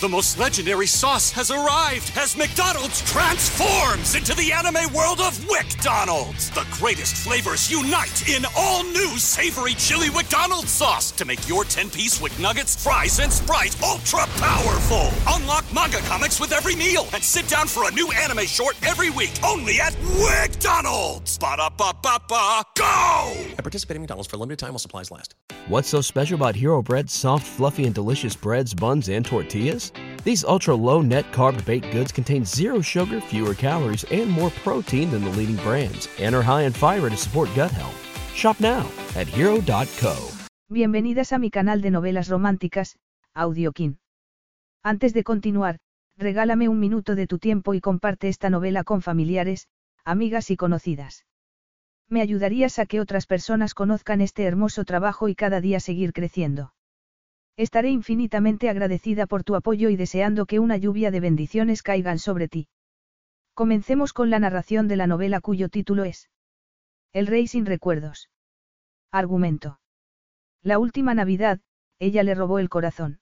The most legendary sauce has arrived as McDonald's transforms into the anime world of WickDonald's. The greatest flavors unite in all new savory chili McDonald's sauce to make your 10-piece Wick Nuggets, fries, and Sprite ultra-powerful. Unlock manga comics with every meal and sit down for a new anime short every week only at WickDonald's. Ba-da-ba-ba-ba, go! At participating in McDonald's for a limited time while supplies last. What's so special about Hero Bread's soft, fluffy, and delicious breads, buns, and tortillas? These ultra low net carb baked goods contain zero sugar, fewer calories, and more protein than the leading brands, and are high in fiber to support gut health. Shop now at hero.co. Bienvenidas a mi canal de novelas románticas, Audiokin. Antes de continuar, regálame un minuto de tu tiempo y comparte esta novela con familiares, amigas y conocidas. Me ayudarías a que otras personas conozcan este hermoso trabajo y cada día seguir creciendo. Estaré infinitamente agradecida por tu apoyo y deseando que una lluvia de bendiciones caigan sobre ti. Comencemos con la narración de la novela cuyo título es El Rey sin recuerdos. Argumento. La última Navidad, ella le robó el corazón.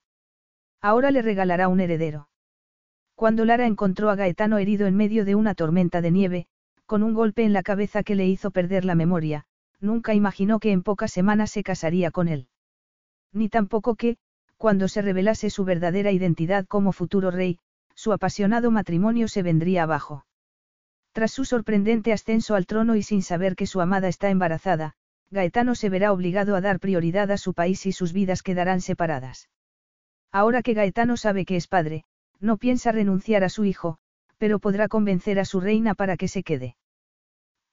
Ahora le regalará un heredero. Cuando Lara encontró a Gaetano herido en medio de una tormenta de nieve, con un golpe en la cabeza que le hizo perder la memoria, nunca imaginó que en pocas semanas se casaría con él. Ni tampoco que, cuando se revelase su verdadera identidad como futuro rey, su apasionado matrimonio se vendría abajo. Tras su sorprendente ascenso al trono y sin saber que su amada está embarazada, Gaetano se verá obligado a dar prioridad a su país y sus vidas quedarán separadas. Ahora que Gaetano sabe que es padre, no piensa renunciar a su hijo, pero podrá convencer a su reina para que se quede.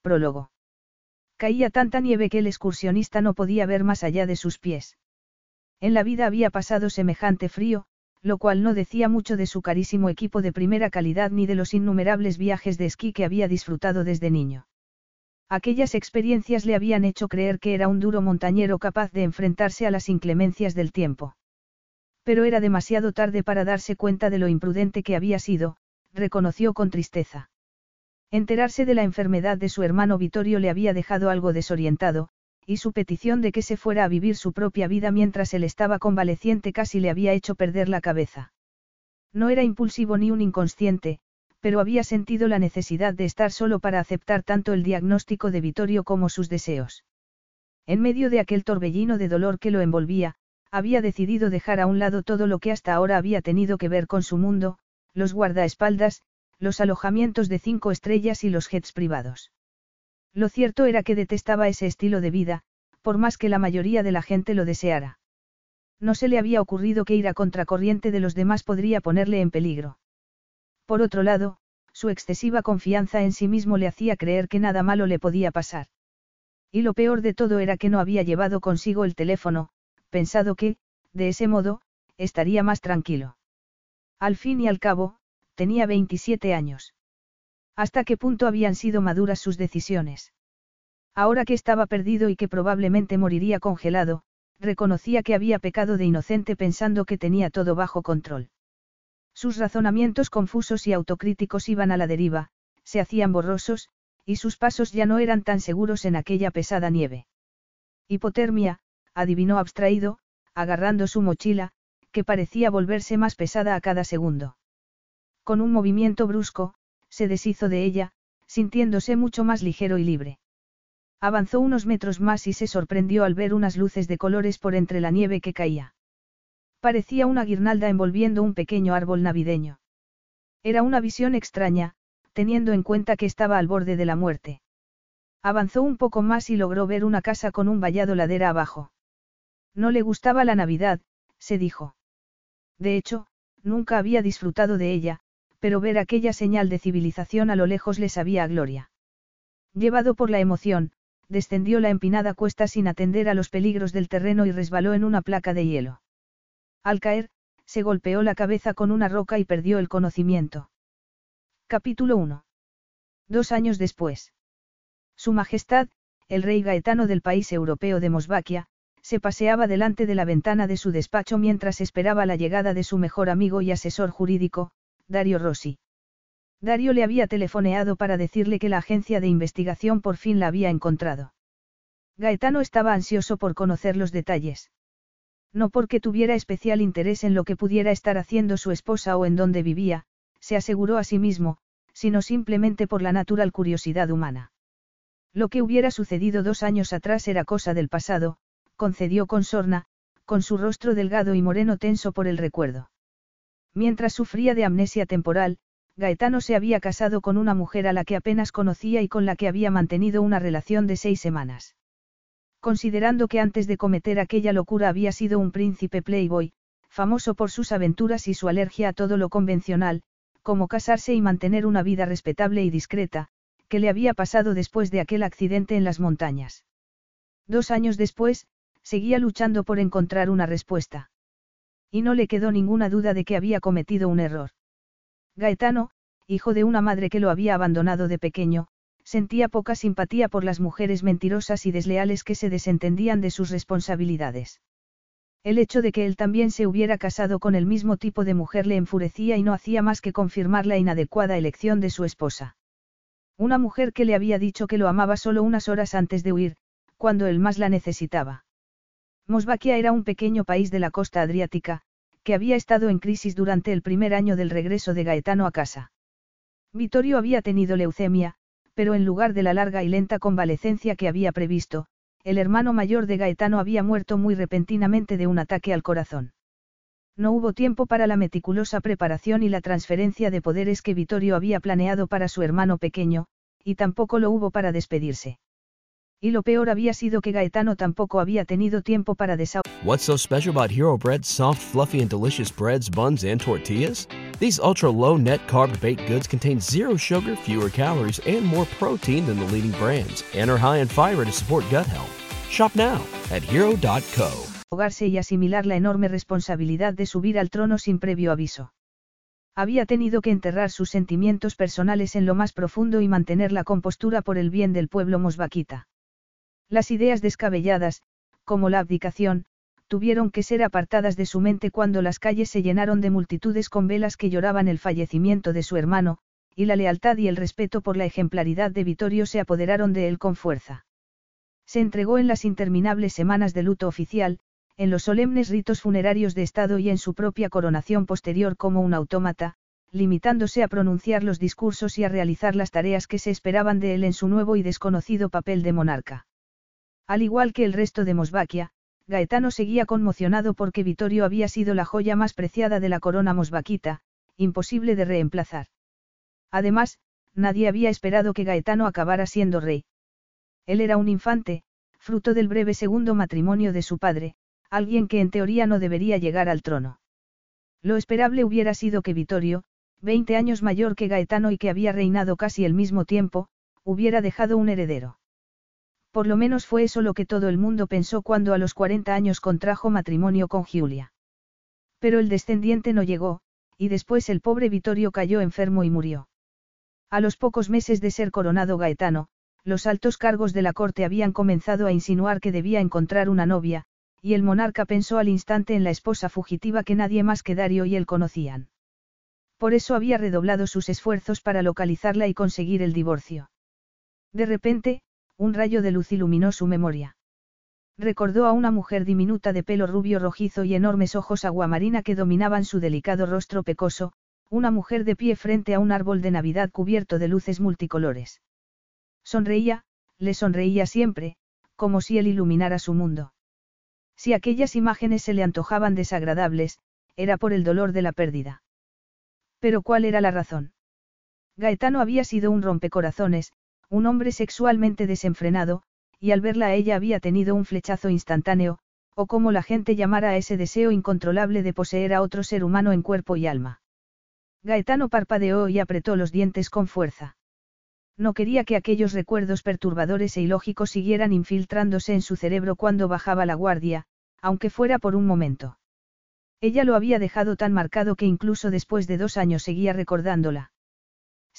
Prólogo. Caía tanta nieve que el excursionista no podía ver más allá de sus pies. En la vida había pasado semejante frío, lo cual no decía mucho de su carísimo equipo de primera calidad ni de los innumerables viajes de esquí que había disfrutado desde niño. Aquellas experiencias le habían hecho creer que era un duro montañero capaz de enfrentarse a las inclemencias del tiempo. Pero era demasiado tarde para darse cuenta de lo imprudente que había sido, reconoció con tristeza. Enterarse de la enfermedad de su hermano Vittorio le había dejado algo desorientado, y su petición de que se fuera a vivir su propia vida mientras él estaba convaleciente casi le había hecho perder la cabeza. No era impulsivo ni un inconsciente, pero había sentido la necesidad de estar solo para aceptar tanto el diagnóstico de Vittorio como sus deseos. En medio de aquel torbellino de dolor que lo envolvía, había decidido dejar a un lado todo lo que hasta ahora había tenido que ver con su mundo, los guardaespaldas, los alojamientos de cinco estrellas y los jets privados. Lo cierto era que detestaba ese estilo de vida, por más que la mayoría de la gente lo deseara. No se le había ocurrido que ir a contracorriente de los demás podría ponerle en peligro. Por otro lado, su excesiva confianza en sí mismo le hacía creer que nada malo le podía pasar. Y lo peor de todo era que no había llevado consigo el teléfono, pensado que, de ese modo, estaría más tranquilo. Al fin y al cabo, tenía 27 años. ¿Hasta qué punto habían sido maduras sus decisiones? Ahora que estaba perdido y que probablemente moriría congelado, reconocía que había pecado de inocente pensando que tenía todo bajo control. Sus razonamientos confusos y autocríticos iban a la deriva, se hacían borrosos, y sus pasos ya no eran tan seguros en aquella pesada nieve. Hipotermia, adivinó abstraído, agarrando su mochila, que parecía volverse más pesada a cada segundo. Con un movimiento brusco, se deshizo de ella, sintiéndose mucho más ligero y libre. Avanzó unos metros más y se sorprendió al ver unas luces de colores por entre la nieve que caía. Parecía una guirnalda envolviendo un pequeño árbol navideño. Era una visión extraña, teniendo en cuenta que estaba al borde de la muerte. Avanzó un poco más y logró ver una casa con un vallado ladera abajo. No le gustaba la Navidad, se dijo. De hecho, nunca había disfrutado de ella, pero ver aquella señal de civilización a lo lejos le sabía a gloria. Llevado por la emoción, descendió la empinada cuesta sin atender a los peligros del terreno y resbaló en una placa de hielo. Al caer, se golpeó la cabeza con una roca y perdió el conocimiento. Capítulo 1. Dos años después. Su Majestad, el rey Gaetano del país europeo de Mosvaquia, se paseaba delante de la ventana de su despacho mientras esperaba la llegada de su mejor amigo y asesor jurídico, Dario Rossi. Dario le había telefoneado para decirle que la agencia de investigación por fin la había encontrado. Gaetano estaba ansioso por conocer los detalles. No porque tuviera especial interés en lo que pudiera estar haciendo su esposa o en dónde vivía, se aseguró a sí mismo, sino simplemente por la natural curiosidad humana. Lo que hubiera sucedido dos años atrás era cosa del pasado, concedió con sorna, con su rostro delgado y moreno tenso por el recuerdo. Mientras sufría de amnesia temporal, Gaetano se había casado con una mujer a la que apenas conocía y con la que había mantenido una relación de seis semanas. Considerando que antes de cometer aquella locura había sido un príncipe playboy, famoso por sus aventuras y su alergia a todo lo convencional, como casarse y mantener una vida respetable y discreta, que le había pasado después de aquel accidente en las montañas. Dos años después, seguía luchando por encontrar una respuesta. Y no le quedó ninguna duda de que había cometido un error. Gaetano, hijo de una madre que lo había abandonado de pequeño, sentía poca simpatía por las mujeres mentirosas y desleales que se desentendían de sus responsabilidades. El hecho de que él también se hubiera casado con el mismo tipo de mujer le enfurecía y no hacía más que confirmar la inadecuada elección de su esposa. Una mujer que le había dicho que lo amaba solo unas horas antes de huir, cuando él más la necesitaba. Mosvaquia era un pequeño país de la costa adriática, que había estado en crisis durante el primer año del regreso de Gaetano a casa. Vittorio había tenido leucemia, pero en lugar de la larga y lenta convalecencia que había previsto, el hermano mayor de Gaetano había muerto muy repentinamente de un ataque al corazón. No hubo tiempo para la meticulosa preparación y la transferencia de poderes que Vittorio había planeado para su hermano pequeño, y tampoco lo hubo para despedirse. Y lo peor había sido que Gaetano tampoco había tenido tiempo para desahogar. What's so special about Hero Bread's soft, fluffy, and delicious breads, buns, and tortillas? These ultra low net carb baked goods contain zero sugar, fewer calories, and more protein than the leading brands, and are high in fiber to support gut health. Shop now at hero.co. y asimilar la enorme responsabilidad de subir al trono sin previo aviso. Había tenido que enterrar sus sentimientos personales en lo más profundo y mantener la compostura por el bien del pueblo mosvaquita. Las ideas descabelladas, como la abdicación, tuvieron que ser apartadas de su mente cuando las calles se llenaron de multitudes con velas que lloraban el fallecimiento de su hermano, y la lealtad y el respeto por la ejemplaridad de Vittorio se apoderaron de él con fuerza. Se entregó en las interminables semanas de luto oficial, en los solemnes ritos funerarios de Estado y en su propia coronación posterior como un autómata, limitándose a pronunciar los discursos y a realizar las tareas que se esperaban de él en su nuevo y desconocido papel de monarca. Al igual que el resto de Mosvaquia, Gaetano seguía conmocionado porque Vittorio había sido la joya más preciada de la corona mosvaquita, imposible de reemplazar. Además, nadie había esperado que Gaetano acabara siendo rey. Él era un infante, fruto del breve segundo matrimonio de su padre, alguien que en teoría no debería llegar al trono. Lo esperable hubiera sido que Vittorio, 20 años mayor que Gaetano y que había reinado casi el mismo tiempo, hubiera dejado un heredero. Por lo menos fue eso lo que todo el mundo pensó cuando a los 40 años contrajo matrimonio con Giulia. Pero el descendiente no llegó, y después el pobre Vittorio cayó enfermo y murió. A los pocos meses de ser coronado Gaetano, los altos cargos de la corte habían comenzado a insinuar que debía encontrar una novia, y el monarca pensó al instante en la esposa fugitiva que nadie más que Dario y él conocían. Por eso había redoblado sus esfuerzos para localizarla y conseguir el divorcio. De repente, un rayo de luz iluminó su memoria. Recordó a una mujer diminuta de pelo rubio rojizo y enormes ojos aguamarina que dominaban su delicado rostro pecoso, una mujer de pie frente a un árbol de Navidad cubierto de luces multicolores. Sonreía, le sonreía siempre, como si él iluminara su mundo. Si aquellas imágenes se le antojaban desagradables, era por el dolor de la pérdida. Pero ¿cuál era la razón? Gaetano había sido un rompecorazones, un hombre sexualmente desenfrenado, y al verla a ella había tenido un flechazo instantáneo, o como la gente llamara a ese deseo incontrolable de poseer a otro ser humano en cuerpo y alma. Gaetano parpadeó y apretó los dientes con fuerza. No quería que aquellos recuerdos perturbadores e ilógicos siguieran infiltrándose en su cerebro cuando bajaba la guardia, aunque fuera por un momento. Ella lo había dejado tan marcado que incluso después de dos años seguía recordándola.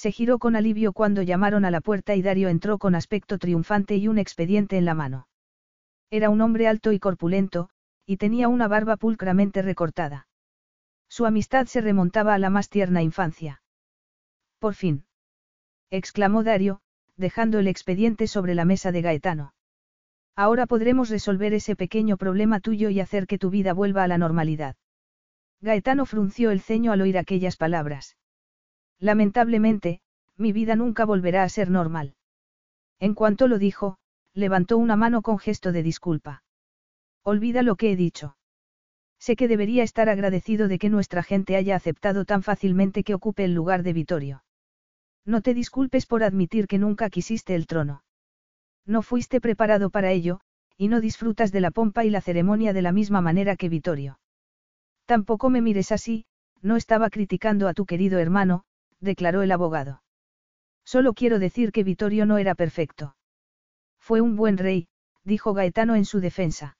Se giró con alivio cuando llamaron a la puerta y Dario entró con aspecto triunfante y un expediente en la mano. Era un hombre alto y corpulento, y tenía una barba pulcramente recortada. Su amistad se remontaba a la más tierna infancia. Por fin. exclamó Dario, dejando el expediente sobre la mesa de Gaetano. Ahora podremos resolver ese pequeño problema tuyo y hacer que tu vida vuelva a la normalidad. Gaetano frunció el ceño al oír aquellas palabras. Lamentablemente, mi vida nunca volverá a ser normal. En cuanto lo dijo, levantó una mano con gesto de disculpa. Olvida lo que he dicho. Sé que debería estar agradecido de que nuestra gente haya aceptado tan fácilmente que ocupe el lugar de Vitorio. No te disculpes por admitir que nunca quisiste el trono. No fuiste preparado para ello, y no disfrutas de la pompa y la ceremonia de la misma manera que Vitorio. Tampoco me mires así, no estaba criticando a tu querido hermano, declaró el abogado. Solo quiero decir que Vitorio no era perfecto. Fue un buen rey, dijo Gaetano en su defensa.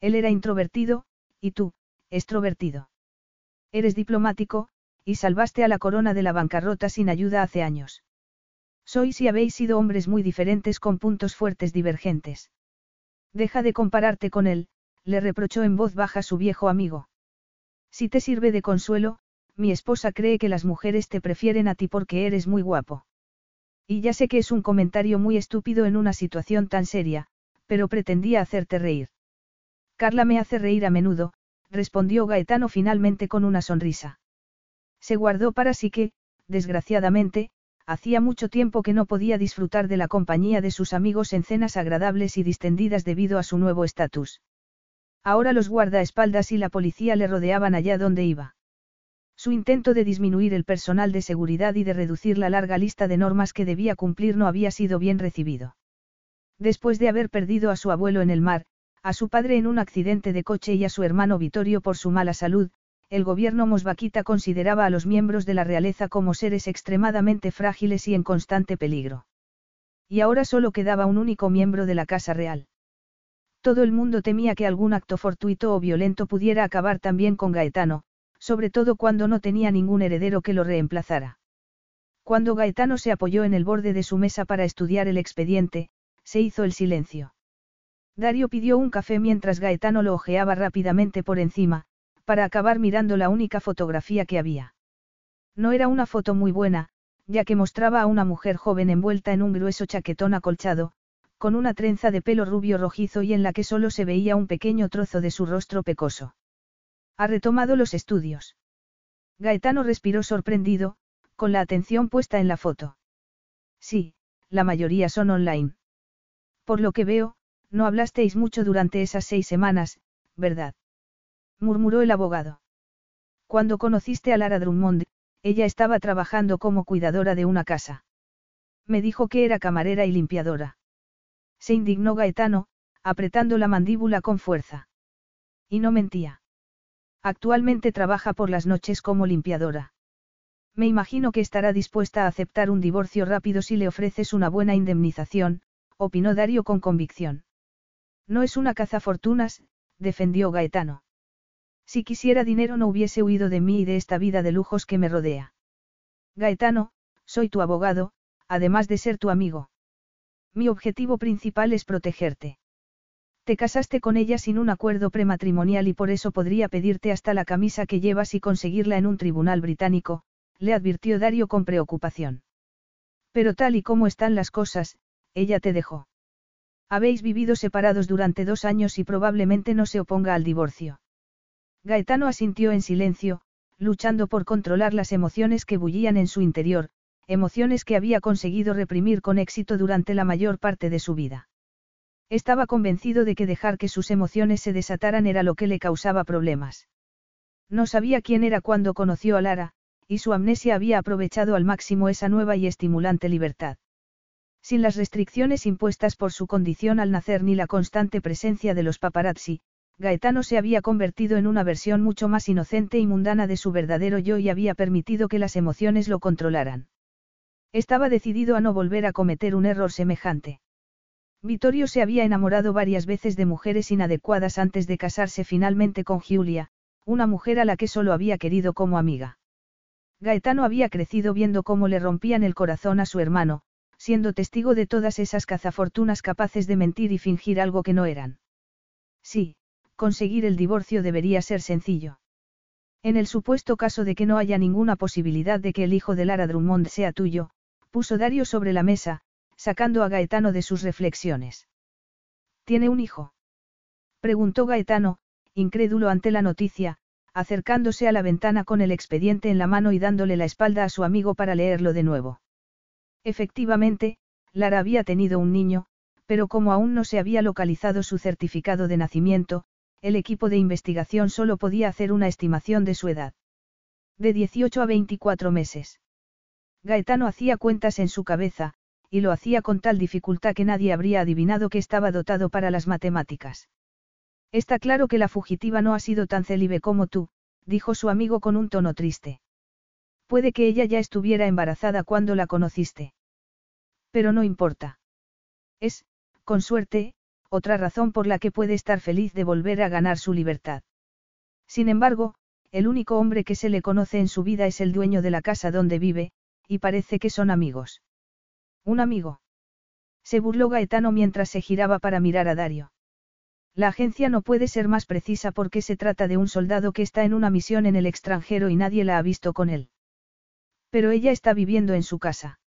Él era introvertido, y tú, extrovertido. Eres diplomático, y salvaste a la corona de la bancarrota sin ayuda hace años. Sois y habéis sido hombres muy diferentes con puntos fuertes divergentes. Deja de compararte con él, le reprochó en voz baja su viejo amigo. Si te sirve de consuelo, mi esposa cree que las mujeres te prefieren a ti porque eres muy guapo. Y ya sé que es un comentario muy estúpido en una situación tan seria, pero pretendía hacerte reír. Carla me hace reír a menudo, respondió Gaetano finalmente con una sonrisa. Se guardó para sí que, desgraciadamente, hacía mucho tiempo que no podía disfrutar de la compañía de sus amigos en cenas agradables y distendidas debido a su nuevo estatus. Ahora los guardaespaldas y la policía le rodeaban allá donde iba. Su intento de disminuir el personal de seguridad y de reducir la larga lista de normas que debía cumplir no había sido bien recibido. Después de haber perdido a su abuelo en el mar, a su padre en un accidente de coche y a su hermano Vittorio por su mala salud, el gobierno mosvaquita consideraba a los miembros de la realeza como seres extremadamente frágiles y en constante peligro. Y ahora solo quedaba un único miembro de la Casa Real. Todo el mundo temía que algún acto fortuito o violento pudiera acabar también con Gaetano, sobre todo cuando no tenía ningún heredero que lo reemplazara. Cuando Gaetano se apoyó en el borde de su mesa para estudiar el expediente, se hizo el silencio. Dario pidió un café mientras Gaetano lo ojeaba rápidamente por encima, para acabar mirando la única fotografía que había. No era una foto muy buena, ya que mostraba a una mujer joven envuelta en un grueso chaquetón acolchado, con una trenza de pelo rubio rojizo y en la que solo se veía un pequeño trozo de su rostro pecoso. Ha retomado los estudios. Gaetano respiró sorprendido, con la atención puesta en la foto. Sí, la mayoría son online. Por lo que veo, no hablasteis mucho durante esas seis semanas, ¿verdad? murmuró el abogado. Cuando conociste a Lara Drummond, ella estaba trabajando como cuidadora de una casa. Me dijo que era camarera y limpiadora. Se indignó Gaetano, apretando la mandíbula con fuerza. Y no mentía. Actualmente trabaja por las noches como limpiadora. Me imagino que estará dispuesta a aceptar un divorcio rápido si le ofreces una buena indemnización, opinó Dario con convicción. No es una cazafortunas, defendió Gaetano. Si quisiera dinero no hubiese huido de mí y de esta vida de lujos que me rodea. Gaetano, soy tu abogado, además de ser tu amigo. Mi objetivo principal es protegerte. Te casaste con ella sin un acuerdo prematrimonial y por eso podría pedirte hasta la camisa que llevas y conseguirla en un tribunal británico, le advirtió Dario con preocupación. Pero tal y como están las cosas, ella te dejó. Habéis vivido separados durante dos años y probablemente no se oponga al divorcio. Gaetano asintió en silencio, luchando por controlar las emociones que bullían en su interior, emociones que había conseguido reprimir con éxito durante la mayor parte de su vida. Estaba convencido de que dejar que sus emociones se desataran era lo que le causaba problemas. No sabía quién era cuando conoció a Lara, y su amnesia había aprovechado al máximo esa nueva y estimulante libertad. Sin las restricciones impuestas por su condición al nacer ni la constante presencia de los paparazzi, Gaetano se había convertido en una versión mucho más inocente y mundana de su verdadero yo y había permitido que las emociones lo controlaran. Estaba decidido a no volver a cometer un error semejante. Vittorio se había enamorado varias veces de mujeres inadecuadas antes de casarse finalmente con Giulia, una mujer a la que solo había querido como amiga. Gaetano había crecido viendo cómo le rompían el corazón a su hermano, siendo testigo de todas esas cazafortunas capaces de mentir y fingir algo que no eran. Sí, conseguir el divorcio debería ser sencillo. En el supuesto caso de que no haya ninguna posibilidad de que el hijo de Lara Drummond sea tuyo, puso Dario sobre la mesa, sacando a Gaetano de sus reflexiones. ¿Tiene un hijo? Preguntó Gaetano, incrédulo ante la noticia, acercándose a la ventana con el expediente en la mano y dándole la espalda a su amigo para leerlo de nuevo. Efectivamente, Lara había tenido un niño, pero como aún no se había localizado su certificado de nacimiento, el equipo de investigación solo podía hacer una estimación de su edad. De 18 a 24 meses. Gaetano hacía cuentas en su cabeza, y lo hacía con tal dificultad que nadie habría adivinado que estaba dotado para las matemáticas. Está claro que la fugitiva no ha sido tan célibe como tú, dijo su amigo con un tono triste. Puede que ella ya estuviera embarazada cuando la conociste. Pero no importa. Es, con suerte, otra razón por la que puede estar feliz de volver a ganar su libertad. Sin embargo, el único hombre que se le conoce en su vida es el dueño de la casa donde vive, y parece que son amigos. ¿Un amigo? Se burló Gaetano mientras se giraba para mirar a Dario. La agencia no puede ser más precisa porque se trata de un soldado que está en una misión en el extranjero y nadie la ha visto con él. Pero ella está viviendo en su casa.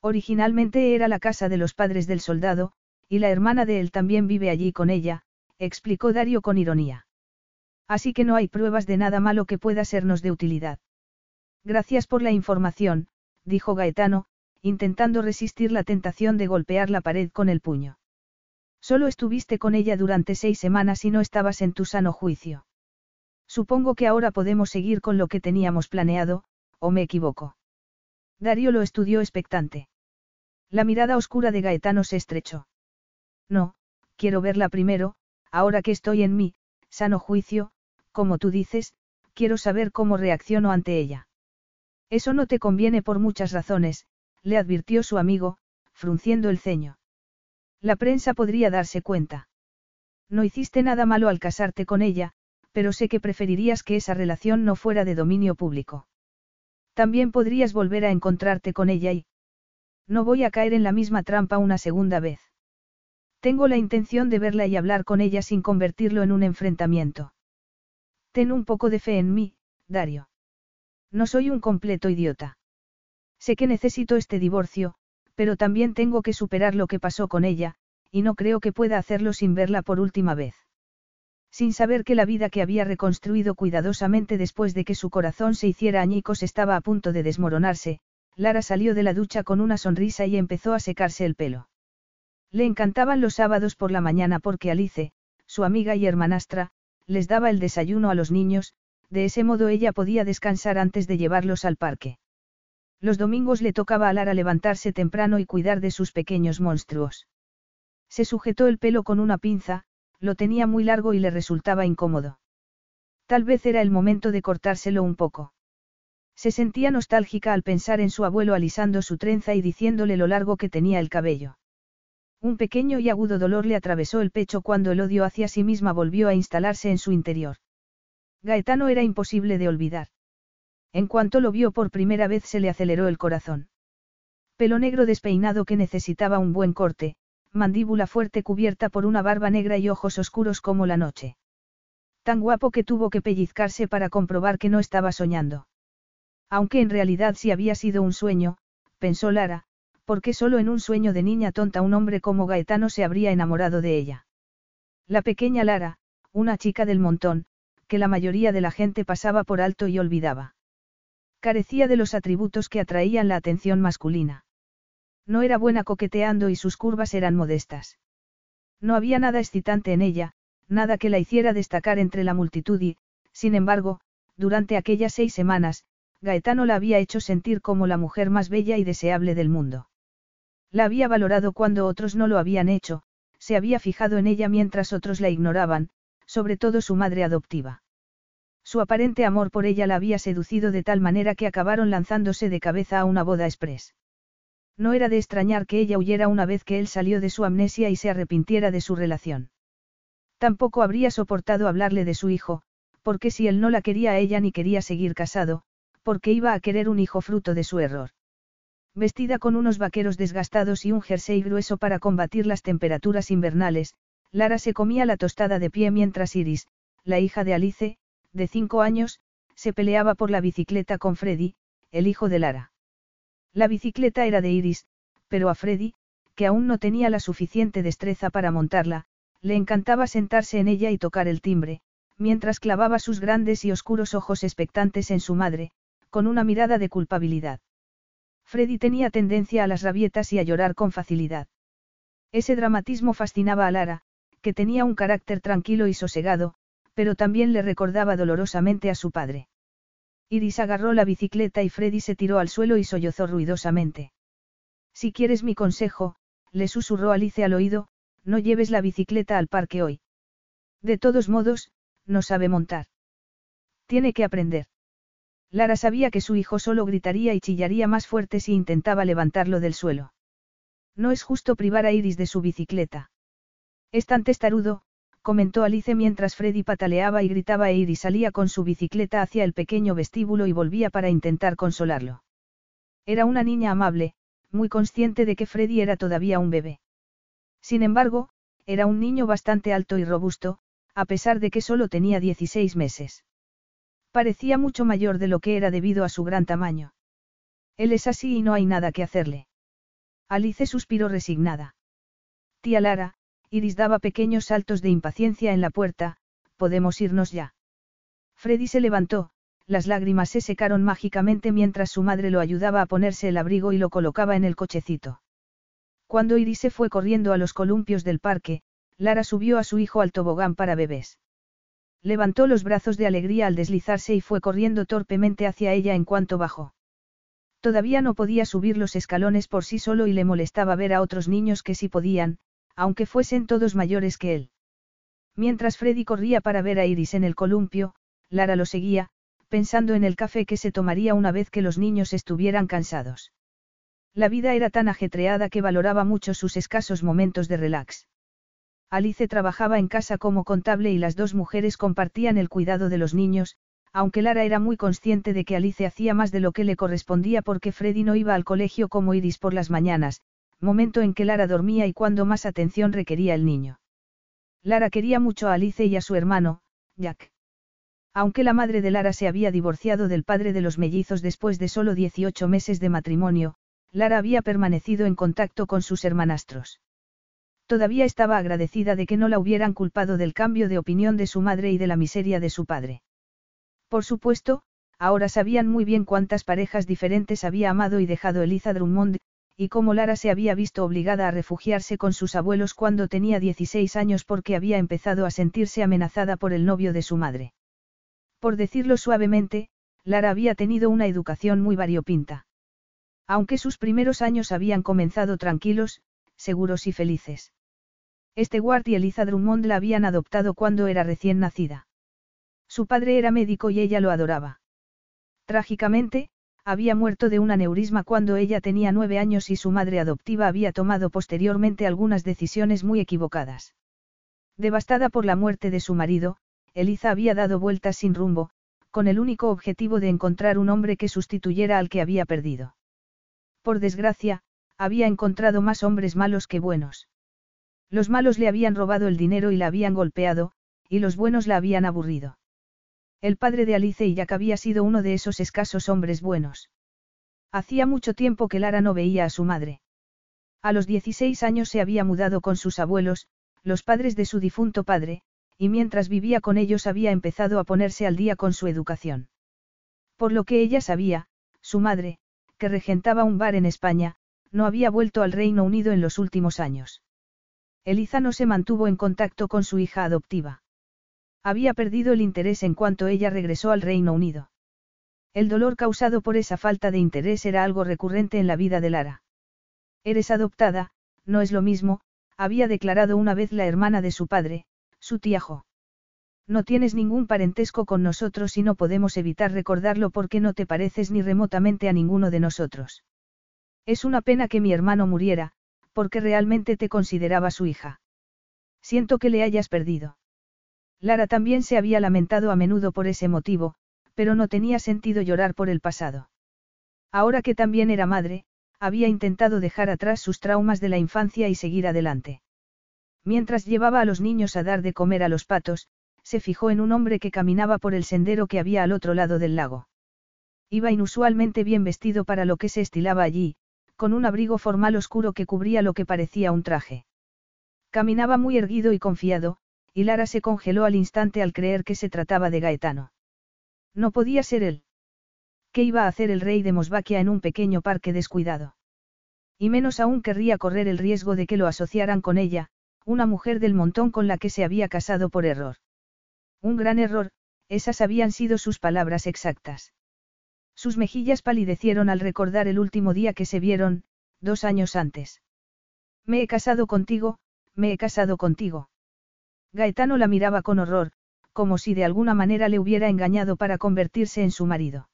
Originalmente era la casa de los padres del soldado, y la hermana de él también vive allí con ella, explicó Dario con ironía. Así que no hay pruebas de nada malo que pueda sernos de utilidad. Gracias por la información, dijo Gaetano, intentando resistir la tentación de golpear la pared con el puño. Solo estuviste con ella durante seis semanas y no estabas en tu sano juicio. Supongo que ahora podemos seguir con lo que teníamos planeado, o me equivoco. Darío lo estudió expectante. La mirada oscura de Gaetano se estrechó. No, quiero verla primero, ahora que estoy en mí, sano juicio, como tú dices, quiero saber cómo reacciono ante ella. Eso no te conviene por muchas razones, le advirtió su amigo, frunciendo el ceño. La prensa podría darse cuenta. No hiciste nada malo al casarte con ella, pero sé que preferirías que esa relación no fuera de dominio público. También podrías volver a encontrarte con ella y... No voy a caer en la misma trampa una segunda vez. Tengo la intención de verla y hablar con ella sin convertirlo en un enfrentamiento. Ten un poco de fe en mí, Dario. No soy un completo idiota. Sé que necesito este divorcio, pero también tengo que superar lo que pasó con ella, y no creo que pueda hacerlo sin verla por última vez. Sin saber que la vida que había reconstruido cuidadosamente después de que su corazón se hiciera añicos estaba a punto de desmoronarse, Lara salió de la ducha con una sonrisa y empezó a secarse el pelo. Le encantaban los sábados por la mañana porque Alice, su amiga y hermanastra, les daba el desayuno a los niños, de ese modo ella podía descansar antes de llevarlos al parque. Los domingos le tocaba a Lara levantarse temprano y cuidar de sus pequeños monstruos. Se sujetó el pelo con una pinza, lo tenía muy largo y le resultaba incómodo. Tal vez era el momento de cortárselo un poco. Se sentía nostálgica al pensar en su abuelo alisando su trenza y diciéndole lo largo que tenía el cabello. Un pequeño y agudo dolor le atravesó el pecho cuando el odio hacia sí misma volvió a instalarse en su interior. Gaetano era imposible de olvidar. En cuanto lo vio por primera vez se le aceleró el corazón. Pelo negro despeinado que necesitaba un buen corte, mandíbula fuerte cubierta por una barba negra y ojos oscuros como la noche. Tan guapo que tuvo que pellizcarse para comprobar que no estaba soñando. Aunque en realidad sí había sido un sueño, pensó Lara, porque solo en un sueño de niña tonta un hombre como Gaetano se habría enamorado de ella. La pequeña Lara, una chica del montón, que la mayoría de la gente pasaba por alto y olvidaba. Carecía de los atributos que atraían la atención masculina. No era buena coqueteando y sus curvas eran modestas. No había nada excitante en ella, nada que la hiciera destacar entre la multitud y, sin embargo, durante aquellas seis semanas, Gaetano la había hecho sentir como la mujer más bella y deseable del mundo. La había valorado cuando otros no lo habían hecho, se había fijado en ella mientras otros la ignoraban, sobre todo su madre adoptiva. Su aparente amor por ella la había seducido de tal manera que acabaron lanzándose de cabeza a una boda express. No era de extrañar que ella huyera una vez que él salió de su amnesia y se arrepintiera de su relación. Tampoco habría soportado hablarle de su hijo, porque si él no la quería a ella ni quería seguir casado, porque iba a querer un hijo fruto de su error. Vestida con unos vaqueros desgastados y un jersey grueso para combatir las temperaturas invernales, Lara se comía la tostada de pie mientras Iris, la hija de Alice, de cinco años, se peleaba por la bicicleta con Freddy, el hijo de Lara. La bicicleta era de Iris, pero a Freddy, que aún no tenía la suficiente destreza para montarla, le encantaba sentarse en ella y tocar el timbre, mientras clavaba sus grandes y oscuros ojos expectantes en su madre, con una mirada de culpabilidad. Freddy tenía tendencia a las rabietas y a llorar con facilidad. Ese dramatismo fascinaba a Lara, que tenía un carácter tranquilo y sosegado, pero también le recordaba dolorosamente a su padre. Iris agarró la bicicleta y Freddy se tiró al suelo y sollozó ruidosamente. Si quieres mi consejo, le susurró Alice al oído, no lleves la bicicleta al parque hoy. De todos modos, no sabe montar. Tiene que aprender. Lara sabía que su hijo solo gritaría y chillaría más fuerte si intentaba levantarlo del suelo. No es justo privar a Iris de su bicicleta. Es tan testarudo, comentó Alice mientras Freddy pataleaba y gritaba e Iris salía con su bicicleta hacia el pequeño vestíbulo y volvía para intentar consolarlo. Era una niña amable, muy consciente de que Freddy era todavía un bebé. Sin embargo, era un niño bastante alto y robusto, a pesar de que solo tenía 16 meses. Parecía mucho mayor de lo que era debido a su gran tamaño. Él es así y no hay nada que hacerle. Alice suspiró resignada. Tía Lara, Iris daba pequeños saltos de impaciencia en la puerta, podemos irnos ya. Freddy se levantó, las lágrimas se secaron mágicamente mientras su madre lo ayudaba a ponerse el abrigo y lo colocaba en el cochecito. Cuando Iris se fue corriendo a los columpios del parque, Lara subió a su hijo al tobogán para bebés. Levantó los brazos de alegría al deslizarse y fue corriendo torpemente hacia ella en cuanto bajó. Todavía no podía subir los escalones por sí solo y le molestaba ver a otros niños que sí podían, aunque fuesen todos mayores que él. Mientras Freddy corría para ver a Iris en el columpio, Lara lo seguía, pensando en el café que se tomaría una vez que los niños estuvieran cansados. La vida era tan ajetreada que valoraba mucho sus escasos momentos de relax. Alice trabajaba en casa como contable y las dos mujeres compartían el cuidado de los niños, aunque Lara era muy consciente de que Alice hacía más de lo que le correspondía porque Freddy no iba al colegio como Iris por las mañanas, momento en que Lara dormía y cuando más atención requería el niño. Lara quería mucho a Alice y a su hermano, Jack. Aunque la madre de Lara se había divorciado del padre de los mellizos después de solo 18 meses de matrimonio, Lara había permanecido en contacto con sus hermanastros. Todavía estaba agradecida de que no la hubieran culpado del cambio de opinión de su madre y de la miseria de su padre. Por supuesto, ahora sabían muy bien cuántas parejas diferentes había amado y dejado Eliza Drummond, y cómo Lara se había visto obligada a refugiarse con sus abuelos cuando tenía 16 años porque había empezado a sentirse amenazada por el novio de su madre. Por decirlo suavemente, Lara había tenido una educación muy variopinta. Aunque sus primeros años habían comenzado tranquilos, seguros y felices. Este y Eliza Drummond la habían adoptado cuando era recién nacida. Su padre era médico y ella lo adoraba. Trágicamente, había muerto de un aneurisma cuando ella tenía nueve años y su madre adoptiva había tomado posteriormente algunas decisiones muy equivocadas. Devastada por la muerte de su marido, Eliza había dado vueltas sin rumbo, con el único objetivo de encontrar un hombre que sustituyera al que había perdido. Por desgracia, había encontrado más hombres malos que buenos. Los malos le habían robado el dinero y la habían golpeado, y los buenos la habían aburrido. El padre de Alice y Jack había sido uno de esos escasos hombres buenos. Hacía mucho tiempo que Lara no veía a su madre. A los 16 años se había mudado con sus abuelos, los padres de su difunto padre, y mientras vivía con ellos había empezado a ponerse al día con su educación. Por lo que ella sabía, su madre, que regentaba un bar en España, no había vuelto al Reino Unido en los últimos años. Eliza no se mantuvo en contacto con su hija adoptiva. Había perdido el interés en cuanto ella regresó al Reino Unido. El dolor causado por esa falta de interés era algo recurrente en la vida de Lara. Eres adoptada, no es lo mismo, había declarado una vez la hermana de su padre, su tía Jo. No tienes ningún parentesco con nosotros y no podemos evitar recordarlo porque no te pareces ni remotamente a ninguno de nosotros. Es una pena que mi hermano muriera, porque realmente te consideraba su hija. Siento que le hayas perdido. Lara también se había lamentado a menudo por ese motivo, pero no tenía sentido llorar por el pasado. Ahora que también era madre, había intentado dejar atrás sus traumas de la infancia y seguir adelante. Mientras llevaba a los niños a dar de comer a los patos, se fijó en un hombre que caminaba por el sendero que había al otro lado del lago. Iba inusualmente bien vestido para lo que se estilaba allí, con un abrigo formal oscuro que cubría lo que parecía un traje. Caminaba muy erguido y confiado, y Lara se congeló al instante al creer que se trataba de Gaetano. No podía ser él. ¿Qué iba a hacer el rey de Mosvaquia en un pequeño parque descuidado? Y menos aún querría correr el riesgo de que lo asociaran con ella, una mujer del montón con la que se había casado por error. Un gran error, esas habían sido sus palabras exactas. Sus mejillas palidecieron al recordar el último día que se vieron, dos años antes. Me he casado contigo, me he casado contigo. Gaetano la miraba con horror, como si de alguna manera le hubiera engañado para convertirse en su marido.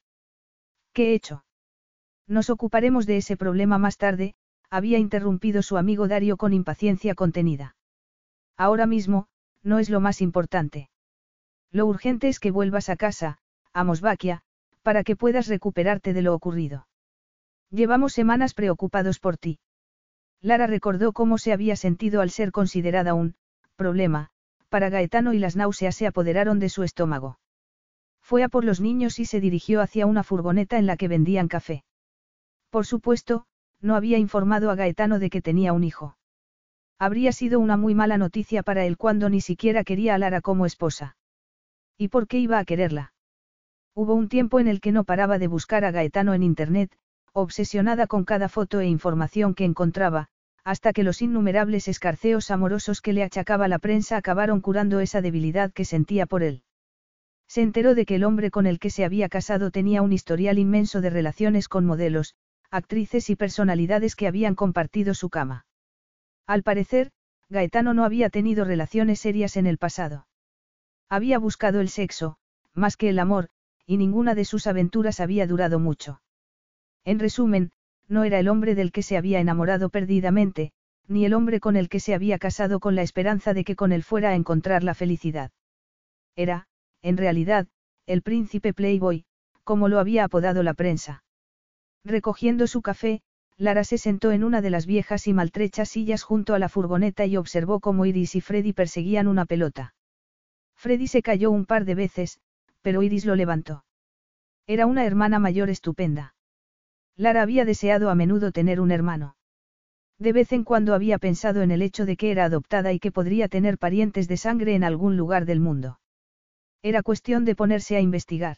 ¿Qué he hecho? Nos ocuparemos de ese problema más tarde, había interrumpido su amigo Dario con impaciencia contenida. Ahora mismo, no es lo más importante. Lo urgente es que vuelvas a casa, a Mosvaquia, para que puedas recuperarte de lo ocurrido. Llevamos semanas preocupados por ti. Lara recordó cómo se había sentido al ser considerada un problema, para Gaetano y las náuseas se apoderaron de su estómago. Fue a por los niños y se dirigió hacia una furgoneta en la que vendían café. Por supuesto, no había informado a Gaetano de que tenía un hijo. Habría sido una muy mala noticia para él cuando ni siquiera quería a Lara como esposa. ¿Y por qué iba a quererla? Hubo un tiempo en el que no paraba de buscar a Gaetano en Internet, obsesionada con cada foto e información que encontraba, hasta que los innumerables escarceos amorosos que le achacaba la prensa acabaron curando esa debilidad que sentía por él. Se enteró de que el hombre con el que se había casado tenía un historial inmenso de relaciones con modelos, actrices y personalidades que habían compartido su cama. Al parecer, Gaetano no había tenido relaciones serias en el pasado. Había buscado el sexo, más que el amor, y ninguna de sus aventuras había durado mucho. En resumen, no era el hombre del que se había enamorado perdidamente, ni el hombre con el que se había casado con la esperanza de que con él fuera a encontrar la felicidad. Era, en realidad, el príncipe Playboy, como lo había apodado la prensa. Recogiendo su café, Lara se sentó en una de las viejas y maltrechas sillas junto a la furgoneta y observó cómo Iris y Freddy perseguían una pelota. Freddy se cayó un par de veces, pero Iris lo levantó. Era una hermana mayor estupenda. Lara había deseado a menudo tener un hermano. De vez en cuando había pensado en el hecho de que era adoptada y que podría tener parientes de sangre en algún lugar del mundo. Era cuestión de ponerse a investigar.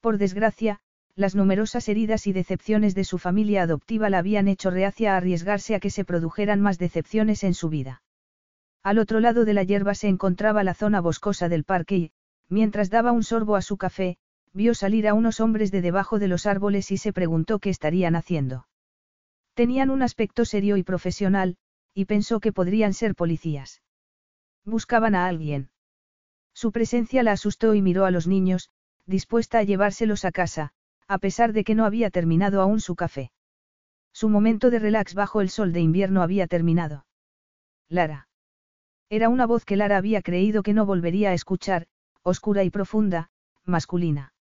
Por desgracia, las numerosas heridas y decepciones de su familia adoptiva la habían hecho reacia a arriesgarse a que se produjeran más decepciones en su vida. Al otro lado de la hierba se encontraba la zona boscosa del parque y, mientras daba un sorbo a su café, vio salir a unos hombres de debajo de los árboles y se preguntó qué estarían haciendo. Tenían un aspecto serio y profesional, y pensó que podrían ser policías. Buscaban a alguien. Su presencia la asustó y miró a los niños, dispuesta a llevárselos a casa, a pesar de que no había terminado aún su café. Su momento de relax bajo el sol de invierno había terminado. Lara. Era una voz que Lara había creído que no volvería a escuchar, oscura y profunda, masculina.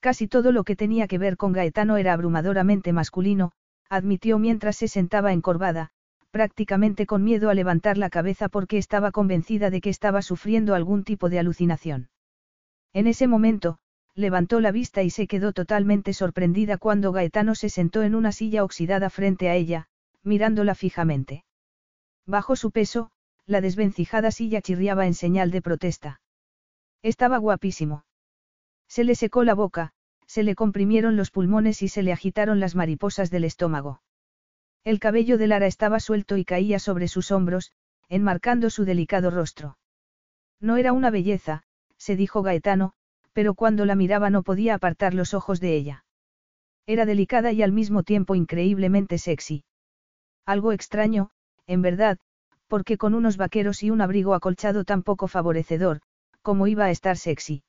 Casi todo lo que tenía que ver con Gaetano era abrumadoramente masculino, admitió mientras se sentaba encorvada, prácticamente con miedo a levantar la cabeza porque estaba convencida de que estaba sufriendo algún tipo de alucinación. En ese momento, levantó la vista y se quedó totalmente sorprendida cuando Gaetano se sentó en una silla oxidada frente a ella, mirándola fijamente. Bajo su peso, la desvencijada silla chirriaba en señal de protesta. Estaba guapísimo. Se le secó la boca, se le comprimieron los pulmones y se le agitaron las mariposas del estómago. El cabello de Lara estaba suelto y caía sobre sus hombros, enmarcando su delicado rostro. No era una belleza, se dijo Gaetano, pero cuando la miraba no podía apartar los ojos de ella. Era delicada y al mismo tiempo increíblemente sexy. Algo extraño, en verdad, porque con unos vaqueros y un abrigo acolchado tan poco favorecedor, como iba a estar sexy.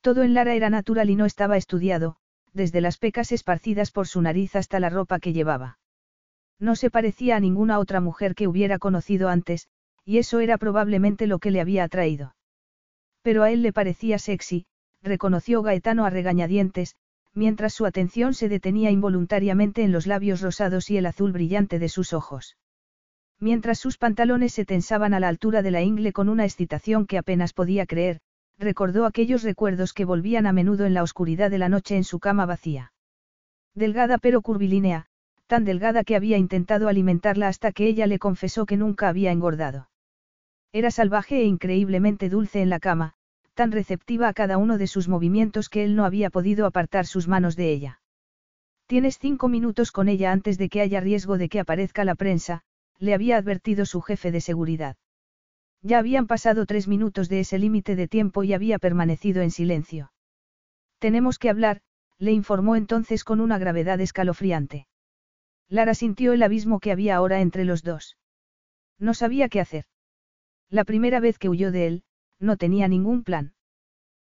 Todo en Lara era natural y no estaba estudiado, desde las pecas esparcidas por su nariz hasta la ropa que llevaba. No se parecía a ninguna otra mujer que hubiera conocido antes, y eso era probablemente lo que le había atraído. Pero a él le parecía sexy, reconoció Gaetano a regañadientes, mientras su atención se detenía involuntariamente en los labios rosados y el azul brillante de sus ojos. Mientras sus pantalones se tensaban a la altura de la ingle con una excitación que apenas podía creer, recordó aquellos recuerdos que volvían a menudo en la oscuridad de la noche en su cama vacía. Delgada pero curvilínea, tan delgada que había intentado alimentarla hasta que ella le confesó que nunca había engordado. Era salvaje e increíblemente dulce en la cama, tan receptiva a cada uno de sus movimientos que él no había podido apartar sus manos de ella. Tienes cinco minutos con ella antes de que haya riesgo de que aparezca la prensa, le había advertido su jefe de seguridad. Ya habían pasado tres minutos de ese límite de tiempo y había permanecido en silencio. Tenemos que hablar, le informó entonces con una gravedad escalofriante. Lara sintió el abismo que había ahora entre los dos. No sabía qué hacer. La primera vez que huyó de él, no tenía ningún plan.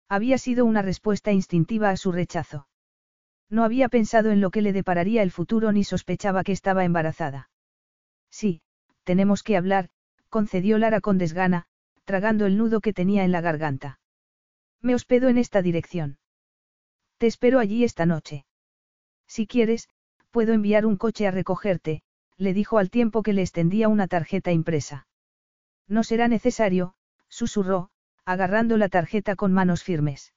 Había sido una respuesta instintiva a su rechazo. No había pensado en lo que le depararía el futuro ni sospechaba que estaba embarazada. Sí, tenemos que hablar, concedió Lara con desgana, tragando el nudo que tenía en la garganta. Me hospedo en esta dirección. Te espero allí esta noche. Si quieres, puedo enviar un coche a recogerte, le dijo al tiempo que le extendía una tarjeta impresa. No será necesario, susurró, agarrando la tarjeta con manos firmes.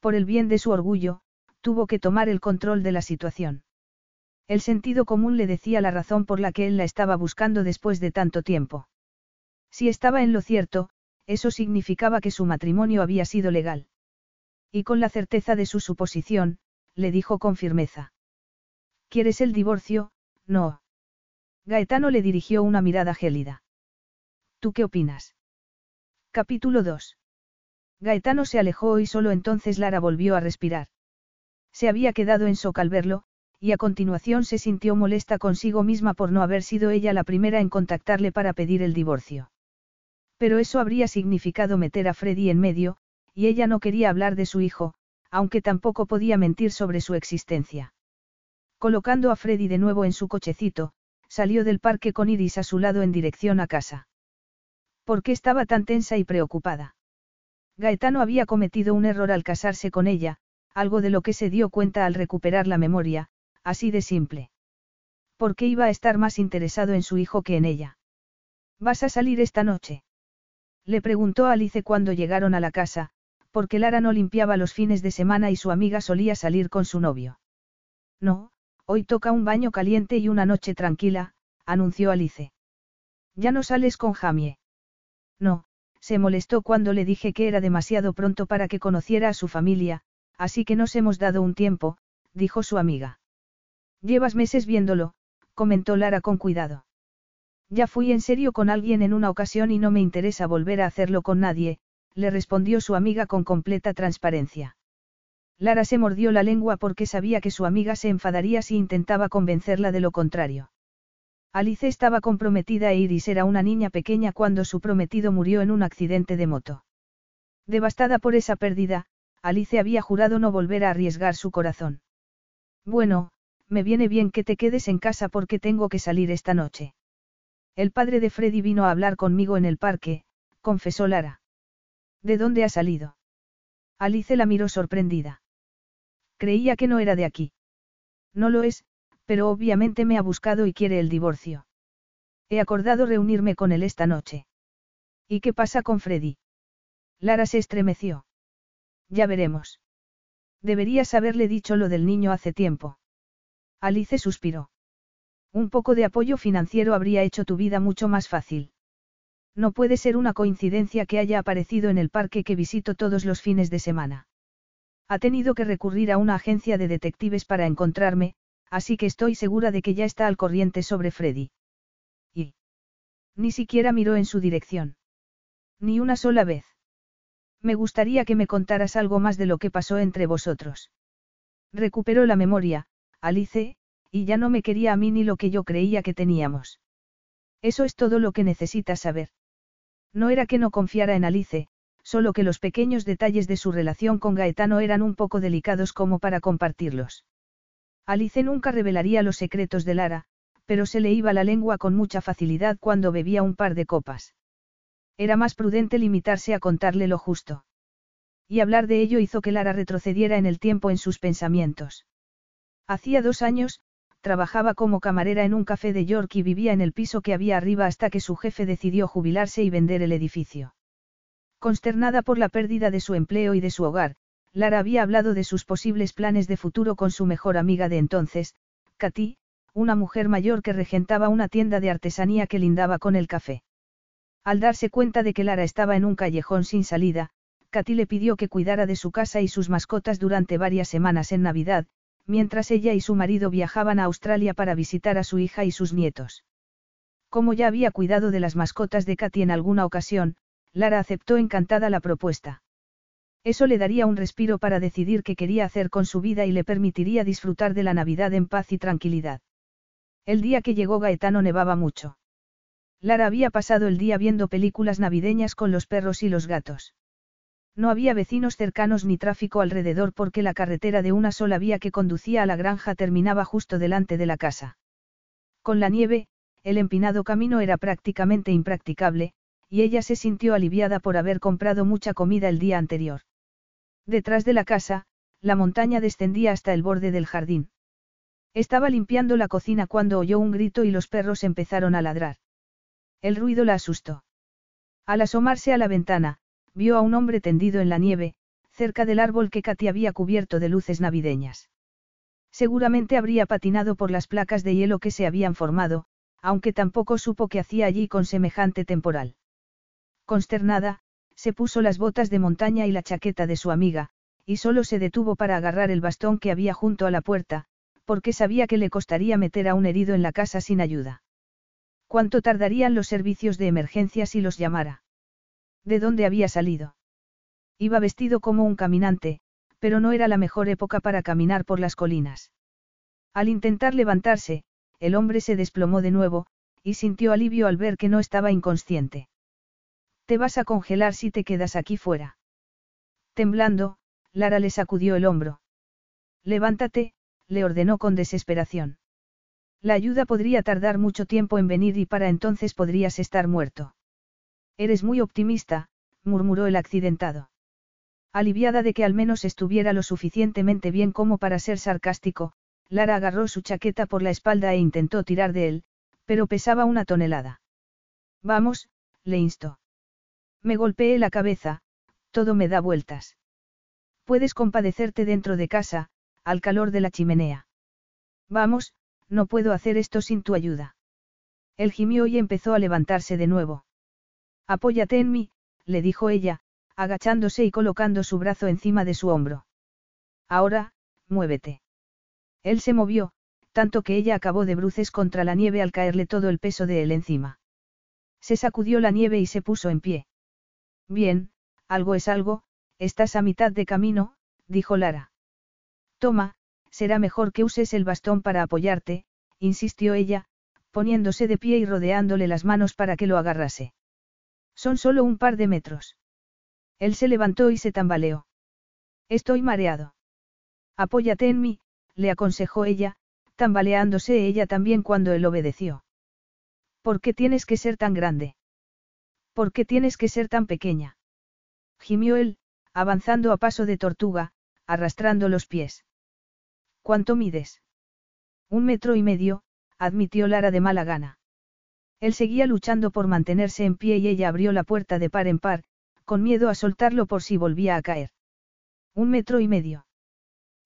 Por el bien de su orgullo, tuvo que tomar el control de la situación. El sentido común le decía la razón por la que él la estaba buscando después de tanto tiempo. Si estaba en lo cierto, eso significaba que su matrimonio había sido legal. Y con la certeza de su suposición, le dijo con firmeza. ¿Quieres el divorcio? No. Gaetano le dirigió una mirada gélida. ¿Tú qué opinas? Capítulo 2. Gaetano se alejó y solo entonces Lara volvió a respirar. Se había quedado en shock al verlo, y a continuación se sintió molesta consigo misma por no haber sido ella la primera en contactarle para pedir el divorcio. Pero eso habría significado meter a Freddy en medio, y ella no quería hablar de su hijo, aunque tampoco podía mentir sobre su existencia. Colocando a Freddy de nuevo en su cochecito, salió del parque con Iris a su lado en dirección a casa. ¿Por qué estaba tan tensa y preocupada? Gaetano había cometido un error al casarse con ella, algo de lo que se dio cuenta al recuperar la memoria, así de simple. ¿Por qué iba a estar más interesado en su hijo que en ella? ¿Vas a salir esta noche? Le preguntó Alice cuando llegaron a la casa, porque Lara no limpiaba los fines de semana y su amiga solía salir con su novio. No, hoy toca un baño caliente y una noche tranquila, anunció Alice. Ya no sales con Jamie. No, se molestó cuando le dije que era demasiado pronto para que conociera a su familia, así que nos hemos dado un tiempo, dijo su amiga. Llevas meses viéndolo, comentó Lara con cuidado. Ya fui en serio con alguien en una ocasión y no me interesa volver a hacerlo con nadie, le respondió su amiga con completa transparencia. Lara se mordió la lengua porque sabía que su amiga se enfadaría si intentaba convencerla de lo contrario. Alice estaba comprometida e Iris era una niña pequeña cuando su prometido murió en un accidente de moto. Devastada por esa pérdida, Alice había jurado no volver a arriesgar su corazón. Bueno, me viene bien que te quedes en casa porque tengo que salir esta noche. El padre de Freddy vino a hablar conmigo en el parque, confesó Lara. ¿De dónde ha salido? Alice la miró sorprendida. Creía que no era de aquí. No lo es, pero obviamente me ha buscado y quiere el divorcio. He acordado reunirme con él esta noche. ¿Y qué pasa con Freddy? Lara se estremeció. Ya veremos. Deberías haberle dicho lo del niño hace tiempo. Alice suspiró. Un poco de apoyo financiero habría hecho tu vida mucho más fácil. No puede ser una coincidencia que haya aparecido en el parque que visito todos los fines de semana. Ha tenido que recurrir a una agencia de detectives para encontrarme, así que estoy segura de que ya está al corriente sobre Freddy. Y. Ni siquiera miró en su dirección. Ni una sola vez. Me gustaría que me contaras algo más de lo que pasó entre vosotros. Recuperó la memoria, Alice, y ya no me quería a mí ni lo que yo creía que teníamos. Eso es todo lo que necesitas saber. No era que no confiara en Alice, solo que los pequeños detalles de su relación con Gaetano eran un poco delicados como para compartirlos. Alice nunca revelaría los secretos de Lara, pero se le iba la lengua con mucha facilidad cuando bebía un par de copas. Era más prudente limitarse a contarle lo justo. Y hablar de ello hizo que Lara retrocediera en el tiempo en sus pensamientos. Hacía dos años, trabajaba como camarera en un café de York y vivía en el piso que había arriba hasta que su jefe decidió jubilarse y vender el edificio. Consternada por la pérdida de su empleo y de su hogar, Lara había hablado de sus posibles planes de futuro con su mejor amiga de entonces, Katy, una mujer mayor que regentaba una tienda de artesanía que lindaba con el café. Al darse cuenta de que Lara estaba en un callejón sin salida, Katy le pidió que cuidara de su casa y sus mascotas durante varias semanas en Navidad, mientras ella y su marido viajaban a Australia para visitar a su hija y sus nietos. Como ya había cuidado de las mascotas de Katy en alguna ocasión, Lara aceptó encantada la propuesta. Eso le daría un respiro para decidir qué quería hacer con su vida y le permitiría disfrutar de la Navidad en paz y tranquilidad. El día que llegó Gaetano nevaba mucho. Lara había pasado el día viendo películas navideñas con los perros y los gatos. No había vecinos cercanos ni tráfico alrededor porque la carretera de una sola vía que conducía a la granja terminaba justo delante de la casa. Con la nieve, el empinado camino era prácticamente impracticable, y ella se sintió aliviada por haber comprado mucha comida el día anterior. Detrás de la casa, la montaña descendía hasta el borde del jardín. Estaba limpiando la cocina cuando oyó un grito y los perros empezaron a ladrar. El ruido la asustó. Al asomarse a la ventana, vio a un hombre tendido en la nieve, cerca del árbol que Katy había cubierto de luces navideñas. Seguramente habría patinado por las placas de hielo que se habían formado, aunque tampoco supo qué hacía allí con semejante temporal. Consternada, se puso las botas de montaña y la chaqueta de su amiga, y solo se detuvo para agarrar el bastón que había junto a la puerta, porque sabía que le costaría meter a un herido en la casa sin ayuda. ¿Cuánto tardarían los servicios de emergencia si los llamara? ¿De dónde había salido? Iba vestido como un caminante, pero no era la mejor época para caminar por las colinas. Al intentar levantarse, el hombre se desplomó de nuevo, y sintió alivio al ver que no estaba inconsciente. Te vas a congelar si te quedas aquí fuera. Temblando, Lara le sacudió el hombro. Levántate, le ordenó con desesperación. La ayuda podría tardar mucho tiempo en venir y para entonces podrías estar muerto. Eres muy optimista, murmuró el accidentado. Aliviada de que al menos estuviera lo suficientemente bien como para ser sarcástico, Lara agarró su chaqueta por la espalda e intentó tirar de él, pero pesaba una tonelada. Vamos, le instó. Me golpeé la cabeza, todo me da vueltas. Puedes compadecerte dentro de casa, al calor de la chimenea. Vamos, no puedo hacer esto sin tu ayuda. Él gimió y empezó a levantarse de nuevo. Apóyate en mí, le dijo ella, agachándose y colocando su brazo encima de su hombro. Ahora, muévete. Él se movió, tanto que ella acabó de bruces contra la nieve al caerle todo el peso de él encima. Se sacudió la nieve y se puso en pie. Bien, algo es algo, estás a mitad de camino, dijo Lara. Toma, será mejor que uses el bastón para apoyarte, insistió ella, poniéndose de pie y rodeándole las manos para que lo agarrase. Son solo un par de metros. Él se levantó y se tambaleó. Estoy mareado. Apóyate en mí, le aconsejó ella, tambaleándose ella también cuando él obedeció. ¿Por qué tienes que ser tan grande? ¿Por qué tienes que ser tan pequeña? Gimió él, avanzando a paso de tortuga, arrastrando los pies. ¿Cuánto mides? Un metro y medio, admitió Lara de mala gana. Él seguía luchando por mantenerse en pie y ella abrió la puerta de par en par, con miedo a soltarlo por si volvía a caer. Un metro y medio.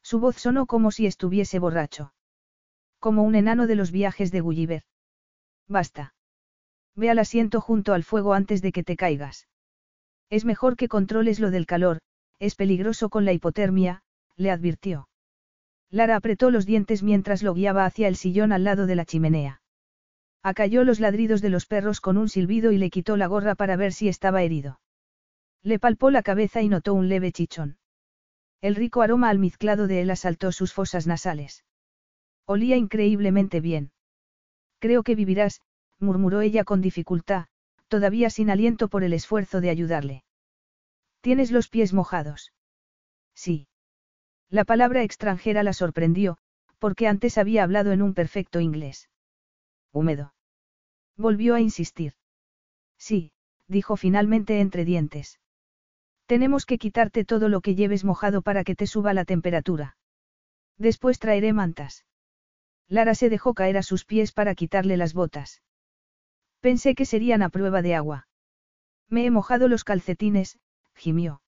Su voz sonó como si estuviese borracho. Como un enano de los viajes de Gulliver. Basta. Ve al asiento junto al fuego antes de que te caigas. Es mejor que controles lo del calor, es peligroso con la hipotermia, le advirtió. Lara apretó los dientes mientras lo guiaba hacia el sillón al lado de la chimenea. Acalló los ladridos de los perros con un silbido y le quitó la gorra para ver si estaba herido. Le palpó la cabeza y notó un leve chichón. El rico aroma almizclado de él asaltó sus fosas nasales. Olía increíblemente bien. Creo que vivirás, murmuró ella con dificultad, todavía sin aliento por el esfuerzo de ayudarle. ¿Tienes los pies mojados? Sí. La palabra extranjera la sorprendió, porque antes había hablado en un perfecto inglés. Húmedo. Volvió a insistir. Sí, dijo finalmente entre dientes. Tenemos que quitarte todo lo que lleves mojado para que te suba la temperatura. Después traeré mantas. Lara se dejó caer a sus pies para quitarle las botas. Pensé que serían a prueba de agua. Me he mojado los calcetines, gimió.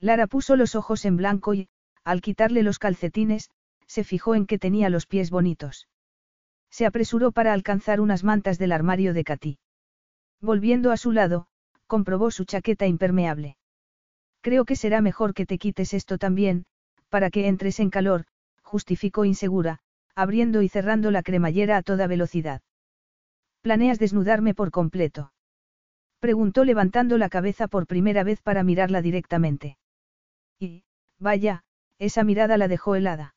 Lara puso los ojos en blanco y, al quitarle los calcetines, se fijó en que tenía los pies bonitos. Se apresuró para alcanzar unas mantas del armario de Katy. Volviendo a su lado, comprobó su chaqueta impermeable. Creo que será mejor que te quites esto también, para que entres en calor, justificó insegura, abriendo y cerrando la cremallera a toda velocidad. ¿Planeas desnudarme por completo? Preguntó levantando la cabeza por primera vez para mirarla directamente. Y, vaya, esa mirada la dejó helada.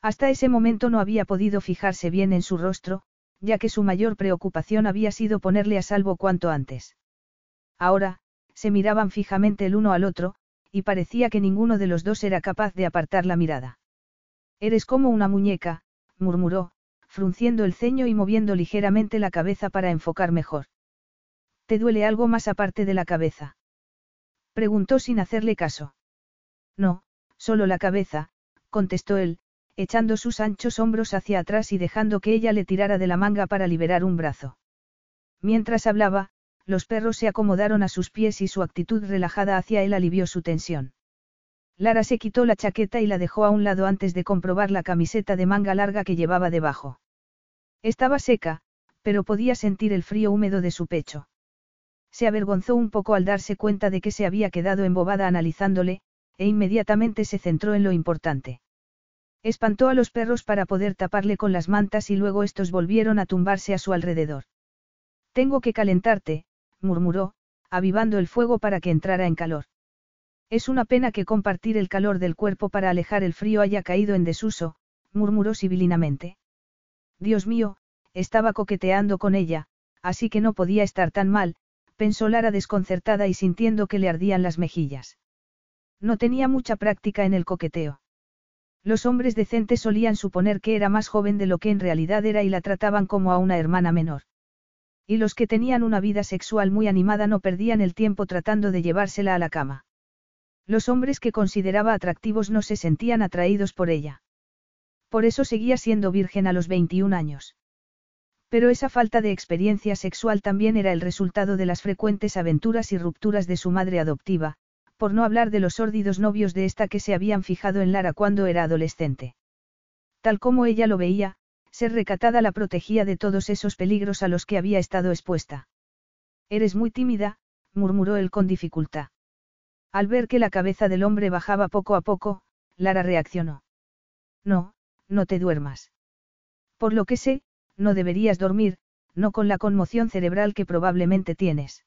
Hasta ese momento no había podido fijarse bien en su rostro, ya que su mayor preocupación había sido ponerle a salvo cuanto antes. Ahora, se miraban fijamente el uno al otro, y parecía que ninguno de los dos era capaz de apartar la mirada. Eres como una muñeca, murmuró, frunciendo el ceño y moviendo ligeramente la cabeza para enfocar mejor. ¿Te duele algo más aparte de la cabeza? Preguntó sin hacerle caso. No, solo la cabeza, contestó él, echando sus anchos hombros hacia atrás y dejando que ella le tirara de la manga para liberar un brazo. Mientras hablaba, los perros se acomodaron a sus pies y su actitud relajada hacia él alivió su tensión. Lara se quitó la chaqueta y la dejó a un lado antes de comprobar la camiseta de manga larga que llevaba debajo. Estaba seca, pero podía sentir el frío húmedo de su pecho. Se avergonzó un poco al darse cuenta de que se había quedado embobada analizándole, e inmediatamente se centró en lo importante. Espantó a los perros para poder taparle con las mantas y luego estos volvieron a tumbarse a su alrededor. Tengo que calentarte, murmuró, avivando el fuego para que entrara en calor. Es una pena que compartir el calor del cuerpo para alejar el frío haya caído en desuso, murmuró sibilinamente. Dios mío, estaba coqueteando con ella, así que no podía estar tan mal, pensó Lara desconcertada y sintiendo que le ardían las mejillas. No tenía mucha práctica en el coqueteo. Los hombres decentes solían suponer que era más joven de lo que en realidad era y la trataban como a una hermana menor. Y los que tenían una vida sexual muy animada no perdían el tiempo tratando de llevársela a la cama. Los hombres que consideraba atractivos no se sentían atraídos por ella. Por eso seguía siendo virgen a los 21 años. Pero esa falta de experiencia sexual también era el resultado de las frecuentes aventuras y rupturas de su madre adoptiva, por no hablar de los sórdidos novios de esta que se habían fijado en Lara cuando era adolescente. Tal como ella lo veía, ser recatada la protegía de todos esos peligros a los que había estado expuesta. Eres muy tímida, murmuró él con dificultad. Al ver que la cabeza del hombre bajaba poco a poco, Lara reaccionó. No, no te duermas. Por lo que sé, no deberías dormir, no con la conmoción cerebral que probablemente tienes.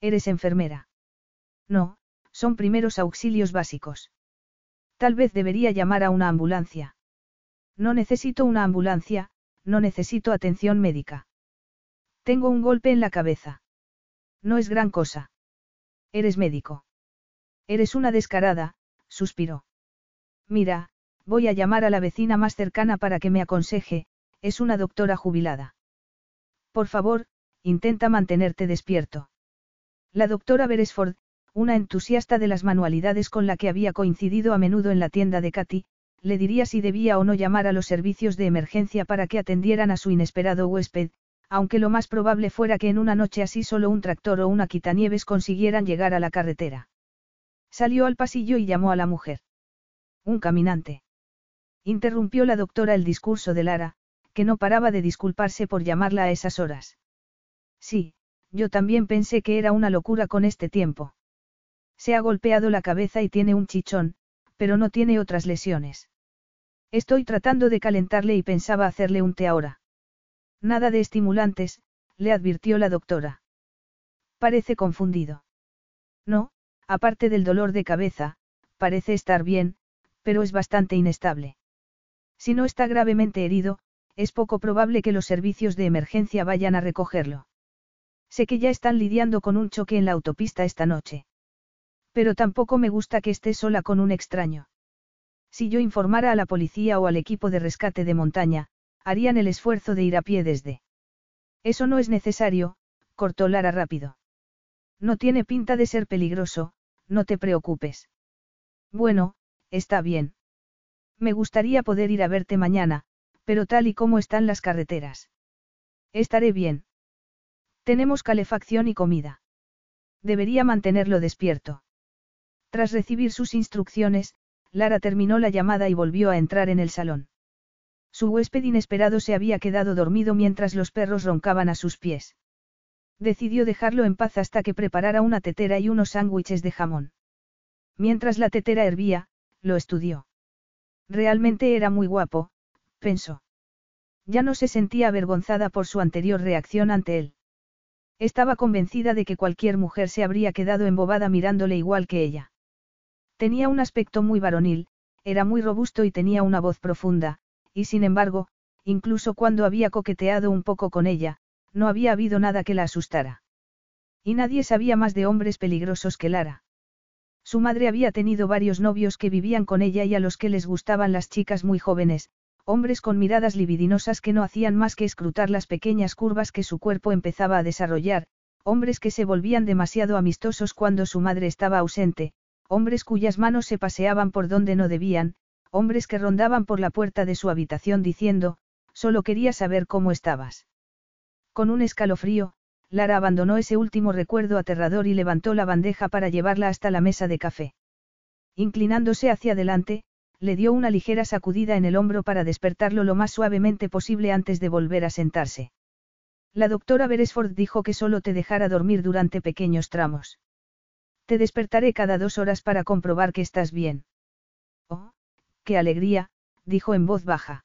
Eres enfermera. No, son primeros auxilios básicos. Tal vez debería llamar a una ambulancia. No necesito una ambulancia, no necesito atención médica. Tengo un golpe en la cabeza. No es gran cosa. Eres médico. Eres una descarada, suspiró. Mira, voy a llamar a la vecina más cercana para que me aconseje, es una doctora jubilada. Por favor, intenta mantenerte despierto. La doctora Beresford, una entusiasta de las manualidades con la que había coincidido a menudo en la tienda de Katy, le diría si debía o no llamar a los servicios de emergencia para que atendieran a su inesperado huésped, aunque lo más probable fuera que en una noche así solo un tractor o una quitanieves consiguieran llegar a la carretera. Salió al pasillo y llamó a la mujer. Un caminante. Interrumpió la doctora el discurso de Lara, que no paraba de disculparse por llamarla a esas horas. Sí, yo también pensé que era una locura con este tiempo. Se ha golpeado la cabeza y tiene un chichón, pero no tiene otras lesiones. Estoy tratando de calentarle y pensaba hacerle un té ahora. Nada de estimulantes, le advirtió la doctora. Parece confundido. No, aparte del dolor de cabeza, parece estar bien, pero es bastante inestable. Si no está gravemente herido, es poco probable que los servicios de emergencia vayan a recogerlo. Sé que ya están lidiando con un choque en la autopista esta noche. Pero tampoco me gusta que esté sola con un extraño. Si yo informara a la policía o al equipo de rescate de montaña, harían el esfuerzo de ir a pie desde. Eso no es necesario, cortó Lara rápido. No tiene pinta de ser peligroso, no te preocupes. Bueno, está bien. Me gustaría poder ir a verte mañana, pero tal y como están las carreteras. Estaré bien. Tenemos calefacción y comida. Debería mantenerlo despierto. Tras recibir sus instrucciones, Lara terminó la llamada y volvió a entrar en el salón. Su huésped inesperado se había quedado dormido mientras los perros roncaban a sus pies. Decidió dejarlo en paz hasta que preparara una tetera y unos sándwiches de jamón. Mientras la tetera hervía, lo estudió. Realmente era muy guapo, pensó. Ya no se sentía avergonzada por su anterior reacción ante él. Estaba convencida de que cualquier mujer se habría quedado embobada mirándole igual que ella. Tenía un aspecto muy varonil, era muy robusto y tenía una voz profunda, y sin embargo, incluso cuando había coqueteado un poco con ella, no había habido nada que la asustara. Y nadie sabía más de hombres peligrosos que Lara. Su madre había tenido varios novios que vivían con ella y a los que les gustaban las chicas muy jóvenes, hombres con miradas libidinosas que no hacían más que escrutar las pequeñas curvas que su cuerpo empezaba a desarrollar, hombres que se volvían demasiado amistosos cuando su madre estaba ausente, hombres cuyas manos se paseaban por donde no debían, hombres que rondaban por la puerta de su habitación diciendo, solo quería saber cómo estabas. Con un escalofrío, Lara abandonó ese último recuerdo aterrador y levantó la bandeja para llevarla hasta la mesa de café. Inclinándose hacia adelante, le dio una ligera sacudida en el hombro para despertarlo lo más suavemente posible antes de volver a sentarse. La doctora Beresford dijo que solo te dejara dormir durante pequeños tramos. Te despertaré cada dos horas para comprobar que estás bien. Oh, qué alegría, dijo en voz baja.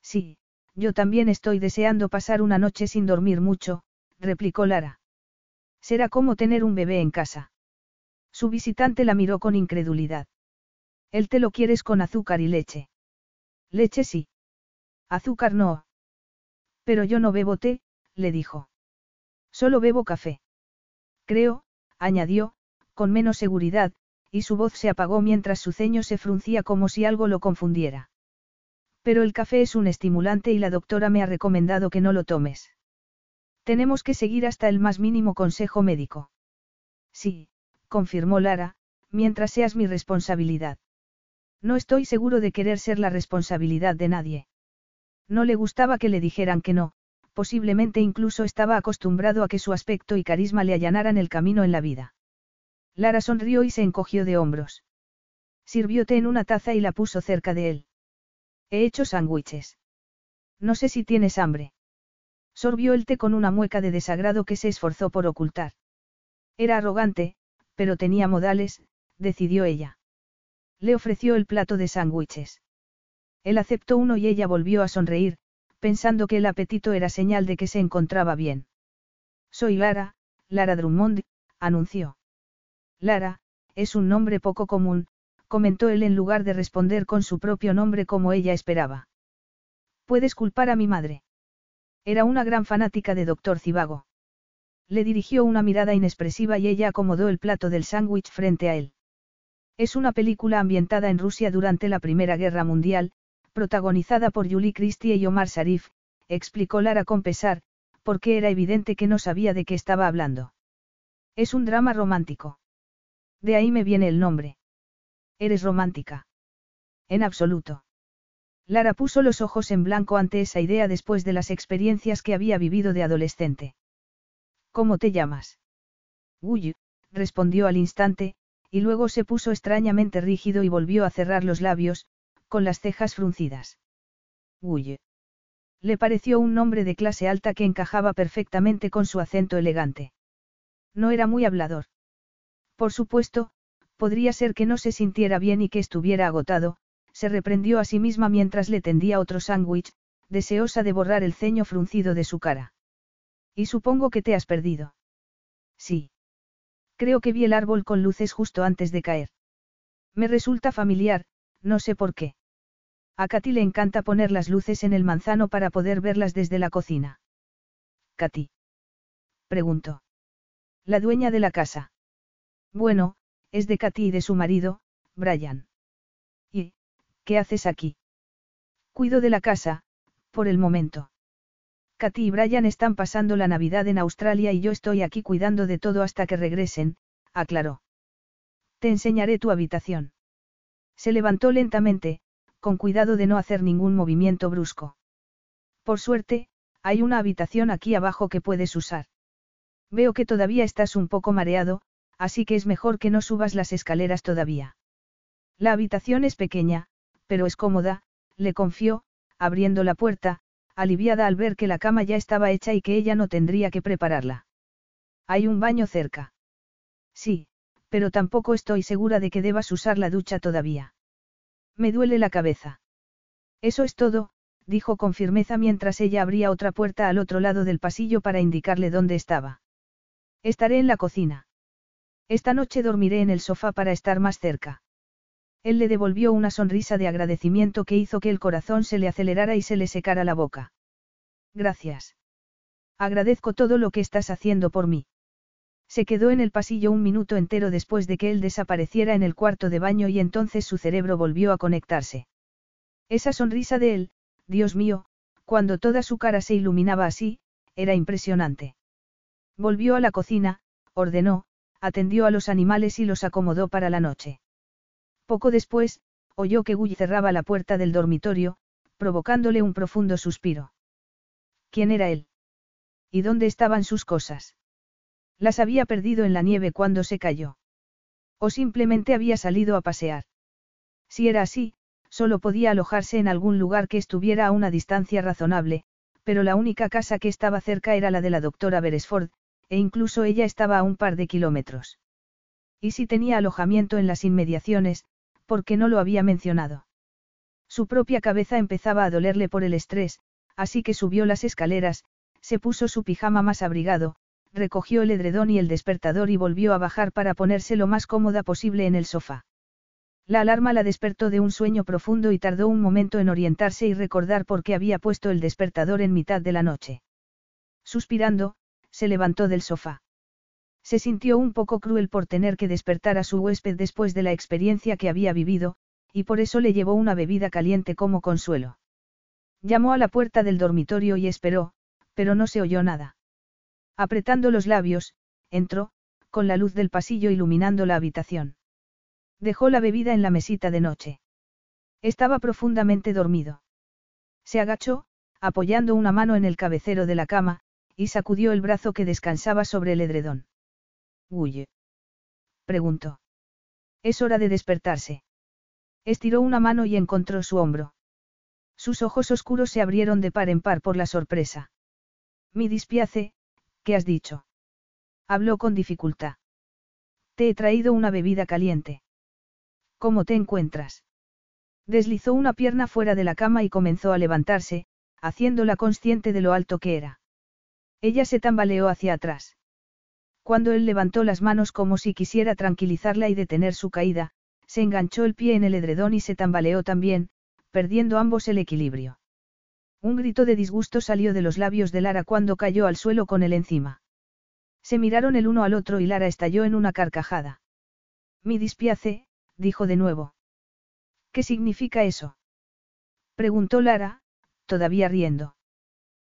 Sí, yo también estoy deseando pasar una noche sin dormir mucho, replicó Lara. Será como tener un bebé en casa. Su visitante la miró con incredulidad. Él te lo quieres con azúcar y leche. Leche sí. Azúcar no. Pero yo no bebo té, le dijo. Solo bebo café. Creo, añadió, con menos seguridad, y su voz se apagó mientras su ceño se fruncía como si algo lo confundiera. Pero el café es un estimulante y la doctora me ha recomendado que no lo tomes. Tenemos que seguir hasta el más mínimo consejo médico. Sí, confirmó Lara, mientras seas mi responsabilidad. No estoy seguro de querer ser la responsabilidad de nadie. No le gustaba que le dijeran que no, posiblemente incluso estaba acostumbrado a que su aspecto y carisma le allanaran el camino en la vida. Lara sonrió y se encogió de hombros. Sirvió té en una taza y la puso cerca de él. He hecho sándwiches. No sé si tienes hambre. Sorbió el té con una mueca de desagrado que se esforzó por ocultar. Era arrogante, pero tenía modales, decidió ella. Le ofreció el plato de sándwiches. Él aceptó uno y ella volvió a sonreír, pensando que el apetito era señal de que se encontraba bien. Soy Lara, Lara Drummond, anunció. Lara, es un nombre poco común, comentó él en lugar de responder con su propio nombre como ella esperaba. Puedes culpar a mi madre. Era una gran fanática de Doctor Cibago. Le dirigió una mirada inexpresiva y ella acomodó el plato del sándwich frente a él. Es una película ambientada en Rusia durante la Primera Guerra Mundial, protagonizada por Julie Christie y Omar Sharif, explicó Lara con pesar, porque era evidente que no sabía de qué estaba hablando. Es un drama romántico. De ahí me viene el nombre. ¿Eres romántica? En absoluto. Lara puso los ojos en blanco ante esa idea después de las experiencias que había vivido de adolescente. ¿Cómo te llamas? Uy, respondió al instante, y luego se puso extrañamente rígido y volvió a cerrar los labios, con las cejas fruncidas. Uy. Le pareció un nombre de clase alta que encajaba perfectamente con su acento elegante. No era muy hablador. Por supuesto, podría ser que no se sintiera bien y que estuviera agotado, se reprendió a sí misma mientras le tendía otro sándwich, deseosa de borrar el ceño fruncido de su cara. Y supongo que te has perdido. Sí. Creo que vi el árbol con luces justo antes de caer. Me resulta familiar, no sé por qué. A Katy le encanta poner las luces en el manzano para poder verlas desde la cocina. Katy. Preguntó. La dueña de la casa. Bueno, es de Katy y de su marido, Brian. ¿Y, qué haces aquí? Cuido de la casa, por el momento. Katy y Brian están pasando la Navidad en Australia y yo estoy aquí cuidando de todo hasta que regresen, aclaró. Te enseñaré tu habitación. Se levantó lentamente, con cuidado de no hacer ningún movimiento brusco. Por suerte, hay una habitación aquí abajo que puedes usar. Veo que todavía estás un poco mareado, así que es mejor que no subas las escaleras todavía. La habitación es pequeña, pero es cómoda, le confió, abriendo la puerta, aliviada al ver que la cama ya estaba hecha y que ella no tendría que prepararla. ¿Hay un baño cerca? Sí, pero tampoco estoy segura de que debas usar la ducha todavía. Me duele la cabeza. Eso es todo, dijo con firmeza mientras ella abría otra puerta al otro lado del pasillo para indicarle dónde estaba. Estaré en la cocina. Esta noche dormiré en el sofá para estar más cerca. Él le devolvió una sonrisa de agradecimiento que hizo que el corazón se le acelerara y se le secara la boca. Gracias. Agradezco todo lo que estás haciendo por mí. Se quedó en el pasillo un minuto entero después de que él desapareciera en el cuarto de baño y entonces su cerebro volvió a conectarse. Esa sonrisa de él, Dios mío, cuando toda su cara se iluminaba así, era impresionante. Volvió a la cocina, ordenó, atendió a los animales y los acomodó para la noche. Poco después, oyó que Guy cerraba la puerta del dormitorio, provocándole un profundo suspiro. ¿Quién era él? ¿Y dónde estaban sus cosas? Las había perdido en la nieve cuando se cayó. O simplemente había salido a pasear. Si era así, solo podía alojarse en algún lugar que estuviera a una distancia razonable, pero la única casa que estaba cerca era la de la doctora Beresford, e incluso ella estaba a un par de kilómetros. Y si tenía alojamiento en las inmediaciones, ¿por qué no lo había mencionado? Su propia cabeza empezaba a dolerle por el estrés, así que subió las escaleras, se puso su pijama más abrigado, recogió el edredón y el despertador y volvió a bajar para ponerse lo más cómoda posible en el sofá. La alarma la despertó de un sueño profundo y tardó un momento en orientarse y recordar por qué había puesto el despertador en mitad de la noche. Suspirando, se levantó del sofá. Se sintió un poco cruel por tener que despertar a su huésped después de la experiencia que había vivido, y por eso le llevó una bebida caliente como consuelo. Llamó a la puerta del dormitorio y esperó, pero no se oyó nada. Apretando los labios, entró, con la luz del pasillo iluminando la habitación. Dejó la bebida en la mesita de noche. Estaba profundamente dormido. Se agachó, apoyando una mano en el cabecero de la cama, y sacudió el brazo que descansaba sobre el edredón. «¿Huye?» preguntó. Es hora de despertarse. Estiró una mano y encontró su hombro. Sus ojos oscuros se abrieron de par en par por la sorpresa. Mi dispiace, ¿qué has dicho? Habló con dificultad. Te he traído una bebida caliente. ¿Cómo te encuentras? Deslizó una pierna fuera de la cama y comenzó a levantarse, haciéndola consciente de lo alto que era. Ella se tambaleó hacia atrás. Cuando él levantó las manos como si quisiera tranquilizarla y detener su caída, se enganchó el pie en el edredón y se tambaleó también, perdiendo ambos el equilibrio. Un grito de disgusto salió de los labios de Lara cuando cayó al suelo con él encima. Se miraron el uno al otro y Lara estalló en una carcajada. Mi dispiace, dijo de nuevo. ¿Qué significa eso? Preguntó Lara, todavía riendo.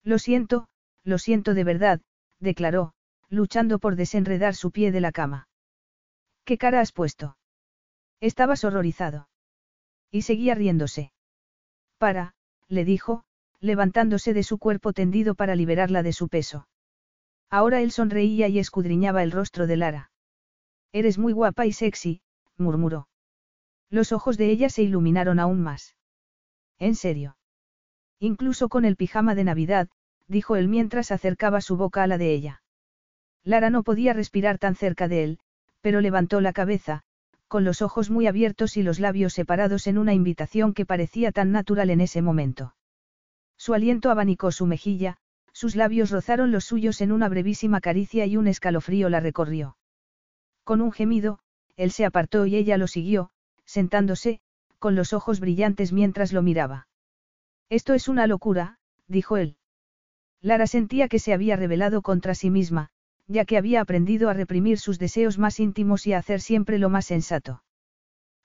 Lo siento, lo siento de verdad, declaró, luchando por desenredar su pie de la cama. ¿Qué cara has puesto? Estabas horrorizado. Y seguía riéndose. Para, le dijo, levantándose de su cuerpo tendido para liberarla de su peso. Ahora él sonreía y escudriñaba el rostro de Lara. Eres muy guapa y sexy, murmuró. Los ojos de ella se iluminaron aún más. ¿En serio? Incluso con el pijama de Navidad, dijo él mientras acercaba su boca a la de ella. Lara no podía respirar tan cerca de él, pero levantó la cabeza, con los ojos muy abiertos y los labios separados en una invitación que parecía tan natural en ese momento. Su aliento abanicó su mejilla, sus labios rozaron los suyos en una brevísima caricia y un escalofrío la recorrió. Con un gemido, él se apartó y ella lo siguió, sentándose, con los ojos brillantes mientras lo miraba. Esto es una locura, dijo él. Lara sentía que se había rebelado contra sí misma, ya que había aprendido a reprimir sus deseos más íntimos y a hacer siempre lo más sensato.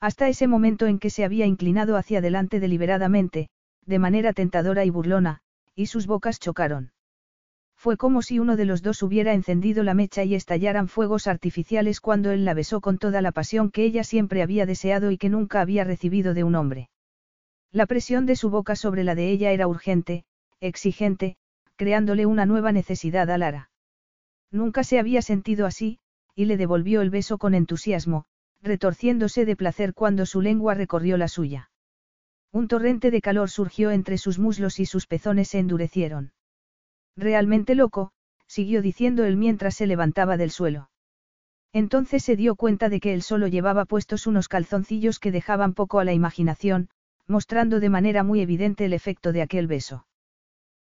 Hasta ese momento en que se había inclinado hacia adelante deliberadamente, de manera tentadora y burlona, y sus bocas chocaron. Fue como si uno de los dos hubiera encendido la mecha y estallaran fuegos artificiales cuando él la besó con toda la pasión que ella siempre había deseado y que nunca había recibido de un hombre. La presión de su boca sobre la de ella era urgente, exigente, creándole una nueva necesidad a Lara. Nunca se había sentido así, y le devolvió el beso con entusiasmo, retorciéndose de placer cuando su lengua recorrió la suya. Un torrente de calor surgió entre sus muslos y sus pezones se endurecieron. Realmente loco, siguió diciendo él mientras se levantaba del suelo. Entonces se dio cuenta de que él solo llevaba puestos unos calzoncillos que dejaban poco a la imaginación, mostrando de manera muy evidente el efecto de aquel beso.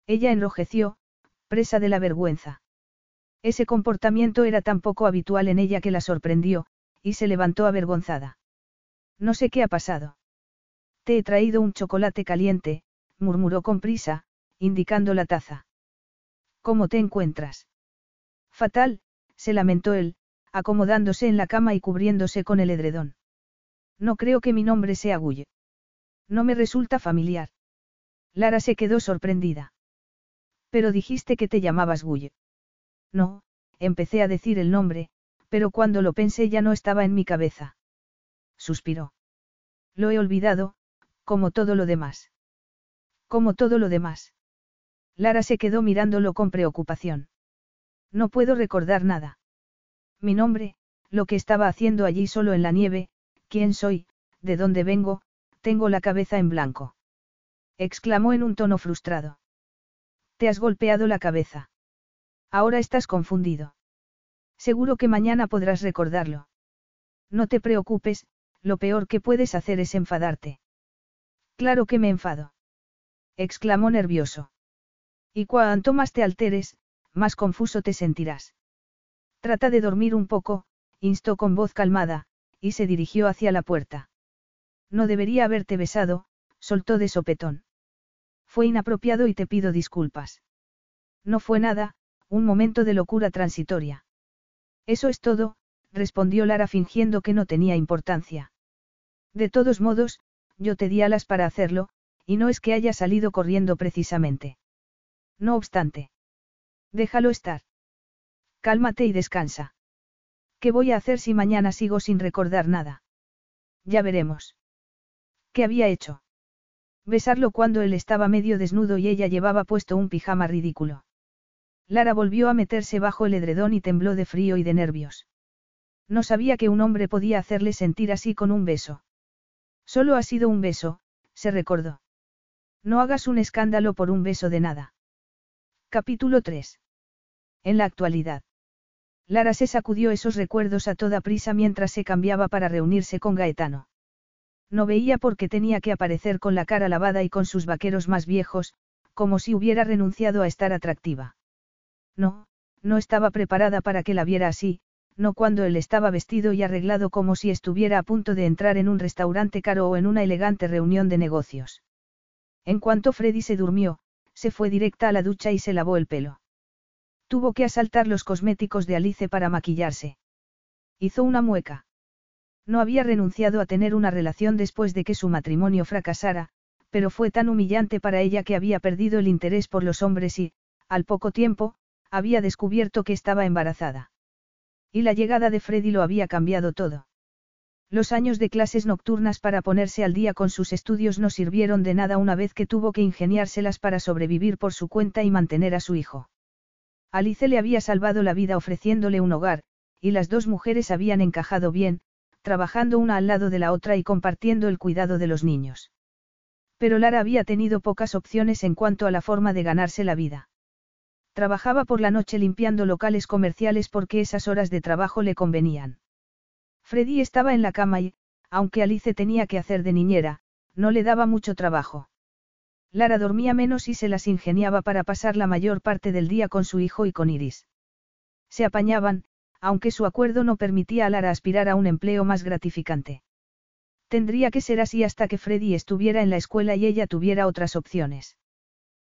Ella enrojeció, presa de la vergüenza. Ese comportamiento era tan poco habitual en ella que la sorprendió, y se levantó avergonzada. No sé qué ha pasado. Te he traído un chocolate caliente, murmuró con prisa, indicando la taza. ¿Cómo te encuentras? Fatal, se lamentó él, acomodándose en la cama y cubriéndose con el edredón. No creo que mi nombre sea Gulle. No me resulta familiar. Lara se quedó sorprendida. Pero dijiste que te llamabas Gulle. No, empecé a decir el nombre, pero cuando lo pensé ya no estaba en mi cabeza. Suspiró. Lo he olvidado, como todo lo demás. Como todo lo demás. Lara se quedó mirándolo con preocupación. No puedo recordar nada. Mi nombre, lo que estaba haciendo allí solo en la nieve, quién soy, de dónde vengo, tengo la cabeza en blanco. Exclamó en un tono frustrado. Te has golpeado la cabeza. Ahora estás confundido. Seguro que mañana podrás recordarlo. No te preocupes, lo peor que puedes hacer es enfadarte. Claro que me enfado. Exclamó nervioso. Y cuanto más te alteres, más confuso te sentirás. Trata de dormir un poco, instó con voz calmada, y se dirigió hacia la puerta. No debería haberte besado, soltó de sopetón. Fue inapropiado y te pido disculpas. No fue nada, un momento de locura transitoria. Eso es todo, respondió Lara fingiendo que no tenía importancia. De todos modos, yo te di alas para hacerlo, y no es que haya salido corriendo precisamente. No obstante. Déjalo estar. Cálmate y descansa. ¿Qué voy a hacer si mañana sigo sin recordar nada? Ya veremos. ¿Qué había hecho? Besarlo cuando él estaba medio desnudo y ella llevaba puesto un pijama ridículo. Lara volvió a meterse bajo el edredón y tembló de frío y de nervios. No sabía que un hombre podía hacerle sentir así con un beso. Solo ha sido un beso, se recordó. No hagas un escándalo por un beso de nada. Capítulo 3. En la actualidad. Lara se sacudió esos recuerdos a toda prisa mientras se cambiaba para reunirse con Gaetano. No veía por qué tenía que aparecer con la cara lavada y con sus vaqueros más viejos, como si hubiera renunciado a estar atractiva. No, no estaba preparada para que la viera así, no cuando él estaba vestido y arreglado como si estuviera a punto de entrar en un restaurante caro o en una elegante reunión de negocios. En cuanto Freddy se durmió, se fue directa a la ducha y se lavó el pelo. Tuvo que asaltar los cosméticos de Alice para maquillarse. Hizo una mueca. No había renunciado a tener una relación después de que su matrimonio fracasara, pero fue tan humillante para ella que había perdido el interés por los hombres y, al poco tiempo, había descubierto que estaba embarazada. Y la llegada de Freddy lo había cambiado todo. Los años de clases nocturnas para ponerse al día con sus estudios no sirvieron de nada una vez que tuvo que ingeniárselas para sobrevivir por su cuenta y mantener a su hijo. Alice le había salvado la vida ofreciéndole un hogar, y las dos mujeres habían encajado bien, trabajando una al lado de la otra y compartiendo el cuidado de los niños. Pero Lara había tenido pocas opciones en cuanto a la forma de ganarse la vida. Trabajaba por la noche limpiando locales comerciales porque esas horas de trabajo le convenían. Freddy estaba en la cama y, aunque Alice tenía que hacer de niñera, no le daba mucho trabajo. Lara dormía menos y se las ingeniaba para pasar la mayor parte del día con su hijo y con Iris. Se apañaban, aunque su acuerdo no permitía a Lara aspirar a un empleo más gratificante. Tendría que ser así hasta que Freddy estuviera en la escuela y ella tuviera otras opciones.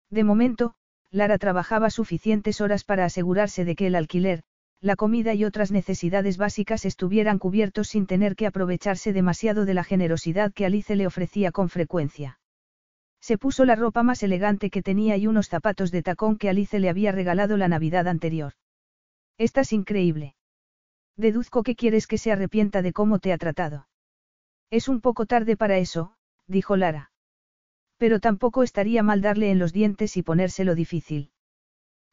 De momento, Lara trabajaba suficientes horas para asegurarse de que el alquiler, la comida y otras necesidades básicas estuvieran cubiertos sin tener que aprovecharse demasiado de la generosidad que Alice le ofrecía con frecuencia. Se puso la ropa más elegante que tenía y unos zapatos de tacón que Alice le había regalado la Navidad anterior. Estás increíble. Deduzco que quieres que se arrepienta de cómo te ha tratado. Es un poco tarde para eso, dijo Lara. Pero tampoco estaría mal darle en los dientes y ponérselo difícil.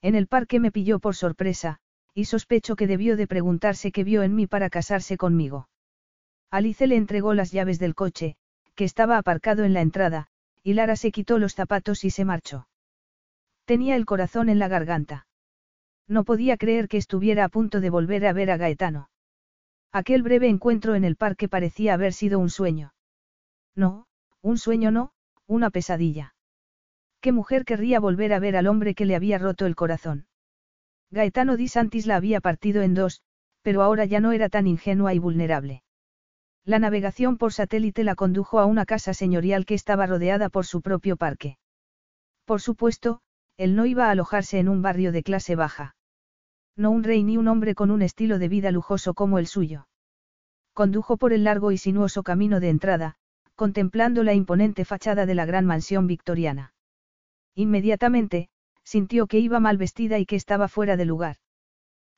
En el parque me pilló por sorpresa, y sospecho que debió de preguntarse qué vio en mí para casarse conmigo. Alice le entregó las llaves del coche, que estaba aparcado en la entrada, y Lara se quitó los zapatos y se marchó. Tenía el corazón en la garganta. No podía creer que estuviera a punto de volver a ver a Gaetano. Aquel breve encuentro en el parque parecía haber sido un sueño. No, un sueño no, una pesadilla. ¿Qué mujer querría volver a ver al hombre que le había roto el corazón? Gaetano Di Santis la había partido en dos, pero ahora ya no era tan ingenua y vulnerable. La navegación por satélite la condujo a una casa señorial que estaba rodeada por su propio parque. Por supuesto, él no iba a alojarse en un barrio de clase baja. No un rey ni un hombre con un estilo de vida lujoso como el suyo. Condujo por el largo y sinuoso camino de entrada, contemplando la imponente fachada de la gran mansión victoriana. Inmediatamente, sintió que iba mal vestida y que estaba fuera de lugar.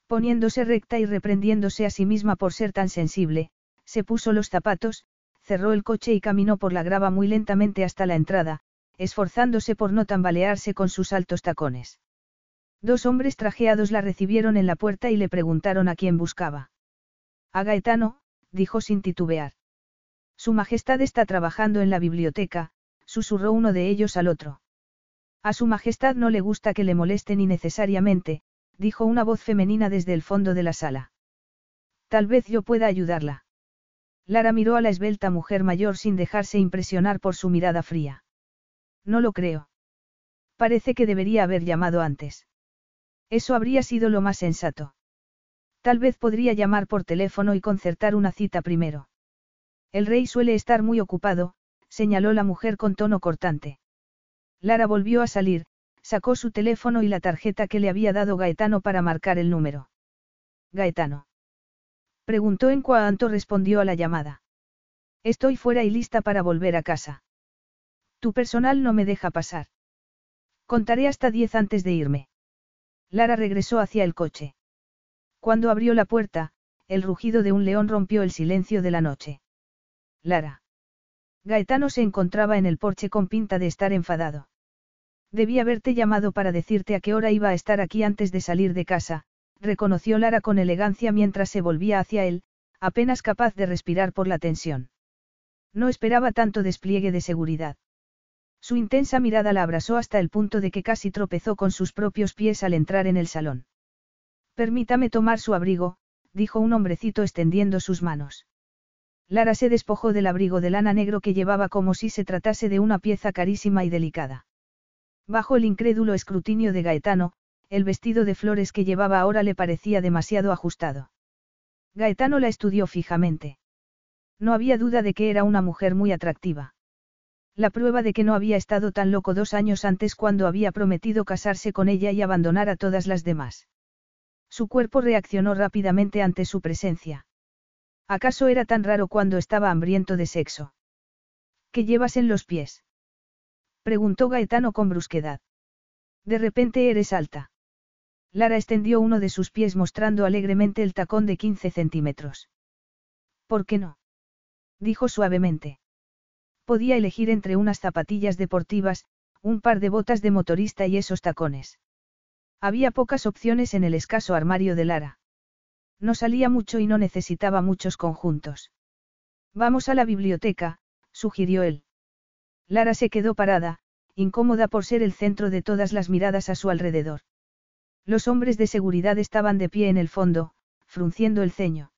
Poniéndose recta y reprendiéndose a sí misma por ser tan sensible, se puso los zapatos, cerró el coche y caminó por la grava muy lentamente hasta la entrada, esforzándose por no tambalearse con sus altos tacones. Dos hombres trajeados la recibieron en la puerta y le preguntaron a quién buscaba. A Gaetano, dijo sin titubear. Su Majestad está trabajando en la biblioteca, susurró uno de ellos al otro. A Su Majestad no le gusta que le molesten innecesariamente, dijo una voz femenina desde el fondo de la sala. Tal vez yo pueda ayudarla. Lara miró a la esbelta mujer mayor sin dejarse impresionar por su mirada fría. No lo creo. Parece que debería haber llamado antes. Eso habría sido lo más sensato. Tal vez podría llamar por teléfono y concertar una cita primero. El rey suele estar muy ocupado, señaló la mujer con tono cortante. Lara volvió a salir, sacó su teléfono y la tarjeta que le había dado Gaetano para marcar el número. Gaetano. Preguntó en cuanto respondió a la llamada. Estoy fuera y lista para volver a casa. Tu personal no me deja pasar. Contaré hasta diez antes de irme. Lara regresó hacia el coche. Cuando abrió la puerta, el rugido de un león rompió el silencio de la noche. Lara. Gaetano se encontraba en el porche con pinta de estar enfadado. Debí haberte llamado para decirte a qué hora iba a estar aquí antes de salir de casa, reconoció Lara con elegancia mientras se volvía hacia él, apenas capaz de respirar por la tensión. No esperaba tanto despliegue de seguridad. Su intensa mirada la abrazó hasta el punto de que casi tropezó con sus propios pies al entrar en el salón. Permítame tomar su abrigo, dijo un hombrecito extendiendo sus manos. Lara se despojó del abrigo de lana negro que llevaba como si se tratase de una pieza carísima y delicada. Bajo el incrédulo escrutinio de Gaetano, el vestido de flores que llevaba ahora le parecía demasiado ajustado. Gaetano la estudió fijamente. No había duda de que era una mujer muy atractiva. La prueba de que no había estado tan loco dos años antes cuando había prometido casarse con ella y abandonar a todas las demás. Su cuerpo reaccionó rápidamente ante su presencia. ¿Acaso era tan raro cuando estaba hambriento de sexo? ¿Qué llevas en los pies? Preguntó Gaetano con brusquedad. De repente eres alta. Lara extendió uno de sus pies mostrando alegremente el tacón de 15 centímetros. ¿Por qué no? Dijo suavemente. Podía elegir entre unas zapatillas deportivas, un par de botas de motorista y esos tacones. Había pocas opciones en el escaso armario de Lara. No salía mucho y no necesitaba muchos conjuntos. Vamos a la biblioteca, sugirió él. Lara se quedó parada, incómoda por ser el centro de todas las miradas a su alrededor. Los hombres de seguridad estaban de pie en el fondo, frunciendo el ceño.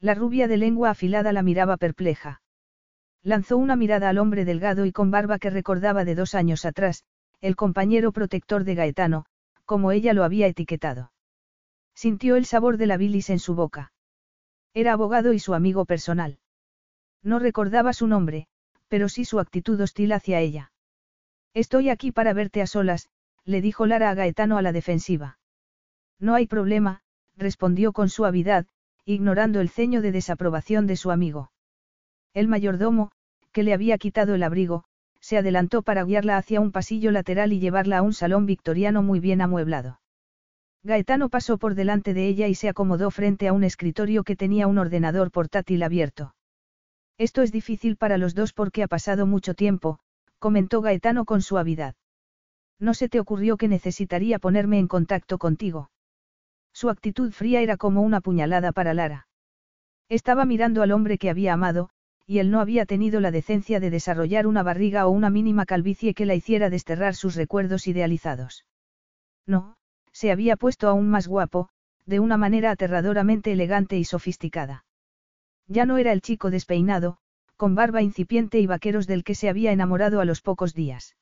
La rubia de lengua afilada la miraba perpleja. Lanzó una mirada al hombre delgado y con barba que recordaba de dos años atrás, el compañero protector de Gaetano, como ella lo había etiquetado. Sintió el sabor de la bilis en su boca. Era abogado y su amigo personal. No recordaba su nombre, pero sí su actitud hostil hacia ella. Estoy aquí para verte a solas, le dijo Lara a Gaetano a la defensiva. No hay problema, respondió con suavidad, ignorando el ceño de desaprobación de su amigo. El mayordomo, que le había quitado el abrigo, se adelantó para guiarla hacia un pasillo lateral y llevarla a un salón victoriano muy bien amueblado. Gaetano pasó por delante de ella y se acomodó frente a un escritorio que tenía un ordenador portátil abierto. Esto es difícil para los dos porque ha pasado mucho tiempo, comentó Gaetano con suavidad. No se te ocurrió que necesitaría ponerme en contacto contigo. Su actitud fría era como una puñalada para Lara. Estaba mirando al hombre que había amado, y él no había tenido la decencia de desarrollar una barriga o una mínima calvicie que la hiciera desterrar sus recuerdos idealizados. No, se había puesto aún más guapo, de una manera aterradoramente elegante y sofisticada. Ya no era el chico despeinado, con barba incipiente y vaqueros del que se había enamorado a los pocos días.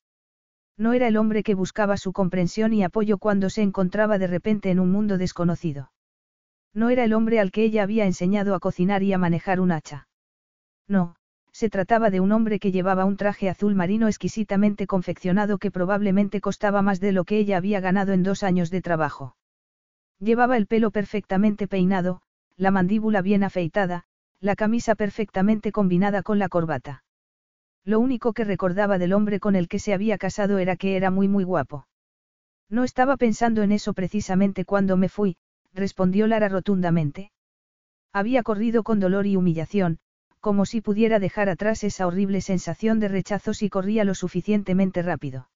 No era el hombre que buscaba su comprensión y apoyo cuando se encontraba de repente en un mundo desconocido. No era el hombre al que ella había enseñado a cocinar y a manejar un hacha. No, se trataba de un hombre que llevaba un traje azul marino exquisitamente confeccionado que probablemente costaba más de lo que ella había ganado en dos años de trabajo. Llevaba el pelo perfectamente peinado, la mandíbula bien afeitada, la camisa perfectamente combinada con la corbata. Lo único que recordaba del hombre con el que se había casado era que era muy muy guapo. No estaba pensando en eso precisamente cuando me fui, respondió Lara rotundamente. Había corrido con dolor y humillación, como si pudiera dejar atrás esa horrible sensación de rechazo si corría lo suficientemente rápido.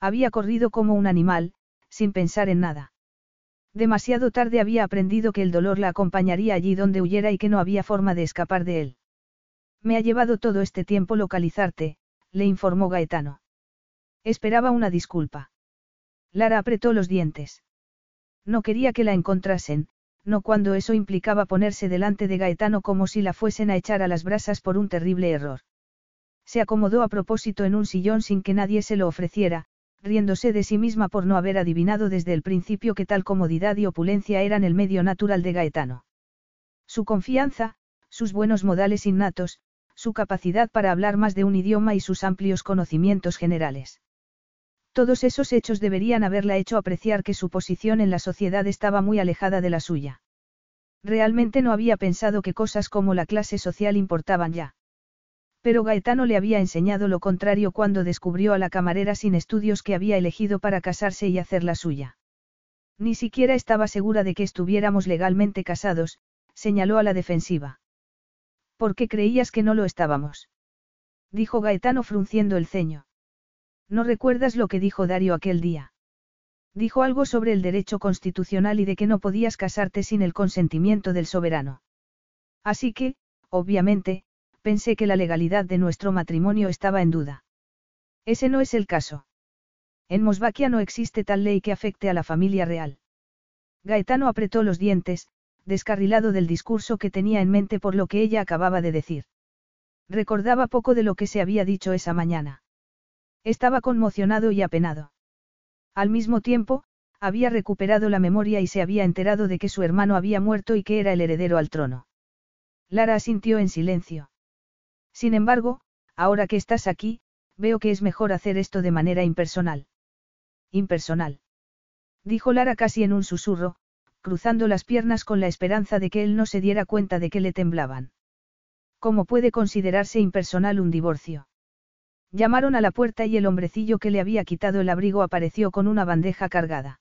Había corrido como un animal, sin pensar en nada. Demasiado tarde había aprendido que el dolor la acompañaría allí donde huyera y que no había forma de escapar de él. Me ha llevado todo este tiempo localizarte, le informó Gaetano. Esperaba una disculpa. Lara apretó los dientes. No quería que la encontrasen, no cuando eso implicaba ponerse delante de Gaetano como si la fuesen a echar a las brasas por un terrible error. Se acomodó a propósito en un sillón sin que nadie se lo ofreciera, riéndose de sí misma por no haber adivinado desde el principio que tal comodidad y opulencia eran el medio natural de Gaetano. Su confianza, sus buenos modales innatos, su capacidad para hablar más de un idioma y sus amplios conocimientos generales. Todos esos hechos deberían haberla hecho apreciar que su posición en la sociedad estaba muy alejada de la suya. Realmente no había pensado que cosas como la clase social importaban ya. Pero Gaetano le había enseñado lo contrario cuando descubrió a la camarera sin estudios que había elegido para casarse y hacer la suya. Ni siquiera estaba segura de que estuviéramos legalmente casados, señaló a la defensiva. ¿Por qué creías que no lo estábamos? Dijo Gaetano frunciendo el ceño. ¿No recuerdas lo que dijo Dario aquel día? Dijo algo sobre el derecho constitucional y de que no podías casarte sin el consentimiento del soberano. Así que, obviamente, pensé que la legalidad de nuestro matrimonio estaba en duda. Ese no es el caso. En Mosvaquia no existe tal ley que afecte a la familia real. Gaetano apretó los dientes, descarrilado del discurso que tenía en mente por lo que ella acababa de decir. Recordaba poco de lo que se había dicho esa mañana. Estaba conmocionado y apenado. Al mismo tiempo, había recuperado la memoria y se había enterado de que su hermano había muerto y que era el heredero al trono. Lara asintió en silencio. Sin embargo, ahora que estás aquí, veo que es mejor hacer esto de manera impersonal. Impersonal. Dijo Lara casi en un susurro, cruzando las piernas con la esperanza de que él no se diera cuenta de que le temblaban. ¿Cómo puede considerarse impersonal un divorcio? Llamaron a la puerta y el hombrecillo que le había quitado el abrigo apareció con una bandeja cargada.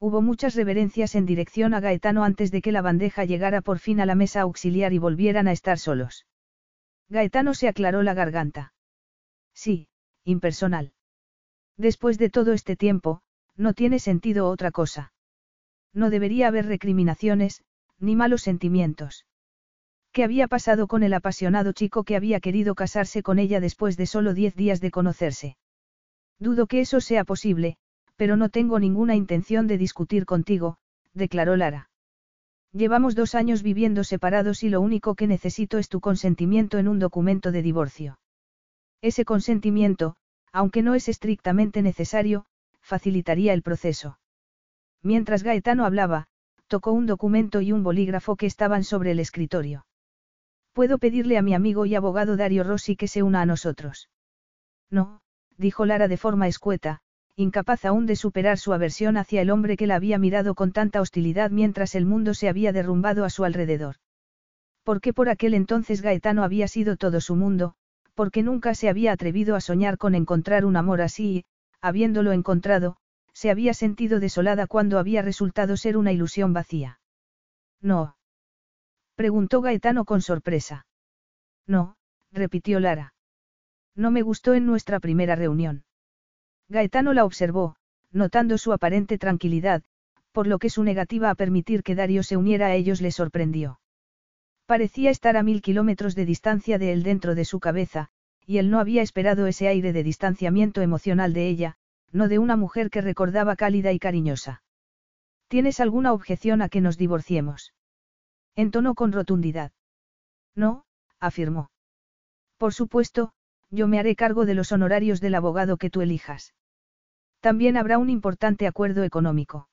Hubo muchas reverencias en dirección a Gaetano antes de que la bandeja llegara por fin a la mesa auxiliar y volvieran a estar solos. Gaetano se aclaró la garganta. Sí, impersonal. Después de todo este tiempo, no tiene sentido otra cosa. No debería haber recriminaciones, ni malos sentimientos. ¿Qué había pasado con el apasionado chico que había querido casarse con ella después de solo diez días de conocerse? Dudo que eso sea posible, pero no tengo ninguna intención de discutir contigo, declaró Lara. Llevamos dos años viviendo separados y lo único que necesito es tu consentimiento en un documento de divorcio. Ese consentimiento, aunque no es estrictamente necesario, facilitaría el proceso. Mientras Gaetano hablaba, tocó un documento y un bolígrafo que estaban sobre el escritorio. Puedo pedirle a mi amigo y abogado Dario Rossi que se una a nosotros. No, dijo Lara de forma escueta, incapaz aún de superar su aversión hacia el hombre que la había mirado con tanta hostilidad mientras el mundo se había derrumbado a su alrededor. Porque por aquel entonces Gaetano había sido todo su mundo, porque nunca se había atrevido a soñar con encontrar un amor así y, habiéndolo encontrado, se había sentido desolada cuando había resultado ser una ilusión vacía. No. Preguntó Gaetano con sorpresa. No, repitió Lara. No me gustó en nuestra primera reunión. Gaetano la observó, notando su aparente tranquilidad, por lo que su negativa a permitir que Dario se uniera a ellos le sorprendió. Parecía estar a mil kilómetros de distancia de él dentro de su cabeza, y él no había esperado ese aire de distanciamiento emocional de ella, no de una mujer que recordaba cálida y cariñosa. ¿Tienes alguna objeción a que nos divorciemos? Entonó con rotundidad. No, afirmó. Por supuesto, yo me haré cargo de los honorarios del abogado que tú elijas. También habrá un importante acuerdo económico.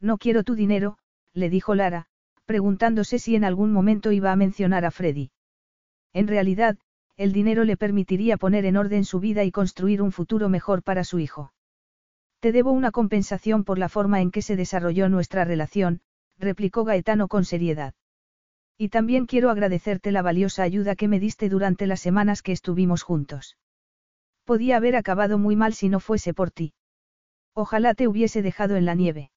No quiero tu dinero, le dijo Lara, preguntándose si en algún momento iba a mencionar a Freddy. En realidad, el dinero le permitiría poner en orden su vida y construir un futuro mejor para su hijo. Te debo una compensación por la forma en que se desarrolló nuestra relación, replicó Gaetano con seriedad. Y también quiero agradecerte la valiosa ayuda que me diste durante las semanas que estuvimos juntos. Podía haber acabado muy mal si no fuese por ti. Ojalá te hubiese dejado en la nieve.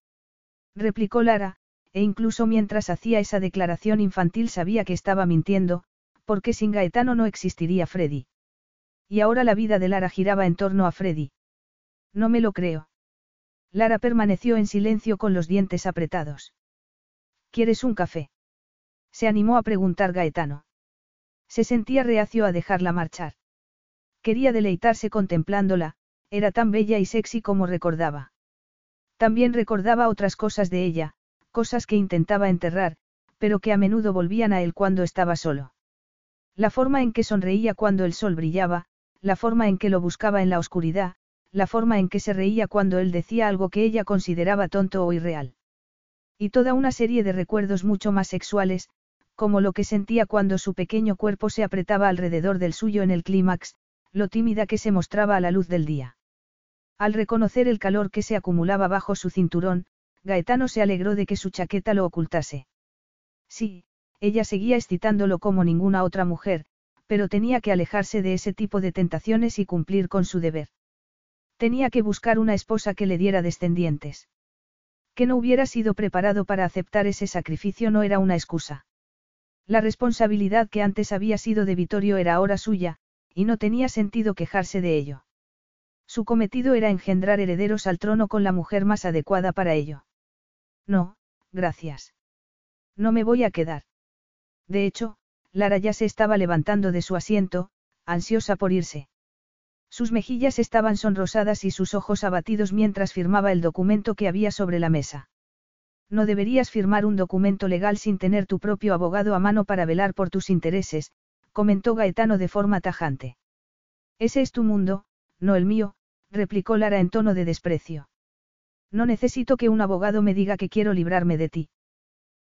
Replicó Lara, e incluso mientras hacía esa declaración infantil sabía que estaba mintiendo, porque sin Gaetano no existiría Freddy. Y ahora la vida de Lara giraba en torno a Freddy. No me lo creo. Lara permaneció en silencio con los dientes apretados. ¿Quieres un café? Se animó a preguntar Gaetano. Se sentía reacio a dejarla marchar. Quería deleitarse contemplándola, era tan bella y sexy como recordaba. También recordaba otras cosas de ella, cosas que intentaba enterrar, pero que a menudo volvían a él cuando estaba solo. La forma en que sonreía cuando el sol brillaba, la forma en que lo buscaba en la oscuridad, la forma en que se reía cuando él decía algo que ella consideraba tonto o irreal. Y toda una serie de recuerdos mucho más sexuales, como lo que sentía cuando su pequeño cuerpo se apretaba alrededor del suyo en el clímax, lo tímida que se mostraba a la luz del día. Al reconocer el calor que se acumulaba bajo su cinturón, Gaetano se alegró de que su chaqueta lo ocultase. Sí, ella seguía excitándolo como ninguna otra mujer, pero tenía que alejarse de ese tipo de tentaciones y cumplir con su deber. Tenía que buscar una esposa que le diera descendientes. Que no hubiera sido preparado para aceptar ese sacrificio no era una excusa. La responsabilidad que antes había sido de Vittorio era ahora suya, y no tenía sentido quejarse de ello. Su cometido era engendrar herederos al trono con la mujer más adecuada para ello. No, gracias. No me voy a quedar. De hecho, Lara ya se estaba levantando de su asiento, ansiosa por irse. Sus mejillas estaban sonrosadas y sus ojos abatidos mientras firmaba el documento que había sobre la mesa. No deberías firmar un documento legal sin tener tu propio abogado a mano para velar por tus intereses, comentó Gaetano de forma tajante. Ese es tu mundo, no el mío, replicó Lara en tono de desprecio. No necesito que un abogado me diga que quiero librarme de ti.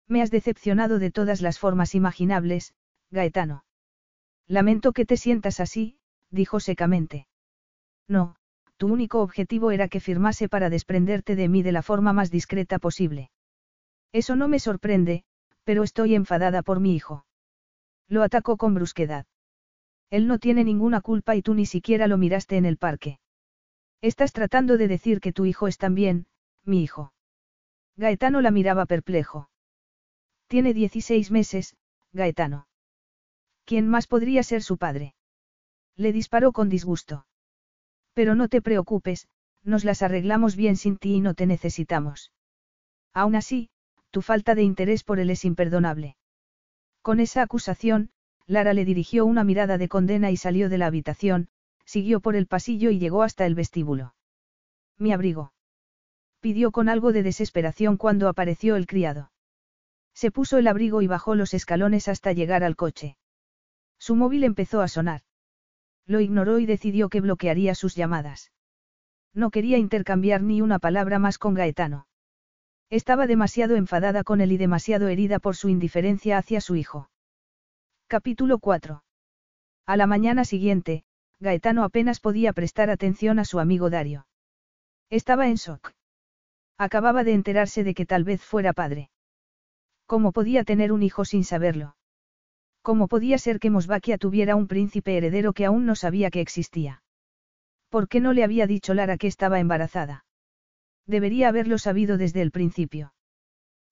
Me has decepcionado de todas las formas imaginables, Gaetano. Lamento que te sientas así, dijo secamente. No, tu único objetivo era que firmase para desprenderte de mí de la forma más discreta posible. Eso no me sorprende, pero estoy enfadada por mi hijo. Lo atacó con brusquedad. Él no tiene ninguna culpa y tú ni siquiera lo miraste en el parque. Estás tratando de decir que tu hijo es también, mi hijo. Gaetano la miraba perplejo. Tiene 16 meses, Gaetano. ¿Quién más podría ser su padre? Le disparó con disgusto. Pero no te preocupes, nos las arreglamos bien sin ti y no te necesitamos. Aún así, tu falta de interés por él es imperdonable. Con esa acusación, Lara le dirigió una mirada de condena y salió de la habitación, siguió por el pasillo y llegó hasta el vestíbulo. Mi abrigo. Pidió con algo de desesperación cuando apareció el criado. Se puso el abrigo y bajó los escalones hasta llegar al coche. Su móvil empezó a sonar. Lo ignoró y decidió que bloquearía sus llamadas. No quería intercambiar ni una palabra más con Gaetano. Estaba demasiado enfadada con él y demasiado herida por su indiferencia hacia su hijo. Capítulo 4. A la mañana siguiente, Gaetano apenas podía prestar atención a su amigo Dario. Estaba en shock. Acababa de enterarse de que tal vez fuera padre. ¿Cómo podía tener un hijo sin saberlo? ¿Cómo podía ser que Mosbakia tuviera un príncipe heredero que aún no sabía que existía? ¿Por qué no le había dicho Lara que estaba embarazada? Debería haberlo sabido desde el principio.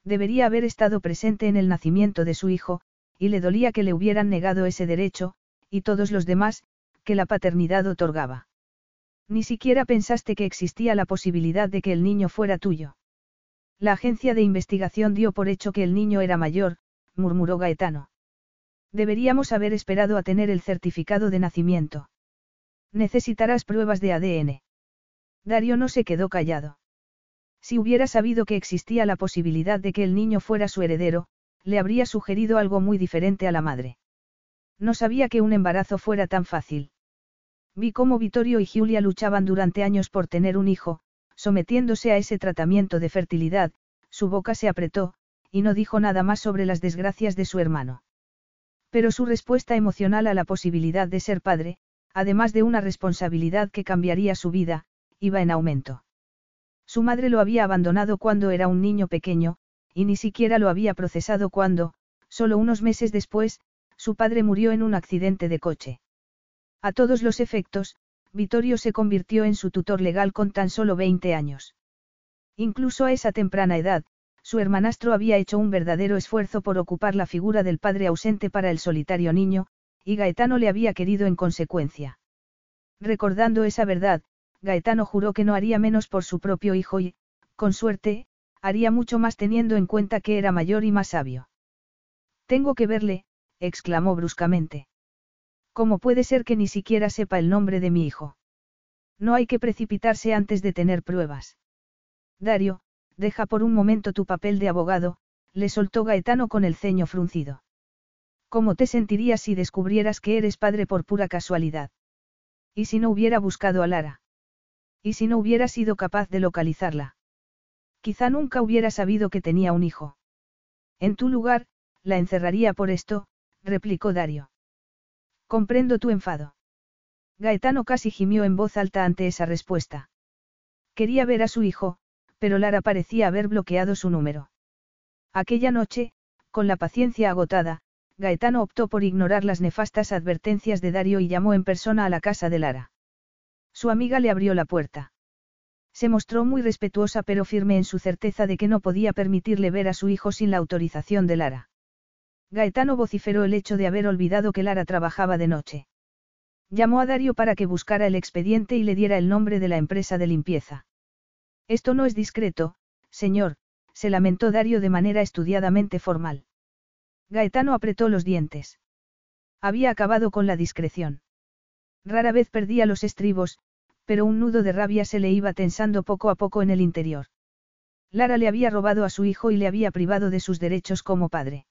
Debería haber estado presente en el nacimiento de su hijo, y le dolía que le hubieran negado ese derecho, y todos los demás, que la paternidad otorgaba. Ni siquiera pensaste que existía la posibilidad de que el niño fuera tuyo. La agencia de investigación dio por hecho que el niño era mayor, murmuró Gaetano. Deberíamos haber esperado a tener el certificado de nacimiento. Necesitarás pruebas de ADN. Dario no se quedó callado. Si hubiera sabido que existía la posibilidad de que el niño fuera su heredero, le habría sugerido algo muy diferente a la madre. No sabía que un embarazo fuera tan fácil. Vi cómo Vittorio y Giulia luchaban durante años por tener un hijo, sometiéndose a ese tratamiento de fertilidad, su boca se apretó, y no dijo nada más sobre las desgracias de su hermano. Pero su respuesta emocional a la posibilidad de ser padre, además de una responsabilidad que cambiaría su vida, iba en aumento. Su madre lo había abandonado cuando era un niño pequeño, y ni siquiera lo había procesado cuando, solo unos meses después, su padre murió en un accidente de coche. A todos los efectos, Vittorio se convirtió en su tutor legal con tan solo 20 años. Incluso a esa temprana edad, su hermanastro había hecho un verdadero esfuerzo por ocupar la figura del padre ausente para el solitario niño, y Gaetano le había querido en consecuencia. Recordando esa verdad, Gaetano juró que no haría menos por su propio hijo y, con suerte, haría mucho más teniendo en cuenta que era mayor y más sabio. Tengo que verle, exclamó bruscamente. ¿Cómo puede ser que ni siquiera sepa el nombre de mi hijo? No hay que precipitarse antes de tener pruebas. Dario, deja por un momento tu papel de abogado, le soltó Gaetano con el ceño fruncido. ¿Cómo te sentirías si descubrieras que eres padre por pura casualidad? ¿Y si no hubiera buscado a Lara? ¿Y si no hubiera sido capaz de localizarla? Quizá nunca hubiera sabido que tenía un hijo. En tu lugar, la encerraría por esto, replicó Dario. Comprendo tu enfado. Gaetano casi gimió en voz alta ante esa respuesta. Quería ver a su hijo, pero Lara parecía haber bloqueado su número. Aquella noche, con la paciencia agotada, Gaetano optó por ignorar las nefastas advertencias de Dario y llamó en persona a la casa de Lara. Su amiga le abrió la puerta. Se mostró muy respetuosa pero firme en su certeza de que no podía permitirle ver a su hijo sin la autorización de Lara. Gaetano vociferó el hecho de haber olvidado que Lara trabajaba de noche. Llamó a Dario para que buscara el expediente y le diera el nombre de la empresa de limpieza. Esto no es discreto, señor, se lamentó Dario de manera estudiadamente formal. Gaetano apretó los dientes. Había acabado con la discreción. Rara vez perdía los estribos, pero un nudo de rabia se le iba tensando poco a poco en el interior. Lara le había robado a su hijo y le había privado de sus derechos como padre.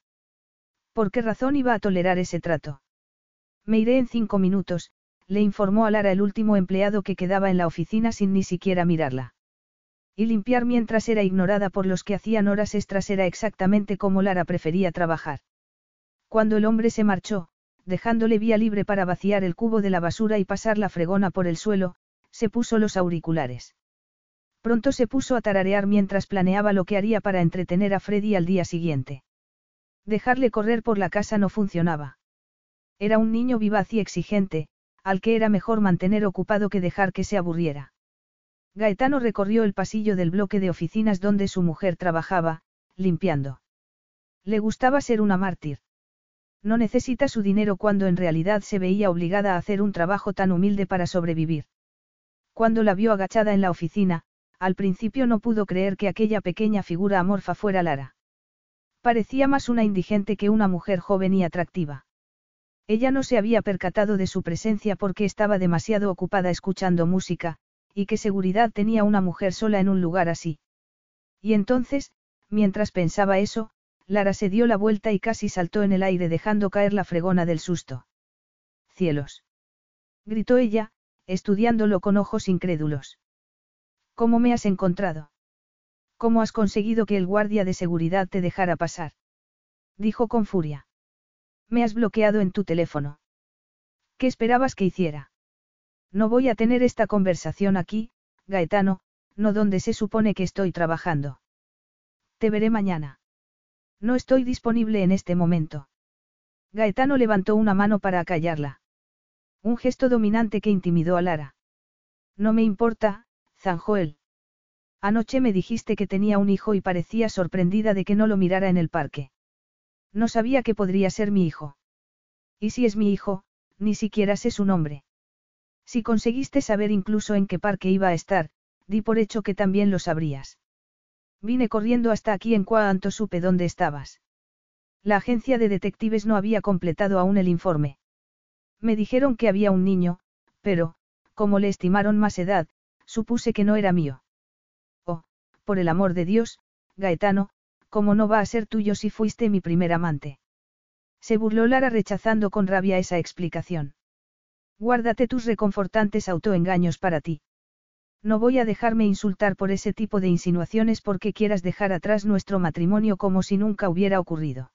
¿Por qué razón iba a tolerar ese trato? Me iré en cinco minutos, le informó a Lara el último empleado que quedaba en la oficina sin ni siquiera mirarla. Y limpiar mientras era ignorada por los que hacían horas extras era exactamente como Lara prefería trabajar. Cuando el hombre se marchó, dejándole vía libre para vaciar el cubo de la basura y pasar la fregona por el suelo, se puso los auriculares. Pronto se puso a tararear mientras planeaba lo que haría para entretener a Freddy al día siguiente. Dejarle correr por la casa no funcionaba. Era un niño vivaz y exigente, al que era mejor mantener ocupado que dejar que se aburriera. Gaetano recorrió el pasillo del bloque de oficinas donde su mujer trabajaba, limpiando. Le gustaba ser una mártir. No necesita su dinero cuando en realidad se veía obligada a hacer un trabajo tan humilde para sobrevivir. Cuando la vio agachada en la oficina, al principio no pudo creer que aquella pequeña figura amorfa fuera Lara. Parecía más una indigente que una mujer joven y atractiva. Ella no se había percatado de su presencia porque estaba demasiado ocupada escuchando música, y qué seguridad tenía una mujer sola en un lugar así. Y entonces, mientras pensaba eso, Lara se dio la vuelta y casi saltó en el aire dejando caer la fregona del susto. Cielos. gritó ella, estudiándolo con ojos incrédulos. ¿Cómo me has encontrado? ¿Cómo has conseguido que el guardia de seguridad te dejara pasar? Dijo con furia. Me has bloqueado en tu teléfono. ¿Qué esperabas que hiciera? No voy a tener esta conversación aquí, Gaetano, no donde se supone que estoy trabajando. Te veré mañana. No estoy disponible en este momento. Gaetano levantó una mano para acallarla. Un gesto dominante que intimidó a Lara. No me importa, zanjó él. Anoche me dijiste que tenía un hijo y parecía sorprendida de que no lo mirara en el parque. No sabía que podría ser mi hijo. Y si es mi hijo, ni siquiera sé su nombre. Si conseguiste saber incluso en qué parque iba a estar, di por hecho que también lo sabrías. Vine corriendo hasta aquí en cuanto supe dónde estabas. La agencia de detectives no había completado aún el informe. Me dijeron que había un niño, pero, como le estimaron más edad, supuse que no era mío. Oh, por el amor de Dios, Gaetano, ¿cómo no va a ser tuyo si fuiste mi primer amante? Se burló Lara rechazando con rabia esa explicación. Guárdate tus reconfortantes autoengaños para ti. No voy a dejarme insultar por ese tipo de insinuaciones porque quieras dejar atrás nuestro matrimonio como si nunca hubiera ocurrido.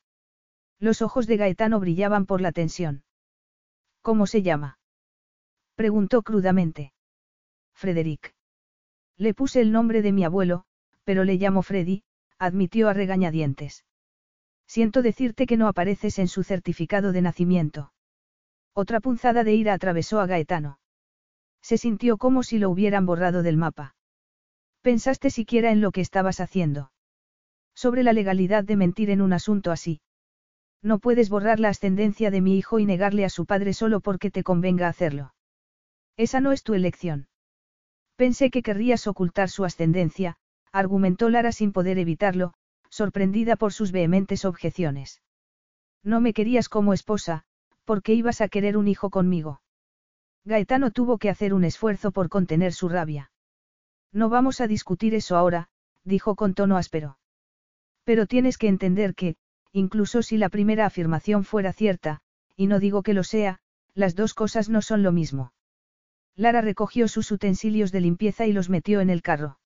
Los ojos de Gaetano brillaban por la tensión. ¿Cómo se llama? Preguntó crudamente. Frederick. Le puse el nombre de mi abuelo, pero le llamo Freddy, admitió a regañadientes. Siento decirte que no apareces en su certificado de nacimiento. Otra punzada de ira atravesó a Gaetano. Se sintió como si lo hubieran borrado del mapa. ¿Pensaste siquiera en lo que estabas haciendo? Sobre la legalidad de mentir en un asunto así. No puedes borrar la ascendencia de mi hijo y negarle a su padre solo porque te convenga hacerlo. Esa no es tu elección. Pensé que querrías ocultar su ascendencia, argumentó Lara sin poder evitarlo, sorprendida por sus vehementes objeciones. No me querías como esposa, porque ibas a querer un hijo conmigo. Gaetano tuvo que hacer un esfuerzo por contener su rabia. No vamos a discutir eso ahora, dijo con tono áspero. Pero tienes que entender que, incluso si la primera afirmación fuera cierta, y no digo que lo sea, las dos cosas no son lo mismo. Lara recogió sus utensilios de limpieza y los metió en el carro.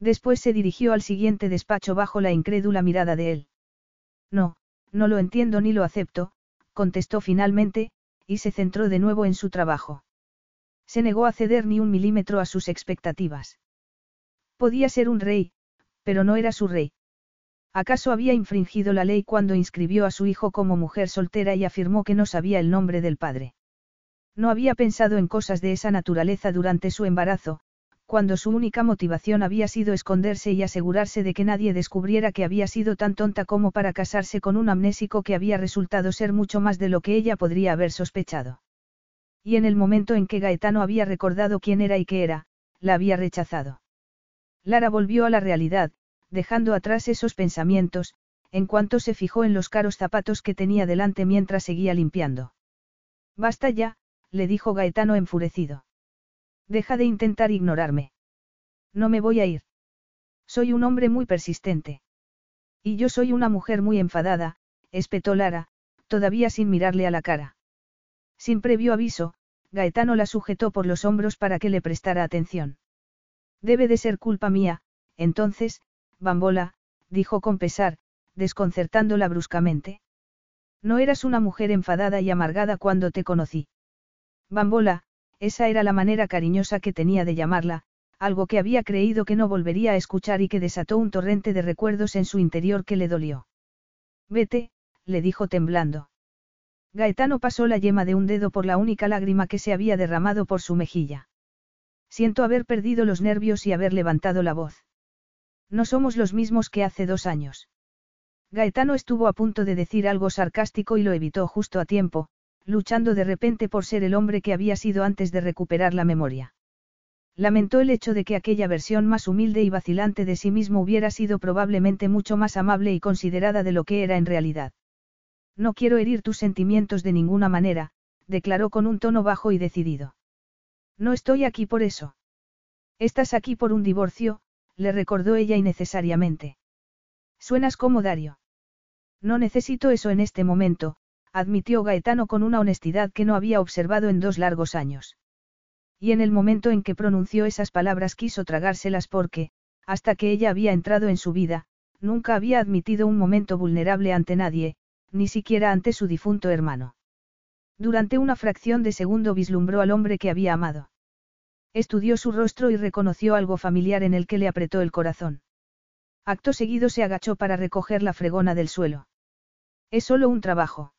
Después se dirigió al siguiente despacho bajo la incrédula mirada de él. No, no lo entiendo ni lo acepto, contestó finalmente, y se centró de nuevo en su trabajo. Se negó a ceder ni un milímetro a sus expectativas. Podía ser un rey, pero no era su rey. ¿Acaso había infringido la ley cuando inscribió a su hijo como mujer soltera y afirmó que no sabía el nombre del padre? No había pensado en cosas de esa naturaleza durante su embarazo, cuando su única motivación había sido esconderse y asegurarse de que nadie descubriera que había sido tan tonta como para casarse con un amnésico que había resultado ser mucho más de lo que ella podría haber sospechado. Y en el momento en que Gaetano había recordado quién era y qué era, la había rechazado. Lara volvió a la realidad, dejando atrás esos pensamientos, en cuanto se fijó en los caros zapatos que tenía delante mientras seguía limpiando. Basta ya, le dijo Gaetano enfurecido. Deja de intentar ignorarme. No me voy a ir. Soy un hombre muy persistente. Y yo soy una mujer muy enfadada, espetó Lara, todavía sin mirarle a la cara. Sin previo aviso, Gaetano la sujetó por los hombros para que le prestara atención. Debe de ser culpa mía, entonces, Bambola, dijo con pesar, desconcertándola bruscamente. No eras una mujer enfadada y amargada cuando te conocí. Bambola, esa era la manera cariñosa que tenía de llamarla, algo que había creído que no volvería a escuchar y que desató un torrente de recuerdos en su interior que le dolió. Vete, le dijo temblando. Gaetano pasó la yema de un dedo por la única lágrima que se había derramado por su mejilla. Siento haber perdido los nervios y haber levantado la voz. No somos los mismos que hace dos años. Gaetano estuvo a punto de decir algo sarcástico y lo evitó justo a tiempo, luchando de repente por ser el hombre que había sido antes de recuperar la memoria. Lamentó el hecho de que aquella versión más humilde y vacilante de sí mismo hubiera sido probablemente mucho más amable y considerada de lo que era en realidad. No quiero herir tus sentimientos de ninguna manera, declaró con un tono bajo y decidido. No estoy aquí por eso. Estás aquí por un divorcio, le recordó ella innecesariamente. Suenas como Dario. No necesito eso en este momento, admitió Gaetano con una honestidad que no había observado en dos largos años. Y en el momento en que pronunció esas palabras quiso tragárselas porque, hasta que ella había entrado en su vida, nunca había admitido un momento vulnerable ante nadie, ni siquiera ante su difunto hermano. Durante una fracción de segundo vislumbró al hombre que había amado. Estudió su rostro y reconoció algo familiar en el que le apretó el corazón. Acto seguido se agachó para recoger la fregona del suelo. Es solo un trabajo.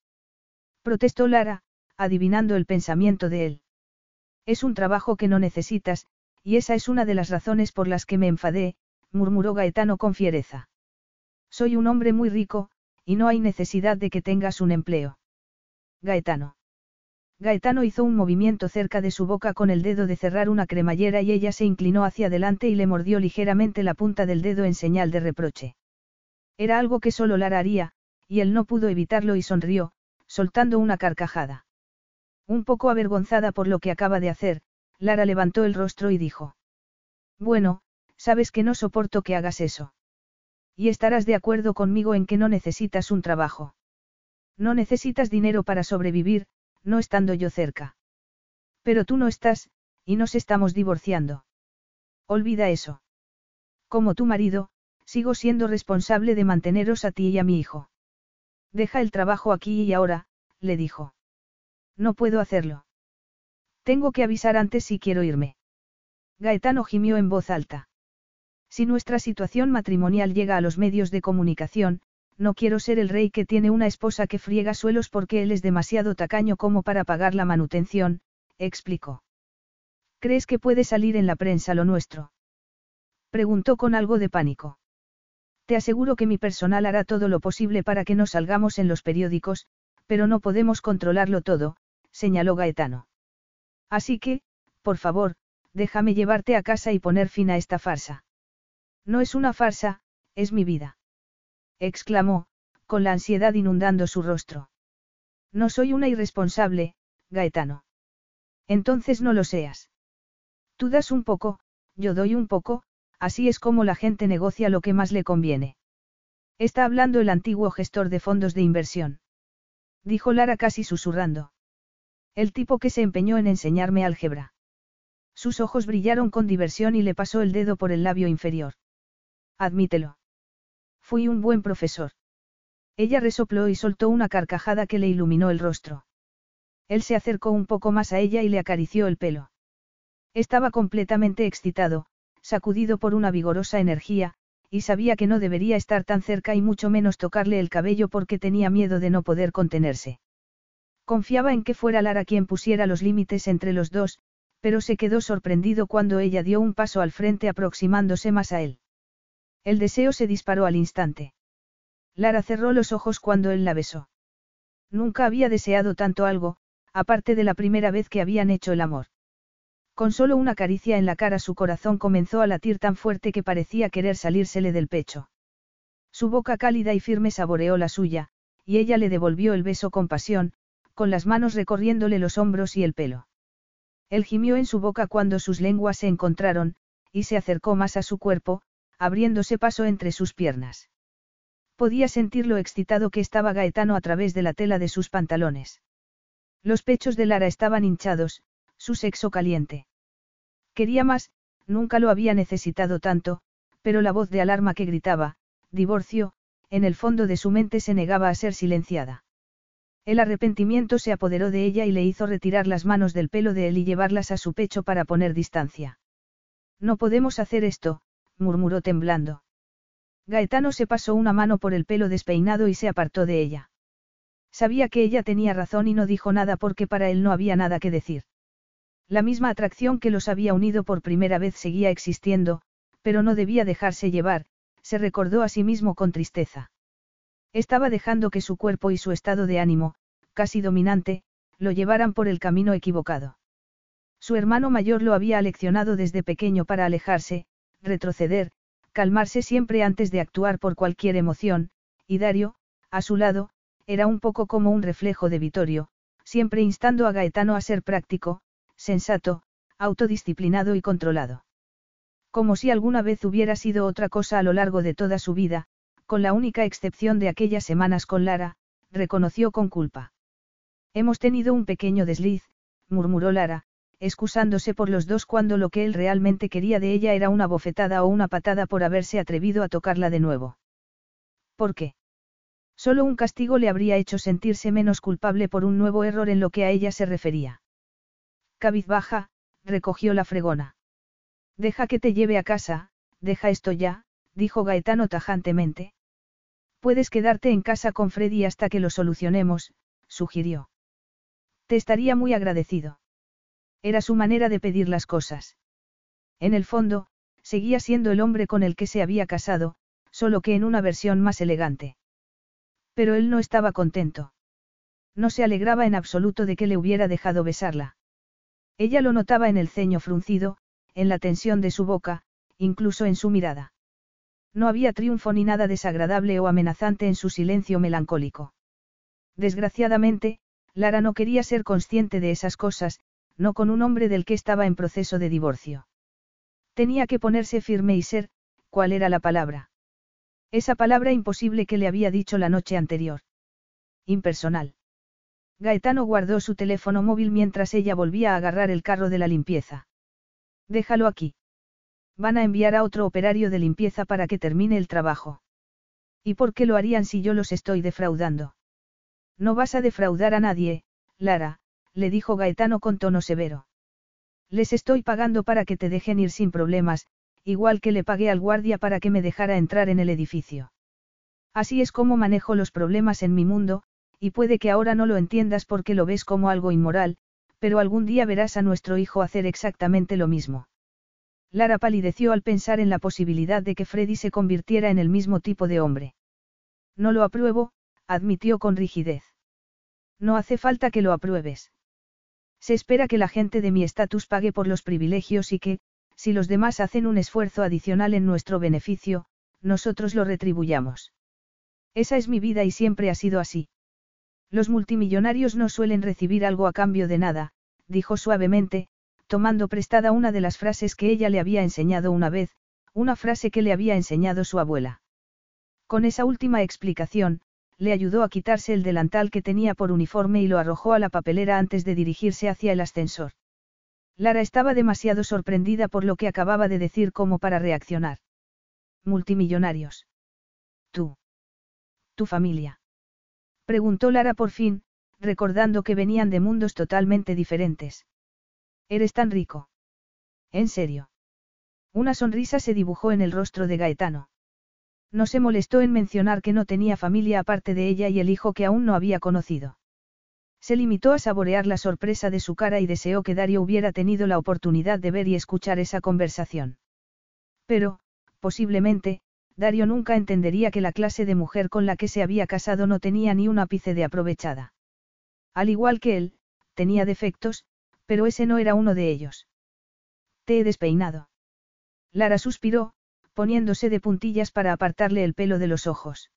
Protestó Lara, adivinando el pensamiento de él. Es un trabajo que no necesitas, y esa es una de las razones por las que me enfadé, murmuró Gaetano con fiereza. Soy un hombre muy rico, y no hay necesidad de que tengas un empleo. Gaetano. Gaetano hizo un movimiento cerca de su boca con el dedo de cerrar una cremallera y ella se inclinó hacia adelante y le mordió ligeramente la punta del dedo en señal de reproche. Era algo que solo Lara haría, y él no pudo evitarlo y sonrió, soltando una carcajada. Un poco avergonzada por lo que acaba de hacer, Lara levantó el rostro y dijo. Bueno, sabes que no soporto que hagas eso. Y estarás de acuerdo conmigo en que no necesitas un trabajo. No necesitas dinero para sobrevivir, no estando yo cerca. Pero tú no estás, y nos estamos divorciando. Olvida eso. Como tu marido, sigo siendo responsable de manteneros a ti y a mi hijo. Deja el trabajo aquí y ahora, le dijo. No puedo hacerlo. Tengo que avisar antes si quiero irme. Gaetano gimió en voz alta. Si nuestra situación matrimonial llega a los medios de comunicación, no quiero ser el rey que tiene una esposa que friega suelos porque él es demasiado tacaño como para pagar la manutención, explicó. ¿Crees que puede salir en la prensa lo nuestro? Preguntó con algo de pánico. Te aseguro que mi personal hará todo lo posible para que no salgamos en los periódicos, pero no podemos controlarlo todo, señaló Gaetano. Así que, por favor, déjame llevarte a casa y poner fin a esta farsa. No es una farsa, es mi vida exclamó, con la ansiedad inundando su rostro. No soy una irresponsable, Gaetano. Entonces no lo seas. Tú das un poco, yo doy un poco, así es como la gente negocia lo que más le conviene. Está hablando el antiguo gestor de fondos de inversión. Dijo Lara casi susurrando. El tipo que se empeñó en enseñarme álgebra. Sus ojos brillaron con diversión y le pasó el dedo por el labio inferior. Admítelo. Fui un buen profesor. Ella resopló y soltó una carcajada que le iluminó el rostro. Él se acercó un poco más a ella y le acarició el pelo. Estaba completamente excitado, sacudido por una vigorosa energía, y sabía que no debería estar tan cerca y mucho menos tocarle el cabello porque tenía miedo de no poder contenerse. Confiaba en que fuera Lara quien pusiera los límites entre los dos, pero se quedó sorprendido cuando ella dio un paso al frente aproximándose más a él. El deseo se disparó al instante. Lara cerró los ojos cuando él la besó. Nunca había deseado tanto algo, aparte de la primera vez que habían hecho el amor. Con solo una caricia en la cara su corazón comenzó a latir tan fuerte que parecía querer salírsele del pecho. Su boca cálida y firme saboreó la suya, y ella le devolvió el beso con pasión, con las manos recorriéndole los hombros y el pelo. Él gimió en su boca cuando sus lenguas se encontraron, y se acercó más a su cuerpo, abriéndose paso entre sus piernas. Podía sentir lo excitado que estaba Gaetano a través de la tela de sus pantalones. Los pechos de Lara estaban hinchados, su sexo caliente. Quería más, nunca lo había necesitado tanto, pero la voz de alarma que gritaba, divorcio, en el fondo de su mente se negaba a ser silenciada. El arrepentimiento se apoderó de ella y le hizo retirar las manos del pelo de él y llevarlas a su pecho para poner distancia. No podemos hacer esto, murmuró temblando. Gaetano se pasó una mano por el pelo despeinado y se apartó de ella. Sabía que ella tenía razón y no dijo nada porque para él no había nada que decir. La misma atracción que los había unido por primera vez seguía existiendo, pero no debía dejarse llevar, se recordó a sí mismo con tristeza. Estaba dejando que su cuerpo y su estado de ánimo, casi dominante, lo llevaran por el camino equivocado. Su hermano mayor lo había aleccionado desde pequeño para alejarse, retroceder, calmarse siempre antes de actuar por cualquier emoción, y Dario, a su lado, era un poco como un reflejo de Vittorio, siempre instando a Gaetano a ser práctico, sensato, autodisciplinado y controlado. Como si alguna vez hubiera sido otra cosa a lo largo de toda su vida, con la única excepción de aquellas semanas con Lara, reconoció con culpa. Hemos tenido un pequeño desliz, murmuró Lara, excusándose por los dos cuando lo que él realmente quería de ella era una bofetada o una patada por haberse atrevido a tocarla de nuevo. ¿Por qué? Solo un castigo le habría hecho sentirse menos culpable por un nuevo error en lo que a ella se refería. Cabizbaja, recogió la fregona. Deja que te lleve a casa, deja esto ya, dijo Gaetano tajantemente. Puedes quedarte en casa con Freddy hasta que lo solucionemos, sugirió. Te estaría muy agradecido. Era su manera de pedir las cosas. En el fondo, seguía siendo el hombre con el que se había casado, solo que en una versión más elegante. Pero él no estaba contento. No se alegraba en absoluto de que le hubiera dejado besarla. Ella lo notaba en el ceño fruncido, en la tensión de su boca, incluso en su mirada. No había triunfo ni nada desagradable o amenazante en su silencio melancólico. Desgraciadamente, Lara no quería ser consciente de esas cosas, no con un hombre del que estaba en proceso de divorcio. Tenía que ponerse firme y ser, ¿cuál era la palabra? Esa palabra imposible que le había dicho la noche anterior. Impersonal. Gaetano guardó su teléfono móvil mientras ella volvía a agarrar el carro de la limpieza. Déjalo aquí. Van a enviar a otro operario de limpieza para que termine el trabajo. ¿Y por qué lo harían si yo los estoy defraudando? No vas a defraudar a nadie, Lara, le dijo Gaetano con tono severo. Les estoy pagando para que te dejen ir sin problemas, igual que le pagué al guardia para que me dejara entrar en el edificio. Así es como manejo los problemas en mi mundo, y puede que ahora no lo entiendas porque lo ves como algo inmoral, pero algún día verás a nuestro hijo hacer exactamente lo mismo. Lara palideció al pensar en la posibilidad de que Freddy se convirtiera en el mismo tipo de hombre. No lo apruebo, admitió con rigidez. No hace falta que lo apruebes. Se espera que la gente de mi estatus pague por los privilegios y que, si los demás hacen un esfuerzo adicional en nuestro beneficio, nosotros lo retribuyamos. Esa es mi vida y siempre ha sido así. Los multimillonarios no suelen recibir algo a cambio de nada, dijo suavemente, tomando prestada una de las frases que ella le había enseñado una vez, una frase que le había enseñado su abuela. Con esa última explicación, le ayudó a quitarse el delantal que tenía por uniforme y lo arrojó a la papelera antes de dirigirse hacia el ascensor. Lara estaba demasiado sorprendida por lo que acababa de decir como para reaccionar. Multimillonarios. Tú. Tu familia. Preguntó Lara por fin, recordando que venían de mundos totalmente diferentes. Eres tan rico. ¿En serio? Una sonrisa se dibujó en el rostro de Gaetano. No se molestó en mencionar que no tenía familia aparte de ella y el hijo que aún no había conocido. Se limitó a saborear la sorpresa de su cara y deseó que Dario hubiera tenido la oportunidad de ver y escuchar esa conversación. Pero, posiblemente, Dario nunca entendería que la clase de mujer con la que se había casado no tenía ni un ápice de aprovechada. Al igual que él, tenía defectos, pero ese no era uno de ellos. Te he despeinado. Lara suspiró, poniéndose de puntillas para apartarle el pelo de los ojos.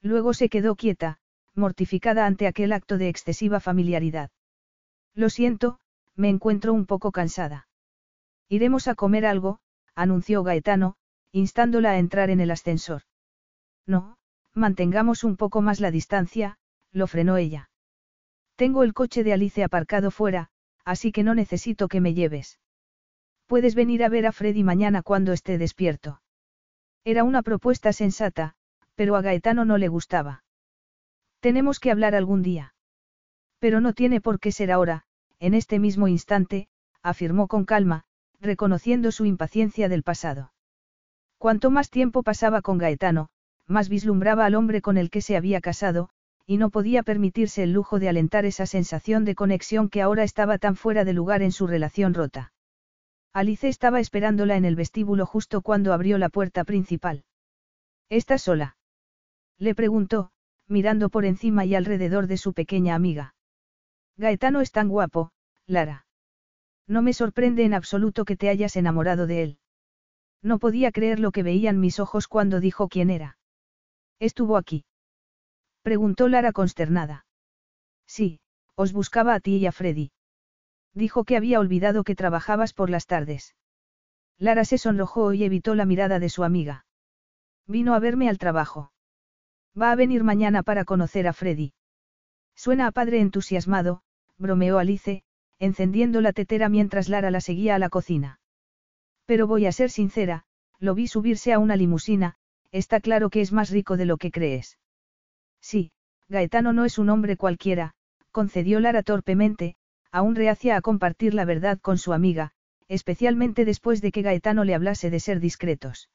Luego se quedó quieta, mortificada ante aquel acto de excesiva familiaridad. Lo siento, me encuentro un poco cansada. Iremos a comer algo, anunció Gaetano, instándola a entrar en el ascensor. No, mantengamos un poco más la distancia, lo frenó ella. Tengo el coche de Alice aparcado fuera, así que no necesito que me lleves. Puedes venir a ver a Freddy mañana cuando esté despierto. Era una propuesta sensata, pero a Gaetano no le gustaba. Tenemos que hablar algún día. Pero no tiene por qué ser ahora, en este mismo instante, afirmó con calma, reconociendo su impaciencia del pasado. Cuanto más tiempo pasaba con Gaetano, más vislumbraba al hombre con el que se había casado, y no podía permitirse el lujo de alentar esa sensación de conexión que ahora estaba tan fuera de lugar en su relación rota. Alice estaba esperándola en el vestíbulo justo cuando abrió la puerta principal. ¿Estás sola? Le preguntó, mirando por encima y alrededor de su pequeña amiga. Gaetano es tan guapo, Lara. No me sorprende en absoluto que te hayas enamorado de él. No podía creer lo que veían mis ojos cuando dijo quién era. ¿Estuvo aquí? Preguntó Lara consternada. Sí, os buscaba a ti y a Freddy. Dijo que había olvidado que trabajabas por las tardes. Lara se sonrojó y evitó la mirada de su amiga. Vino a verme al trabajo. Va a venir mañana para conocer a Freddy. Suena a padre entusiasmado, bromeó Alice, encendiendo la tetera mientras Lara la seguía a la cocina. Pero voy a ser sincera, lo vi subirse a una limusina, está claro que es más rico de lo que crees. Sí, Gaetano no es un hombre cualquiera, concedió Lara torpemente, aún reacia a compartir la verdad con su amiga, especialmente después de que Gaetano le hablase de ser discretos.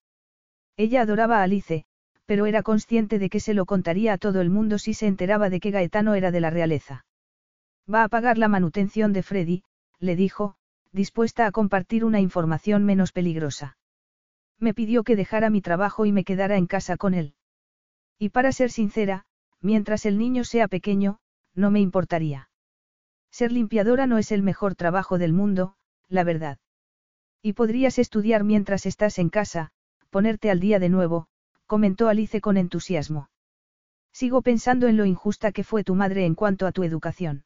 Ella adoraba a Alice, pero era consciente de que se lo contaría a todo el mundo si se enteraba de que Gaetano era de la realeza. Va a pagar la manutención de Freddy, le dijo, dispuesta a compartir una información menos peligrosa. Me pidió que dejara mi trabajo y me quedara en casa con él. Y para ser sincera, mientras el niño sea pequeño, no me importaría. Ser limpiadora no es el mejor trabajo del mundo, la verdad. Y podrías estudiar mientras estás en casa, ponerte al día de nuevo, comentó Alice con entusiasmo. Sigo pensando en lo injusta que fue tu madre en cuanto a tu educación.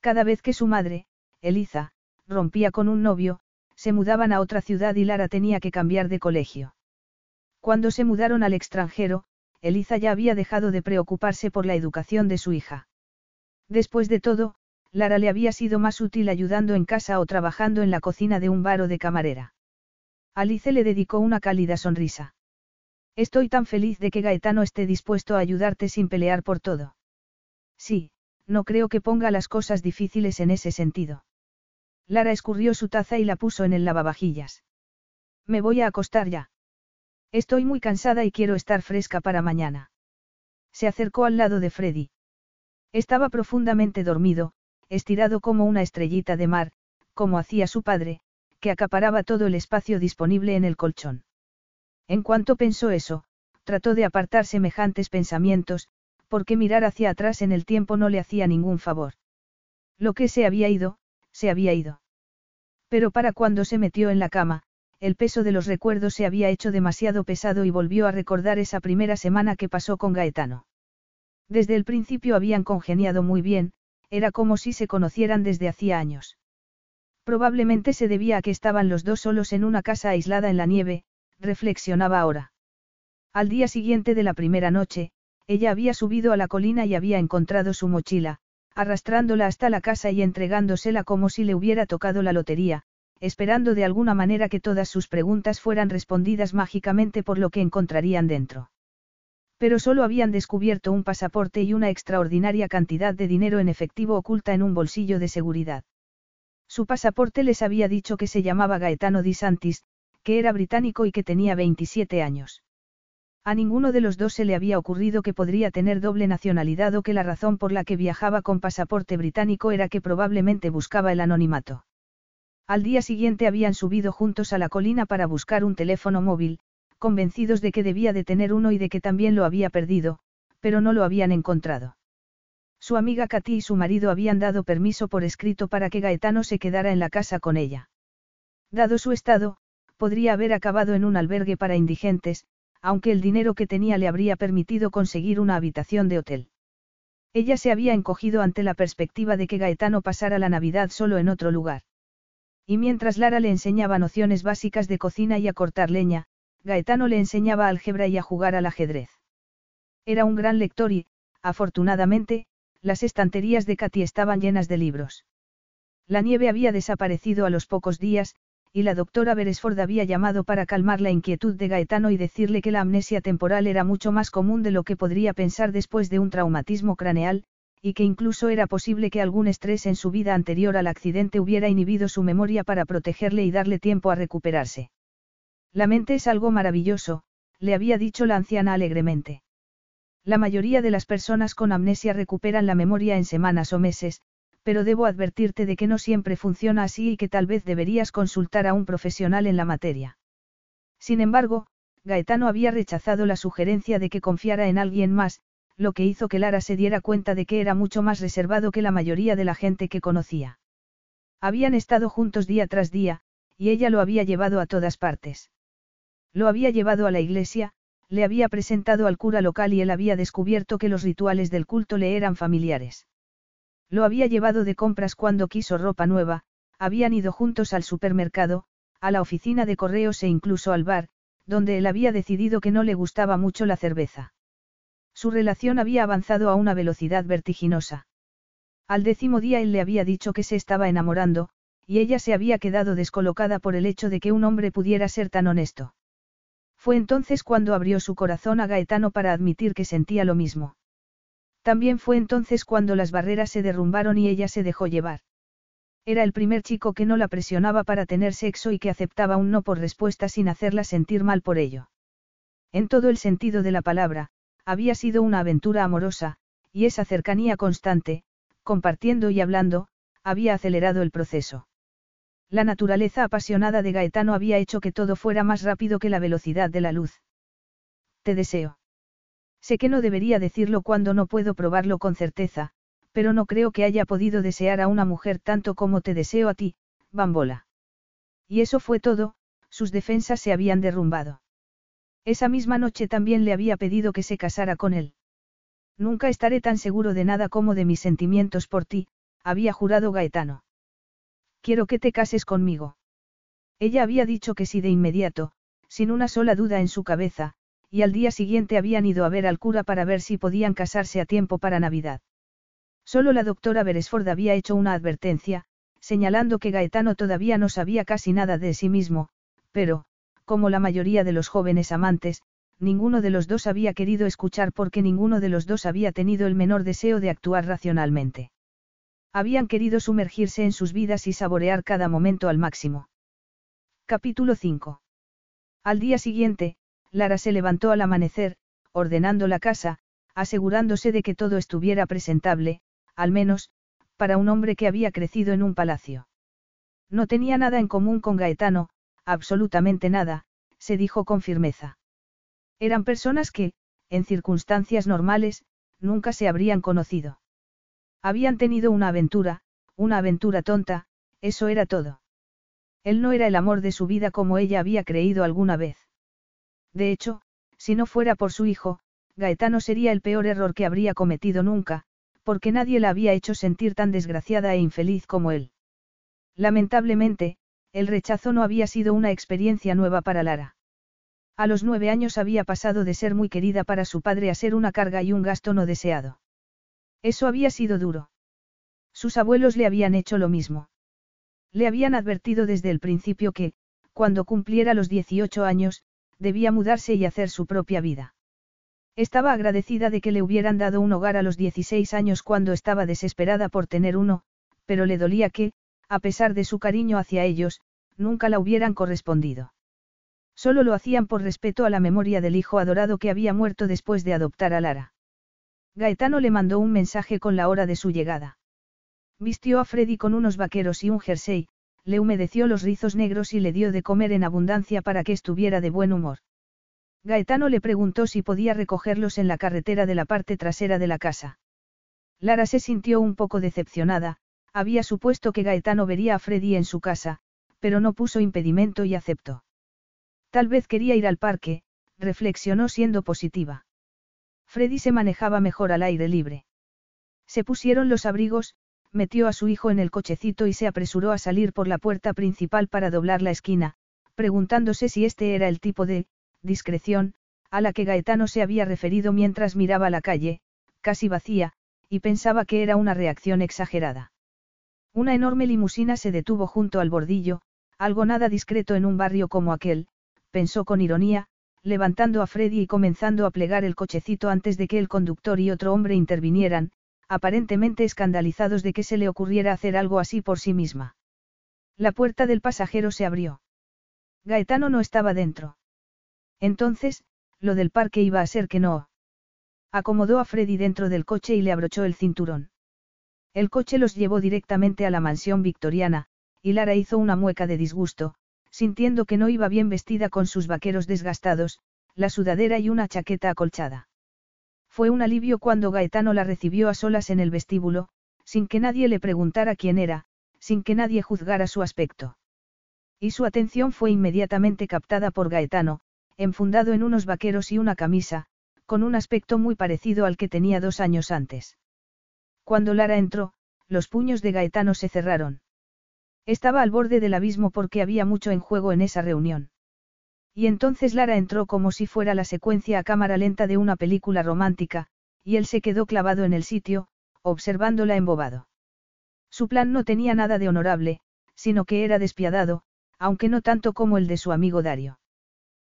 Cada vez que su madre, Eliza, rompía con un novio, se mudaban a otra ciudad y Lara tenía que cambiar de colegio. Cuando se mudaron al extranjero, Eliza ya había dejado de preocuparse por la educación de su hija. Después de todo, Lara le había sido más útil ayudando en casa o trabajando en la cocina de un bar o de camarera. Alice le dedicó una cálida sonrisa. Estoy tan feliz de que Gaetano esté dispuesto a ayudarte sin pelear por todo. Sí, no creo que ponga las cosas difíciles en ese sentido. Lara escurrió su taza y la puso en el lavavajillas. Me voy a acostar ya. Estoy muy cansada y quiero estar fresca para mañana. Se acercó al lado de Freddy. Estaba profundamente dormido, estirado como una estrellita de mar, como hacía su padre, que acaparaba todo el espacio disponible en el colchón. En cuanto pensó eso, trató de apartar semejantes pensamientos, porque mirar hacia atrás en el tiempo no le hacía ningún favor. Lo que se había ido, se había ido. Pero para cuando se metió en la cama, el peso de los recuerdos se había hecho demasiado pesado y volvió a recordar esa primera semana que pasó con Gaetano. Desde el principio habían congeniado muy bien, era como si se conocieran desde hacía años. Probablemente se debía a que estaban los dos solos en una casa aislada en la nieve, reflexionaba ahora. Al día siguiente de la primera noche, ella había subido a la colina y había encontrado su mochila, arrastrándola hasta la casa y entregándosela como si le hubiera tocado la lotería, esperando de alguna manera que todas sus preguntas fueran respondidas mágicamente por lo que encontrarían dentro. Pero solo habían descubierto un pasaporte y una extraordinaria cantidad de dinero en efectivo oculta en un bolsillo de seguridad. Su pasaporte les había dicho que se llamaba Gaetano Di Santis, que era británico y que tenía 27 años. A ninguno de los dos se le había ocurrido que podría tener doble nacionalidad o que la razón por la que viajaba con pasaporte británico era que probablemente buscaba el anonimato. Al día siguiente habían subido juntos a la colina para buscar un teléfono móvil, convencidos de que debía de tener uno y de que también lo había perdido, pero no lo habían encontrado. Su amiga Katy y su marido habían dado permiso por escrito para que Gaetano se quedara en la casa con ella. Dado su estado, podría haber acabado en un albergue para indigentes, aunque el dinero que tenía le habría permitido conseguir una habitación de hotel. Ella se había encogido ante la perspectiva de que Gaetano pasara la Navidad solo en otro lugar. Y mientras Lara le enseñaba nociones básicas de cocina y a cortar leña, Gaetano le enseñaba álgebra y a jugar al ajedrez. Era un gran lector y, afortunadamente, las estanterías de Katy estaban llenas de libros. La nieve había desaparecido a los pocos días, y la doctora Beresford había llamado para calmar la inquietud de Gaetano y decirle que la amnesia temporal era mucho más común de lo que podría pensar después de un traumatismo craneal, y que incluso era posible que algún estrés en su vida anterior al accidente hubiera inhibido su memoria para protegerle y darle tiempo a recuperarse. La mente es algo maravilloso, le había dicho la anciana alegremente. La mayoría de las personas con amnesia recuperan la memoria en semanas o meses, pero debo advertirte de que no siempre funciona así y que tal vez deberías consultar a un profesional en la materia. Sin embargo, Gaetano había rechazado la sugerencia de que confiara en alguien más, lo que hizo que Lara se diera cuenta de que era mucho más reservado que la mayoría de la gente que conocía. Habían estado juntos día tras día, y ella lo había llevado a todas partes. Lo había llevado a la iglesia, le había presentado al cura local y él había descubierto que los rituales del culto le eran familiares. Lo había llevado de compras cuando quiso ropa nueva, habían ido juntos al supermercado, a la oficina de correos e incluso al bar, donde él había decidido que no le gustaba mucho la cerveza. Su relación había avanzado a una velocidad vertiginosa. Al décimo día él le había dicho que se estaba enamorando, y ella se había quedado descolocada por el hecho de que un hombre pudiera ser tan honesto. Fue entonces cuando abrió su corazón a Gaetano para admitir que sentía lo mismo. También fue entonces cuando las barreras se derrumbaron y ella se dejó llevar. Era el primer chico que no la presionaba para tener sexo y que aceptaba un no por respuesta sin hacerla sentir mal por ello. En todo el sentido de la palabra, había sido una aventura amorosa, y esa cercanía constante, compartiendo y hablando, había acelerado el proceso. La naturaleza apasionada de Gaetano había hecho que todo fuera más rápido que la velocidad de la luz. Te deseo. Sé que no debería decirlo cuando no puedo probarlo con certeza, pero no creo que haya podido desear a una mujer tanto como te deseo a ti, bambola. Y eso fue todo, sus defensas se habían derrumbado. Esa misma noche también le había pedido que se casara con él. Nunca estaré tan seguro de nada como de mis sentimientos por ti, había jurado Gaetano. Quiero que te cases conmigo. Ella había dicho que sí de inmediato, sin una sola duda en su cabeza, y al día siguiente habían ido a ver al cura para ver si podían casarse a tiempo para Navidad. Solo la doctora Beresford había hecho una advertencia, señalando que Gaetano todavía no sabía casi nada de sí mismo, pero, como la mayoría de los jóvenes amantes, ninguno de los dos había querido escuchar porque ninguno de los dos había tenido el menor deseo de actuar racionalmente. Habían querido sumergirse en sus vidas y saborear cada momento al máximo. Capítulo 5. Al día siguiente, Lara se levantó al amanecer, ordenando la casa, asegurándose de que todo estuviera presentable, al menos, para un hombre que había crecido en un palacio. No tenía nada en común con Gaetano, absolutamente nada, se dijo con firmeza. Eran personas que, en circunstancias normales, nunca se habrían conocido. Habían tenido una aventura, una aventura tonta, eso era todo. Él no era el amor de su vida como ella había creído alguna vez. De hecho, si no fuera por su hijo, Gaetano sería el peor error que habría cometido nunca, porque nadie la había hecho sentir tan desgraciada e infeliz como él. Lamentablemente, el rechazo no había sido una experiencia nueva para Lara. A los nueve años había pasado de ser muy querida para su padre a ser una carga y un gasto no deseado. Eso había sido duro. Sus abuelos le habían hecho lo mismo. Le habían advertido desde el principio que, cuando cumpliera los 18 años, debía mudarse y hacer su propia vida. Estaba agradecida de que le hubieran dado un hogar a los 16 años cuando estaba desesperada por tener uno, pero le dolía que, a pesar de su cariño hacia ellos, nunca la hubieran correspondido. Solo lo hacían por respeto a la memoria del hijo adorado que había muerto después de adoptar a Lara. Gaetano le mandó un mensaje con la hora de su llegada. Vistió a Freddy con unos vaqueros y un jersey, le humedeció los rizos negros y le dio de comer en abundancia para que estuviera de buen humor. Gaetano le preguntó si podía recogerlos en la carretera de la parte trasera de la casa. Lara se sintió un poco decepcionada, había supuesto que Gaetano vería a Freddy en su casa, pero no puso impedimento y aceptó. Tal vez quería ir al parque, reflexionó siendo positiva. Freddy se manejaba mejor al aire libre. Se pusieron los abrigos, metió a su hijo en el cochecito y se apresuró a salir por la puerta principal para doblar la esquina, preguntándose si este era el tipo de discreción, a la que Gaetano se había referido mientras miraba la calle, casi vacía, y pensaba que era una reacción exagerada. Una enorme limusina se detuvo junto al bordillo, algo nada discreto en un barrio como aquel, pensó con ironía, levantando a Freddy y comenzando a plegar el cochecito antes de que el conductor y otro hombre intervinieran, aparentemente escandalizados de que se le ocurriera hacer algo así por sí misma. La puerta del pasajero se abrió. Gaetano no estaba dentro. Entonces, lo del parque iba a ser que no. Acomodó a Freddy dentro del coche y le abrochó el cinturón. El coche los llevó directamente a la mansión victoriana, y Lara hizo una mueca de disgusto, sintiendo que no iba bien vestida con sus vaqueros desgastados, la sudadera y una chaqueta acolchada. Fue un alivio cuando Gaetano la recibió a solas en el vestíbulo, sin que nadie le preguntara quién era, sin que nadie juzgara su aspecto. Y su atención fue inmediatamente captada por Gaetano, enfundado en unos vaqueros y una camisa, con un aspecto muy parecido al que tenía dos años antes. Cuando Lara entró, los puños de Gaetano se cerraron. Estaba al borde del abismo porque había mucho en juego en esa reunión. Y entonces Lara entró como si fuera la secuencia a cámara lenta de una película romántica, y él se quedó clavado en el sitio, observándola embobado. Su plan no tenía nada de honorable, sino que era despiadado, aunque no tanto como el de su amigo Dario.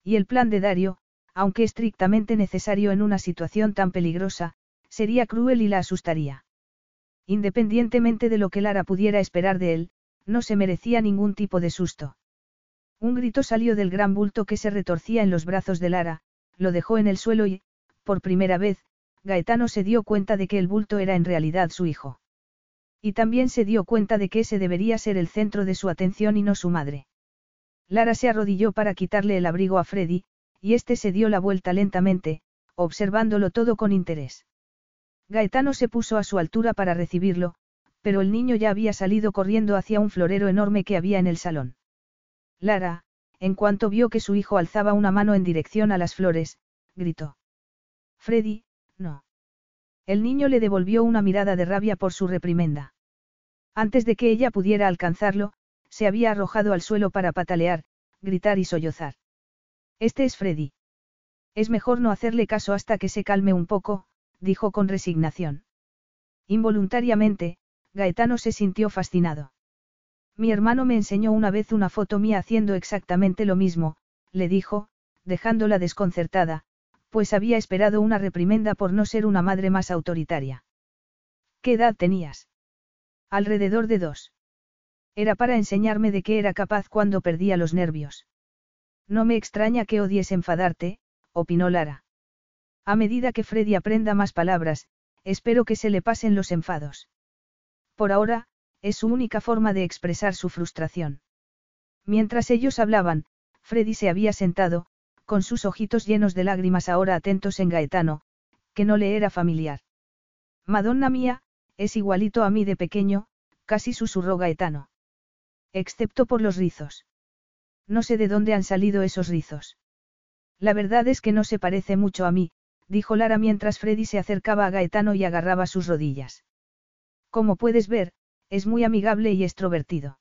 Y el plan de Dario, aunque estrictamente necesario en una situación tan peligrosa, sería cruel y la asustaría. Independientemente de lo que Lara pudiera esperar de él, no se merecía ningún tipo de susto. Un grito salió del gran bulto que se retorcía en los brazos de Lara, lo dejó en el suelo y, por primera vez, Gaetano se dio cuenta de que el bulto era en realidad su hijo. Y también se dio cuenta de que ese debería ser el centro de su atención y no su madre. Lara se arrodilló para quitarle el abrigo a Freddy, y este se dio la vuelta lentamente, observándolo todo con interés. Gaetano se puso a su altura para recibirlo, pero el niño ya había salido corriendo hacia un florero enorme que había en el salón. Lara, en cuanto vio que su hijo alzaba una mano en dirección a las flores, gritó. Freddy, no. El niño le devolvió una mirada de rabia por su reprimenda. Antes de que ella pudiera alcanzarlo, se había arrojado al suelo para patalear, gritar y sollozar. Este es Freddy. Es mejor no hacerle caso hasta que se calme un poco, dijo con resignación. Involuntariamente, Gaetano se sintió fascinado. Mi hermano me enseñó una vez una foto mía haciendo exactamente lo mismo, le dijo, dejándola desconcertada, pues había esperado una reprimenda por no ser una madre más autoritaria. ¿Qué edad tenías? Alrededor de dos. Era para enseñarme de qué era capaz cuando perdía los nervios. No me extraña que odies enfadarte, opinó Lara. A medida que Freddy aprenda más palabras, espero que se le pasen los enfados. Por ahora, es su única forma de expresar su frustración. Mientras ellos hablaban, Freddy se había sentado, con sus ojitos llenos de lágrimas ahora atentos en Gaetano, que no le era familiar. Madonna mía, es igualito a mí de pequeño, casi susurró Gaetano. Excepto por los rizos. No sé de dónde han salido esos rizos. La verdad es que no se parece mucho a mí, dijo Lara mientras Freddy se acercaba a Gaetano y agarraba sus rodillas. Como puedes ver, es muy amigable y extrovertido.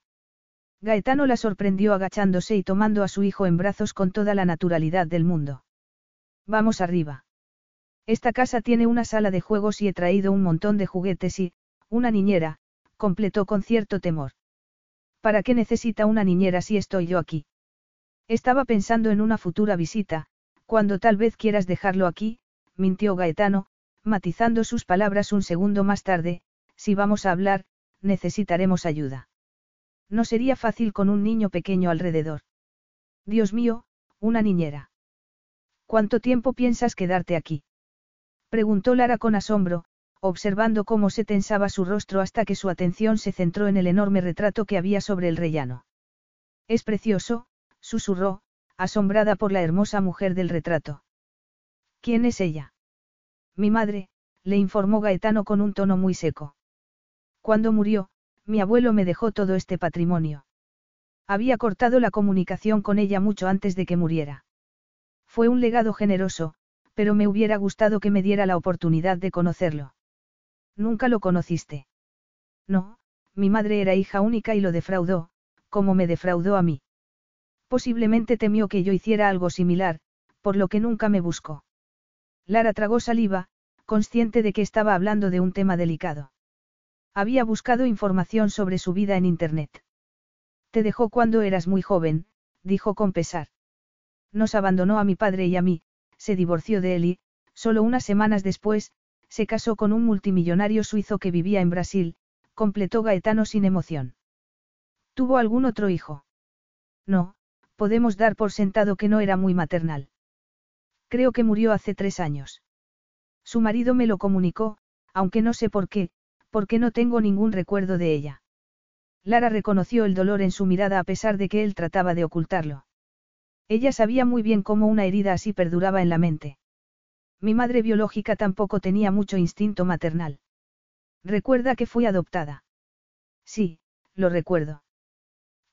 Gaetano la sorprendió agachándose y tomando a su hijo en brazos con toda la naturalidad del mundo. Vamos arriba. Esta casa tiene una sala de juegos y he traído un montón de juguetes y, una niñera, completó con cierto temor. ¿Para qué necesita una niñera si estoy yo aquí? Estaba pensando en una futura visita, cuando tal vez quieras dejarlo aquí, mintió Gaetano, matizando sus palabras un segundo más tarde, si vamos a hablar, necesitaremos ayuda. No sería fácil con un niño pequeño alrededor. Dios mío, una niñera. ¿Cuánto tiempo piensas quedarte aquí? Preguntó Lara con asombro, observando cómo se tensaba su rostro hasta que su atención se centró en el enorme retrato que había sobre el rellano. Es precioso, susurró, asombrada por la hermosa mujer del retrato. ¿Quién es ella? Mi madre, le informó Gaetano con un tono muy seco. Cuando murió, mi abuelo me dejó todo este patrimonio. Había cortado la comunicación con ella mucho antes de que muriera. Fue un legado generoso, pero me hubiera gustado que me diera la oportunidad de conocerlo. Nunca lo conociste. No, mi madre era hija única y lo defraudó, como me defraudó a mí. Posiblemente temió que yo hiciera algo similar, por lo que nunca me buscó. Lara tragó saliva, consciente de que estaba hablando de un tema delicado. Había buscado información sobre su vida en Internet. Te dejó cuando eras muy joven, dijo con pesar. Nos abandonó a mi padre y a mí, se divorció de él y, solo unas semanas después, se casó con un multimillonario suizo que vivía en Brasil, completó Gaetano sin emoción. ¿Tuvo algún otro hijo? No, podemos dar por sentado que no era muy maternal. Creo que murió hace tres años. Su marido me lo comunicó, aunque no sé por qué, porque no tengo ningún recuerdo de ella. Lara reconoció el dolor en su mirada a pesar de que él trataba de ocultarlo. Ella sabía muy bien cómo una herida así perduraba en la mente. Mi madre biológica tampoco tenía mucho instinto maternal. Recuerda que fui adoptada. Sí, lo recuerdo.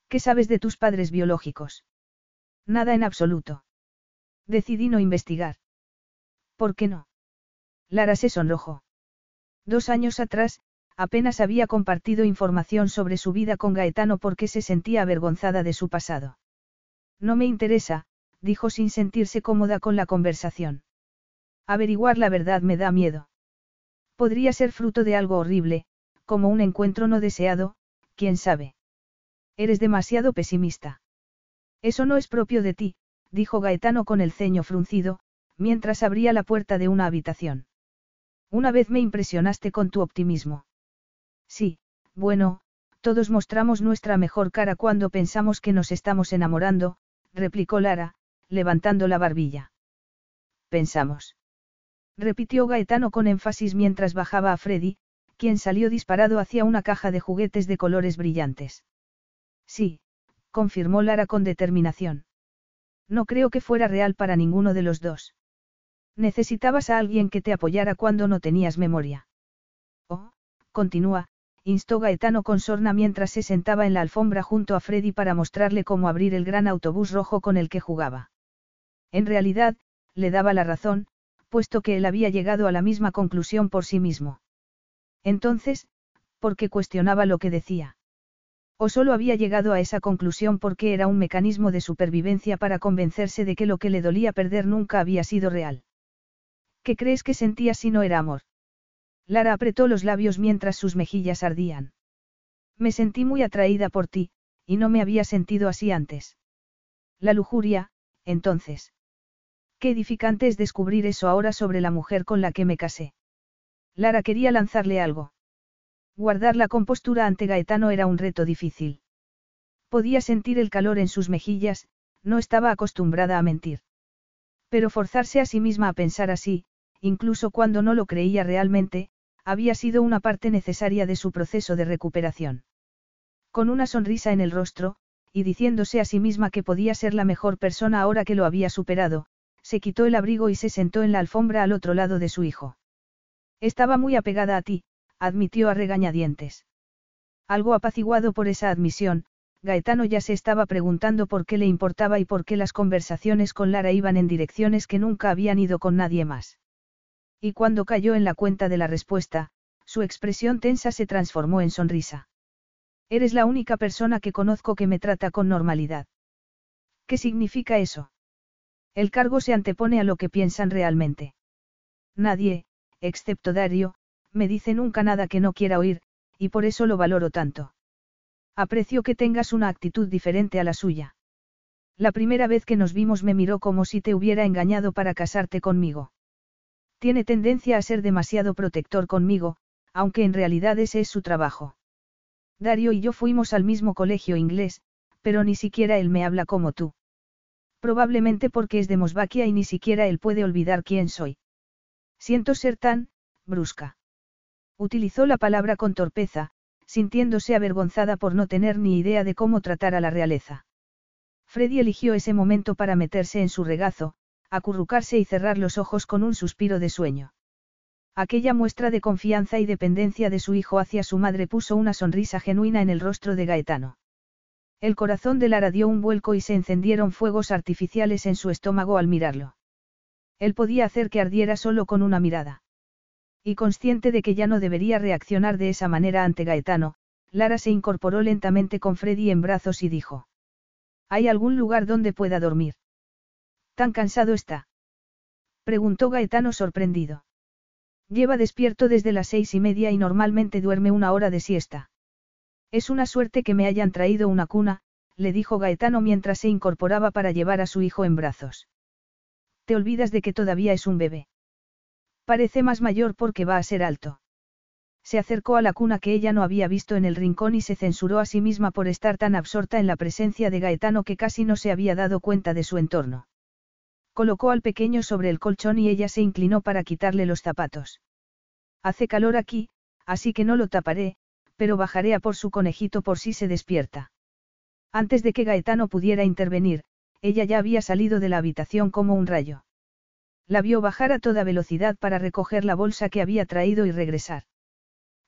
¿Qué sabes de tus padres biológicos? Nada en absoluto. Decidí no investigar. ¿Por qué no? Lara se sonrojó. Dos años atrás, apenas había compartido información sobre su vida con Gaetano porque se sentía avergonzada de su pasado. No me interesa, dijo sin sentirse cómoda con la conversación. Averiguar la verdad me da miedo. Podría ser fruto de algo horrible, como un encuentro no deseado, quién sabe. Eres demasiado pesimista. Eso no es propio de ti, dijo Gaetano con el ceño fruncido, mientras abría la puerta de una habitación. Una vez me impresionaste con tu optimismo. Sí, bueno, todos mostramos nuestra mejor cara cuando pensamos que nos estamos enamorando, replicó Lara, levantando la barbilla. Pensamos. Repitió Gaetano con énfasis mientras bajaba a Freddy, quien salió disparado hacia una caja de juguetes de colores brillantes. Sí, confirmó Lara con determinación. No creo que fuera real para ninguno de los dos. Necesitabas a alguien que te apoyara cuando no tenías memoria. Oh, continúa, instó Gaetano con sorna mientras se sentaba en la alfombra junto a Freddy para mostrarle cómo abrir el gran autobús rojo con el que jugaba. En realidad, le daba la razón, puesto que él había llegado a la misma conclusión por sí mismo. Entonces, ¿por qué cuestionaba lo que decía? O solo había llegado a esa conclusión porque era un mecanismo de supervivencia para convencerse de que lo que le dolía perder nunca había sido real. ¿Qué crees que sentía si no era amor? Lara apretó los labios mientras sus mejillas ardían. Me sentí muy atraída por ti, y no me había sentido así antes. La lujuria, entonces. Qué edificante es descubrir eso ahora sobre la mujer con la que me casé. Lara quería lanzarle algo. Guardar la compostura ante Gaetano era un reto difícil. Podía sentir el calor en sus mejillas, no estaba acostumbrada a mentir. Pero forzarse a sí misma a pensar así, incluso cuando no lo creía realmente, había sido una parte necesaria de su proceso de recuperación. Con una sonrisa en el rostro, y diciéndose a sí misma que podía ser la mejor persona ahora que lo había superado, se quitó el abrigo y se sentó en la alfombra al otro lado de su hijo. Estaba muy apegada a ti, admitió a regañadientes. Algo apaciguado por esa admisión, Gaetano ya se estaba preguntando por qué le importaba y por qué las conversaciones con Lara iban en direcciones que nunca habían ido con nadie más. Y cuando cayó en la cuenta de la respuesta, su expresión tensa se transformó en sonrisa. Eres la única persona que conozco que me trata con normalidad. ¿Qué significa eso? El cargo se antepone a lo que piensan realmente. Nadie, excepto Dario, me dice nunca nada que no quiera oír, y por eso lo valoro tanto. Aprecio que tengas una actitud diferente a la suya. La primera vez que nos vimos me miró como si te hubiera engañado para casarte conmigo. Tiene tendencia a ser demasiado protector conmigo, aunque en realidad ese es su trabajo. Dario y yo fuimos al mismo colegio inglés, pero ni siquiera él me habla como tú. Probablemente porque es de Mosvaquia y ni siquiera él puede olvidar quién soy. Siento ser tan, brusca. Utilizó la palabra con torpeza, sintiéndose avergonzada por no tener ni idea de cómo tratar a la realeza. Freddy eligió ese momento para meterse en su regazo, acurrucarse y cerrar los ojos con un suspiro de sueño. Aquella muestra de confianza y dependencia de su hijo hacia su madre puso una sonrisa genuina en el rostro de Gaetano. El corazón de Lara dio un vuelco y se encendieron fuegos artificiales en su estómago al mirarlo. Él podía hacer que ardiera solo con una mirada. Y consciente de que ya no debería reaccionar de esa manera ante Gaetano, Lara se incorporó lentamente con Freddy en brazos y dijo. ¿Hay algún lugar donde pueda dormir? ¿Tan cansado está? Preguntó Gaetano sorprendido. Lleva despierto desde las seis y media y normalmente duerme una hora de siesta. Es una suerte que me hayan traído una cuna, le dijo Gaetano mientras se incorporaba para llevar a su hijo en brazos. Te olvidas de que todavía es un bebé. Parece más mayor porque va a ser alto. Se acercó a la cuna que ella no había visto en el rincón y se censuró a sí misma por estar tan absorta en la presencia de Gaetano que casi no se había dado cuenta de su entorno. Colocó al pequeño sobre el colchón y ella se inclinó para quitarle los zapatos. Hace calor aquí, así que no lo taparé, pero bajaré a por su conejito por si se despierta. Antes de que Gaetano pudiera intervenir, ella ya había salido de la habitación como un rayo. La vio bajar a toda velocidad para recoger la bolsa que había traído y regresar.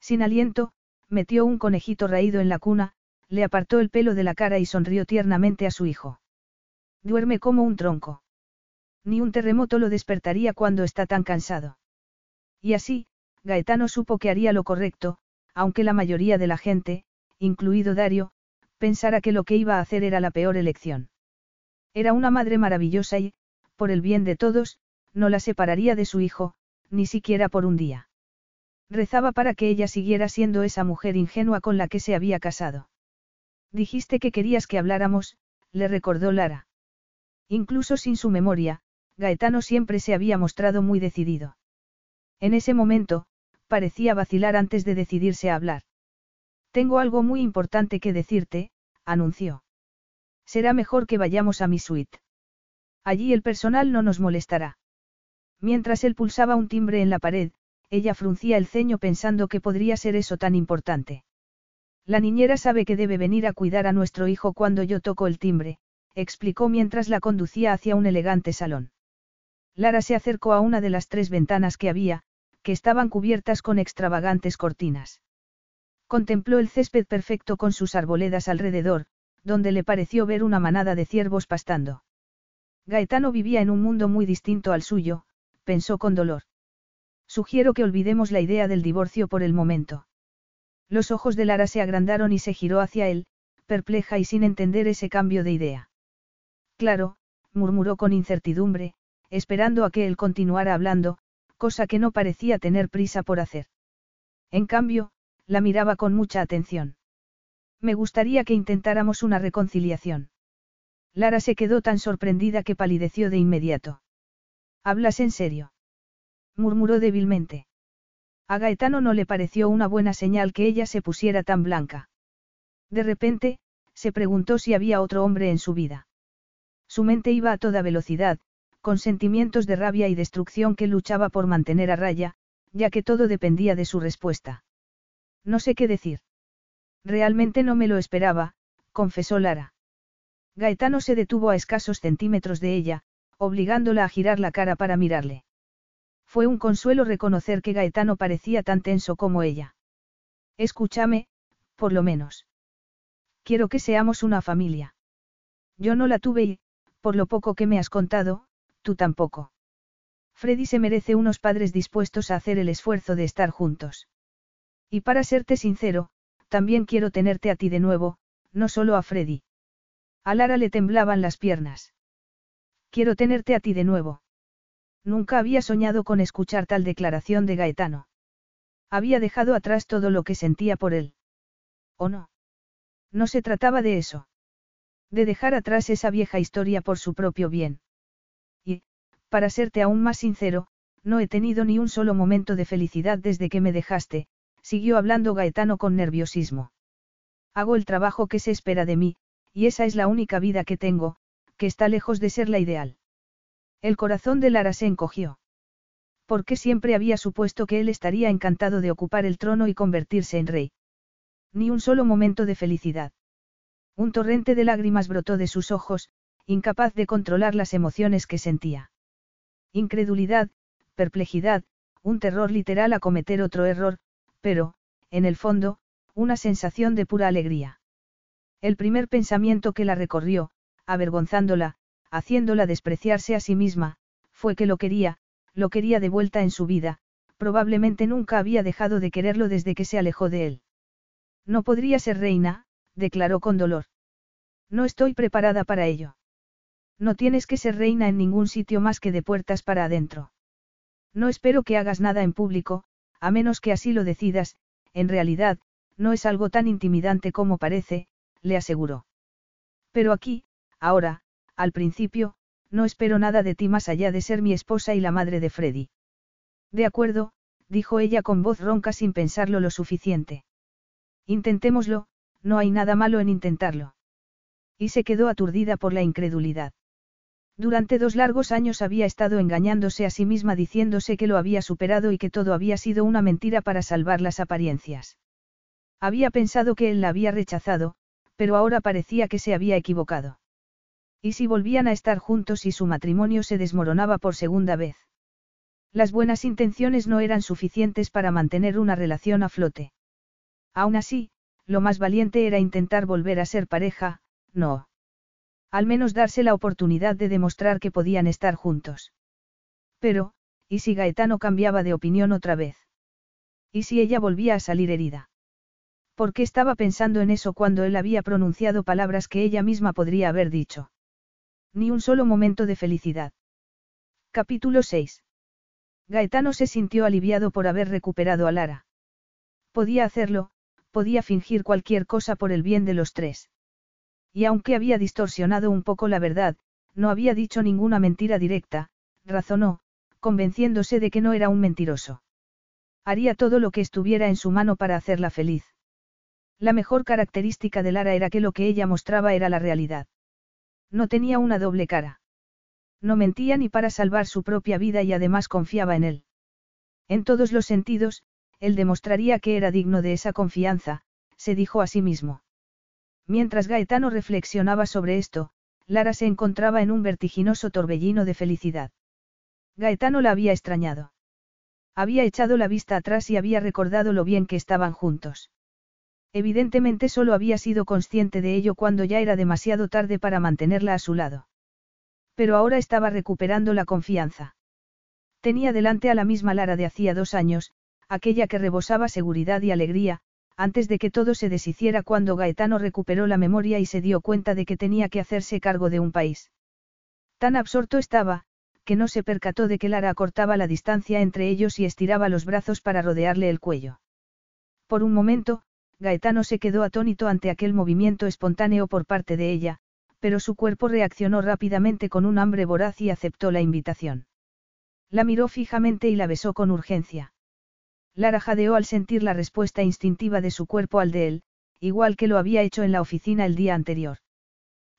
Sin aliento, metió un conejito raído en la cuna, le apartó el pelo de la cara y sonrió tiernamente a su hijo. Duerme como un tronco. Ni un terremoto lo despertaría cuando está tan cansado. Y así, Gaetano supo que haría lo correcto, aunque la mayoría de la gente, incluido Dario, pensara que lo que iba a hacer era la peor elección. Era una madre maravillosa y, por el bien de todos, no la separaría de su hijo, ni siquiera por un día. Rezaba para que ella siguiera siendo esa mujer ingenua con la que se había casado. Dijiste que querías que habláramos, le recordó Lara. Incluso sin su memoria, Gaetano siempre se había mostrado muy decidido. En ese momento, parecía vacilar antes de decidirse a hablar. Tengo algo muy importante que decirte, anunció. Será mejor que vayamos a mi suite. Allí el personal no nos molestará. Mientras él pulsaba un timbre en la pared, ella fruncía el ceño pensando que podría ser eso tan importante. La niñera sabe que debe venir a cuidar a nuestro hijo cuando yo toco el timbre, explicó mientras la conducía hacia un elegante salón. Lara se acercó a una de las tres ventanas que había, que estaban cubiertas con extravagantes cortinas. Contempló el césped perfecto con sus arboledas alrededor, donde le pareció ver una manada de ciervos pastando. Gaetano vivía en un mundo muy distinto al suyo, pensó con dolor. Sugiero que olvidemos la idea del divorcio por el momento. Los ojos de Lara se agrandaron y se giró hacia él, perpleja y sin entender ese cambio de idea. Claro, murmuró con incertidumbre, esperando a que él continuara hablando, cosa que no parecía tener prisa por hacer. En cambio, la miraba con mucha atención. Me gustaría que intentáramos una reconciliación. Lara se quedó tan sorprendida que palideció de inmediato. ¿Hablas en serio? murmuró débilmente. A Gaetano no le pareció una buena señal que ella se pusiera tan blanca. De repente, se preguntó si había otro hombre en su vida. Su mente iba a toda velocidad, con sentimientos de rabia y destrucción que luchaba por mantener a raya, ya que todo dependía de su respuesta. No sé qué decir. Realmente no me lo esperaba, confesó Lara. Gaetano se detuvo a escasos centímetros de ella, obligándola a girar la cara para mirarle. Fue un consuelo reconocer que Gaetano parecía tan tenso como ella. Escúchame, por lo menos. Quiero que seamos una familia. Yo no la tuve y, por lo poco que me has contado, tú tampoco. Freddy se merece unos padres dispuestos a hacer el esfuerzo de estar juntos. Y para serte sincero, también quiero tenerte a ti de nuevo, no solo a Freddy. A Lara le temblaban las piernas. Quiero tenerte a ti de nuevo. Nunca había soñado con escuchar tal declaración de Gaetano. Había dejado atrás todo lo que sentía por él. ¿O no? No se trataba de eso. De dejar atrás esa vieja historia por su propio bien. Para serte aún más sincero, no he tenido ni un solo momento de felicidad desde que me dejaste, siguió hablando Gaetano con nerviosismo. Hago el trabajo que se espera de mí, y esa es la única vida que tengo, que está lejos de ser la ideal. El corazón de Lara se encogió. Porque siempre había supuesto que él estaría encantado de ocupar el trono y convertirse en rey. Ni un solo momento de felicidad. Un torrente de lágrimas brotó de sus ojos, incapaz de controlar las emociones que sentía. Incredulidad, perplejidad, un terror literal a cometer otro error, pero, en el fondo, una sensación de pura alegría. El primer pensamiento que la recorrió, avergonzándola, haciéndola despreciarse a sí misma, fue que lo quería, lo quería de vuelta en su vida, probablemente nunca había dejado de quererlo desde que se alejó de él. No podría ser reina, declaró con dolor. No estoy preparada para ello. No tienes que ser reina en ningún sitio más que de puertas para adentro. No espero que hagas nada en público, a menos que así lo decidas, en realidad, no es algo tan intimidante como parece, le aseguró. Pero aquí, ahora, al principio, no espero nada de ti más allá de ser mi esposa y la madre de Freddy. De acuerdo, dijo ella con voz ronca sin pensarlo lo suficiente. Intentémoslo, no hay nada malo en intentarlo. Y se quedó aturdida por la incredulidad. Durante dos largos años había estado engañándose a sí misma diciéndose que lo había superado y que todo había sido una mentira para salvar las apariencias. Había pensado que él la había rechazado, pero ahora parecía que se había equivocado. ¿Y si volvían a estar juntos y su matrimonio se desmoronaba por segunda vez? Las buenas intenciones no eran suficientes para mantener una relación a flote. Aún así, lo más valiente era intentar volver a ser pareja, no. Al menos darse la oportunidad de demostrar que podían estar juntos. Pero, ¿y si Gaetano cambiaba de opinión otra vez? ¿Y si ella volvía a salir herida? ¿Por qué estaba pensando en eso cuando él había pronunciado palabras que ella misma podría haber dicho? Ni un solo momento de felicidad. Capítulo 6. Gaetano se sintió aliviado por haber recuperado a Lara. Podía hacerlo, podía fingir cualquier cosa por el bien de los tres. Y aunque había distorsionado un poco la verdad, no había dicho ninguna mentira directa, razonó, convenciéndose de que no era un mentiroso. Haría todo lo que estuviera en su mano para hacerla feliz. La mejor característica de Lara era que lo que ella mostraba era la realidad. No tenía una doble cara. No mentía ni para salvar su propia vida y además confiaba en él. En todos los sentidos, él demostraría que era digno de esa confianza, se dijo a sí mismo. Mientras Gaetano reflexionaba sobre esto, Lara se encontraba en un vertiginoso torbellino de felicidad. Gaetano la había extrañado. Había echado la vista atrás y había recordado lo bien que estaban juntos. Evidentemente solo había sido consciente de ello cuando ya era demasiado tarde para mantenerla a su lado. Pero ahora estaba recuperando la confianza. Tenía delante a la misma Lara de hacía dos años, aquella que rebosaba seguridad y alegría, antes de que todo se deshiciera cuando Gaetano recuperó la memoria y se dio cuenta de que tenía que hacerse cargo de un país. Tan absorto estaba, que no se percató de que Lara acortaba la distancia entre ellos y estiraba los brazos para rodearle el cuello. Por un momento, Gaetano se quedó atónito ante aquel movimiento espontáneo por parte de ella, pero su cuerpo reaccionó rápidamente con un hambre voraz y aceptó la invitación. La miró fijamente y la besó con urgencia. Lara jadeó al sentir la respuesta instintiva de su cuerpo al de él, igual que lo había hecho en la oficina el día anterior.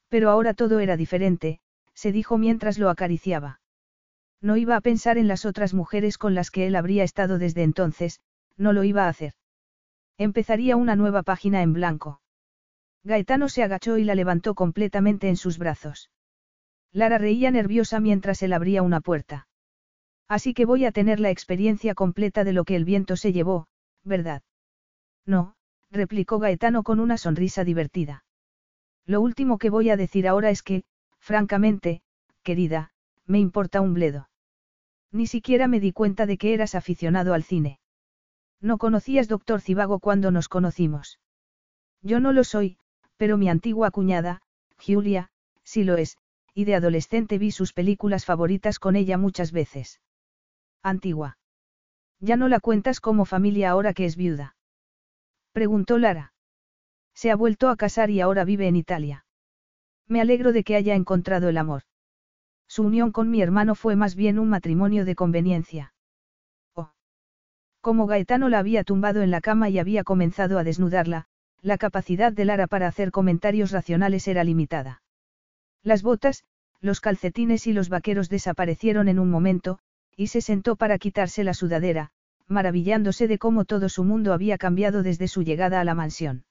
Pero ahora todo era diferente, se dijo mientras lo acariciaba. No iba a pensar en las otras mujeres con las que él habría estado desde entonces, no lo iba a hacer. Empezaría una nueva página en blanco. Gaetano se agachó y la levantó completamente en sus brazos. Lara reía nerviosa mientras él abría una puerta. Así que voy a tener la experiencia completa de lo que el viento se llevó, ¿verdad? No, replicó Gaetano con una sonrisa divertida. Lo último que voy a decir ahora es que, francamente, querida, me importa un bledo. Ni siquiera me di cuenta de que eras aficionado al cine. No conocías doctor Cibago cuando nos conocimos. Yo no lo soy, pero mi antigua cuñada, Julia, sí lo es, y de adolescente vi sus películas favoritas con ella muchas veces. Antigua. ¿Ya no la cuentas como familia ahora que es viuda? Preguntó Lara. Se ha vuelto a casar y ahora vive en Italia. Me alegro de que haya encontrado el amor. Su unión con mi hermano fue más bien un matrimonio de conveniencia. Oh. Como Gaetano la había tumbado en la cama y había comenzado a desnudarla, la capacidad de Lara para hacer comentarios racionales era limitada. Las botas, los calcetines y los vaqueros desaparecieron en un momento, y se sentó para quitarse la sudadera, maravillándose de cómo todo su mundo había cambiado desde su llegada a la mansión.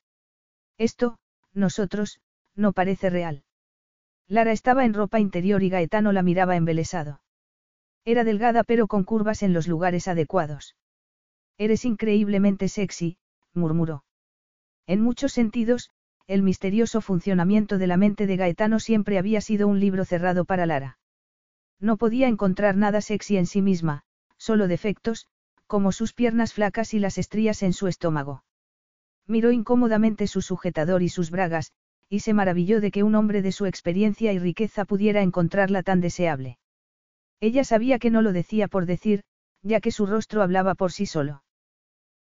Esto, nosotros, no parece real. Lara estaba en ropa interior y Gaetano la miraba embelesado. Era delgada pero con curvas en los lugares adecuados. Eres increíblemente sexy, murmuró. En muchos sentidos, el misterioso funcionamiento de la mente de Gaetano siempre había sido un libro cerrado para Lara. No podía encontrar nada sexy en sí misma, solo defectos, como sus piernas flacas y las estrías en su estómago. Miró incómodamente su sujetador y sus bragas, y se maravilló de que un hombre de su experiencia y riqueza pudiera encontrarla tan deseable. Ella sabía que no lo decía por decir, ya que su rostro hablaba por sí solo.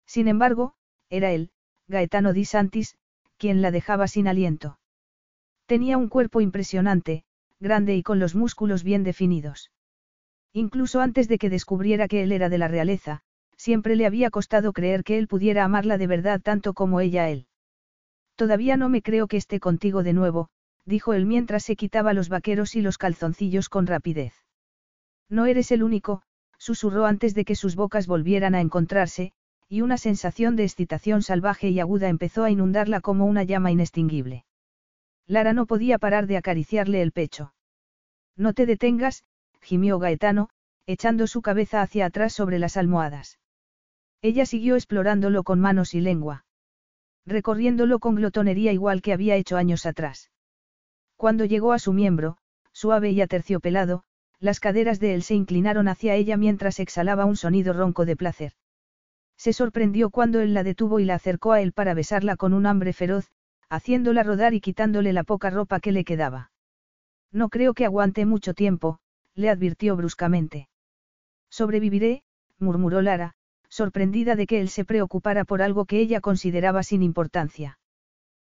Sin embargo, era él, Gaetano Di Santis, quien la dejaba sin aliento. Tenía un cuerpo impresionante, grande y con los músculos bien definidos. Incluso antes de que descubriera que él era de la realeza, siempre le había costado creer que él pudiera amarla de verdad tanto como ella a él. Todavía no me creo que esté contigo de nuevo, dijo él mientras se quitaba los vaqueros y los calzoncillos con rapidez. No eres el único, susurró antes de que sus bocas volvieran a encontrarse, y una sensación de excitación salvaje y aguda empezó a inundarla como una llama inextinguible. Lara no podía parar de acariciarle el pecho. No te detengas, gimió Gaetano, echando su cabeza hacia atrás sobre las almohadas. Ella siguió explorándolo con manos y lengua. Recorriéndolo con glotonería igual que había hecho años atrás. Cuando llegó a su miembro, suave y aterciopelado, las caderas de él se inclinaron hacia ella mientras exhalaba un sonido ronco de placer. Se sorprendió cuando él la detuvo y la acercó a él para besarla con un hambre feroz, haciéndola rodar y quitándole la poca ropa que le quedaba. No creo que aguante mucho tiempo, le advirtió bruscamente. Sobreviviré, murmuró Lara, sorprendida de que él se preocupara por algo que ella consideraba sin importancia.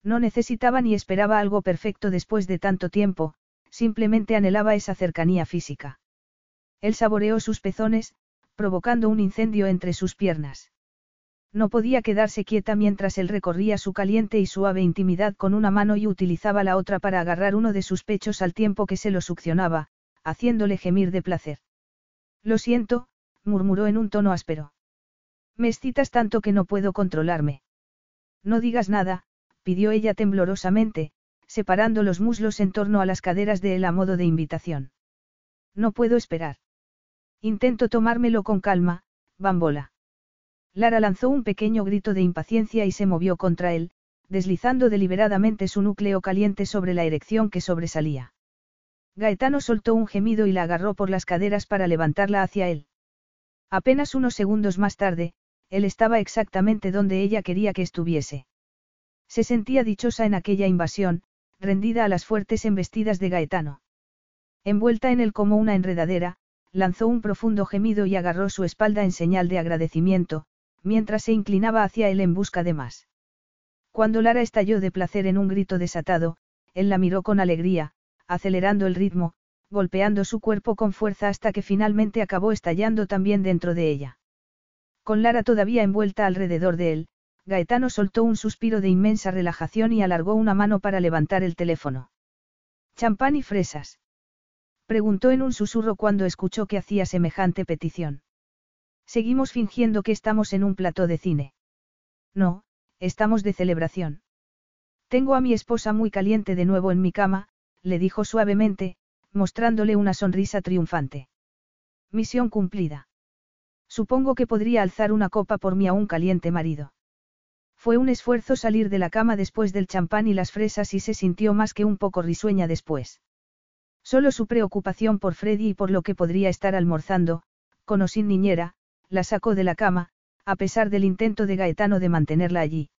No necesitaba ni esperaba algo perfecto después de tanto tiempo, simplemente anhelaba esa cercanía física. Él saboreó sus pezones, provocando un incendio entre sus piernas. No podía quedarse quieta mientras él recorría su caliente y suave intimidad con una mano y utilizaba la otra para agarrar uno de sus pechos al tiempo que se lo succionaba, haciéndole gemir de placer. Lo siento, murmuró en un tono áspero. Me excitas tanto que no puedo controlarme. No digas nada, pidió ella temblorosamente, separando los muslos en torno a las caderas de él a modo de invitación. No puedo esperar. Intento tomármelo con calma, bambola. Lara lanzó un pequeño grito de impaciencia y se movió contra él, deslizando deliberadamente su núcleo caliente sobre la erección que sobresalía. Gaetano soltó un gemido y la agarró por las caderas para levantarla hacia él. Apenas unos segundos más tarde, él estaba exactamente donde ella quería que estuviese. Se sentía dichosa en aquella invasión, rendida a las fuertes embestidas de Gaetano. Envuelta en él como una enredadera, lanzó un profundo gemido y agarró su espalda en señal de agradecimiento, mientras se inclinaba hacia él en busca de más. Cuando Lara estalló de placer en un grito desatado, él la miró con alegría, acelerando el ritmo, golpeando su cuerpo con fuerza hasta que finalmente acabó estallando también dentro de ella. Con Lara todavía envuelta alrededor de él, Gaetano soltó un suspiro de inmensa relajación y alargó una mano para levantar el teléfono. ¿Champán y fresas? Preguntó en un susurro cuando escuchó que hacía semejante petición. Seguimos fingiendo que estamos en un plató de cine. No, estamos de celebración. Tengo a mi esposa muy caliente de nuevo en mi cama, le dijo suavemente, mostrándole una sonrisa triunfante. Misión cumplida. Supongo que podría alzar una copa por mi aún caliente marido. Fue un esfuerzo salir de la cama después del champán y las fresas y se sintió más que un poco risueña después. Solo su preocupación por Freddy y por lo que podría estar almorzando, con o sin niñera, la sacó de la cama, a pesar del intento de Gaetano de mantenerla allí.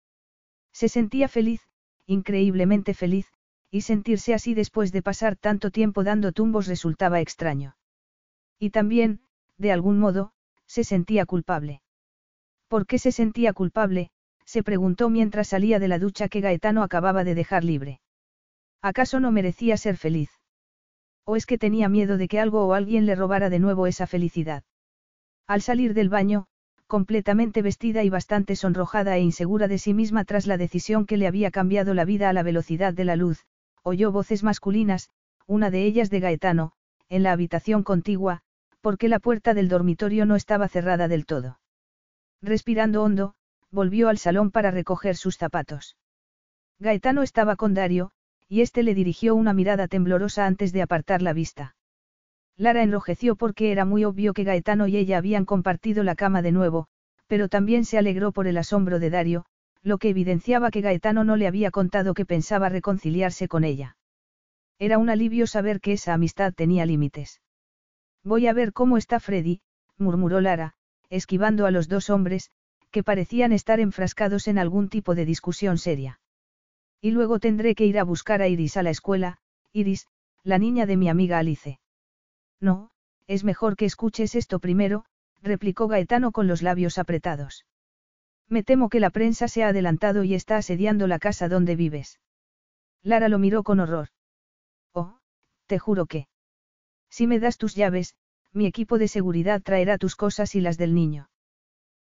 Se sentía feliz, increíblemente feliz, y sentirse así después de pasar tanto tiempo dando tumbos resultaba extraño. Y también, de algún modo, se sentía culpable. ¿Por qué se sentía culpable? se preguntó mientras salía de la ducha que Gaetano acababa de dejar libre. ¿Acaso no merecía ser feliz? ¿O es que tenía miedo de que algo o alguien le robara de nuevo esa felicidad? Al salir del baño, completamente vestida y bastante sonrojada e insegura de sí misma tras la decisión que le había cambiado la vida a la velocidad de la luz, oyó voces masculinas, una de ellas de Gaetano, en la habitación contigua, porque la puerta del dormitorio no estaba cerrada del todo. Respirando hondo, volvió al salón para recoger sus zapatos. Gaetano estaba con Dario, y éste le dirigió una mirada temblorosa antes de apartar la vista. Lara enrojeció porque era muy obvio que Gaetano y ella habían compartido la cama de nuevo, pero también se alegró por el asombro de Dario, lo que evidenciaba que Gaetano no le había contado que pensaba reconciliarse con ella. Era un alivio saber que esa amistad tenía límites. Voy a ver cómo está Freddy, murmuró Lara, esquivando a los dos hombres, que parecían estar enfrascados en algún tipo de discusión seria. Y luego tendré que ir a buscar a Iris a la escuela, Iris, la niña de mi amiga Alice. No, es mejor que escuches esto primero, replicó Gaetano con los labios apretados. Me temo que la prensa se ha adelantado y está asediando la casa donde vives. Lara lo miró con horror. Oh, te juro que. Si me das tus llaves, mi equipo de seguridad traerá tus cosas y las del niño.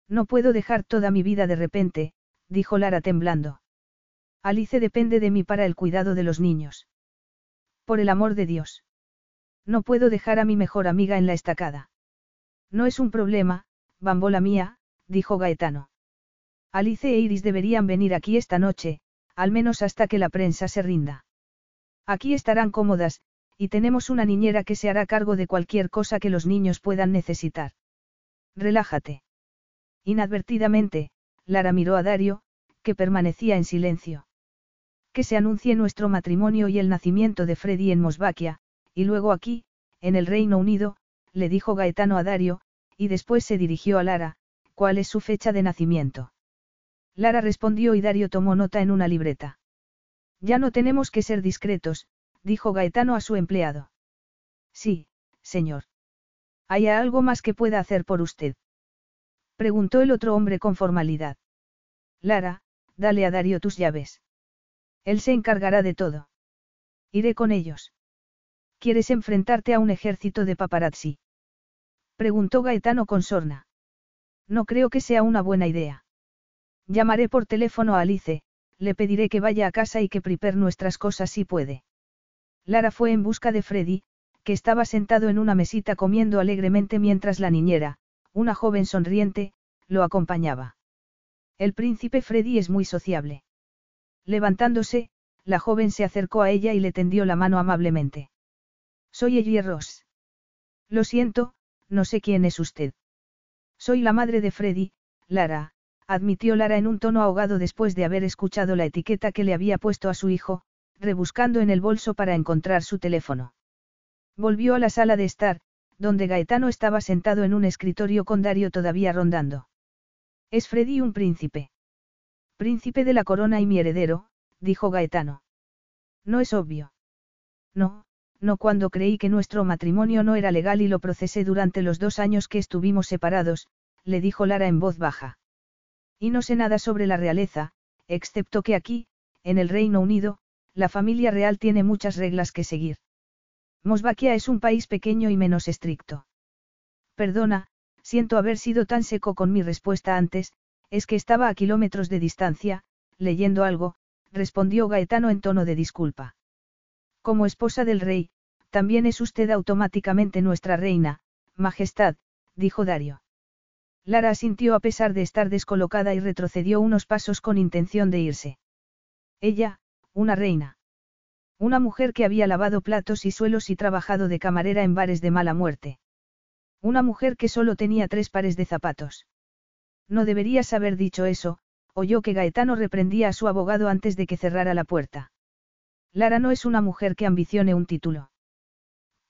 No puedo dejar toda mi vida de repente, dijo Lara temblando. Alice depende de mí para el cuidado de los niños. Por el amor de Dios. No puedo dejar a mi mejor amiga en la estacada. No es un problema, bambola mía, dijo Gaetano. Alice e Iris deberían venir aquí esta noche, al menos hasta que la prensa se rinda. Aquí estarán cómodas, y tenemos una niñera que se hará cargo de cualquier cosa que los niños puedan necesitar. Relájate. Inadvertidamente, Lara miró a Dario, que permanecía en silencio. Que se anuncie nuestro matrimonio y el nacimiento de Freddy en Mosvaquia, y luego aquí, en el Reino Unido, le dijo Gaetano a Dario, y después se dirigió a Lara, ¿cuál es su fecha de nacimiento? Lara respondió y Dario tomó nota en una libreta. Ya no tenemos que ser discretos, dijo Gaetano a su empleado. Sí, señor. ¿Hay algo más que pueda hacer por usted? Preguntó el otro hombre con formalidad. Lara, dale a Dario tus llaves. Él se encargará de todo. Iré con ellos. ¿Quieres enfrentarte a un ejército de paparazzi? Preguntó Gaetano con sorna. No creo que sea una buena idea. Llamaré por teléfono a Alice, le pediré que vaya a casa y que prepare nuestras cosas si puede. Lara fue en busca de Freddy, que estaba sentado en una mesita comiendo alegremente mientras la niñera, una joven sonriente, lo acompañaba. El príncipe Freddy es muy sociable. Levantándose, la joven se acercó a ella y le tendió la mano amablemente. Soy Ellie Ross. Lo siento, no sé quién es usted. Soy la madre de Freddy, Lara, admitió Lara en un tono ahogado después de haber escuchado la etiqueta que le había puesto a su hijo, rebuscando en el bolso para encontrar su teléfono. Volvió a la sala de estar, donde Gaetano estaba sentado en un escritorio con Dario todavía rondando. Es Freddy un príncipe. Príncipe de la corona y mi heredero, dijo Gaetano. No es obvio. No, no cuando creí que nuestro matrimonio no era legal y lo procesé durante los dos años que estuvimos separados, le dijo Lara en voz baja. Y no sé nada sobre la realeza, excepto que aquí, en el Reino Unido, la familia real tiene muchas reglas que seguir. Mosvaquia es un país pequeño y menos estricto. Perdona, siento haber sido tan seco con mi respuesta antes, es que estaba a kilómetros de distancia, leyendo algo, respondió Gaetano en tono de disculpa. Como esposa del rey, también es usted automáticamente nuestra reina, Majestad, dijo Dario. Lara asintió a pesar de estar descolocada y retrocedió unos pasos con intención de irse. Ella, una reina. Una mujer que había lavado platos y suelos y trabajado de camarera en bares de mala muerte. Una mujer que solo tenía tres pares de zapatos. No deberías haber dicho eso, oyó que Gaetano reprendía a su abogado antes de que cerrara la puerta. Lara no es una mujer que ambicione un título.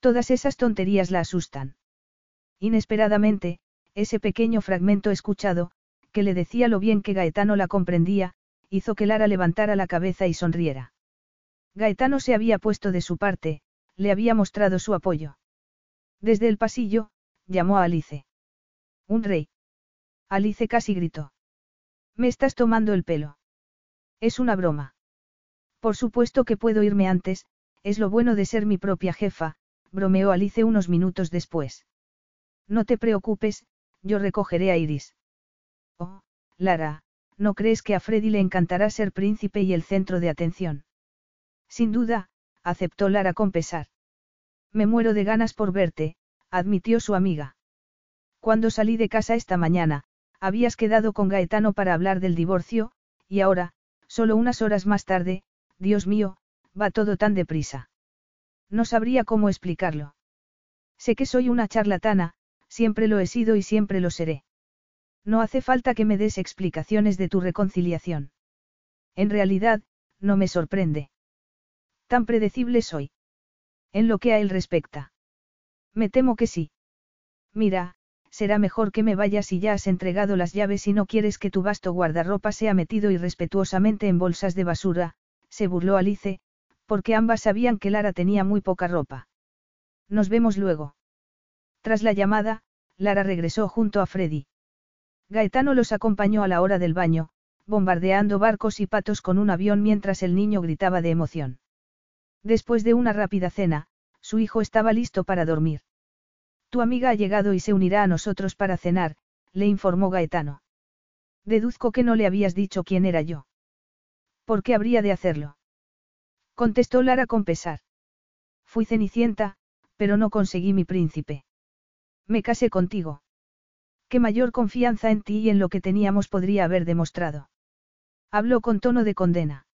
Todas esas tonterías la asustan. Inesperadamente, ese pequeño fragmento escuchado, que le decía lo bien que Gaetano la comprendía, hizo que Lara levantara la cabeza y sonriera. Gaetano se había puesto de su parte, le había mostrado su apoyo. Desde el pasillo, llamó a Alice. Un rey. Alice casi gritó. Me estás tomando el pelo. Es una broma. Por supuesto que puedo irme antes, es lo bueno de ser mi propia jefa, bromeó Alice unos minutos después. No te preocupes, yo recogeré a Iris. Oh, Lara, ¿no crees que a Freddy le encantará ser príncipe y el centro de atención? Sin duda, aceptó Lara con pesar. Me muero de ganas por verte, admitió su amiga. Cuando salí de casa esta mañana, habías quedado con Gaetano para hablar del divorcio, y ahora, solo unas horas más tarde, Dios mío, va todo tan deprisa. No sabría cómo explicarlo. Sé que soy una charlatana, siempre lo he sido y siempre lo seré. No hace falta que me des explicaciones de tu reconciliación. En realidad, no me sorprende. Tan predecible soy. En lo que a él respecta. Me temo que sí. Mira, será mejor que me vayas si ya has entregado las llaves y no quieres que tu vasto guardarropa sea metido irrespetuosamente en bolsas de basura, se burló Alice, porque ambas sabían que Lara tenía muy poca ropa. Nos vemos luego. Tras la llamada, Lara regresó junto a Freddy. Gaetano los acompañó a la hora del baño, bombardeando barcos y patos con un avión mientras el niño gritaba de emoción. Después de una rápida cena, su hijo estaba listo para dormir. Tu amiga ha llegado y se unirá a nosotros para cenar, le informó Gaetano. Deduzco que no le habías dicho quién era yo. ¿Por qué habría de hacerlo? Contestó Lara con pesar. Fui cenicienta, pero no conseguí mi príncipe. Me casé contigo. Qué mayor confianza en ti y en lo que teníamos podría haber demostrado. Habló con tono de condena.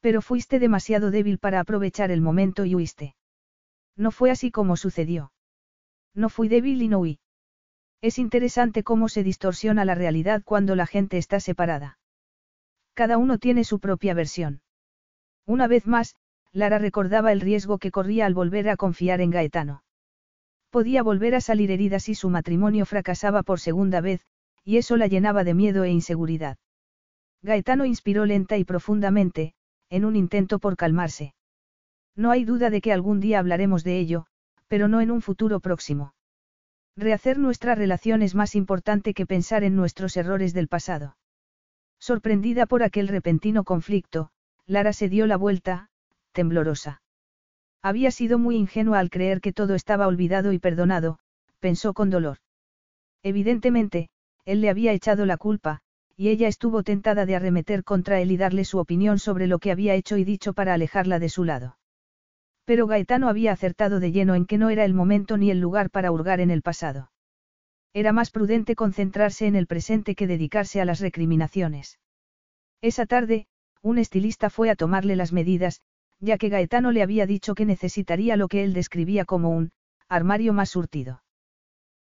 Pero fuiste demasiado débil para aprovechar el momento y huiste. No fue así como sucedió. No fui débil y no huí. Es interesante cómo se distorsiona la realidad cuando la gente está separada. Cada uno tiene su propia versión. Una vez más, Lara recordaba el riesgo que corría al volver a confiar en Gaetano. Podía volver a salir herida si su matrimonio fracasaba por segunda vez, y eso la llenaba de miedo e inseguridad. Gaetano inspiró lenta y profundamente, en un intento por calmarse. No hay duda de que algún día hablaremos de ello, pero no en un futuro próximo. Rehacer nuestra relación es más importante que pensar en nuestros errores del pasado. Sorprendida por aquel repentino conflicto, Lara se dio la vuelta, temblorosa. Había sido muy ingenua al creer que todo estaba olvidado y perdonado, pensó con dolor. Evidentemente, él le había echado la culpa, y ella estuvo tentada de arremeter contra él y darle su opinión sobre lo que había hecho y dicho para alejarla de su lado. Pero Gaetano había acertado de lleno en que no era el momento ni el lugar para hurgar en el pasado. Era más prudente concentrarse en el presente que dedicarse a las recriminaciones. Esa tarde, un estilista fue a tomarle las medidas, ya que Gaetano le había dicho que necesitaría lo que él describía como un armario más surtido.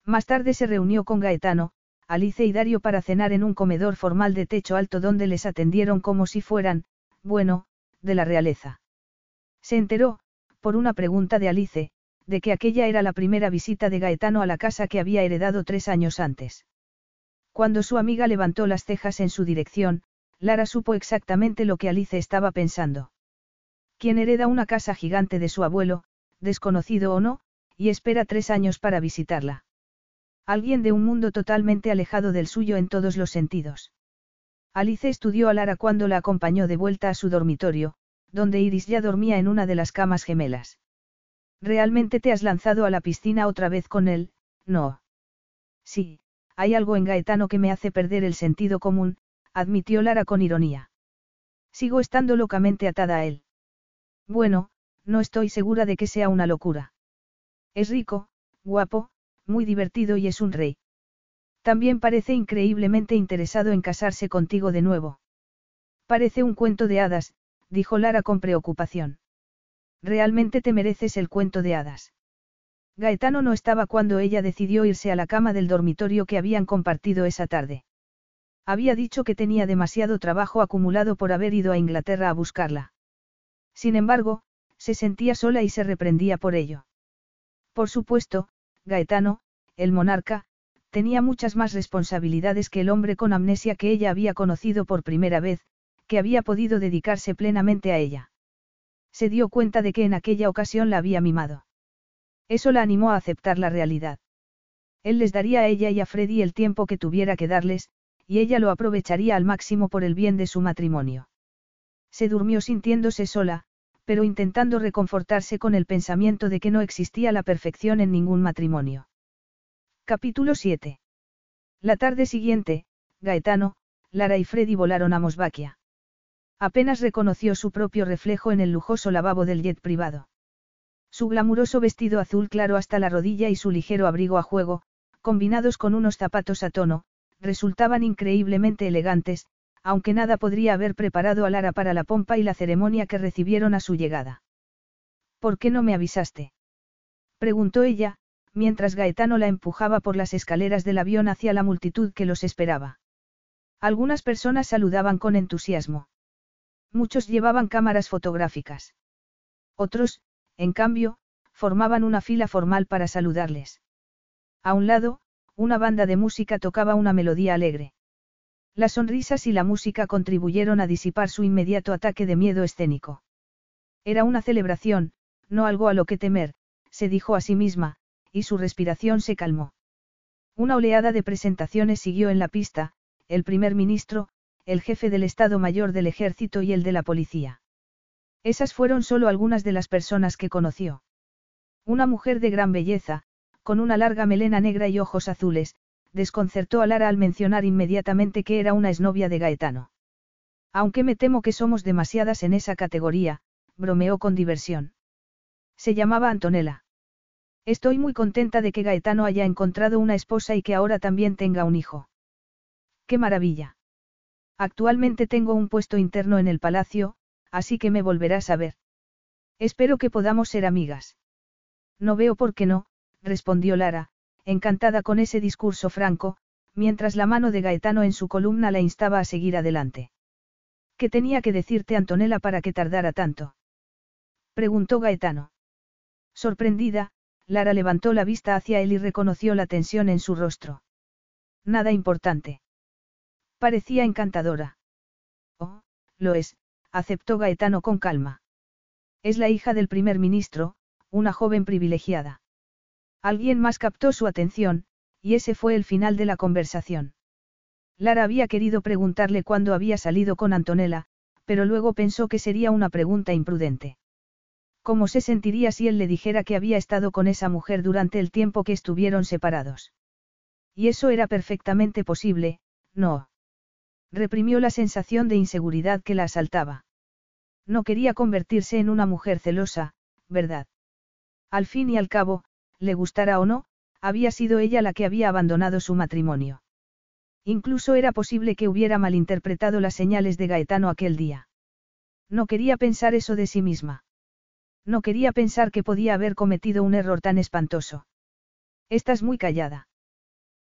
Más tarde se reunió con Gaetano, Alice y Dario para cenar en un comedor formal de techo alto donde les atendieron como si fueran, bueno, de la realeza. Se enteró, por una pregunta de Alice, de que aquella era la primera visita de Gaetano a la casa que había heredado tres años antes. Cuando su amiga levantó las cejas en su dirección, Lara supo exactamente lo que Alice estaba pensando. Quien hereda una casa gigante de su abuelo, desconocido o no, y espera tres años para visitarla. Alguien de un mundo totalmente alejado del suyo en todos los sentidos. Alice estudió a Lara cuando la acompañó de vuelta a su dormitorio, donde Iris ya dormía en una de las camas gemelas. ¿Realmente te has lanzado a la piscina otra vez con él? No. Sí, hay algo en Gaetano que me hace perder el sentido común, admitió Lara con ironía. Sigo estando locamente atada a él. Bueno, no estoy segura de que sea una locura. Es rico, guapo, muy divertido y es un rey. También parece increíblemente interesado en casarse contigo de nuevo. Parece un cuento de hadas, dijo Lara con preocupación. Realmente te mereces el cuento de hadas. Gaetano no estaba cuando ella decidió irse a la cama del dormitorio que habían compartido esa tarde. Había dicho que tenía demasiado trabajo acumulado por haber ido a Inglaterra a buscarla. Sin embargo, se sentía sola y se reprendía por ello. Por supuesto, Gaetano, el monarca, tenía muchas más responsabilidades que el hombre con amnesia que ella había conocido por primera vez, que había podido dedicarse plenamente a ella. Se dio cuenta de que en aquella ocasión la había mimado. Eso la animó a aceptar la realidad. Él les daría a ella y a Freddy el tiempo que tuviera que darles, y ella lo aprovecharía al máximo por el bien de su matrimonio. Se durmió sintiéndose sola, pero intentando reconfortarse con el pensamiento de que no existía la perfección en ningún matrimonio. Capítulo 7. La tarde siguiente, Gaetano, Lara y Freddy volaron a Mosvaquia. Apenas reconoció su propio reflejo en el lujoso lavabo del jet privado. Su glamuroso vestido azul claro hasta la rodilla y su ligero abrigo a juego, combinados con unos zapatos a tono, resultaban increíblemente elegantes, aunque nada podría haber preparado a Lara para la pompa y la ceremonia que recibieron a su llegada. ¿Por qué no me avisaste? preguntó ella, mientras Gaetano la empujaba por las escaleras del avión hacia la multitud que los esperaba. Algunas personas saludaban con entusiasmo. Muchos llevaban cámaras fotográficas. Otros, en cambio, formaban una fila formal para saludarles. A un lado, una banda de música tocaba una melodía alegre. Las sonrisas y la música contribuyeron a disipar su inmediato ataque de miedo escénico. Era una celebración, no algo a lo que temer, se dijo a sí misma, y su respiración se calmó. Una oleada de presentaciones siguió en la pista, el primer ministro, el jefe del Estado Mayor del Ejército y el de la Policía. Esas fueron solo algunas de las personas que conoció. Una mujer de gran belleza, con una larga melena negra y ojos azules, desconcertó a Lara al mencionar inmediatamente que era una exnovia de Gaetano. Aunque me temo que somos demasiadas en esa categoría, bromeó con diversión. Se llamaba Antonella. Estoy muy contenta de que Gaetano haya encontrado una esposa y que ahora también tenga un hijo. ¡Qué maravilla! Actualmente tengo un puesto interno en el palacio, así que me volverás a ver. Espero que podamos ser amigas. No veo por qué no, respondió Lara, encantada con ese discurso franco, mientras la mano de Gaetano en su columna la instaba a seguir adelante. ¿Qué tenía que decirte Antonella para que tardara tanto? preguntó Gaetano. Sorprendida, Lara levantó la vista hacia él y reconoció la tensión en su rostro. Nada importante. Parecía encantadora. Oh, lo es, aceptó Gaetano con calma. Es la hija del primer ministro, una joven privilegiada. Alguien más captó su atención, y ese fue el final de la conversación. Lara había querido preguntarle cuándo había salido con Antonella, pero luego pensó que sería una pregunta imprudente. ¿Cómo se sentiría si él le dijera que había estado con esa mujer durante el tiempo que estuvieron separados? Y eso era perfectamente posible, no. Reprimió la sensación de inseguridad que la asaltaba. No quería convertirse en una mujer celosa, ¿verdad? Al fin y al cabo, le gustara o no, había sido ella la que había abandonado su matrimonio. Incluso era posible que hubiera malinterpretado las señales de Gaetano aquel día. No quería pensar eso de sí misma. No quería pensar que podía haber cometido un error tan espantoso. Estás muy callada.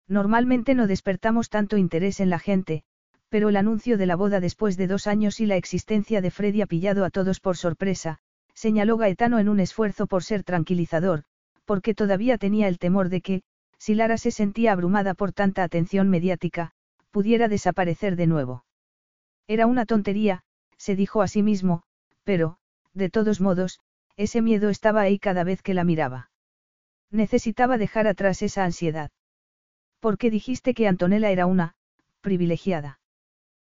Normalmente no despertamos tanto interés en la gente, pero el anuncio de la boda después de dos años y la existencia de Freddy ha pillado a todos por sorpresa, señaló Gaetano en un esfuerzo por ser tranquilizador, porque todavía tenía el temor de que, si Lara se sentía abrumada por tanta atención mediática, pudiera desaparecer de nuevo. Era una tontería, se dijo a sí mismo, pero, de todos modos, ese miedo estaba ahí cada vez que la miraba. Necesitaba dejar atrás esa ansiedad. ¿Por qué dijiste que Antonella era una, privilegiada?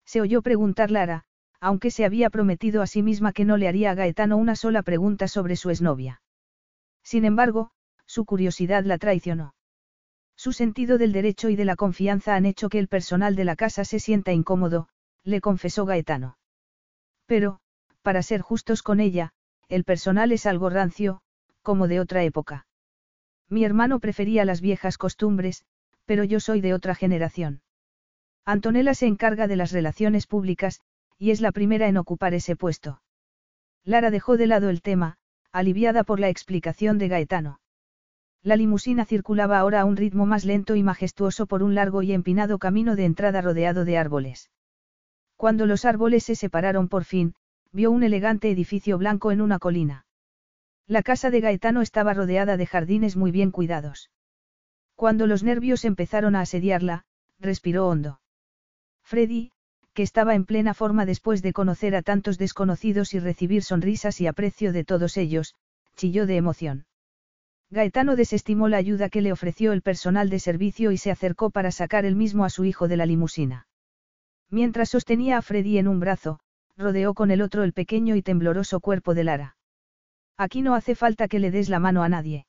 Se oyó preguntar Lara, aunque se había prometido a sí misma que no le haría a Gaetano una sola pregunta sobre su exnovia. Sin embargo, su curiosidad la traicionó. Su sentido del derecho y de la confianza han hecho que el personal de la casa se sienta incómodo, le confesó Gaetano. Pero, para ser justos con ella, el personal es algo rancio, como de otra época. Mi hermano prefería las viejas costumbres, pero yo soy de otra generación. Antonella se encarga de las relaciones públicas, y es la primera en ocupar ese puesto. Lara dejó de lado el tema, aliviada por la explicación de Gaetano. La limusina circulaba ahora a un ritmo más lento y majestuoso por un largo y empinado camino de entrada rodeado de árboles. Cuando los árboles se separaron por fin, vio un elegante edificio blanco en una colina. La casa de Gaetano estaba rodeada de jardines muy bien cuidados. Cuando los nervios empezaron a asediarla, respiró hondo. Freddy, que estaba en plena forma después de conocer a tantos desconocidos y recibir sonrisas y aprecio de todos ellos, chilló de emoción. Gaetano desestimó la ayuda que le ofreció el personal de servicio y se acercó para sacar él mismo a su hijo de la limusina. Mientras sostenía a Freddy en un brazo, rodeó con el otro el pequeño y tembloroso cuerpo de Lara. Aquí no hace falta que le des la mano a nadie.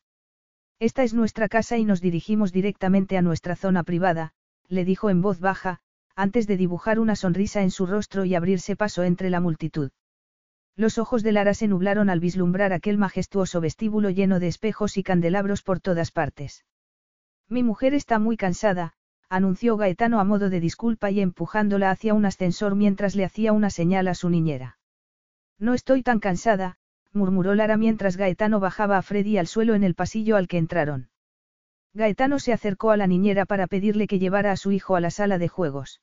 Esta es nuestra casa y nos dirigimos directamente a nuestra zona privada, le dijo en voz baja, antes de dibujar una sonrisa en su rostro y abrirse paso entre la multitud. Los ojos de Lara se nublaron al vislumbrar aquel majestuoso vestíbulo lleno de espejos y candelabros por todas partes. Mi mujer está muy cansada, anunció Gaetano a modo de disculpa y empujándola hacia un ascensor mientras le hacía una señal a su niñera. No estoy tan cansada, murmuró Lara mientras Gaetano bajaba a Freddy al suelo en el pasillo al que entraron. Gaetano se acercó a la niñera para pedirle que llevara a su hijo a la sala de juegos.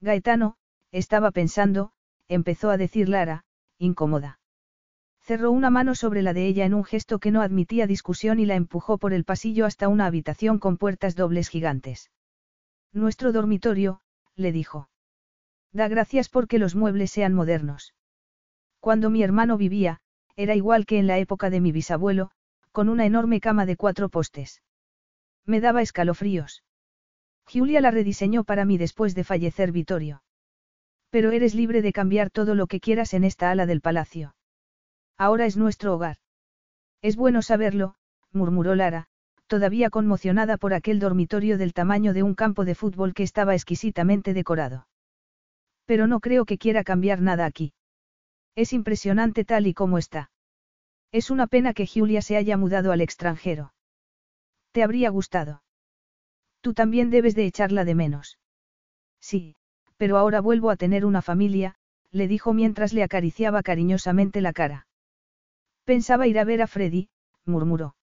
Gaetano, estaba pensando, empezó a decir Lara, incómoda. Cerró una mano sobre la de ella en un gesto que no admitía discusión y la empujó por el pasillo hasta una habitación con puertas dobles gigantes. Nuestro dormitorio, le dijo. Da gracias porque los muebles sean modernos. Cuando mi hermano vivía, era igual que en la época de mi bisabuelo, con una enorme cama de cuatro postes. Me daba escalofríos. Julia la rediseñó para mí después de fallecer Vittorio. Pero eres libre de cambiar todo lo que quieras en esta ala del palacio. Ahora es nuestro hogar. Es bueno saberlo, murmuró Lara, todavía conmocionada por aquel dormitorio del tamaño de un campo de fútbol que estaba exquisitamente decorado. Pero no creo que quiera cambiar nada aquí. Es impresionante tal y como está. Es una pena que Julia se haya mudado al extranjero. ¿Te habría gustado? Tú también debes de echarla de menos. Sí, pero ahora vuelvo a tener una familia, le dijo mientras le acariciaba cariñosamente la cara. Pensaba ir a ver a Freddy, murmuró.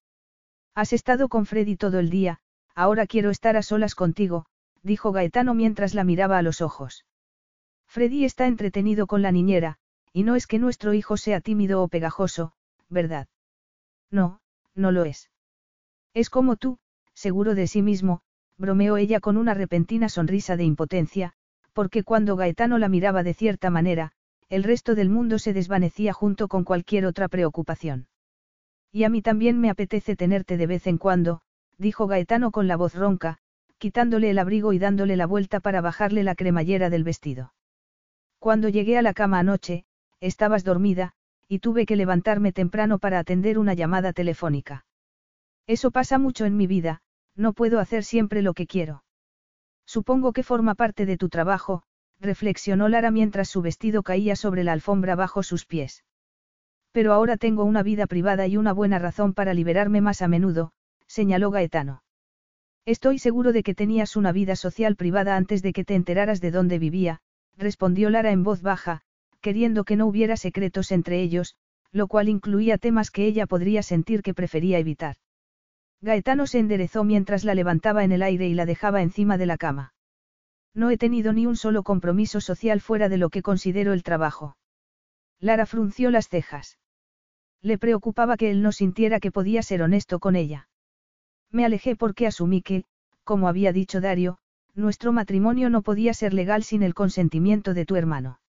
Has estado con Freddy todo el día, ahora quiero estar a solas contigo, dijo Gaetano mientras la miraba a los ojos. Freddy está entretenido con la niñera, y no es que nuestro hijo sea tímido o pegajoso, ¿verdad? No, no lo es. Es como tú, seguro de sí mismo, bromeó ella con una repentina sonrisa de impotencia, porque cuando Gaetano la miraba de cierta manera, el resto del mundo se desvanecía junto con cualquier otra preocupación. Y a mí también me apetece tenerte de vez en cuando, dijo Gaetano con la voz ronca, quitándole el abrigo y dándole la vuelta para bajarle la cremallera del vestido. Cuando llegué a la cama anoche, estabas dormida, y tuve que levantarme temprano para atender una llamada telefónica. Eso pasa mucho en mi vida, no puedo hacer siempre lo que quiero. Supongo que forma parte de tu trabajo, reflexionó Lara mientras su vestido caía sobre la alfombra bajo sus pies. Pero ahora tengo una vida privada y una buena razón para liberarme más a menudo, señaló Gaetano. Estoy seguro de que tenías una vida social privada antes de que te enteraras de dónde vivía, respondió Lara en voz baja, queriendo que no hubiera secretos entre ellos, lo cual incluía temas que ella podría sentir que prefería evitar. Gaetano se enderezó mientras la levantaba en el aire y la dejaba encima de la cama. No he tenido ni un solo compromiso social fuera de lo que considero el trabajo. Lara frunció las cejas. Le preocupaba que él no sintiera que podía ser honesto con ella. Me alejé porque asumí que, como había dicho Dario, nuestro matrimonio no podía ser legal sin el consentimiento de tu hermano.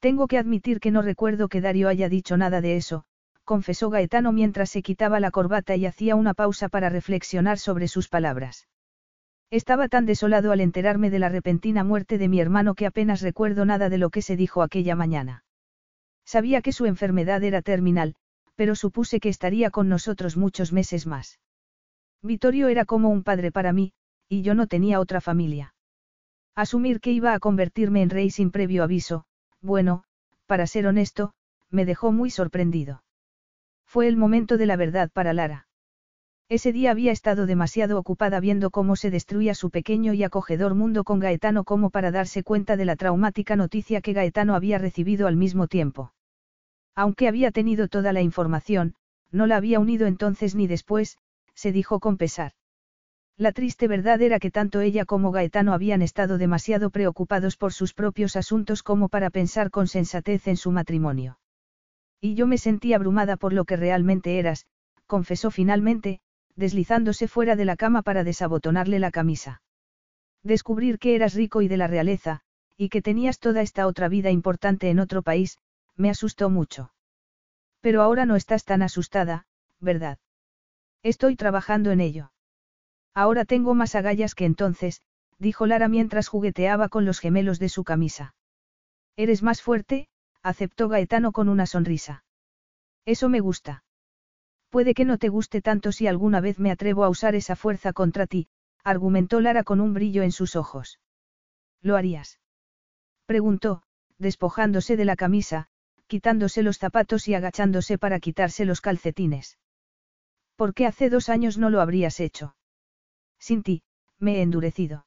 Tengo que admitir que no recuerdo que Dario haya dicho nada de eso, confesó Gaetano mientras se quitaba la corbata y hacía una pausa para reflexionar sobre sus palabras. Estaba tan desolado al enterarme de la repentina muerte de mi hermano que apenas recuerdo nada de lo que se dijo aquella mañana. Sabía que su enfermedad era terminal, pero supuse que estaría con nosotros muchos meses más. Vittorio era como un padre para mí, y yo no tenía otra familia. Asumir que iba a convertirme en rey sin previo aviso, bueno, para ser honesto, me dejó muy sorprendido. Fue el momento de la verdad para Lara. Ese día había estado demasiado ocupada viendo cómo se destruía su pequeño y acogedor mundo con Gaetano como para darse cuenta de la traumática noticia que Gaetano había recibido al mismo tiempo. Aunque había tenido toda la información, no la había unido entonces ni después, se dijo con pesar. La triste verdad era que tanto ella como Gaetano habían estado demasiado preocupados por sus propios asuntos como para pensar con sensatez en su matrimonio. Y yo me sentí abrumada por lo que realmente eras, confesó finalmente, deslizándose fuera de la cama para desabotonarle la camisa. Descubrir que eras rico y de la realeza, y que tenías toda esta otra vida importante en otro país, me asustó mucho. Pero ahora no estás tan asustada, ¿verdad? Estoy trabajando en ello. Ahora tengo más agallas que entonces, dijo Lara mientras jugueteaba con los gemelos de su camisa. Eres más fuerte, aceptó Gaetano con una sonrisa. Eso me gusta. Puede que no te guste tanto si alguna vez me atrevo a usar esa fuerza contra ti, argumentó Lara con un brillo en sus ojos. ¿Lo harías? Preguntó, despojándose de la camisa, quitándose los zapatos y agachándose para quitarse los calcetines. ¿Por qué hace dos años no lo habrías hecho? Sin ti, me he endurecido.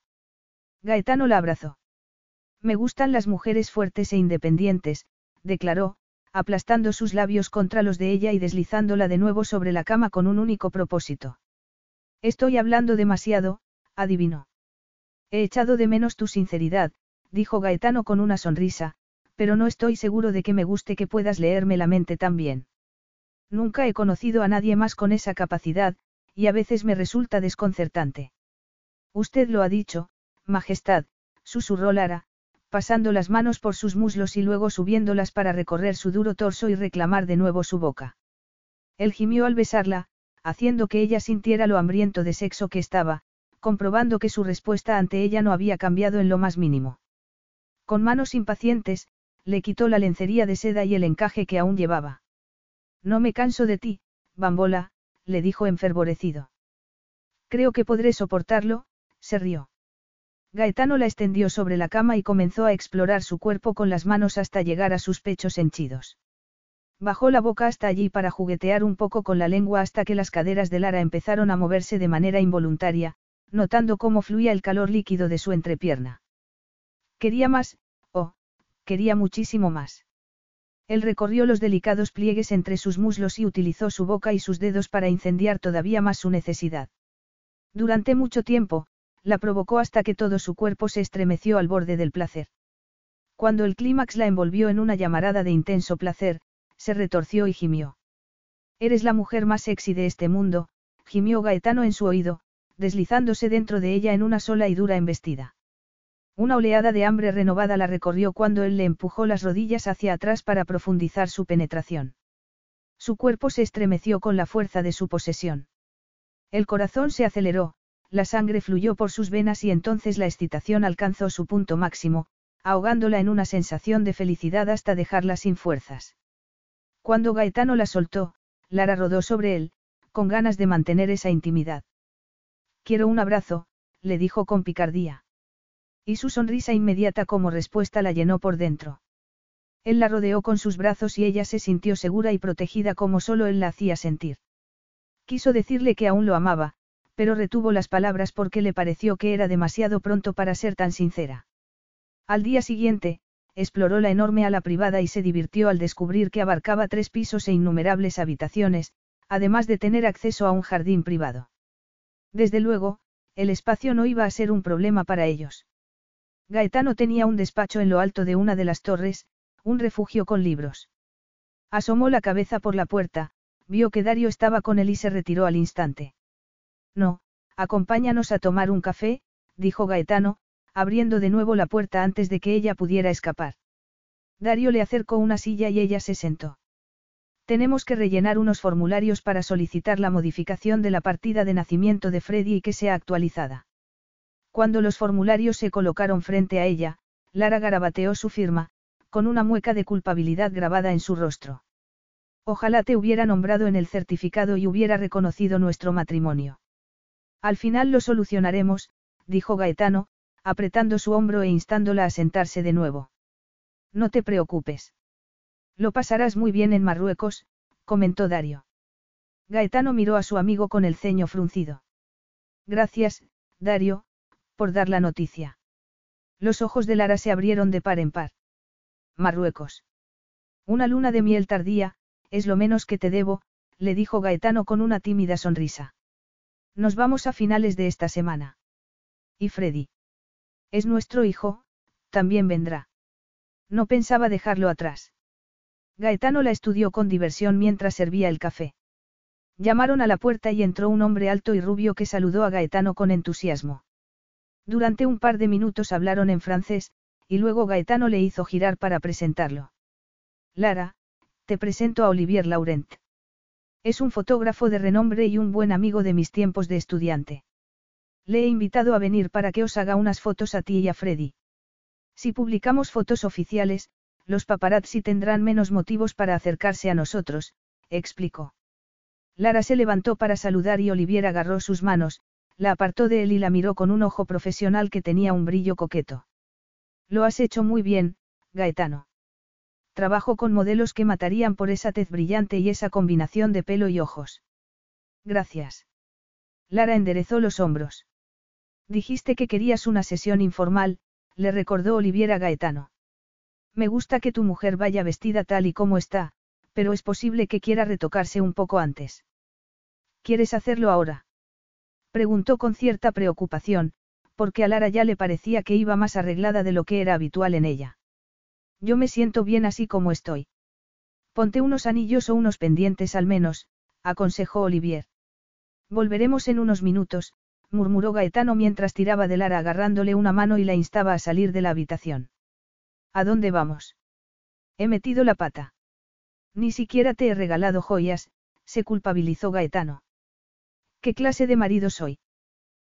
Gaetano la abrazó. Me gustan las mujeres fuertes e independientes, declaró, aplastando sus labios contra los de ella y deslizándola de nuevo sobre la cama con un único propósito. Estoy hablando demasiado, adivinó. He echado de menos tu sinceridad, dijo Gaetano con una sonrisa, pero no estoy seguro de que me guste que puedas leerme la mente tan bien. Nunca he conocido a nadie más con esa capacidad, y a veces me resulta desconcertante. Usted lo ha dicho, Majestad, susurró Lara, pasando las manos por sus muslos y luego subiéndolas para recorrer su duro torso y reclamar de nuevo su boca. Él gimió al besarla, haciendo que ella sintiera lo hambriento de sexo que estaba, comprobando que su respuesta ante ella no había cambiado en lo más mínimo. Con manos impacientes, le quitó la lencería de seda y el encaje que aún llevaba. No me canso de ti, bambola, le dijo enfervorecido. Creo que podré soportarlo, se rió. Gaetano la extendió sobre la cama y comenzó a explorar su cuerpo con las manos hasta llegar a sus pechos henchidos. Bajó la boca hasta allí para juguetear un poco con la lengua hasta que las caderas de Lara empezaron a moverse de manera involuntaria, notando cómo fluía el calor líquido de su entrepierna. Quería más, oh, quería muchísimo más. Él recorrió los delicados pliegues entre sus muslos y utilizó su boca y sus dedos para incendiar todavía más su necesidad. Durante mucho tiempo, la provocó hasta que todo su cuerpo se estremeció al borde del placer. Cuando el clímax la envolvió en una llamarada de intenso placer, se retorció y gimió. Eres la mujer más sexy de este mundo, gimió Gaetano en su oído, deslizándose dentro de ella en una sola y dura embestida. Una oleada de hambre renovada la recorrió cuando él le empujó las rodillas hacia atrás para profundizar su penetración. Su cuerpo se estremeció con la fuerza de su posesión. El corazón se aceleró, la sangre fluyó por sus venas y entonces la excitación alcanzó su punto máximo, ahogándola en una sensación de felicidad hasta dejarla sin fuerzas. Cuando Gaetano la soltó, Lara rodó sobre él, con ganas de mantener esa intimidad. Quiero un abrazo, le dijo con picardía. Y su sonrisa inmediata como respuesta la llenó por dentro. Él la rodeó con sus brazos y ella se sintió segura y protegida como solo él la hacía sentir. Quiso decirle que aún lo amaba, pero retuvo las palabras porque le pareció que era demasiado pronto para ser tan sincera. Al día siguiente, exploró la enorme ala privada y se divirtió al descubrir que abarcaba tres pisos e innumerables habitaciones, además de tener acceso a un jardín privado. Desde luego, el espacio no iba a ser un problema para ellos. Gaetano tenía un despacho en lo alto de una de las torres, un refugio con libros. Asomó la cabeza por la puerta, vio que Dario estaba con él y se retiró al instante. No, acompáñanos a tomar un café, dijo Gaetano, abriendo de nuevo la puerta antes de que ella pudiera escapar. Dario le acercó una silla y ella se sentó. Tenemos que rellenar unos formularios para solicitar la modificación de la partida de nacimiento de Freddy y que sea actualizada. Cuando los formularios se colocaron frente a ella, Lara garabateó su firma, con una mueca de culpabilidad grabada en su rostro. Ojalá te hubiera nombrado en el certificado y hubiera reconocido nuestro matrimonio. Al final lo solucionaremos, dijo Gaetano, apretando su hombro e instándola a sentarse de nuevo. No te preocupes. Lo pasarás muy bien en Marruecos, comentó Dario. Gaetano miró a su amigo con el ceño fruncido. Gracias, Dario, por dar la noticia. Los ojos de Lara se abrieron de par en par. Marruecos. Una luna de miel tardía, es lo menos que te debo, le dijo Gaetano con una tímida sonrisa. Nos vamos a finales de esta semana. ¿Y Freddy? Es nuestro hijo, también vendrá. No pensaba dejarlo atrás. Gaetano la estudió con diversión mientras servía el café. Llamaron a la puerta y entró un hombre alto y rubio que saludó a Gaetano con entusiasmo. Durante un par de minutos hablaron en francés, y luego Gaetano le hizo girar para presentarlo. Lara, te presento a Olivier Laurent. Es un fotógrafo de renombre y un buen amigo de mis tiempos de estudiante. Le he invitado a venir para que os haga unas fotos a ti y a Freddy. Si publicamos fotos oficiales, los paparazzi tendrán menos motivos para acercarse a nosotros, explicó. Lara se levantó para saludar y Olivier agarró sus manos, la apartó de él y la miró con un ojo profesional que tenía un brillo coqueto. Lo has hecho muy bien, Gaetano. Trabajo con modelos que matarían por esa tez brillante y esa combinación de pelo y ojos. Gracias. Lara enderezó los hombros. Dijiste que querías una sesión informal, le recordó Oliviera Gaetano. Me gusta que tu mujer vaya vestida tal y como está, pero es posible que quiera retocarse un poco antes. ¿Quieres hacerlo ahora? Preguntó con cierta preocupación, porque a Lara ya le parecía que iba más arreglada de lo que era habitual en ella. Yo me siento bien así como estoy. Ponte unos anillos o unos pendientes al menos, aconsejó Olivier. Volveremos en unos minutos, murmuró Gaetano mientras tiraba de Lara agarrándole una mano y la instaba a salir de la habitación. ¿A dónde vamos? He metido la pata. Ni siquiera te he regalado joyas, se culpabilizó Gaetano. ¿Qué clase de marido soy?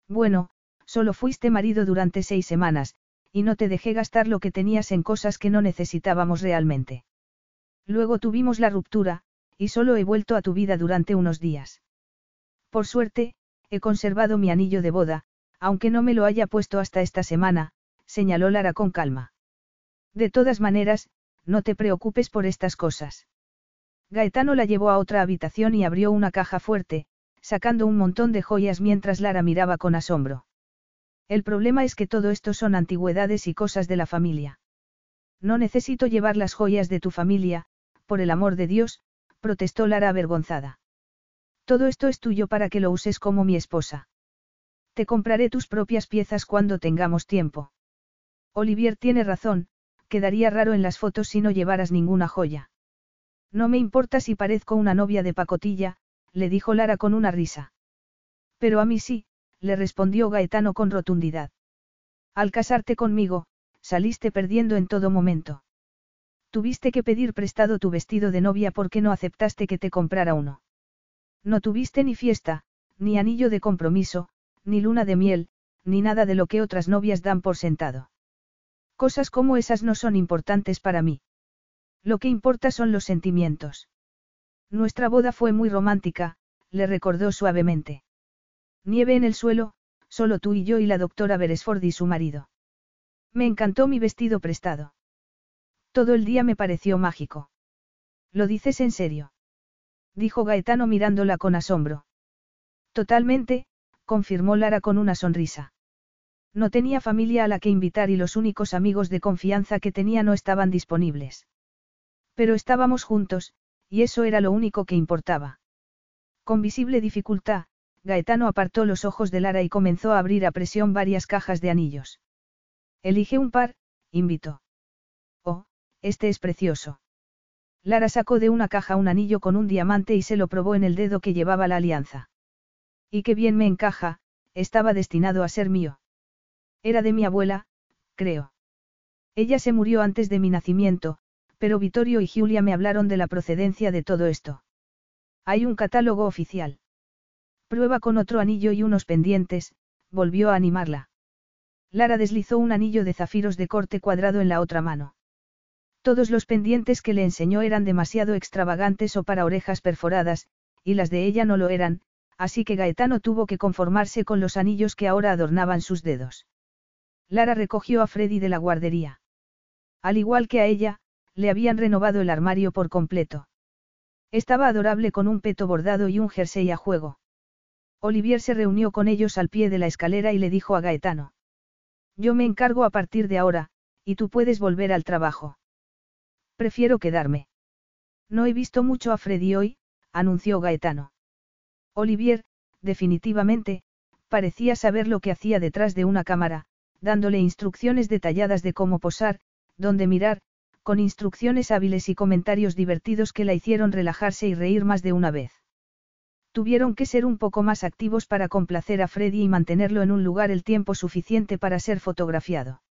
Bueno, solo fuiste marido durante seis semanas, y no te dejé gastar lo que tenías en cosas que no necesitábamos realmente. Luego tuvimos la ruptura, y solo he vuelto a tu vida durante unos días. Por suerte, he conservado mi anillo de boda, aunque no me lo haya puesto hasta esta semana, señaló Lara con calma. De todas maneras, no te preocupes por estas cosas. Gaetano la llevó a otra habitación y abrió una caja fuerte, sacando un montón de joyas mientras Lara miraba con asombro. El problema es que todo esto son antigüedades y cosas de la familia. No necesito llevar las joyas de tu familia, por el amor de Dios, protestó Lara avergonzada. Todo esto es tuyo para que lo uses como mi esposa. Te compraré tus propias piezas cuando tengamos tiempo. Olivier tiene razón, quedaría raro en las fotos si no llevaras ninguna joya. No me importa si parezco una novia de pacotilla, le dijo Lara con una risa. Pero a mí sí, le respondió Gaetano con rotundidad. Al casarte conmigo, saliste perdiendo en todo momento. Tuviste que pedir prestado tu vestido de novia porque no aceptaste que te comprara uno. No tuviste ni fiesta, ni anillo de compromiso, ni luna de miel, ni nada de lo que otras novias dan por sentado. Cosas como esas no son importantes para mí. Lo que importa son los sentimientos. Nuestra boda fue muy romántica, le recordó suavemente. Nieve en el suelo, solo tú y yo y la doctora Beresford y su marido. Me encantó mi vestido prestado. Todo el día me pareció mágico. ¿Lo dices en serio? Dijo Gaetano mirándola con asombro. Totalmente, confirmó Lara con una sonrisa. No tenía familia a la que invitar y los únicos amigos de confianza que tenía no estaban disponibles. Pero estábamos juntos, y eso era lo único que importaba. Con visible dificultad, Gaetano apartó los ojos de Lara y comenzó a abrir a presión varias cajas de anillos. Elige un par, invitó. Oh, este es precioso. Lara sacó de una caja un anillo con un diamante y se lo probó en el dedo que llevaba la alianza. Y qué bien me encaja, estaba destinado a ser mío. Era de mi abuela, creo. Ella se murió antes de mi nacimiento, pero Vittorio y Giulia me hablaron de la procedencia de todo esto. Hay un catálogo oficial. Prueba con otro anillo y unos pendientes, volvió a animarla. Lara deslizó un anillo de zafiros de corte cuadrado en la otra mano. Todos los pendientes que le enseñó eran demasiado extravagantes o para orejas perforadas, y las de ella no lo eran, así que Gaetano tuvo que conformarse con los anillos que ahora adornaban sus dedos. Lara recogió a Freddy de la guardería. Al igual que a ella, le habían renovado el armario por completo. Estaba adorable con un peto bordado y un jersey a juego. Olivier se reunió con ellos al pie de la escalera y le dijo a Gaetano. Yo me encargo a partir de ahora, y tú puedes volver al trabajo. Prefiero quedarme. No he visto mucho a Freddy hoy, anunció Gaetano. Olivier, definitivamente, parecía saber lo que hacía detrás de una cámara, dándole instrucciones detalladas de cómo posar, dónde mirar, con instrucciones hábiles y comentarios divertidos que la hicieron relajarse y reír más de una vez. Tuvieron que ser un poco más activos para complacer a Freddy y mantenerlo en un lugar el tiempo suficiente para ser fotografiado.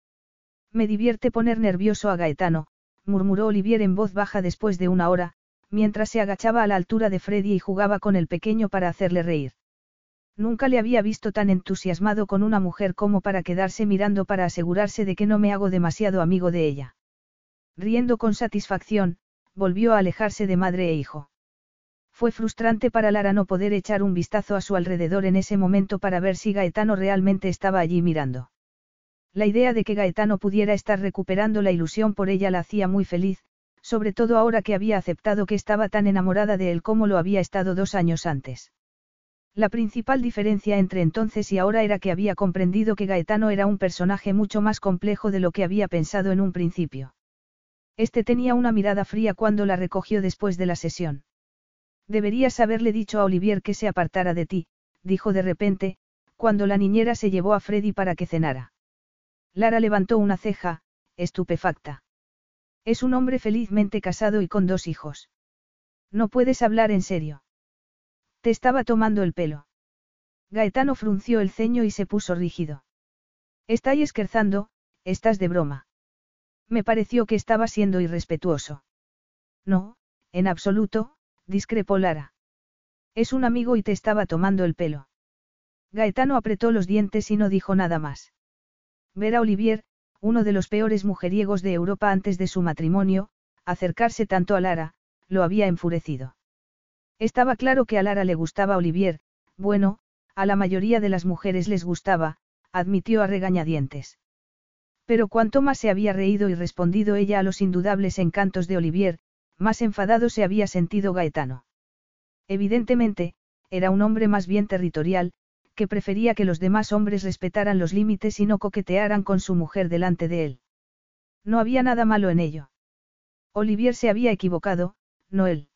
Me divierte poner nervioso a Gaetano, murmuró Olivier en voz baja después de una hora, mientras se agachaba a la altura de Freddy y jugaba con el pequeño para hacerle reír. Nunca le había visto tan entusiasmado con una mujer como para quedarse mirando para asegurarse de que no me hago demasiado amigo de ella. Riendo con satisfacción, volvió a alejarse de madre e hijo. Fue frustrante para Lara no poder echar un vistazo a su alrededor en ese momento para ver si Gaetano realmente estaba allí mirando. La idea de que Gaetano pudiera estar recuperando la ilusión por ella la hacía muy feliz, sobre todo ahora que había aceptado que estaba tan enamorada de él como lo había estado dos años antes. La principal diferencia entre entonces y ahora era que había comprendido que Gaetano era un personaje mucho más complejo de lo que había pensado en un principio. Este tenía una mirada fría cuando la recogió después de la sesión. Deberías haberle dicho a Olivier que se apartara de ti, dijo de repente, cuando la niñera se llevó a Freddy para que cenara. Lara levantó una ceja, estupefacta. Es un hombre felizmente casado y con dos hijos. No puedes hablar en serio. Te estaba tomando el pelo. Gaetano frunció el ceño y se puso rígido. Estáis esquerzando, estás de broma. Me pareció que estaba siendo irrespetuoso. No, en absoluto, discrepó Lara. Es un amigo y te estaba tomando el pelo. Gaetano apretó los dientes y no dijo nada más. Ver a Olivier, uno de los peores mujeriegos de Europa antes de su matrimonio, acercarse tanto a Lara, lo había enfurecido. Estaba claro que a Lara le gustaba Olivier, bueno, a la mayoría de las mujeres les gustaba, admitió a regañadientes. Pero cuanto más se había reído y respondido ella a los indudables encantos de Olivier, más enfadado se había sentido Gaetano. Evidentemente, era un hombre más bien territorial, que prefería que los demás hombres respetaran los límites y no coquetearan con su mujer delante de él. No había nada malo en ello. Olivier se había equivocado, no él.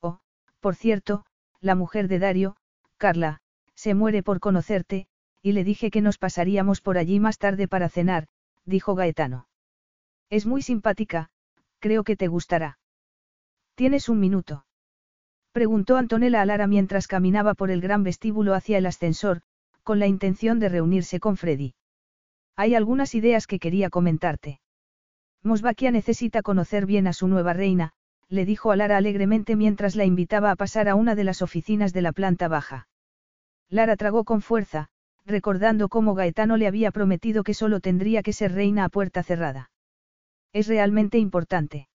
Oh, por cierto, la mujer de Dario, Carla, se muere por conocerte, y le dije que nos pasaríamos por allí más tarde para cenar, dijo Gaetano. Es muy simpática, creo que te gustará. ¿Tienes un minuto? Preguntó Antonella a Lara mientras caminaba por el gran vestíbulo hacia el ascensor, con la intención de reunirse con Freddy. Hay algunas ideas que quería comentarte. Mosbakia necesita conocer bien a su nueva reina, le dijo a Lara alegremente mientras la invitaba a pasar a una de las oficinas de la planta baja. Lara tragó con fuerza, recordando cómo Gaetano le había prometido que solo tendría que ser reina a puerta cerrada. Es realmente importante.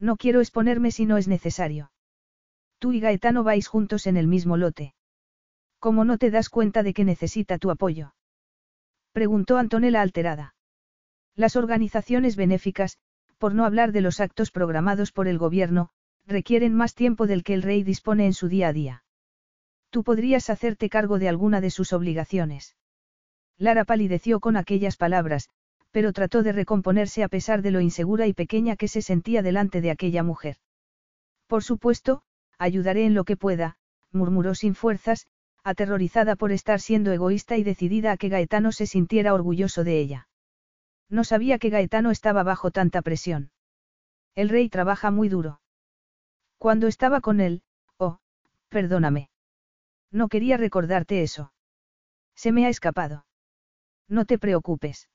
No quiero exponerme si no es necesario. Tú y Gaetano vais juntos en el mismo lote. ¿Cómo no te das cuenta de que necesita tu apoyo? Preguntó Antonella alterada. Las organizaciones benéficas, por no hablar de los actos programados por el gobierno, requieren más tiempo del que el rey dispone en su día a día. Tú podrías hacerte cargo de alguna de sus obligaciones. Lara palideció con aquellas palabras, pero trató de recomponerse a pesar de lo insegura y pequeña que se sentía delante de aquella mujer. Por supuesto, ayudaré en lo que pueda, murmuró sin fuerzas, aterrorizada por estar siendo egoísta y decidida a que Gaetano se sintiera orgulloso de ella. No sabía que Gaetano estaba bajo tanta presión. El rey trabaja muy duro. Cuando estaba con él, oh, perdóname. No quería recordarte eso. Se me ha escapado. No te preocupes.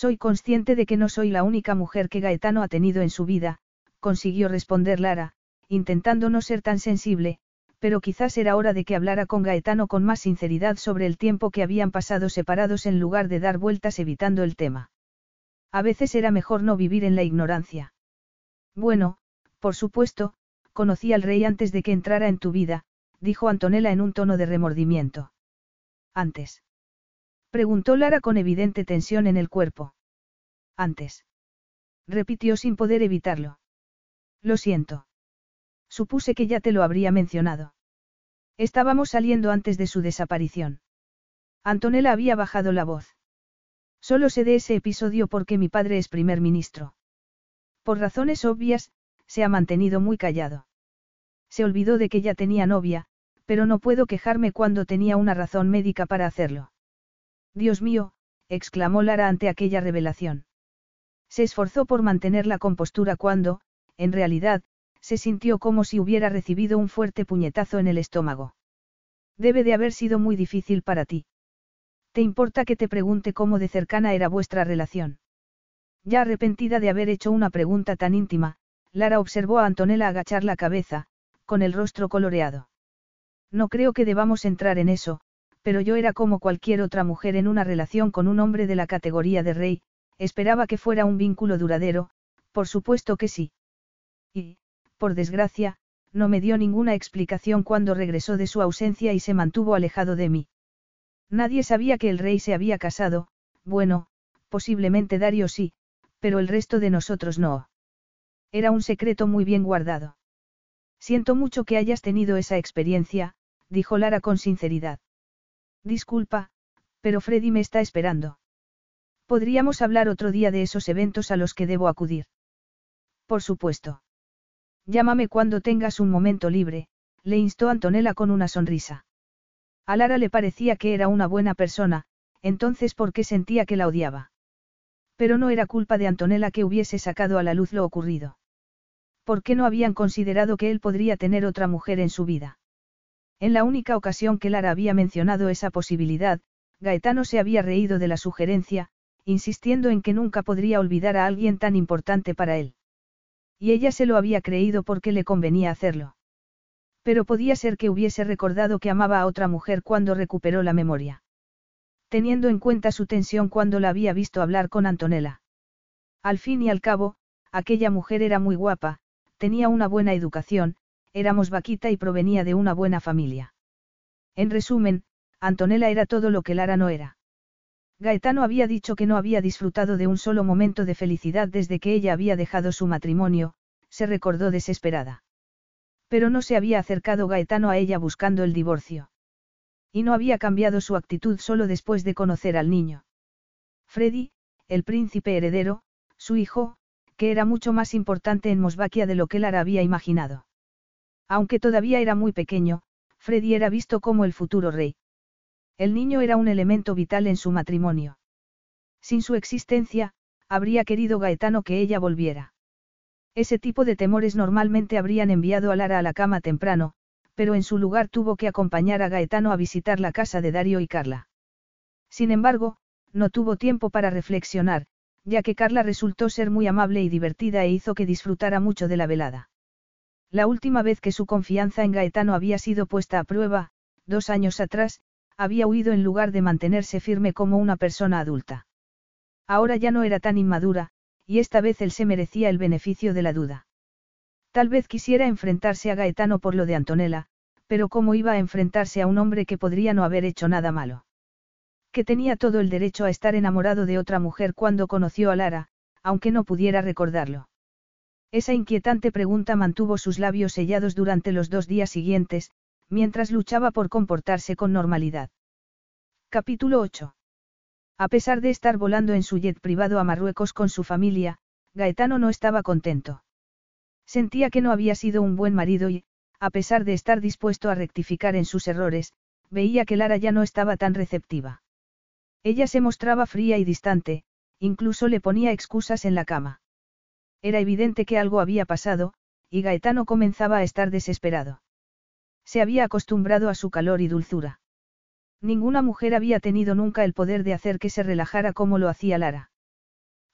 Soy consciente de que no soy la única mujer que Gaetano ha tenido en su vida, consiguió responder Lara, intentando no ser tan sensible, pero quizás era hora de que hablara con Gaetano con más sinceridad sobre el tiempo que habían pasado separados en lugar de dar vueltas evitando el tema. A veces era mejor no vivir en la ignorancia. Bueno, por supuesto, conocí al rey antes de que entrara en tu vida, dijo Antonella en un tono de remordimiento. Antes. Preguntó Lara con evidente tensión en el cuerpo. Antes. Repitió sin poder evitarlo. Lo siento. Supuse que ya te lo habría mencionado. Estábamos saliendo antes de su desaparición. Antonella había bajado la voz. Solo sé de ese episodio porque mi padre es primer ministro. Por razones obvias, se ha mantenido muy callado. Se olvidó de que ya tenía novia, pero no puedo quejarme cuando tenía una razón médica para hacerlo. Dios mío, exclamó Lara ante aquella revelación. Se esforzó por mantener la compostura cuando, en realidad, se sintió como si hubiera recibido un fuerte puñetazo en el estómago. Debe de haber sido muy difícil para ti. ¿Te importa que te pregunte cómo de cercana era vuestra relación? Ya arrepentida de haber hecho una pregunta tan íntima, Lara observó a Antonella agachar la cabeza, con el rostro coloreado. No creo que debamos entrar en eso, pero yo era como cualquier otra mujer en una relación con un hombre de la categoría de rey, esperaba que fuera un vínculo duradero, por supuesto que sí. Y, por desgracia, no me dio ninguna explicación cuando regresó de su ausencia y se mantuvo alejado de mí. Nadie sabía que el rey se había casado, bueno, posiblemente Dario sí, pero el resto de nosotros no. Era un secreto muy bien guardado. Siento mucho que hayas tenido esa experiencia, dijo Lara con sinceridad. Disculpa, pero Freddy me está esperando. Podríamos hablar otro día de esos eventos a los que debo acudir. Por supuesto. Llámame cuando tengas un momento libre, le instó Antonella con una sonrisa. A Lara le parecía que era una buena persona, entonces ¿por qué sentía que la odiaba? Pero no era culpa de Antonella que hubiese sacado a la luz lo ocurrido. ¿Por qué no habían considerado que él podría tener otra mujer en su vida? En la única ocasión que Lara había mencionado esa posibilidad, Gaetano se había reído de la sugerencia, insistiendo en que nunca podría olvidar a alguien tan importante para él. Y ella se lo había creído porque le convenía hacerlo. Pero podía ser que hubiese recordado que amaba a otra mujer cuando recuperó la memoria. Teniendo en cuenta su tensión cuando la había visto hablar con Antonella. Al fin y al cabo, aquella mujer era muy guapa, tenía una buena educación, éramos vaquita y provenía de una buena familia. En resumen, Antonella era todo lo que Lara no era. Gaetano había dicho que no había disfrutado de un solo momento de felicidad desde que ella había dejado su matrimonio, se recordó desesperada. Pero no se había acercado Gaetano a ella buscando el divorcio. Y no había cambiado su actitud solo después de conocer al niño. Freddy, el príncipe heredero, su hijo, que era mucho más importante en Mosvaquia de lo que Lara había imaginado. Aunque todavía era muy pequeño, Freddy era visto como el futuro rey. El niño era un elemento vital en su matrimonio. Sin su existencia, habría querido Gaetano que ella volviera. Ese tipo de temores normalmente habrían enviado a Lara a la cama temprano, pero en su lugar tuvo que acompañar a Gaetano a visitar la casa de Dario y Carla. Sin embargo, no tuvo tiempo para reflexionar, ya que Carla resultó ser muy amable y divertida e hizo que disfrutara mucho de la velada. La última vez que su confianza en Gaetano había sido puesta a prueba, dos años atrás, había huido en lugar de mantenerse firme como una persona adulta. Ahora ya no era tan inmadura, y esta vez él se merecía el beneficio de la duda. Tal vez quisiera enfrentarse a Gaetano por lo de Antonella, pero ¿cómo iba a enfrentarse a un hombre que podría no haber hecho nada malo? Que tenía todo el derecho a estar enamorado de otra mujer cuando conoció a Lara, aunque no pudiera recordarlo. Esa inquietante pregunta mantuvo sus labios sellados durante los dos días siguientes, mientras luchaba por comportarse con normalidad. Capítulo 8. A pesar de estar volando en su jet privado a Marruecos con su familia, Gaetano no estaba contento. Sentía que no había sido un buen marido y, a pesar de estar dispuesto a rectificar en sus errores, veía que Lara ya no estaba tan receptiva. Ella se mostraba fría y distante, incluso le ponía excusas en la cama. Era evidente que algo había pasado, y Gaetano comenzaba a estar desesperado. Se había acostumbrado a su calor y dulzura. Ninguna mujer había tenido nunca el poder de hacer que se relajara como lo hacía Lara.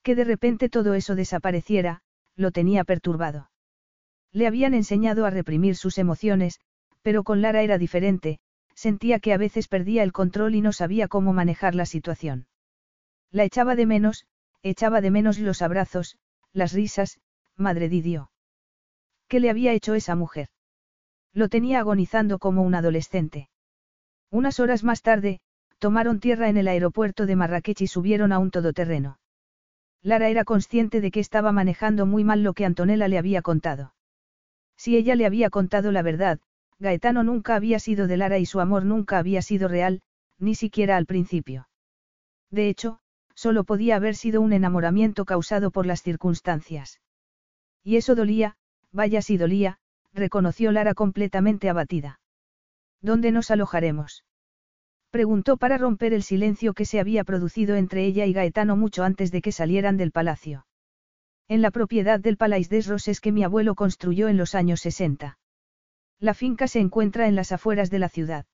Que de repente todo eso desapareciera, lo tenía perturbado. Le habían enseñado a reprimir sus emociones, pero con Lara era diferente, sentía que a veces perdía el control y no sabía cómo manejar la situación. La echaba de menos, echaba de menos los abrazos, las risas, madre Didio. ¿Qué le había hecho esa mujer? Lo tenía agonizando como un adolescente. Unas horas más tarde, tomaron tierra en el aeropuerto de Marrakech y subieron a un todoterreno. Lara era consciente de que estaba manejando muy mal lo que Antonella le había contado. Si ella le había contado la verdad, Gaetano nunca había sido de Lara y su amor nunca había sido real, ni siquiera al principio. De hecho, solo podía haber sido un enamoramiento causado por las circunstancias. Y eso dolía, vaya si dolía, reconoció Lara completamente abatida. ¿Dónde nos alojaremos? Preguntó para romper el silencio que se había producido entre ella y Gaetano mucho antes de que salieran del palacio. En la propiedad del Palais des Roses que mi abuelo construyó en los años 60. La finca se encuentra en las afueras de la ciudad.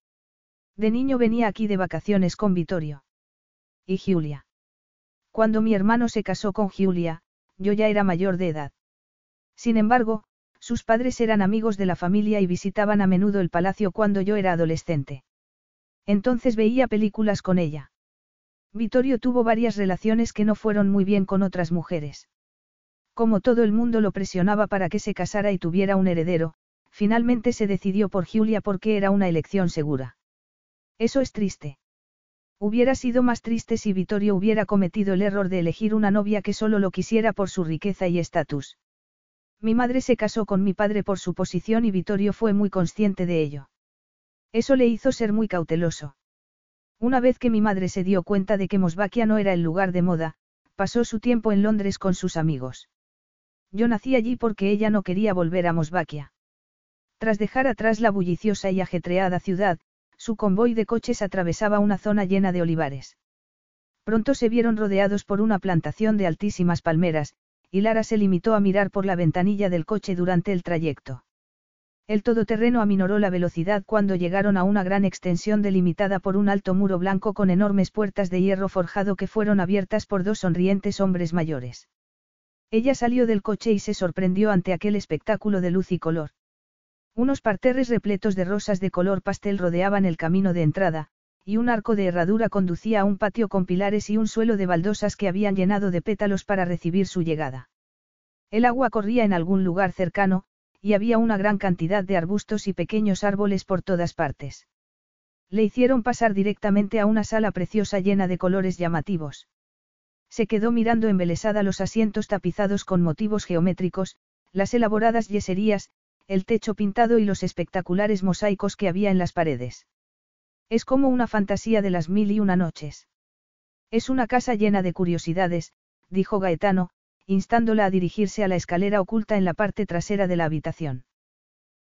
De niño venía aquí de vacaciones con Vittorio. Y Giulia. Cuando mi hermano se casó con Giulia, yo ya era mayor de edad. Sin embargo, sus padres eran amigos de la familia y visitaban a menudo el palacio cuando yo era adolescente. Entonces veía películas con ella. Vittorio tuvo varias relaciones que no fueron muy bien con otras mujeres. Como todo el mundo lo presionaba para que se casara y tuviera un heredero, finalmente se decidió por Julia porque era una elección segura. Eso es triste. Hubiera sido más triste si Vittorio hubiera cometido el error de elegir una novia que solo lo quisiera por su riqueza y estatus. Mi madre se casó con mi padre por su posición y Vittorio fue muy consciente de ello. Eso le hizo ser muy cauteloso. Una vez que mi madre se dio cuenta de que Mosvaquia no era el lugar de moda, pasó su tiempo en Londres con sus amigos. Yo nací allí porque ella no quería volver a Mosvaquia. Tras dejar atrás la bulliciosa y ajetreada ciudad, su convoy de coches atravesaba una zona llena de olivares. Pronto se vieron rodeados por una plantación de altísimas palmeras, y Lara se limitó a mirar por la ventanilla del coche durante el trayecto. El todoterreno aminoró la velocidad cuando llegaron a una gran extensión delimitada por un alto muro blanco con enormes puertas de hierro forjado que fueron abiertas por dos sonrientes hombres mayores. Ella salió del coche y se sorprendió ante aquel espectáculo de luz y color. Unos parterres repletos de rosas de color pastel rodeaban el camino de entrada, y un arco de herradura conducía a un patio con pilares y un suelo de baldosas que habían llenado de pétalos para recibir su llegada. El agua corría en algún lugar cercano, y había una gran cantidad de arbustos y pequeños árboles por todas partes. Le hicieron pasar directamente a una sala preciosa llena de colores llamativos. Se quedó mirando embelesada los asientos tapizados con motivos geométricos, las elaboradas yeserías, el techo pintado y los espectaculares mosaicos que había en las paredes. Es como una fantasía de las mil y una noches. Es una casa llena de curiosidades, dijo Gaetano, instándola a dirigirse a la escalera oculta en la parte trasera de la habitación.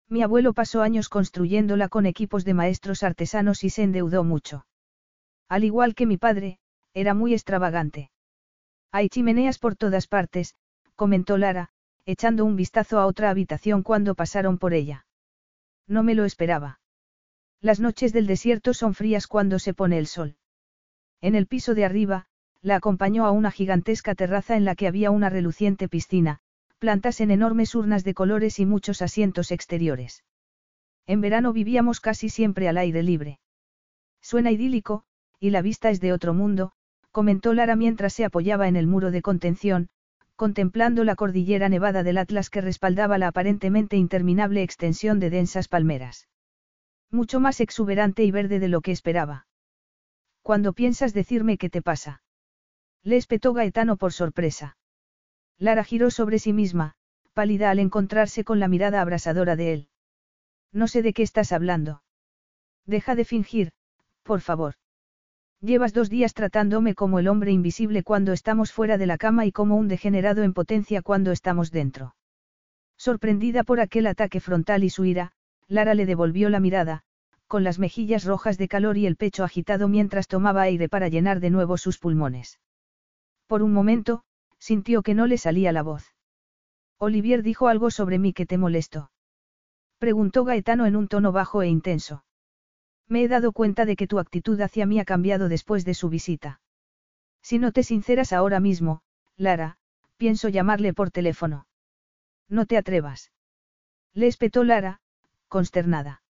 Mi abuelo pasó años construyéndola con equipos de maestros artesanos y se endeudó mucho. Al igual que mi padre, era muy extravagante. Hay chimeneas por todas partes, comentó Lara, echando un vistazo a otra habitación cuando pasaron por ella. No me lo esperaba. Las noches del desierto son frías cuando se pone el sol. En el piso de arriba, la acompañó a una gigantesca terraza en la que había una reluciente piscina, plantas en enormes urnas de colores y muchos asientos exteriores. En verano vivíamos casi siempre al aire libre. Suena idílico, y la vista es de otro mundo, comentó Lara mientras se apoyaba en el muro de contención, contemplando la cordillera nevada del Atlas que respaldaba la aparentemente interminable extensión de densas palmeras. Mucho más exuberante y verde de lo que esperaba. Cuando piensas decirme qué te pasa? Le espetó Gaetano por sorpresa. Lara giró sobre sí misma, pálida al encontrarse con la mirada abrasadora de él. No sé de qué estás hablando. Deja de fingir, por favor. Llevas dos días tratándome como el hombre invisible cuando estamos fuera de la cama y como un degenerado en potencia cuando estamos dentro. Sorprendida por aquel ataque frontal y su ira, Lara le devolvió la mirada, con las mejillas rojas de calor y el pecho agitado mientras tomaba aire para llenar de nuevo sus pulmones. Por un momento, sintió que no le salía la voz. Olivier dijo algo sobre mí que te molestó. Preguntó Gaetano en un tono bajo e intenso. Me he dado cuenta de que tu actitud hacia mí ha cambiado después de su visita. Si no te sinceras ahora mismo, Lara, pienso llamarle por teléfono. No te atrevas. Le espetó Lara, consternada.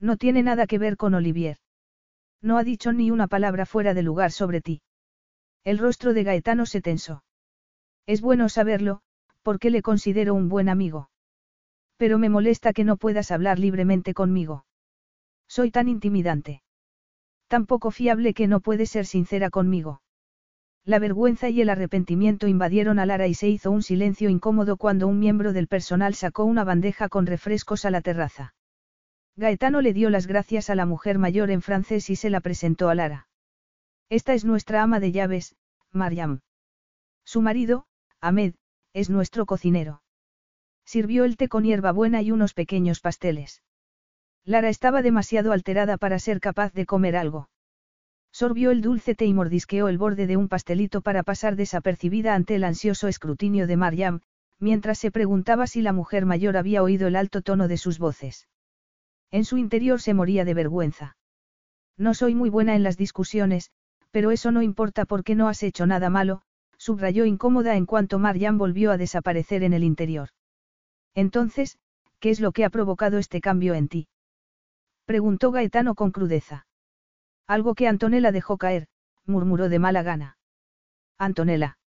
No tiene nada que ver con Olivier. No ha dicho ni una palabra fuera de lugar sobre ti. El rostro de Gaetano se tensó. Es bueno saberlo, porque le considero un buen amigo. Pero me molesta que no puedas hablar libremente conmigo. Soy tan intimidante. Tan poco fiable que no puedes ser sincera conmigo. La vergüenza y el arrepentimiento invadieron a Lara y se hizo un silencio incómodo cuando un miembro del personal sacó una bandeja con refrescos a la terraza. Gaetano le dio las gracias a la mujer mayor en francés y se la presentó a Lara. Esta es nuestra ama de llaves, Mariam. Su marido, Ahmed, es nuestro cocinero. Sirvió el té con hierbabuena y unos pequeños pasteles. Lara estaba demasiado alterada para ser capaz de comer algo. Sorbió el dulce té y mordisqueó el borde de un pastelito para pasar desapercibida ante el ansioso escrutinio de Mariam, mientras se preguntaba si la mujer mayor había oído el alto tono de sus voces. En su interior se moría de vergüenza. No soy muy buena en las discusiones, pero eso no importa porque no has hecho nada malo, subrayó incómoda en cuanto Marian volvió a desaparecer en el interior. Entonces, ¿qué es lo que ha provocado este cambio en ti? Preguntó Gaetano con crudeza. Algo que Antonella dejó caer, murmuró de mala gana. Antonella.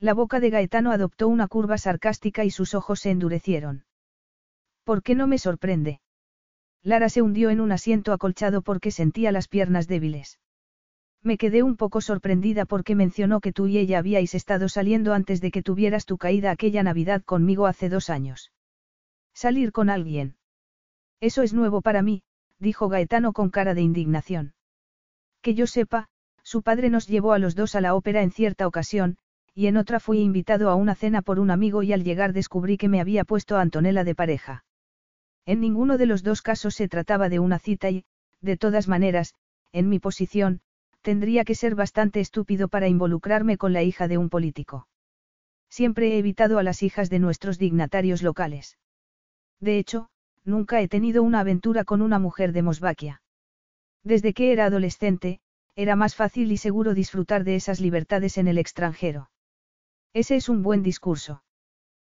La boca de Gaetano adoptó una curva sarcástica y sus ojos se endurecieron. ¿Por qué no me sorprende? Lara se hundió en un asiento acolchado porque sentía las piernas débiles. Me quedé un poco sorprendida porque mencionó que tú y ella habíais estado saliendo antes de que tuvieras tu caída aquella Navidad conmigo hace dos años. Salir con alguien. Eso es nuevo para mí, dijo Gaetano con cara de indignación. Que yo sepa, su padre nos llevó a los dos a la ópera en cierta ocasión, y en otra fui invitado a una cena por un amigo y al llegar descubrí que me había puesto a Antonella de pareja. En ninguno de los dos casos se trataba de una cita y, de todas maneras, en mi posición, tendría que ser bastante estúpido para involucrarme con la hija de un político. Siempre he evitado a las hijas de nuestros dignatarios locales. De hecho, nunca he tenido una aventura con una mujer de Mosvaquia. Desde que era adolescente, era más fácil y seguro disfrutar de esas libertades en el extranjero. Ese es un buen discurso.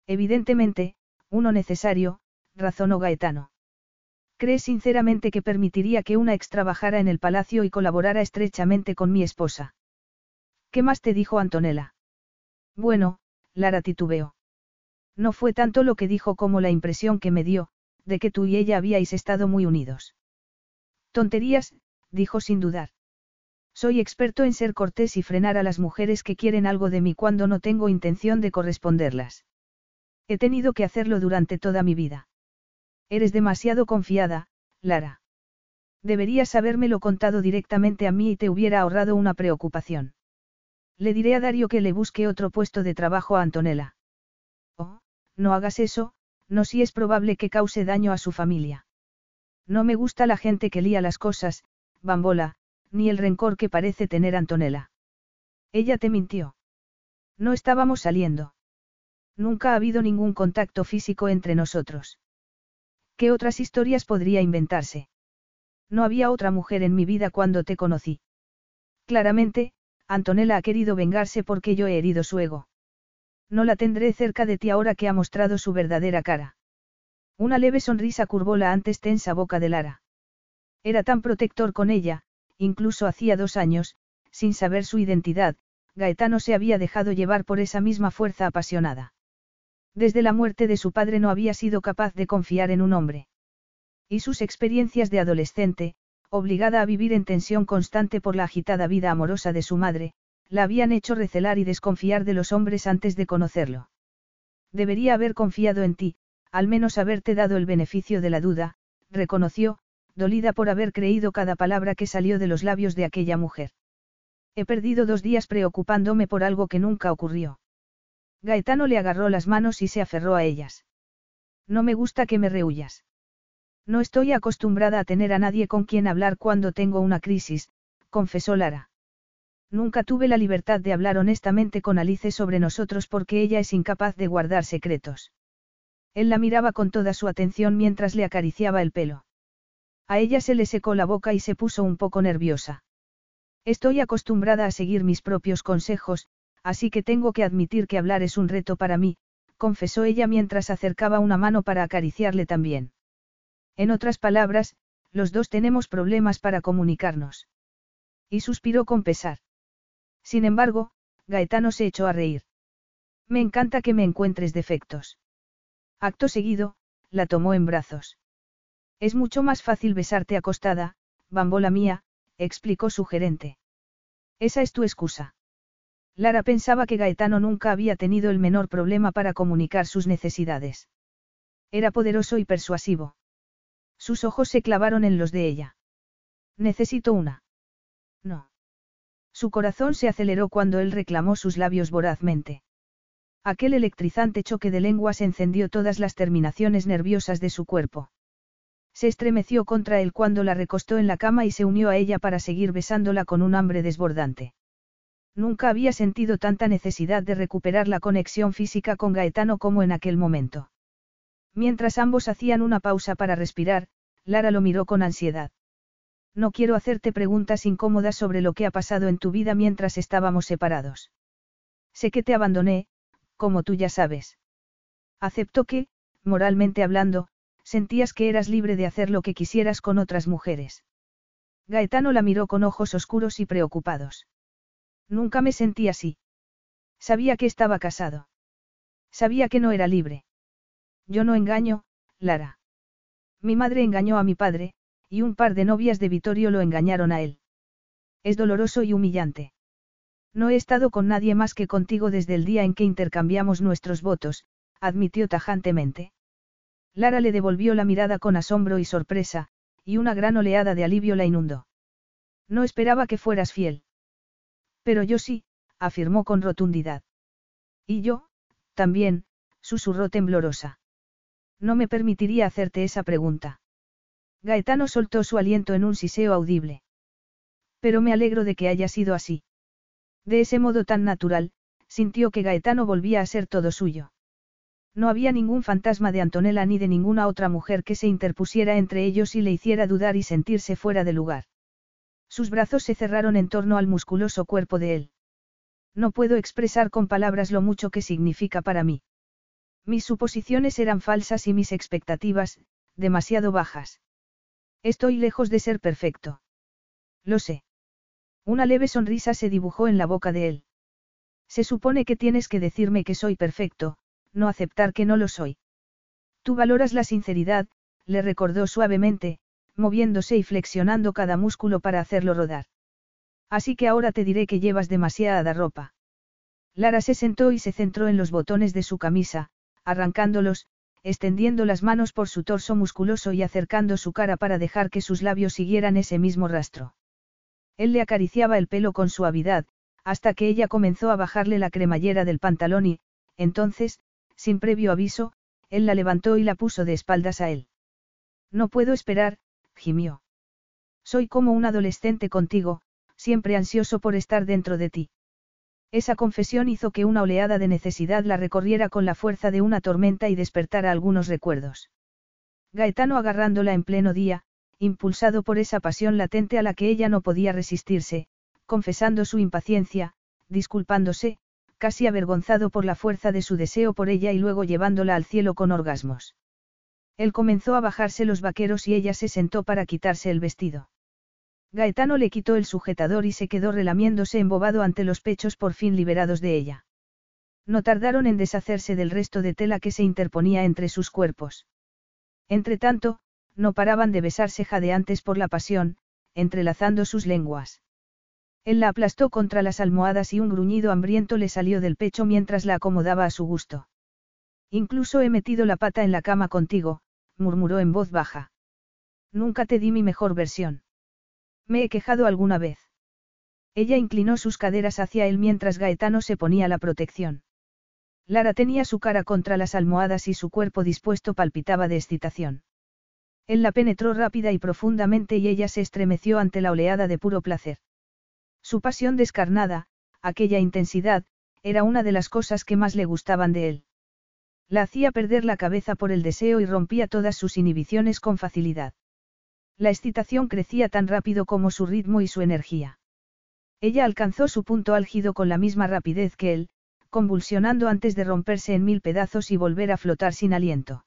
Evidentemente, uno necesario, razonó Gaetano. ¿Crees sinceramente que permitiría que una ex trabajara en el palacio y colaborara estrechamente con mi esposa? ¿Qué más te dijo Antonella? Bueno, Lara titubeó. No fue tanto lo que dijo como la impresión que me dio, de que tú y ella habíais estado muy unidos. Tonterías, dijo sin dudar. Soy experto en ser cortés y frenar a las mujeres que quieren algo de mí cuando no tengo intención de corresponderlas. He tenido que hacerlo durante toda mi vida. Eres demasiado confiada, Lara. Deberías habérmelo contado directamente a mí y te hubiera ahorrado una preocupación. Le diré a Dario que le busque otro puesto de trabajo a Antonella. Oh, no hagas eso, no si es probable que cause daño a su familia. No me gusta la gente que lía las cosas, bambola, ni el rencor que parece tener Antonella. Ella te mintió. No estábamos saliendo. Nunca ha habido ningún contacto físico entre nosotros. ¿Qué otras historias podría inventarse? No había otra mujer en mi vida cuando te conocí. Claramente, Antonella ha querido vengarse porque yo he herido su ego. No la tendré cerca de ti ahora que ha mostrado su verdadera cara. Una leve sonrisa curvó la antes tensa boca de Lara. Era tan protector con ella, incluso hacía dos años, sin saber su identidad, Gaetano se había dejado llevar por esa misma fuerza apasionada. Desde la muerte de su padre no había sido capaz de confiar en un hombre. Y sus experiencias de adolescente, obligada a vivir en tensión constante por la agitada vida amorosa de su madre, la habían hecho recelar y desconfiar de los hombres antes de conocerlo. Debería haber confiado en ti, al menos haberte dado el beneficio de la duda, reconoció, dolida por haber creído cada palabra que salió de los labios de aquella mujer. He perdido dos días preocupándome por algo que nunca ocurrió. Gaetano le agarró las manos y se aferró a ellas. No me gusta que me rehuyas. No estoy acostumbrada a tener a nadie con quien hablar cuando tengo una crisis, confesó Lara. Nunca tuve la libertad de hablar honestamente con Alice sobre nosotros porque ella es incapaz de guardar secretos. Él la miraba con toda su atención mientras le acariciaba el pelo. A ella se le secó la boca y se puso un poco nerviosa. Estoy acostumbrada a seguir mis propios consejos, así que tengo que admitir que hablar es un reto para mí, confesó ella mientras acercaba una mano para acariciarle también. En otras palabras, los dos tenemos problemas para comunicarnos. Y suspiró con pesar. Sin embargo, Gaetano se echó a reír. Me encanta que me encuentres defectos. Acto seguido, la tomó en brazos. Es mucho más fácil besarte acostada, bambola mía, explicó su gerente. Esa es tu excusa. Lara pensaba que Gaetano nunca había tenido el menor problema para comunicar sus necesidades. Era poderoso y persuasivo. Sus ojos se clavaron en los de ella. Necesito una. No. Su corazón se aceleró cuando él reclamó sus labios vorazmente. Aquel electrizante choque de lenguas encendió todas las terminaciones nerviosas de su cuerpo. Se estremeció contra él cuando la recostó en la cama y se unió a ella para seguir besándola con un hambre desbordante. Nunca había sentido tanta necesidad de recuperar la conexión física con Gaetano como en aquel momento. Mientras ambos hacían una pausa para respirar, Lara lo miró con ansiedad. No quiero hacerte preguntas incómodas sobre lo que ha pasado en tu vida mientras estábamos separados. Sé que te abandoné, como tú ya sabes. Acepto que, moralmente hablando, sentías que eras libre de hacer lo que quisieras con otras mujeres. Gaetano la miró con ojos oscuros y preocupados. Nunca me sentí así. Sabía que estaba casado. Sabía que no era libre. Yo no engaño, Lara. Mi madre engañó a mi padre, y un par de novias de Vittorio lo engañaron a él. Es doloroso y humillante. No he estado con nadie más que contigo desde el día en que intercambiamos nuestros votos, admitió tajantemente. Lara le devolvió la mirada con asombro y sorpresa, y una gran oleada de alivio la inundó. No esperaba que fueras fiel. Pero yo sí, afirmó con rotundidad. Y yo, también, susurró temblorosa. No me permitiría hacerte esa pregunta. Gaetano soltó su aliento en un siseo audible. Pero me alegro de que haya sido así. De ese modo tan natural, sintió que Gaetano volvía a ser todo suyo. No había ningún fantasma de Antonella ni de ninguna otra mujer que se interpusiera entre ellos y le hiciera dudar y sentirse fuera de lugar. Sus brazos se cerraron en torno al musculoso cuerpo de él. No puedo expresar con palabras lo mucho que significa para mí. Mis suposiciones eran falsas y mis expectativas, demasiado bajas. Estoy lejos de ser perfecto. Lo sé. Una leve sonrisa se dibujó en la boca de él. Se supone que tienes que decirme que soy perfecto, no aceptar que no lo soy. Tú valoras la sinceridad, le recordó suavemente, moviéndose y flexionando cada músculo para hacerlo rodar. Así que ahora te diré que llevas demasiada ropa. Lara se sentó y se centró en los botones de su camisa, arrancándolos, extendiendo las manos por su torso musculoso y acercando su cara para dejar que sus labios siguieran ese mismo rastro. Él le acariciaba el pelo con suavidad, hasta que ella comenzó a bajarle la cremallera del pantalón y, entonces, sin previo aviso, él la levantó y la puso de espaldas a él. No puedo esperar, gimió. Soy como un adolescente contigo, siempre ansioso por estar dentro de ti. Esa confesión hizo que una oleada de necesidad la recorriera con la fuerza de una tormenta y despertara algunos recuerdos. Gaetano agarrándola en pleno día, impulsado por esa pasión latente a la que ella no podía resistirse, confesando su impaciencia, disculpándose, casi avergonzado por la fuerza de su deseo por ella y luego llevándola al cielo con orgasmos. Él comenzó a bajarse los vaqueros y ella se sentó para quitarse el vestido. Gaetano le quitó el sujetador y se quedó relamiéndose embobado ante los pechos por fin liberados de ella. No tardaron en deshacerse del resto de tela que se interponía entre sus cuerpos. Entretanto, no paraban de besarse jadeantes por la pasión, entrelazando sus lenguas. Él la aplastó contra las almohadas y un gruñido hambriento le salió del pecho mientras la acomodaba a su gusto. Incluso he metido la pata en la cama contigo, murmuró en voz baja. Nunca te di mi mejor versión. Me he quejado alguna vez. Ella inclinó sus caderas hacia él mientras Gaetano se ponía la protección. Lara tenía su cara contra las almohadas y su cuerpo dispuesto palpitaba de excitación. Él la penetró rápida y profundamente y ella se estremeció ante la oleada de puro placer. Su pasión descarnada, aquella intensidad, era una de las cosas que más le gustaban de él. La hacía perder la cabeza por el deseo y rompía todas sus inhibiciones con facilidad. La excitación crecía tan rápido como su ritmo y su energía. Ella alcanzó su punto álgido con la misma rapidez que él, convulsionando antes de romperse en mil pedazos y volver a flotar sin aliento.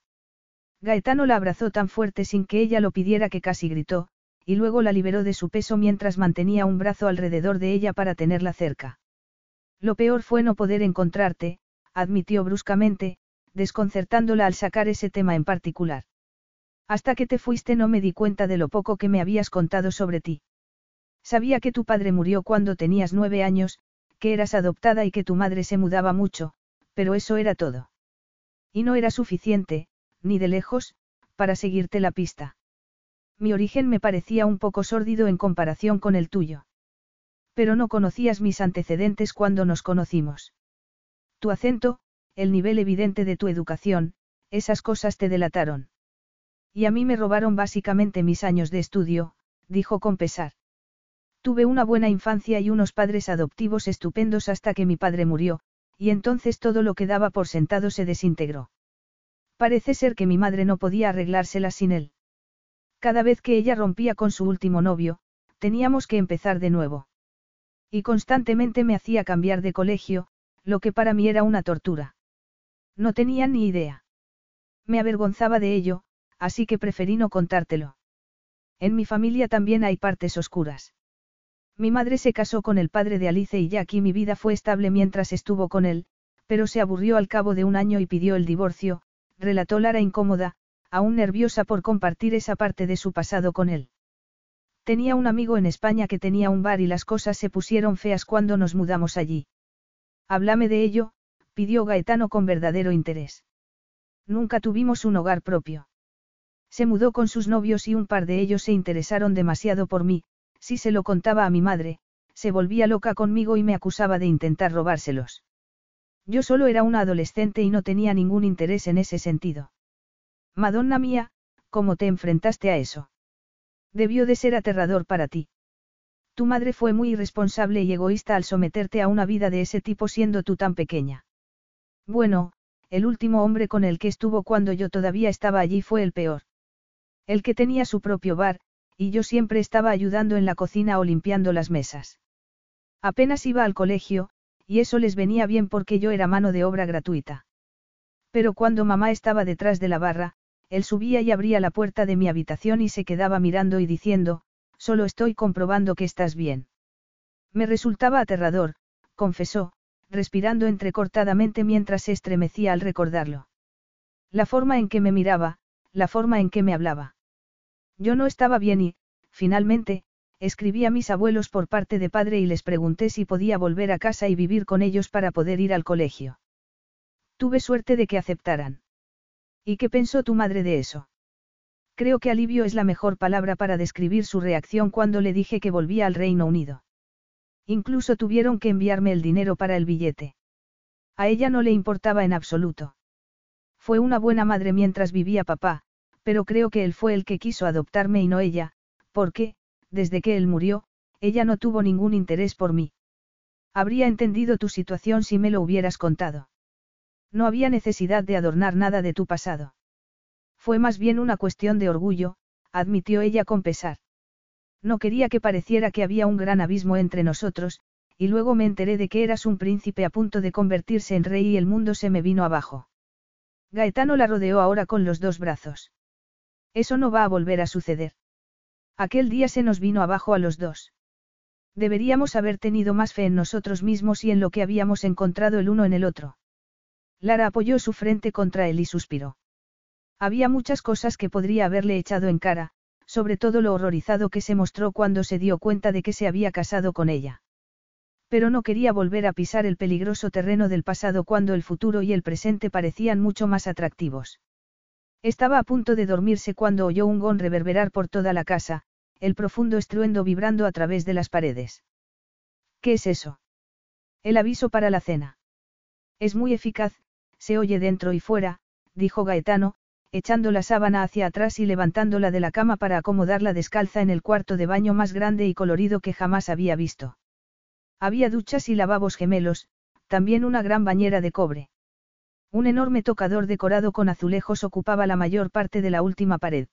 Gaetano la abrazó tan fuerte sin que ella lo pidiera que casi gritó, y luego la liberó de su peso mientras mantenía un brazo alrededor de ella para tenerla cerca. Lo peor fue no poder encontrarte, admitió bruscamente, desconcertándola al sacar ese tema en particular. Hasta que te fuiste no me di cuenta de lo poco que me habías contado sobre ti. Sabía que tu padre murió cuando tenías nueve años, que eras adoptada y que tu madre se mudaba mucho, pero eso era todo. Y no era suficiente, ni de lejos, para seguirte la pista. Mi origen me parecía un poco sórdido en comparación con el tuyo. Pero no conocías mis antecedentes cuando nos conocimos. Tu acento, el nivel evidente de tu educación, esas cosas te delataron. Y a mí me robaron básicamente mis años de estudio, dijo con pesar. Tuve una buena infancia y unos padres adoptivos estupendos hasta que mi padre murió, y entonces todo lo que daba por sentado se desintegró. Parece ser que mi madre no podía arreglársela sin él. Cada vez que ella rompía con su último novio, teníamos que empezar de nuevo. Y constantemente me hacía cambiar de colegio, lo que para mí era una tortura. No tenía ni idea. Me avergonzaba de ello, así que preferí no contártelo. En mi familia también hay partes oscuras. Mi madre se casó con el padre de Alice y ya aquí mi vida fue estable mientras estuvo con él, pero se aburrió al cabo de un año y pidió el divorcio, relató Lara incómoda, aún nerviosa por compartir esa parte de su pasado con él. Tenía un amigo en España que tenía un bar y las cosas se pusieron feas cuando nos mudamos allí. Háblame de ello, pidió Gaetano con verdadero interés. Nunca tuvimos un hogar propio. Se mudó con sus novios y un par de ellos se interesaron demasiado por mí, si se lo contaba a mi madre, se volvía loca conmigo y me acusaba de intentar robárselos. Yo solo era una adolescente y no tenía ningún interés en ese sentido. Madonna mía, ¿cómo te enfrentaste a eso? Debió de ser aterrador para ti. Tu madre fue muy irresponsable y egoísta al someterte a una vida de ese tipo siendo tú tan pequeña. Bueno, el último hombre con el que estuvo cuando yo todavía estaba allí fue el peor. El que tenía su propio bar, y yo siempre estaba ayudando en la cocina o limpiando las mesas. Apenas iba al colegio, y eso les venía bien porque yo era mano de obra gratuita. Pero cuando mamá estaba detrás de la barra, él subía y abría la puerta de mi habitación y se quedaba mirando y diciendo, solo estoy comprobando que estás bien. Me resultaba aterrador, confesó, respirando entrecortadamente mientras se estremecía al recordarlo. La forma en que me miraba, la forma en que me hablaba. Yo no estaba bien y, finalmente, escribí a mis abuelos por parte de padre y les pregunté si podía volver a casa y vivir con ellos para poder ir al colegio. Tuve suerte de que aceptaran. ¿Y qué pensó tu madre de eso? Creo que alivio es la mejor palabra para describir su reacción cuando le dije que volvía al Reino Unido. Incluso tuvieron que enviarme el dinero para el billete. A ella no le importaba en absoluto. Fue una buena madre mientras vivía papá, pero creo que él fue el que quiso adoptarme y no ella, porque, desde que él murió, ella no tuvo ningún interés por mí. Habría entendido tu situación si me lo hubieras contado. No había necesidad de adornar nada de tu pasado. Fue más bien una cuestión de orgullo, admitió ella con pesar. No quería que pareciera que había un gran abismo entre nosotros, y luego me enteré de que eras un príncipe a punto de convertirse en rey y el mundo se me vino abajo. Gaetano la rodeó ahora con los dos brazos. Eso no va a volver a suceder. Aquel día se nos vino abajo a los dos. Deberíamos haber tenido más fe en nosotros mismos y en lo que habíamos encontrado el uno en el otro. Lara apoyó su frente contra él y suspiró. Había muchas cosas que podría haberle echado en cara, sobre todo lo horrorizado que se mostró cuando se dio cuenta de que se había casado con ella. Pero no quería volver a pisar el peligroso terreno del pasado cuando el futuro y el presente parecían mucho más atractivos. Estaba a punto de dormirse cuando oyó un gong reverberar por toda la casa, el profundo estruendo vibrando a través de las paredes. ¿Qué es eso? El aviso para la cena. Es muy eficaz, se oye dentro y fuera, dijo Gaetano, echando la sábana hacia atrás y levantándola de la cama para acomodarla descalza en el cuarto de baño más grande y colorido que jamás había visto. Había duchas y lavabos gemelos, también una gran bañera de cobre. Un enorme tocador decorado con azulejos ocupaba la mayor parte de la última pared.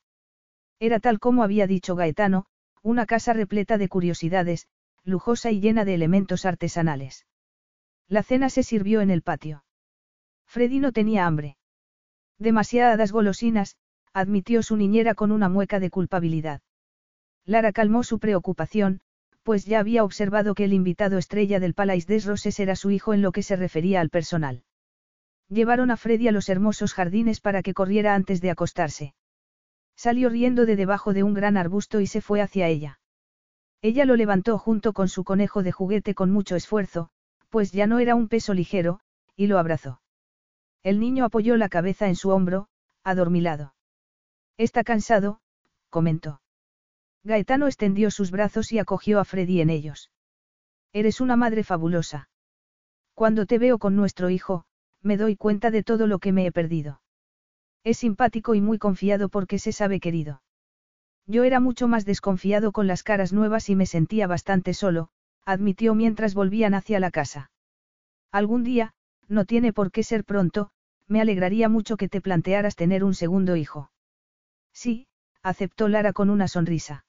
Era tal como había dicho Gaetano, una casa repleta de curiosidades, lujosa y llena de elementos artesanales. La cena se sirvió en el patio. Freddy no tenía hambre. Demasiadas golosinas, admitió su niñera con una mueca de culpabilidad. Lara calmó su preocupación, pues ya había observado que el invitado estrella del Palais des Roses era su hijo en lo que se refería al personal. Llevaron a Freddy a los hermosos jardines para que corriera antes de acostarse. Salió riendo de debajo de un gran arbusto y se fue hacia ella. Ella lo levantó junto con su conejo de juguete con mucho esfuerzo, pues ya no era un peso ligero, y lo abrazó. El niño apoyó la cabeza en su hombro, adormilado. Está cansado, comentó. Gaetano extendió sus brazos y acogió a Freddy en ellos. Eres una madre fabulosa. Cuando te veo con nuestro hijo, me doy cuenta de todo lo que me he perdido. Es simpático y muy confiado porque se sabe querido. Yo era mucho más desconfiado con las caras nuevas y me sentía bastante solo, admitió mientras volvían hacia la casa. Algún día, no tiene por qué ser pronto, me alegraría mucho que te plantearas tener un segundo hijo. Sí, aceptó Lara con una sonrisa.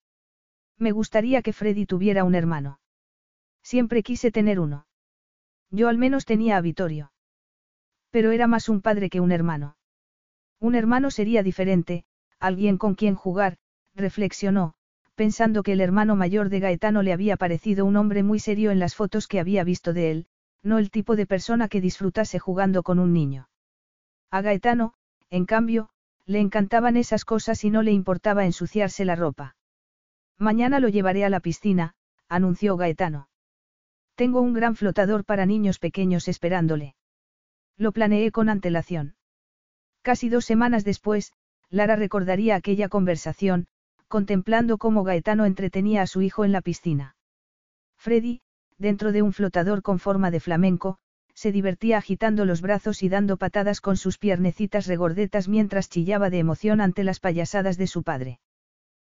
Me gustaría que Freddy tuviera un hermano. Siempre quise tener uno. Yo al menos tenía a Vittorio. Pero era más un padre que un hermano. Un hermano sería diferente, alguien con quien jugar, reflexionó, pensando que el hermano mayor de Gaetano le había parecido un hombre muy serio en las fotos que había visto de él, no el tipo de persona que disfrutase jugando con un niño. A Gaetano, en cambio, le encantaban esas cosas y no le importaba ensuciarse la ropa. Mañana lo llevaré a la piscina, anunció Gaetano. Tengo un gran flotador para niños pequeños esperándole. Lo planeé con antelación. Casi dos semanas después, Lara recordaría aquella conversación, contemplando cómo Gaetano entretenía a su hijo en la piscina. Freddy, dentro de un flotador con forma de flamenco, se divertía agitando los brazos y dando patadas con sus piernecitas regordetas mientras chillaba de emoción ante las payasadas de su padre.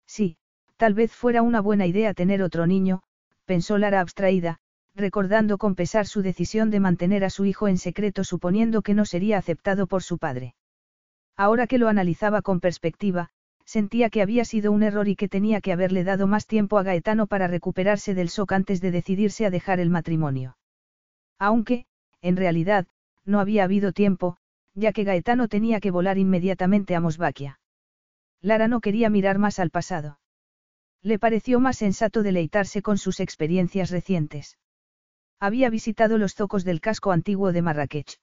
Sí, tal vez fuera una buena idea tener otro niño, pensó Lara abstraída, recordando con pesar su decisión de mantener a su hijo en secreto suponiendo que no sería aceptado por su padre. Ahora que lo analizaba con perspectiva, sentía que había sido un error y que tenía que haberle dado más tiempo a Gaetano para recuperarse del shock antes de decidirse a dejar el matrimonio. Aunque, en realidad, no había habido tiempo, ya que Gaetano tenía que volar inmediatamente a Mosvaquia. Lara no quería mirar más al pasado. Le pareció más sensato deleitarse con sus experiencias recientes. Había visitado los zocos del casco antiguo de Marrakech.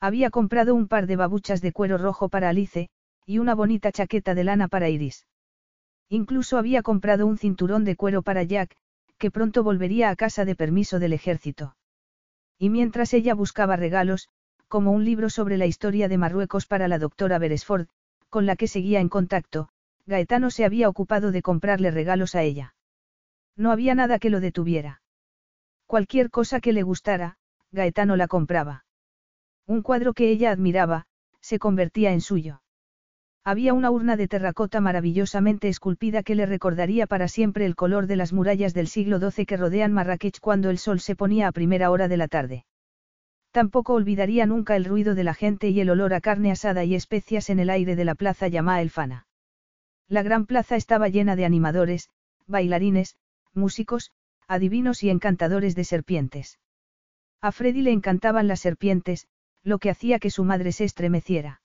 Había comprado un par de babuchas de cuero rojo para Alice, y una bonita chaqueta de lana para Iris. Incluso había comprado un cinturón de cuero para Jack, que pronto volvería a casa de permiso del ejército. Y mientras ella buscaba regalos, como un libro sobre la historia de Marruecos para la doctora Beresford, con la que seguía en contacto, Gaetano se había ocupado de comprarle regalos a ella. No había nada que lo detuviera. Cualquier cosa que le gustara, Gaetano la compraba. Un cuadro que ella admiraba, se convertía en suyo. Había una urna de terracota maravillosamente esculpida que le recordaría para siempre el color de las murallas del siglo XII que rodean Marrakech cuando el sol se ponía a primera hora de la tarde. Tampoco olvidaría nunca el ruido de la gente y el olor a carne asada y especias en el aire de la plaza llamada El Fana. La gran plaza estaba llena de animadores, bailarines, músicos, adivinos y encantadores de serpientes. A Freddy le encantaban las serpientes, lo que hacía que su madre se estremeciera.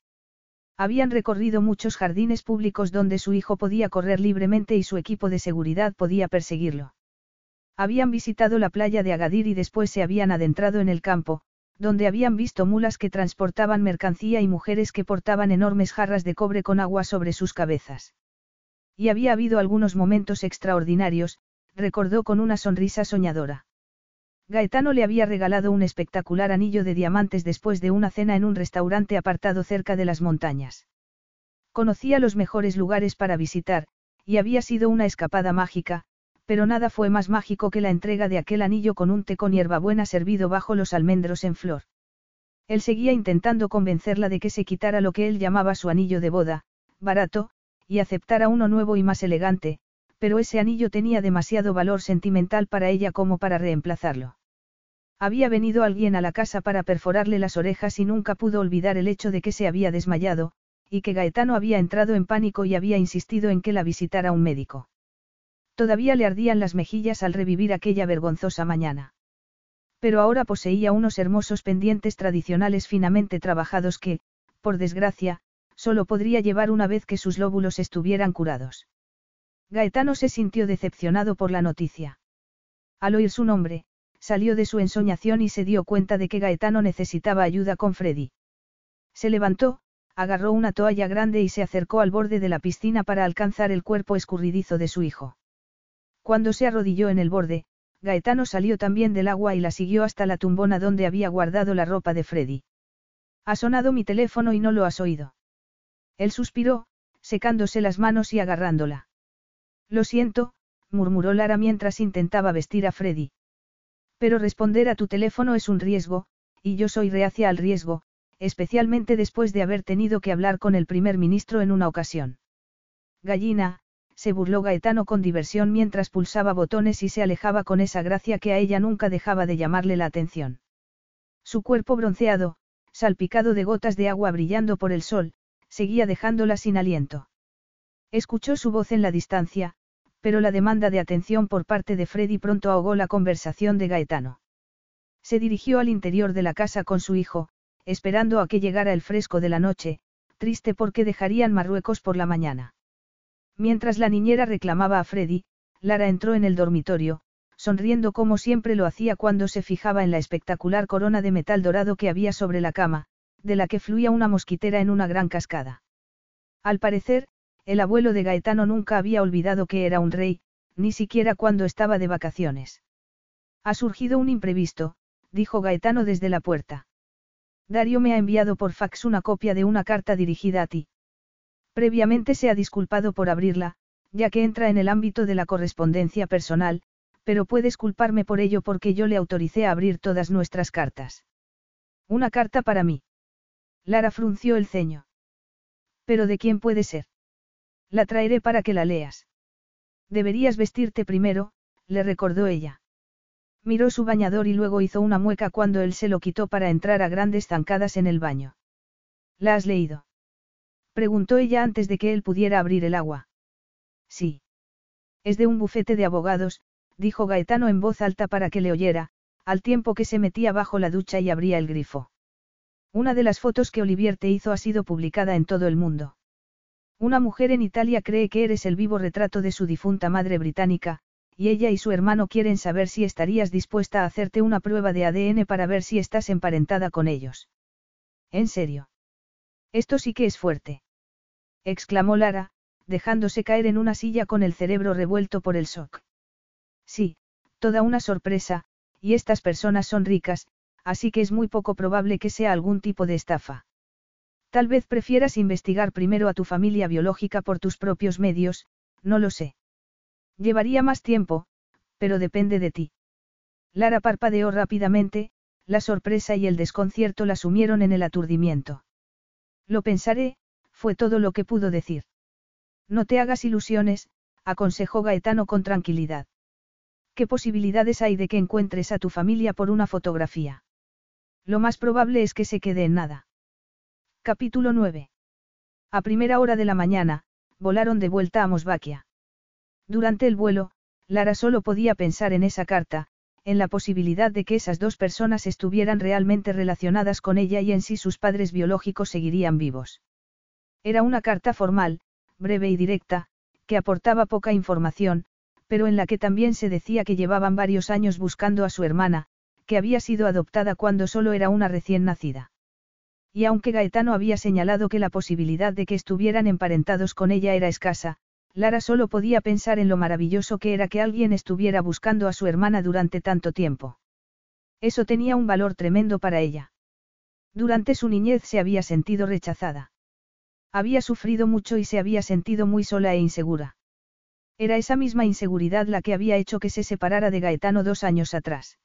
Habían recorrido muchos jardines públicos donde su hijo podía correr libremente y su equipo de seguridad podía perseguirlo. Habían visitado la playa de Agadir y después se habían adentrado en el campo, donde habían visto mulas que transportaban mercancía y mujeres que portaban enormes jarras de cobre con agua sobre sus cabezas. Y había habido algunos momentos extraordinarios, recordó con una sonrisa soñadora. Gaetano le había regalado un espectacular anillo de diamantes después de una cena en un restaurante apartado cerca de las montañas. Conocía los mejores lugares para visitar, y había sido una escapada mágica, pero nada fue más mágico que la entrega de aquel anillo con un té con hierbabuena servido bajo los almendros en flor. Él seguía intentando convencerla de que se quitara lo que él llamaba su anillo de boda, barato, y aceptara uno nuevo y más elegante, pero ese anillo tenía demasiado valor sentimental para ella como para reemplazarlo. Había venido alguien a la casa para perforarle las orejas y nunca pudo olvidar el hecho de que se había desmayado, y que Gaetano había entrado en pánico y había insistido en que la visitara un médico. Todavía le ardían las mejillas al revivir aquella vergonzosa mañana. Pero ahora poseía unos hermosos pendientes tradicionales finamente trabajados que, por desgracia, solo podría llevar una vez que sus lóbulos estuvieran curados. Gaetano se sintió decepcionado por la noticia. Al oír su nombre, salió de su ensoñación y se dio cuenta de que Gaetano necesitaba ayuda con Freddy. Se levantó, agarró una toalla grande y se acercó al borde de la piscina para alcanzar el cuerpo escurridizo de su hijo. Cuando se arrodilló en el borde, Gaetano salió también del agua y la siguió hasta la tumbona donde había guardado la ropa de Freddy. Ha sonado mi teléfono y no lo has oído. Él suspiró, secándose las manos y agarrándola. Lo siento, murmuró Lara mientras intentaba vestir a Freddy. Pero responder a tu teléfono es un riesgo, y yo soy reacia al riesgo, especialmente después de haber tenido que hablar con el primer ministro en una ocasión. Gallina, se burló Gaetano con diversión mientras pulsaba botones y se alejaba con esa gracia que a ella nunca dejaba de llamarle la atención. Su cuerpo bronceado, salpicado de gotas de agua brillando por el sol, seguía dejándola sin aliento. Escuchó su voz en la distancia, pero la demanda de atención por parte de Freddy pronto ahogó la conversación de Gaetano. Se dirigió al interior de la casa con su hijo, esperando a que llegara el fresco de la noche, triste porque dejarían Marruecos por la mañana. Mientras la niñera reclamaba a Freddy, Lara entró en el dormitorio, sonriendo como siempre lo hacía cuando se fijaba en la espectacular corona de metal dorado que había sobre la cama, de la que fluía una mosquitera en una gran cascada. Al parecer, el abuelo de Gaetano nunca había olvidado que era un rey, ni siquiera cuando estaba de vacaciones. Ha surgido un imprevisto, dijo Gaetano desde la puerta. Dario me ha enviado por fax una copia de una carta dirigida a ti. Previamente se ha disculpado por abrirla, ya que entra en el ámbito de la correspondencia personal, pero puedes culparme por ello porque yo le autoricé a abrir todas nuestras cartas. Una carta para mí. Lara frunció el ceño. ¿Pero de quién puede ser? La traeré para que la leas. Deberías vestirte primero, le recordó ella. Miró su bañador y luego hizo una mueca cuando él se lo quitó para entrar a grandes zancadas en el baño. ¿La has leído? Preguntó ella antes de que él pudiera abrir el agua. Sí. Es de un bufete de abogados, dijo Gaetano en voz alta para que le oyera, al tiempo que se metía bajo la ducha y abría el grifo. Una de las fotos que Olivier te hizo ha sido publicada en todo el mundo. Una mujer en Italia cree que eres el vivo retrato de su difunta madre británica, y ella y su hermano quieren saber si estarías dispuesta a hacerte una prueba de ADN para ver si estás emparentada con ellos. ¿En serio? Esto sí que es fuerte. exclamó Lara, dejándose caer en una silla con el cerebro revuelto por el shock. Sí, toda una sorpresa, y estas personas son ricas, así que es muy poco probable que sea algún tipo de estafa. Tal vez prefieras investigar primero a tu familia biológica por tus propios medios, no lo sé. Llevaría más tiempo, pero depende de ti. Lara parpadeó rápidamente, la sorpresa y el desconcierto la sumieron en el aturdimiento. Lo pensaré, fue todo lo que pudo decir. No te hagas ilusiones, aconsejó Gaetano con tranquilidad. ¿Qué posibilidades hay de que encuentres a tu familia por una fotografía? Lo más probable es que se quede en nada. Capítulo 9. A primera hora de la mañana, volaron de vuelta a Mosvaquia. Durante el vuelo, Lara solo podía pensar en esa carta, en la posibilidad de que esas dos personas estuvieran realmente relacionadas con ella y en si sus padres biológicos seguirían vivos. Era una carta formal, breve y directa, que aportaba poca información, pero en la que también se decía que llevaban varios años buscando a su hermana, que había sido adoptada cuando solo era una recién nacida. Y aunque Gaetano había señalado que la posibilidad de que estuvieran emparentados con ella era escasa, Lara solo podía pensar en lo maravilloso que era que alguien estuviera buscando a su hermana durante tanto tiempo. Eso tenía un valor tremendo para ella. Durante su niñez se había sentido rechazada. Había sufrido mucho y se había sentido muy sola e insegura. Era esa misma inseguridad la que había hecho que se separara de Gaetano dos años atrás.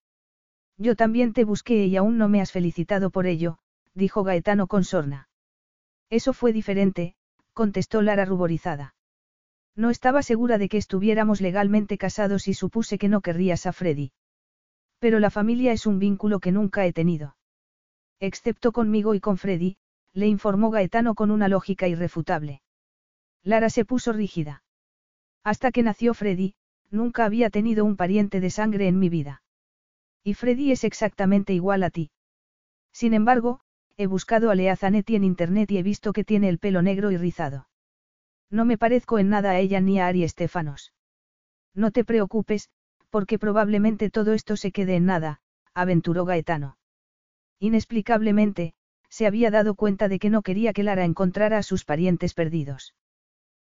Yo también te busqué y aún no me has felicitado por ello, dijo Gaetano con sorna. Eso fue diferente, contestó Lara ruborizada. No estaba segura de que estuviéramos legalmente casados y supuse que no querrías a Freddy. Pero la familia es un vínculo que nunca he tenido. Excepto conmigo y con Freddy, le informó Gaetano con una lógica irrefutable. Lara se puso rígida. Hasta que nació Freddy, nunca había tenido un pariente de sangre en mi vida. Y Freddy es exactamente igual a ti. Sin embargo, he buscado a Lea Zanetti en internet y he visto que tiene el pelo negro y rizado. No me parezco en nada a ella ni a Ari Estefanos. No te preocupes, porque probablemente todo esto se quede en nada, aventuró Gaetano. Inexplicablemente, se había dado cuenta de que no quería que Lara encontrara a sus parientes perdidos.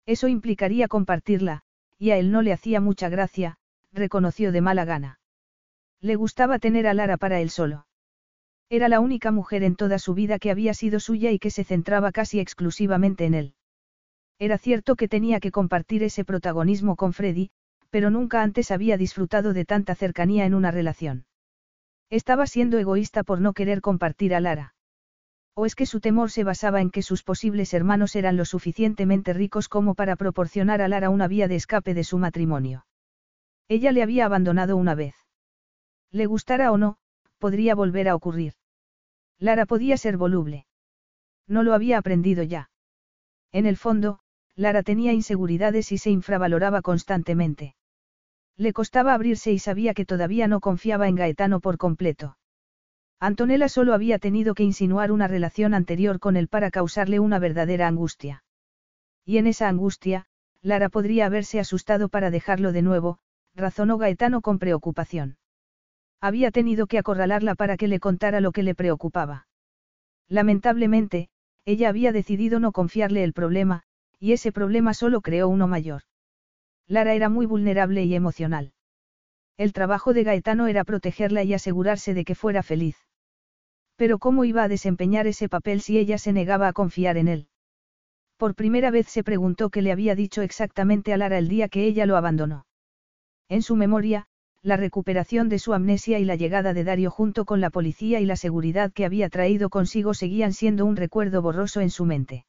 Eso implicaría compartirla, y a él no le hacía mucha gracia, reconoció de mala gana. Le gustaba tener a Lara para él solo. Era la única mujer en toda su vida que había sido suya y que se centraba casi exclusivamente en él. Era cierto que tenía que compartir ese protagonismo con Freddy, pero nunca antes había disfrutado de tanta cercanía en una relación. Estaba siendo egoísta por no querer compartir a Lara. ¿O es que su temor se basaba en que sus posibles hermanos eran lo suficientemente ricos como para proporcionar a Lara una vía de escape de su matrimonio? Ella le había abandonado una vez. Le gustara o no, podría volver a ocurrir. Lara podía ser voluble. No lo había aprendido ya. En el fondo, Lara tenía inseguridades y se infravaloraba constantemente. Le costaba abrirse y sabía que todavía no confiaba en Gaetano por completo. Antonella solo había tenido que insinuar una relación anterior con él para causarle una verdadera angustia. Y en esa angustia, Lara podría haberse asustado para dejarlo de nuevo, razonó Gaetano con preocupación. Había tenido que acorralarla para que le contara lo que le preocupaba. Lamentablemente, ella había decidido no confiarle el problema, y ese problema solo creó uno mayor. Lara era muy vulnerable y emocional. El trabajo de Gaetano era protegerla y asegurarse de que fuera feliz. Pero ¿cómo iba a desempeñar ese papel si ella se negaba a confiar en él? Por primera vez se preguntó qué le había dicho exactamente a Lara el día que ella lo abandonó. En su memoria, la recuperación de su amnesia y la llegada de Dario junto con la policía y la seguridad que había traído consigo seguían siendo un recuerdo borroso en su mente.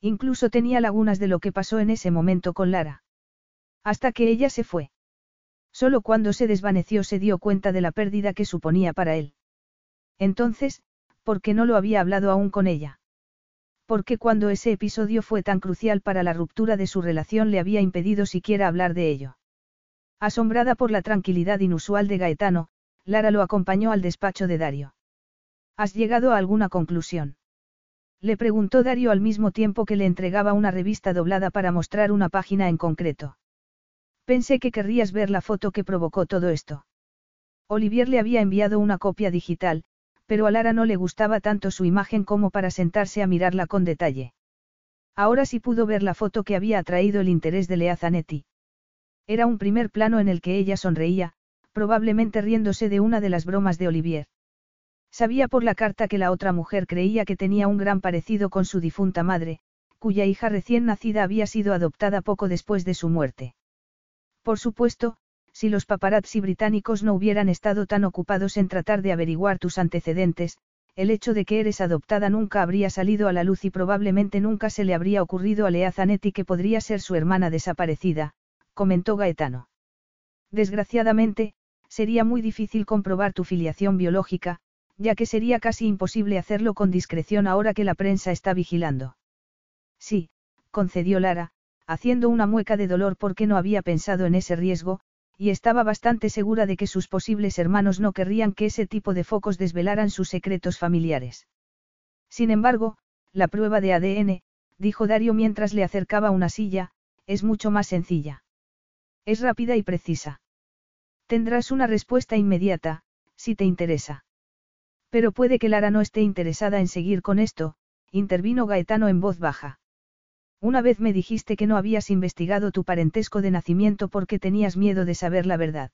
Incluso tenía lagunas de lo que pasó en ese momento con Lara. Hasta que ella se fue. Solo cuando se desvaneció se dio cuenta de la pérdida que suponía para él. Entonces, ¿por qué no lo había hablado aún con ella? Porque cuando ese episodio fue tan crucial para la ruptura de su relación le había impedido siquiera hablar de ello. Asombrada por la tranquilidad inusual de Gaetano, Lara lo acompañó al despacho de Dario. ¿Has llegado a alguna conclusión? Le preguntó Dario al mismo tiempo que le entregaba una revista doblada para mostrar una página en concreto. Pensé que querrías ver la foto que provocó todo esto. Olivier le había enviado una copia digital, pero a Lara no le gustaba tanto su imagen como para sentarse a mirarla con detalle. Ahora sí pudo ver la foto que había atraído el interés de Lea Zanetti. Era un primer plano en el que ella sonreía, probablemente riéndose de una de las bromas de Olivier. Sabía por la carta que la otra mujer creía que tenía un gran parecido con su difunta madre, cuya hija recién nacida había sido adoptada poco después de su muerte. Por supuesto, si los paparazzi británicos no hubieran estado tan ocupados en tratar de averiguar tus antecedentes, el hecho de que eres adoptada nunca habría salido a la luz y probablemente nunca se le habría ocurrido a Lea Zanetti que podría ser su hermana desaparecida, comentó Gaetano. Desgraciadamente, sería muy difícil comprobar tu filiación biológica, ya que sería casi imposible hacerlo con discreción ahora que la prensa está vigilando. Sí, concedió Lara, haciendo una mueca de dolor porque no había pensado en ese riesgo, y estaba bastante segura de que sus posibles hermanos no querrían que ese tipo de focos desvelaran sus secretos familiares. Sin embargo, la prueba de ADN, dijo Dario mientras le acercaba una silla, es mucho más sencilla. Es rápida y precisa. Tendrás una respuesta inmediata, si te interesa. Pero puede que Lara no esté interesada en seguir con esto, intervino Gaetano en voz baja. Una vez me dijiste que no habías investigado tu parentesco de nacimiento porque tenías miedo de saber la verdad.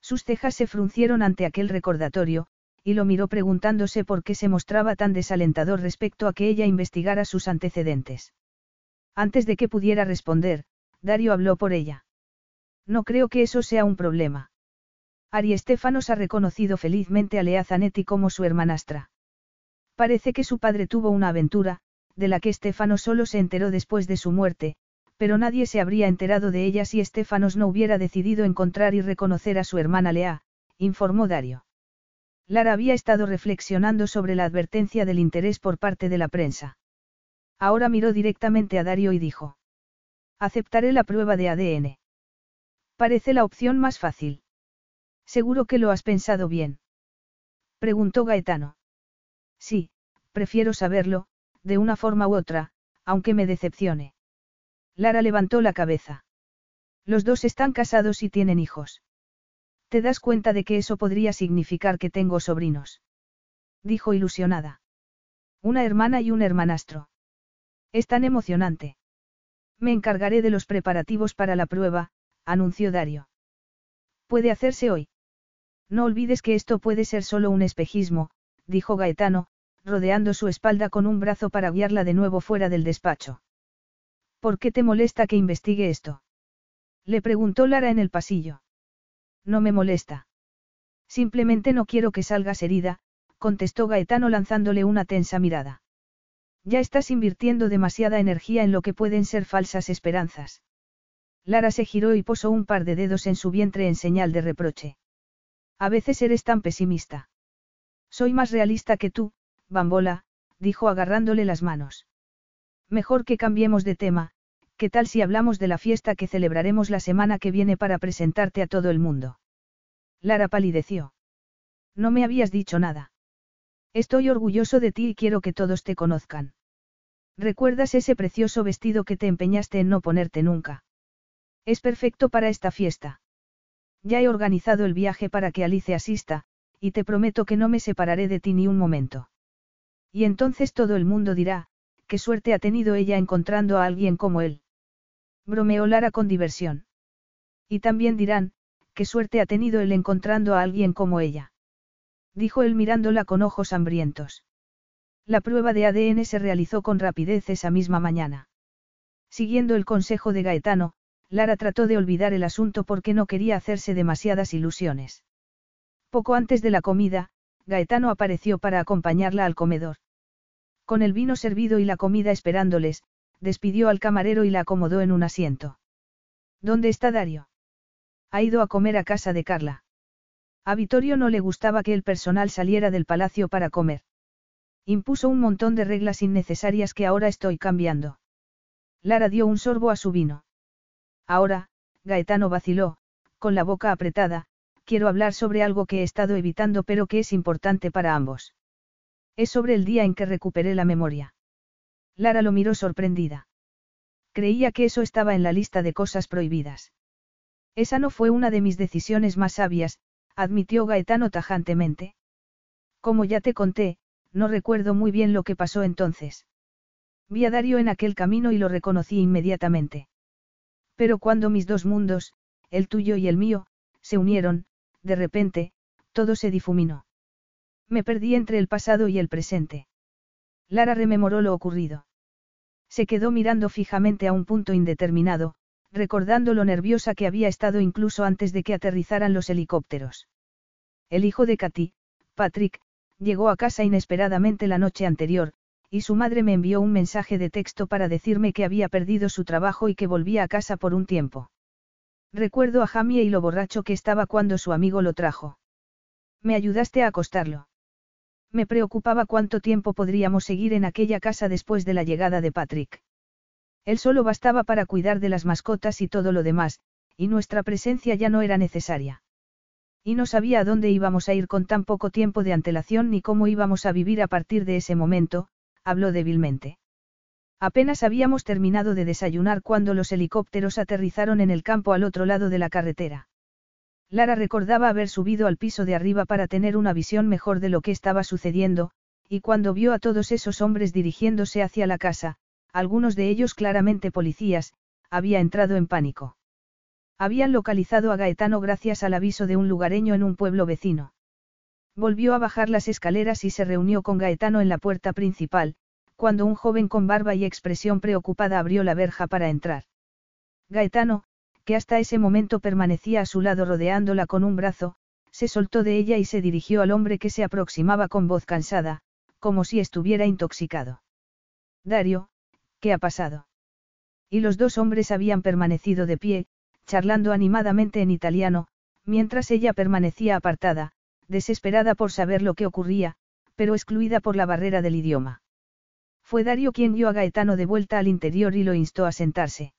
Sus cejas se fruncieron ante aquel recordatorio, y lo miró preguntándose por qué se mostraba tan desalentador respecto a que ella investigara sus antecedentes. Antes de que pudiera responder, Dario habló por ella. No creo que eso sea un problema. Ari Estefanos ha reconocido felizmente a Lea Zanetti como su hermanastra. Parece que su padre tuvo una aventura, de la que Estefano solo se enteró después de su muerte, pero nadie se habría enterado de ella si Estefanos no hubiera decidido encontrar y reconocer a su hermana Lea, informó Dario. Lara había estado reflexionando sobre la advertencia del interés por parte de la prensa. Ahora miró directamente a Dario y dijo. Aceptaré la prueba de ADN. Parece la opción más fácil. Seguro que lo has pensado bien. Preguntó Gaetano. Sí, prefiero saberlo, de una forma u otra, aunque me decepcione. Lara levantó la cabeza. Los dos están casados y tienen hijos. ¿Te das cuenta de que eso podría significar que tengo sobrinos? Dijo ilusionada. Una hermana y un hermanastro. Es tan emocionante. Me encargaré de los preparativos para la prueba, anunció Dario. Puede hacerse hoy. No olvides que esto puede ser solo un espejismo, dijo Gaetano, rodeando su espalda con un brazo para guiarla de nuevo fuera del despacho. ¿Por qué te molesta que investigue esto? Le preguntó Lara en el pasillo. No me molesta. Simplemente no quiero que salgas herida, contestó Gaetano lanzándole una tensa mirada. Ya estás invirtiendo demasiada energía en lo que pueden ser falsas esperanzas. Lara se giró y posó un par de dedos en su vientre en señal de reproche. A veces eres tan pesimista. Soy más realista que tú, Bambola, dijo agarrándole las manos. Mejor que cambiemos de tema, ¿qué tal si hablamos de la fiesta que celebraremos la semana que viene para presentarte a todo el mundo? Lara palideció. No me habías dicho nada. Estoy orgulloso de ti y quiero que todos te conozcan. ¿Recuerdas ese precioso vestido que te empeñaste en no ponerte nunca? Es perfecto para esta fiesta. Ya he organizado el viaje para que Alice asista, y te prometo que no me separaré de ti ni un momento. Y entonces todo el mundo dirá, qué suerte ha tenido ella encontrando a alguien como él. Bromeó Lara con diversión. Y también dirán, qué suerte ha tenido él encontrando a alguien como ella dijo él mirándola con ojos hambrientos. La prueba de ADN se realizó con rapidez esa misma mañana. Siguiendo el consejo de Gaetano, Lara trató de olvidar el asunto porque no quería hacerse demasiadas ilusiones. Poco antes de la comida, Gaetano apareció para acompañarla al comedor. Con el vino servido y la comida esperándoles, despidió al camarero y la acomodó en un asiento. ¿Dónde está Dario? Ha ido a comer a casa de Carla. A Vittorio no le gustaba que el personal saliera del palacio para comer. Impuso un montón de reglas innecesarias que ahora estoy cambiando. Lara dio un sorbo a su vino. Ahora, Gaetano vaciló, con la boca apretada, quiero hablar sobre algo que he estado evitando pero que es importante para ambos. Es sobre el día en que recuperé la memoria. Lara lo miró sorprendida. Creía que eso estaba en la lista de cosas prohibidas. Esa no fue una de mis decisiones más sabias, admitió Gaetano tajantemente. Como ya te conté, no recuerdo muy bien lo que pasó entonces. Vi a Dario en aquel camino y lo reconocí inmediatamente. Pero cuando mis dos mundos, el tuyo y el mío, se unieron, de repente, todo se difuminó. Me perdí entre el pasado y el presente. Lara rememoró lo ocurrido. Se quedó mirando fijamente a un punto indeterminado, recordando lo nerviosa que había estado incluso antes de que aterrizaran los helicópteros. El hijo de Katy, Patrick, llegó a casa inesperadamente la noche anterior, y su madre me envió un mensaje de texto para decirme que había perdido su trabajo y que volvía a casa por un tiempo. Recuerdo a Jamie y lo borracho que estaba cuando su amigo lo trajo. Me ayudaste a acostarlo. Me preocupaba cuánto tiempo podríamos seguir en aquella casa después de la llegada de Patrick. Él solo bastaba para cuidar de las mascotas y todo lo demás, y nuestra presencia ya no era necesaria. Y no sabía a dónde íbamos a ir con tan poco tiempo de antelación ni cómo íbamos a vivir a partir de ese momento, habló débilmente. Apenas habíamos terminado de desayunar cuando los helicópteros aterrizaron en el campo al otro lado de la carretera. Lara recordaba haber subido al piso de arriba para tener una visión mejor de lo que estaba sucediendo, y cuando vio a todos esos hombres dirigiéndose hacia la casa, algunos de ellos claramente policías, había entrado en pánico. Habían localizado a Gaetano gracias al aviso de un lugareño en un pueblo vecino. Volvió a bajar las escaleras y se reunió con Gaetano en la puerta principal, cuando un joven con barba y expresión preocupada abrió la verja para entrar. Gaetano, que hasta ese momento permanecía a su lado rodeándola con un brazo, se soltó de ella y se dirigió al hombre que se aproximaba con voz cansada, como si estuviera intoxicado. Dario, ¿qué ha pasado? Y los dos hombres habían permanecido de pie, charlando animadamente en italiano, mientras ella permanecía apartada, desesperada por saber lo que ocurría, pero excluida por la barrera del idioma. Fue Dario quien dio a Gaetano de vuelta al interior y lo instó a sentarse.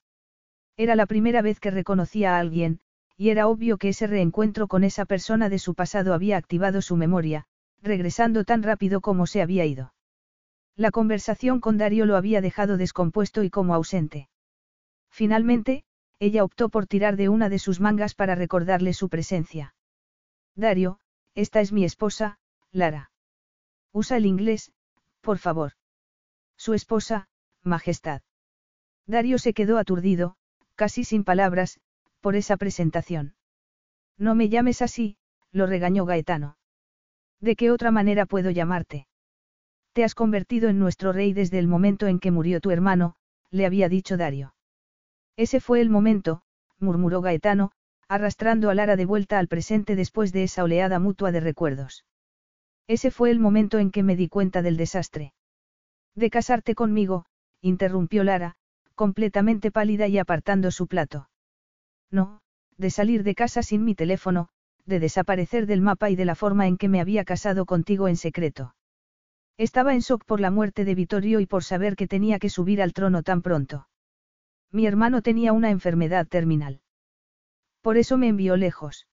Era la primera vez que reconocía a alguien, y era obvio que ese reencuentro con esa persona de su pasado había activado su memoria, regresando tan rápido como se había ido. La conversación con Dario lo había dejado descompuesto y como ausente. Finalmente, ella optó por tirar de una de sus mangas para recordarle su presencia. Dario, esta es mi esposa, Lara. Usa el inglés, por favor. Su esposa, Majestad. Dario se quedó aturdido, casi sin palabras, por esa presentación. No me llames así, lo regañó Gaetano. ¿De qué otra manera puedo llamarte? Te has convertido en nuestro rey desde el momento en que murió tu hermano, le había dicho Dario. Ese fue el momento, murmuró Gaetano, arrastrando a Lara de vuelta al presente después de esa oleada mutua de recuerdos. Ese fue el momento en que me di cuenta del desastre. De casarte conmigo, interrumpió Lara, completamente pálida y apartando su plato. No, de salir de casa sin mi teléfono, de desaparecer del mapa y de la forma en que me había casado contigo en secreto. Estaba en shock por la muerte de Vittorio y por saber que tenía que subir al trono tan pronto. Mi hermano tenía una enfermedad terminal. Por eso me envió lejos.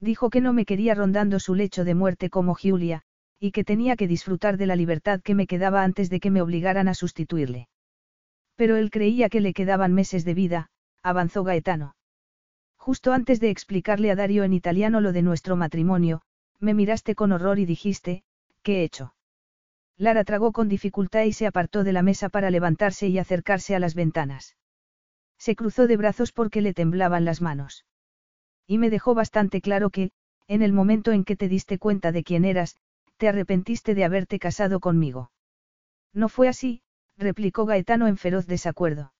Dijo que no me quería rondando su lecho de muerte como Giulia, y que tenía que disfrutar de la libertad que me quedaba antes de que me obligaran a sustituirle. Pero él creía que le quedaban meses de vida, avanzó Gaetano. Justo antes de explicarle a Dario en italiano lo de nuestro matrimonio, me miraste con horror y dijiste, ¿qué he hecho? Lara tragó con dificultad y se apartó de la mesa para levantarse y acercarse a las ventanas. Se cruzó de brazos porque le temblaban las manos. Y me dejó bastante claro que, en el momento en que te diste cuenta de quién eras, te arrepentiste de haberte casado conmigo. No fue así, replicó Gaetano en feroz desacuerdo.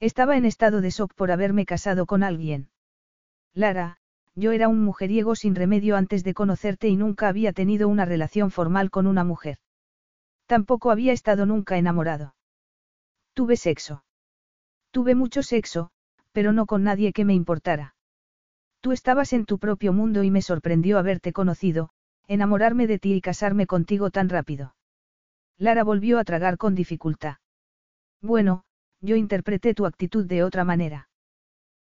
Estaba en estado de shock por haberme casado con alguien. Lara, yo era un mujeriego sin remedio antes de conocerte y nunca había tenido una relación formal con una mujer. Tampoco había estado nunca enamorado. Tuve sexo. Tuve mucho sexo, pero no con nadie que me importara. Tú estabas en tu propio mundo y me sorprendió haberte conocido, enamorarme de ti y casarme contigo tan rápido. Lara volvió a tragar con dificultad. Bueno, yo interpreté tu actitud de otra manera.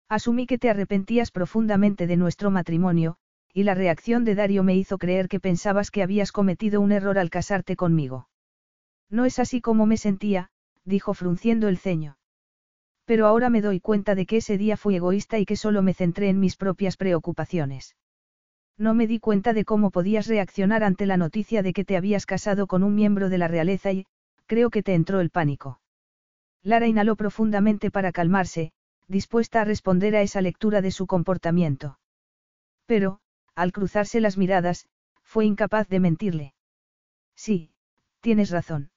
Asumí que te arrepentías profundamente de nuestro matrimonio, y la reacción de Dario me hizo creer que pensabas que habías cometido un error al casarte conmigo. No es así como me sentía, dijo frunciendo el ceño. Pero ahora me doy cuenta de que ese día fui egoísta y que solo me centré en mis propias preocupaciones. No me di cuenta de cómo podías reaccionar ante la noticia de que te habías casado con un miembro de la realeza y, creo que te entró el pánico. Lara inhaló profundamente para calmarse, dispuesta a responder a esa lectura de su comportamiento. Pero, al cruzarse las miradas, fue incapaz de mentirle. Sí, tienes razón.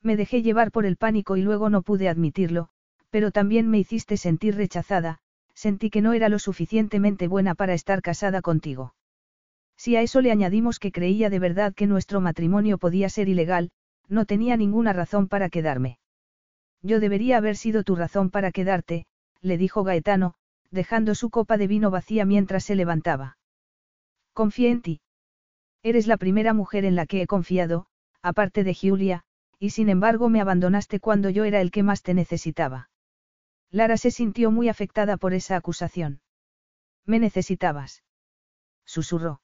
Me dejé llevar por el pánico y luego no pude admitirlo, pero también me hiciste sentir rechazada, sentí que no era lo suficientemente buena para estar casada contigo. Si a eso le añadimos que creía de verdad que nuestro matrimonio podía ser ilegal, no tenía ninguna razón para quedarme. Yo debería haber sido tu razón para quedarte, le dijo Gaetano, dejando su copa de vino vacía mientras se levantaba. Confié en ti. Eres la primera mujer en la que he confiado, aparte de Julia, y sin embargo me abandonaste cuando yo era el que más te necesitaba. Lara se sintió muy afectada por esa acusación. Me necesitabas. Susurró.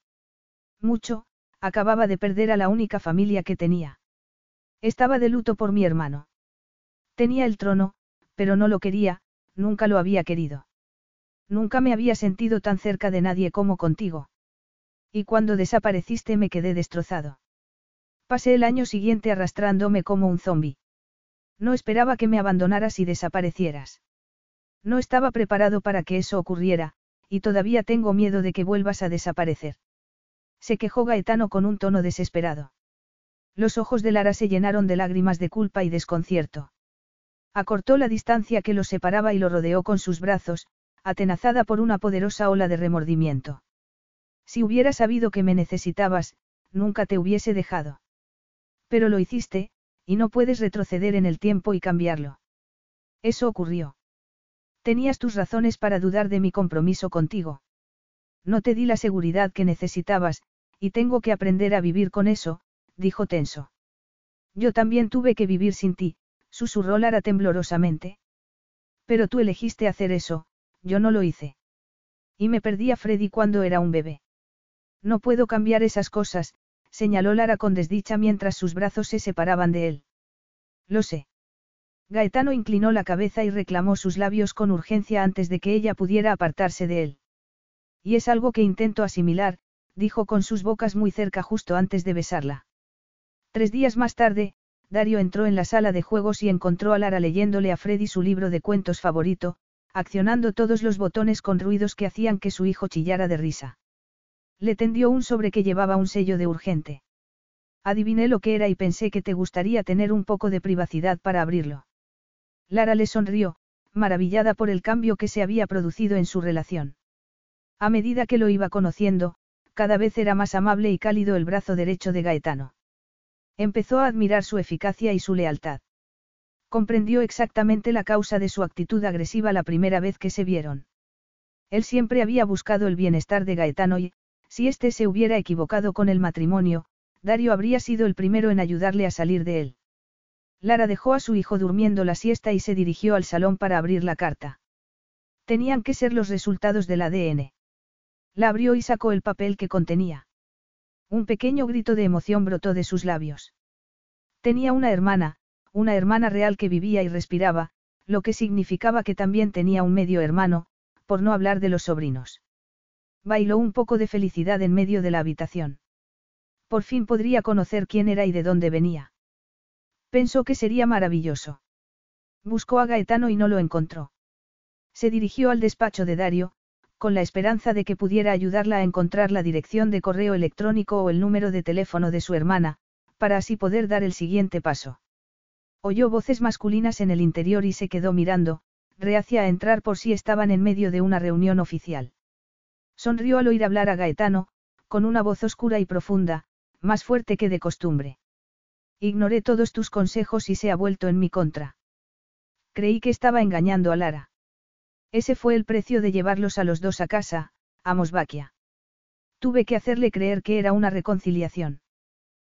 Mucho, acababa de perder a la única familia que tenía. Estaba de luto por mi hermano. Tenía el trono, pero no lo quería, nunca lo había querido. Nunca me había sentido tan cerca de nadie como contigo. Y cuando desapareciste me quedé destrozado. Pasé el año siguiente arrastrándome como un zombi. No esperaba que me abandonaras y desaparecieras. No estaba preparado para que eso ocurriera, y todavía tengo miedo de que vuelvas a desaparecer. Se quejó Gaetano con un tono desesperado. Los ojos de Lara se llenaron de lágrimas de culpa y desconcierto. Acortó la distancia que los separaba y lo rodeó con sus brazos, atenazada por una poderosa ola de remordimiento. Si hubiera sabido que me necesitabas, nunca te hubiese dejado. Pero lo hiciste, y no puedes retroceder en el tiempo y cambiarlo. Eso ocurrió. Tenías tus razones para dudar de mi compromiso contigo. No te di la seguridad que necesitabas, y tengo que aprender a vivir con eso, dijo tenso. Yo también tuve que vivir sin ti, susurró Lara temblorosamente. Pero tú elegiste hacer eso, yo no lo hice. Y me perdí a Freddy cuando era un bebé. No puedo cambiar esas cosas, señaló Lara con desdicha mientras sus brazos se separaban de él. Lo sé. Gaetano inclinó la cabeza y reclamó sus labios con urgencia antes de que ella pudiera apartarse de él. Y es algo que intento asimilar, dijo con sus bocas muy cerca justo antes de besarla. Tres días más tarde, Dario entró en la sala de juegos y encontró a Lara leyéndole a Freddy su libro de cuentos favorito, accionando todos los botones con ruidos que hacían que su hijo chillara de risa. Le tendió un sobre que llevaba un sello de urgente. Adiviné lo que era y pensé que te gustaría tener un poco de privacidad para abrirlo. Lara le sonrió, maravillada por el cambio que se había producido en su relación. A medida que lo iba conociendo, cada vez era más amable y cálido el brazo derecho de Gaetano. Empezó a admirar su eficacia y su lealtad. Comprendió exactamente la causa de su actitud agresiva la primera vez que se vieron. Él siempre había buscado el bienestar de Gaetano y, si éste se hubiera equivocado con el matrimonio, Dario habría sido el primero en ayudarle a salir de él. Lara dejó a su hijo durmiendo la siesta y se dirigió al salón para abrir la carta. Tenían que ser los resultados del ADN. La abrió y sacó el papel que contenía. Un pequeño grito de emoción brotó de sus labios. Tenía una hermana, una hermana real que vivía y respiraba, lo que significaba que también tenía un medio hermano, por no hablar de los sobrinos. Bailó un poco de felicidad en medio de la habitación. Por fin podría conocer quién era y de dónde venía. Pensó que sería maravilloso. Buscó a Gaetano y no lo encontró. Se dirigió al despacho de Dario, con la esperanza de que pudiera ayudarla a encontrar la dirección de correo electrónico o el número de teléfono de su hermana, para así poder dar el siguiente paso. Oyó voces masculinas en el interior y se quedó mirando, reacia a entrar por si estaban en medio de una reunión oficial. Sonrió al oír hablar a Gaetano, con una voz oscura y profunda, más fuerte que de costumbre. Ignoré todos tus consejos y se ha vuelto en mi contra. Creí que estaba engañando a Lara. Ese fue el precio de llevarlos a los dos a casa, a Mosvaquia. Tuve que hacerle creer que era una reconciliación.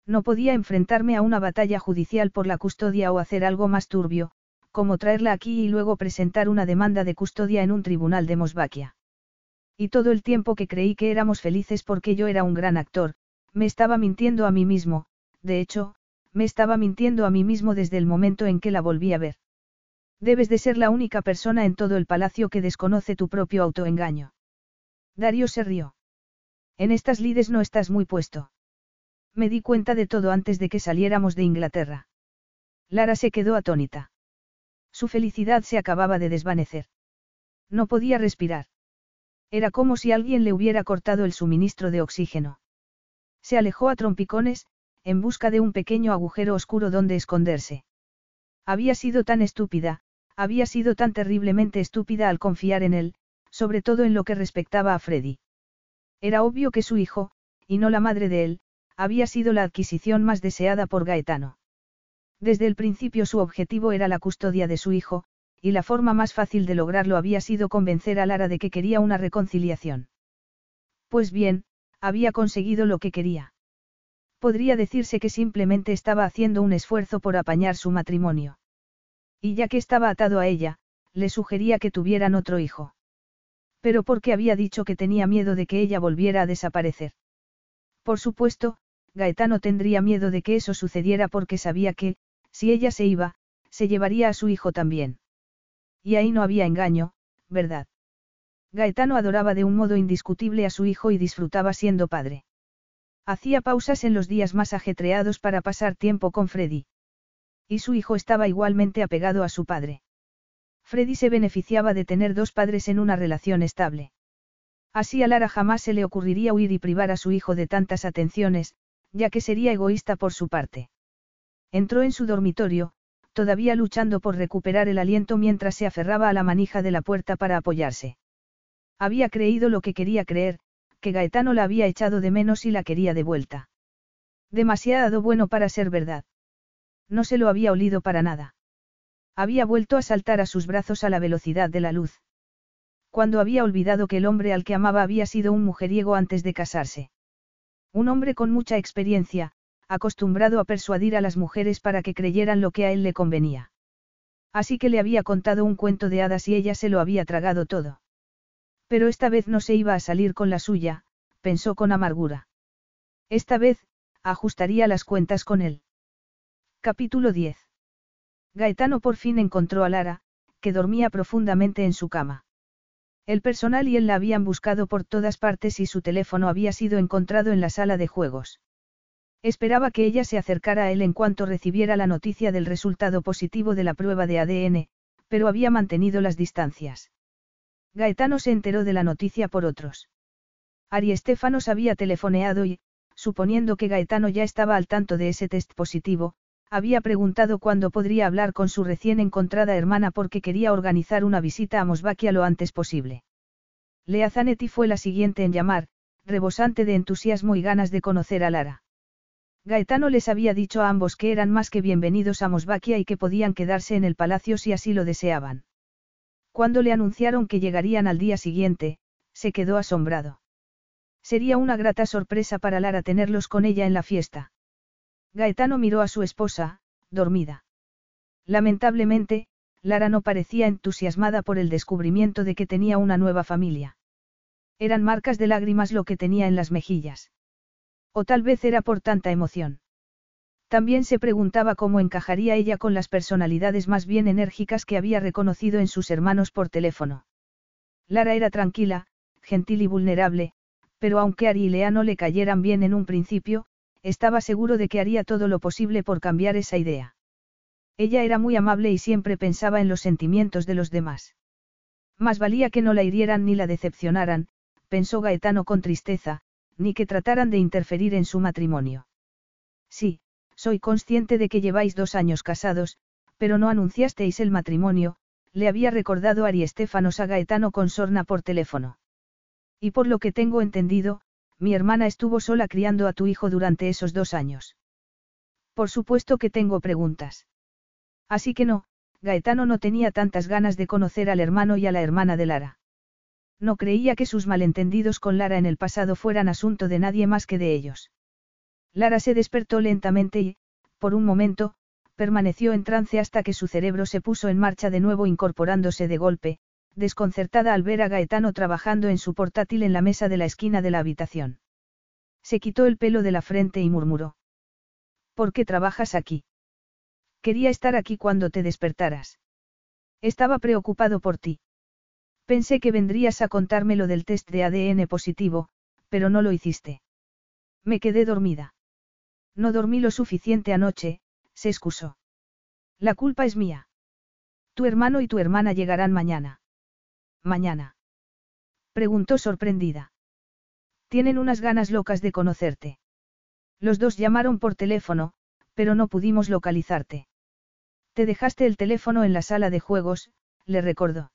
No podía enfrentarme a una batalla judicial por la custodia o hacer algo más turbio, como traerla aquí y luego presentar una demanda de custodia en un tribunal de Mosvaquia. Y todo el tiempo que creí que éramos felices porque yo era un gran actor, me estaba mintiendo a mí mismo, de hecho, me estaba mintiendo a mí mismo desde el momento en que la volví a ver. Debes de ser la única persona en todo el palacio que desconoce tu propio autoengaño. Darío se rió. En estas lides no estás muy puesto. Me di cuenta de todo antes de que saliéramos de Inglaterra. Lara se quedó atónita. Su felicidad se acababa de desvanecer. No podía respirar. Era como si alguien le hubiera cortado el suministro de oxígeno. Se alejó a trompicones, en busca de un pequeño agujero oscuro donde esconderse. Había sido tan estúpida, había sido tan terriblemente estúpida al confiar en él, sobre todo en lo que respectaba a Freddy. Era obvio que su hijo, y no la madre de él, había sido la adquisición más deseada por Gaetano. Desde el principio su objetivo era la custodia de su hijo, y la forma más fácil de lograrlo había sido convencer a Lara de que quería una reconciliación. Pues bien, había conseguido lo que quería. Podría decirse que simplemente estaba haciendo un esfuerzo por apañar su matrimonio. Y ya que estaba atado a ella, le sugería que tuvieran otro hijo. Pero porque había dicho que tenía miedo de que ella volviera a desaparecer. Por supuesto, Gaetano tendría miedo de que eso sucediera porque sabía que, si ella se iba, se llevaría a su hijo también. Y ahí no había engaño, ¿verdad? Gaetano adoraba de un modo indiscutible a su hijo y disfrutaba siendo padre. Hacía pausas en los días más ajetreados para pasar tiempo con Freddy. Y su hijo estaba igualmente apegado a su padre. Freddy se beneficiaba de tener dos padres en una relación estable. Así a Lara jamás se le ocurriría huir y privar a su hijo de tantas atenciones, ya que sería egoísta por su parte. Entró en su dormitorio, todavía luchando por recuperar el aliento mientras se aferraba a la manija de la puerta para apoyarse. Había creído lo que quería creer, que Gaetano la había echado de menos y la quería de vuelta. Demasiado bueno para ser verdad. No se lo había olido para nada. Había vuelto a saltar a sus brazos a la velocidad de la luz. Cuando había olvidado que el hombre al que amaba había sido un mujeriego antes de casarse. Un hombre con mucha experiencia, acostumbrado a persuadir a las mujeres para que creyeran lo que a él le convenía. Así que le había contado un cuento de hadas y ella se lo había tragado todo. Pero esta vez no se iba a salir con la suya, pensó con amargura. Esta vez, ajustaría las cuentas con él. Capítulo 10. Gaetano por fin encontró a Lara, que dormía profundamente en su cama. El personal y él la habían buscado por todas partes y su teléfono había sido encontrado en la sala de juegos. Esperaba que ella se acercara a él en cuanto recibiera la noticia del resultado positivo de la prueba de ADN, pero había mantenido las distancias. Gaetano se enteró de la noticia por otros. Ari Estefanos había telefoneado y, suponiendo que Gaetano ya estaba al tanto de ese test positivo, había preguntado cuándo podría hablar con su recién encontrada hermana porque quería organizar una visita a Mosvaquia lo antes posible. Lea Zanetti fue la siguiente en llamar, rebosante de entusiasmo y ganas de conocer a Lara. Gaetano les había dicho a ambos que eran más que bienvenidos a Mosvaquia y que podían quedarse en el palacio si así lo deseaban. Cuando le anunciaron que llegarían al día siguiente, se quedó asombrado. Sería una grata sorpresa para Lara tenerlos con ella en la fiesta. Gaetano miró a su esposa, dormida. Lamentablemente, Lara no parecía entusiasmada por el descubrimiento de que tenía una nueva familia. Eran marcas de lágrimas lo que tenía en las mejillas. O tal vez era por tanta emoción. También se preguntaba cómo encajaría ella con las personalidades más bien enérgicas que había reconocido en sus hermanos por teléfono. Lara era tranquila, gentil y vulnerable, pero aunque Ari y Lea no le cayeran bien en un principio, estaba seguro de que haría todo lo posible por cambiar esa idea. Ella era muy amable y siempre pensaba en los sentimientos de los demás. Más valía que no la hirieran ni la decepcionaran, pensó Gaetano con tristeza, ni que trataran de interferir en su matrimonio. Sí, soy consciente de que lleváis dos años casados, pero no anunciasteis el matrimonio, le había recordado Ari Estefanos a Gaetano con sorna por teléfono. Y por lo que tengo entendido, mi hermana estuvo sola criando a tu hijo durante esos dos años. Por supuesto que tengo preguntas. Así que no, Gaetano no tenía tantas ganas de conocer al hermano y a la hermana de Lara. No creía que sus malentendidos con Lara en el pasado fueran asunto de nadie más que de ellos. Lara se despertó lentamente y, por un momento, permaneció en trance hasta que su cerebro se puso en marcha de nuevo incorporándose de golpe, desconcertada al ver a Gaetano trabajando en su portátil en la mesa de la esquina de la habitación. Se quitó el pelo de la frente y murmuró. ¿Por qué trabajas aquí? Quería estar aquí cuando te despertaras. Estaba preocupado por ti. Pensé que vendrías a contarme lo del test de ADN positivo, pero no lo hiciste. Me quedé dormida. No dormí lo suficiente anoche, se excusó. La culpa es mía. Tu hermano y tu hermana llegarán mañana. Mañana. Preguntó sorprendida. Tienen unas ganas locas de conocerte. Los dos llamaron por teléfono, pero no pudimos localizarte. Te dejaste el teléfono en la sala de juegos, le recordó.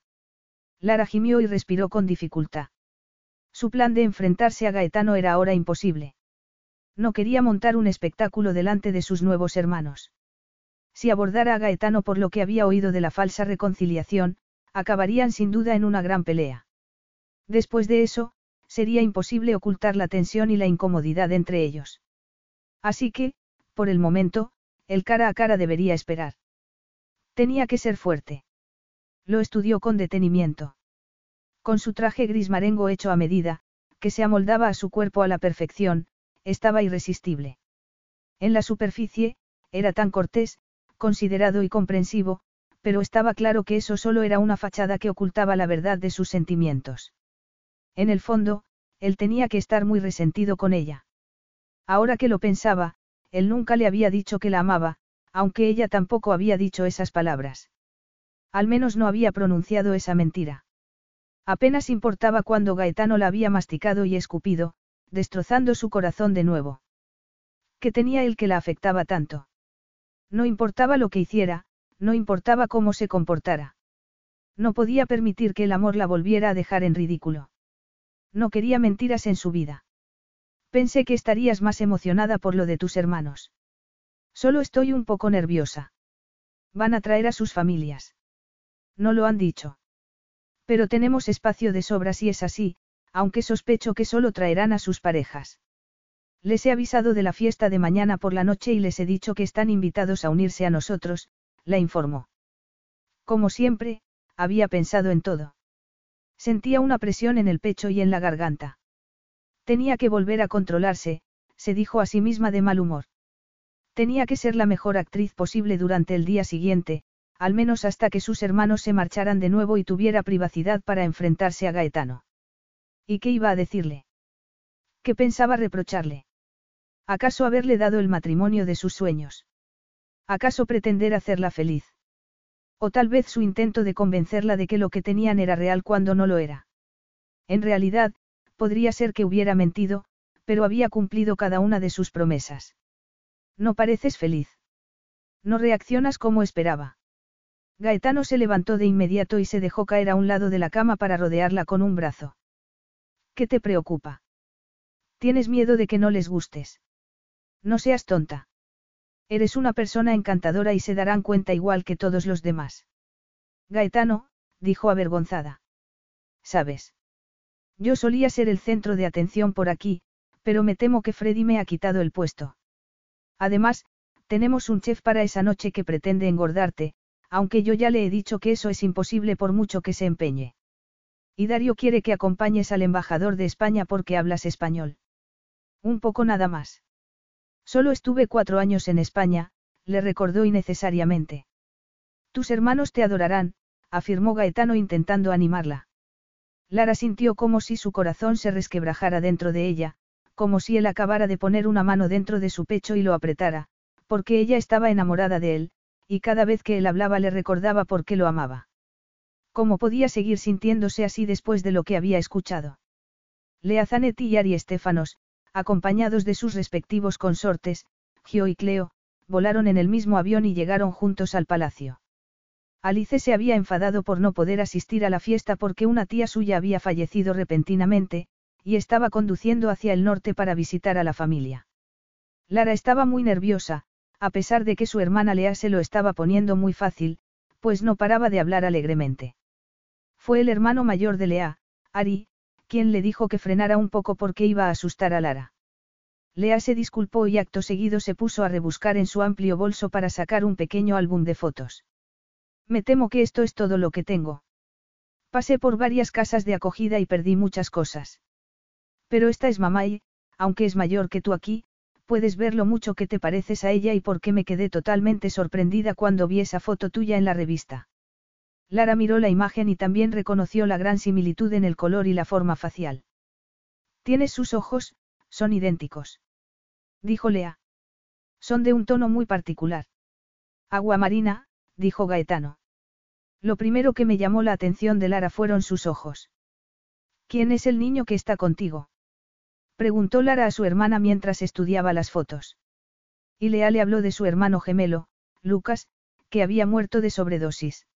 Lara gimió y respiró con dificultad. Su plan de enfrentarse a Gaetano era ahora imposible. No quería montar un espectáculo delante de sus nuevos hermanos. Si abordara a Gaetano por lo que había oído de la falsa reconciliación, acabarían sin duda en una gran pelea. Después de eso, sería imposible ocultar la tensión y la incomodidad entre ellos. Así que, por el momento, el cara a cara debería esperar. Tenía que ser fuerte. Lo estudió con detenimiento. Con su traje gris marengo hecho a medida, que se amoldaba a su cuerpo a la perfección, estaba irresistible. En la superficie, era tan cortés, considerado y comprensivo, pero estaba claro que eso solo era una fachada que ocultaba la verdad de sus sentimientos. En el fondo, él tenía que estar muy resentido con ella. Ahora que lo pensaba, él nunca le había dicho que la amaba, aunque ella tampoco había dicho esas palabras. Al menos no había pronunciado esa mentira. Apenas importaba cuando Gaetano la había masticado y escupido, destrozando su corazón de nuevo. ¿Qué tenía él que la afectaba tanto? No importaba lo que hiciera, no importaba cómo se comportara. No podía permitir que el amor la volviera a dejar en ridículo. No quería mentiras en su vida. Pensé que estarías más emocionada por lo de tus hermanos. Solo estoy un poco nerviosa. Van a traer a sus familias. No lo han dicho. Pero tenemos espacio de sobra si es así, aunque sospecho que solo traerán a sus parejas. Les he avisado de la fiesta de mañana por la noche y les he dicho que están invitados a unirse a nosotros, la informó. Como siempre, había pensado en todo. Sentía una presión en el pecho y en la garganta. Tenía que volver a controlarse, se dijo a sí misma de mal humor. Tenía que ser la mejor actriz posible durante el día siguiente, al menos hasta que sus hermanos se marcharan de nuevo y tuviera privacidad para enfrentarse a Gaetano. ¿Y qué iba a decirle? ¿Qué pensaba reprocharle? ¿Acaso haberle dado el matrimonio de sus sueños? ¿Acaso pretender hacerla feliz? O tal vez su intento de convencerla de que lo que tenían era real cuando no lo era. En realidad, podría ser que hubiera mentido, pero había cumplido cada una de sus promesas. No pareces feliz. No reaccionas como esperaba. Gaetano se levantó de inmediato y se dejó caer a un lado de la cama para rodearla con un brazo. ¿Qué te preocupa? ¿Tienes miedo de que no les gustes? No seas tonta. Eres una persona encantadora y se darán cuenta igual que todos los demás. Gaetano, dijo avergonzada. ¿Sabes? Yo solía ser el centro de atención por aquí, pero me temo que Freddy me ha quitado el puesto. Además, tenemos un chef para esa noche que pretende engordarte, aunque yo ya le he dicho que eso es imposible por mucho que se empeñe. Y Dario quiere que acompañes al embajador de España porque hablas español. Un poco nada más. Solo estuve cuatro años en España, le recordó innecesariamente. Tus hermanos te adorarán, afirmó Gaetano intentando animarla. Lara sintió como si su corazón se resquebrajara dentro de ella, como si él acabara de poner una mano dentro de su pecho y lo apretara, porque ella estaba enamorada de él, y cada vez que él hablaba le recordaba por qué lo amaba. ¿Cómo podía seguir sintiéndose así después de lo que había escuchado? Lea Zanetti y Ari Estefanos, acompañados de sus respectivos consortes, Gio y Cleo, volaron en el mismo avión y llegaron juntos al palacio. Alice se había enfadado por no poder asistir a la fiesta porque una tía suya había fallecido repentinamente, y estaba conduciendo hacia el norte para visitar a la familia. Lara estaba muy nerviosa, a pesar de que su hermana Lea se lo estaba poniendo muy fácil, pues no paraba de hablar alegremente. Fue el hermano mayor de Lea, Ari, quien le dijo que frenara un poco porque iba a asustar a Lara. Lea se disculpó y acto seguido se puso a rebuscar en su amplio bolso para sacar un pequeño álbum de fotos. Me temo que esto es todo lo que tengo. Pasé por varias casas de acogida y perdí muchas cosas. Pero esta es mamá y, aunque es mayor que tú aquí, puedes ver lo mucho que te pareces a ella y por qué me quedé totalmente sorprendida cuando vi esa foto tuya en la revista. Lara miró la imagen y también reconoció la gran similitud en el color y la forma facial. Tienes sus ojos, son idénticos. Dijo Lea. Son de un tono muy particular. Agua marina, dijo Gaetano. Lo primero que me llamó la atención de Lara fueron sus ojos. ¿Quién es el niño que está contigo? Preguntó Lara a su hermana mientras estudiaba las fotos. Y Lea le habló de su hermano gemelo, Lucas, que había muerto de sobredosis.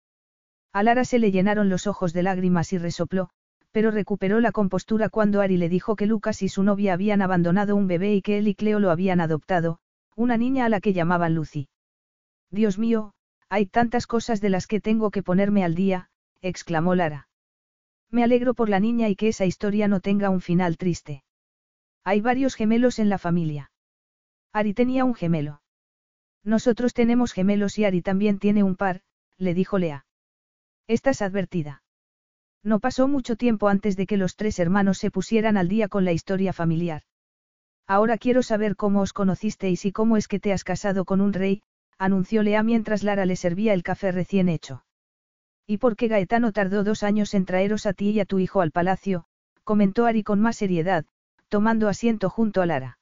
A Lara se le llenaron los ojos de lágrimas y resopló, pero recuperó la compostura cuando Ari le dijo que Lucas y su novia habían abandonado un bebé y que él y Cleo lo habían adoptado, una niña a la que llamaban Lucy. Dios mío, hay tantas cosas de las que tengo que ponerme al día, exclamó Lara. Me alegro por la niña y que esa historia no tenga un final triste. Hay varios gemelos en la familia. Ari tenía un gemelo. Nosotros tenemos gemelos y Ari también tiene un par, le dijo Lea. Estás advertida. No pasó mucho tiempo antes de que los tres hermanos se pusieran al día con la historia familiar. Ahora quiero saber cómo os conocisteis y cómo es que te has casado con un rey, anunció Lea mientras Lara le servía el café recién hecho. ¿Y por qué Gaetano tardó dos años en traeros a ti y a tu hijo al palacio? comentó Ari con más seriedad, tomando asiento junto a Lara.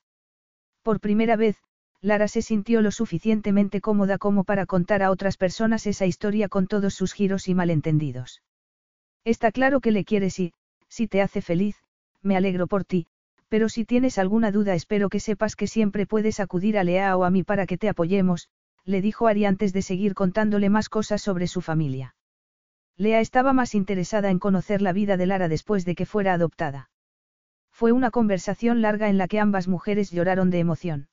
Por primera vez, Lara se sintió lo suficientemente cómoda como para contar a otras personas esa historia con todos sus giros y malentendidos. Está claro que le quieres y, si te hace feliz, me alegro por ti, pero si tienes alguna duda espero que sepas que siempre puedes acudir a Lea o a mí para que te apoyemos, le dijo Ari antes de seguir contándole más cosas sobre su familia. Lea estaba más interesada en conocer la vida de Lara después de que fuera adoptada. Fue una conversación larga en la que ambas mujeres lloraron de emoción.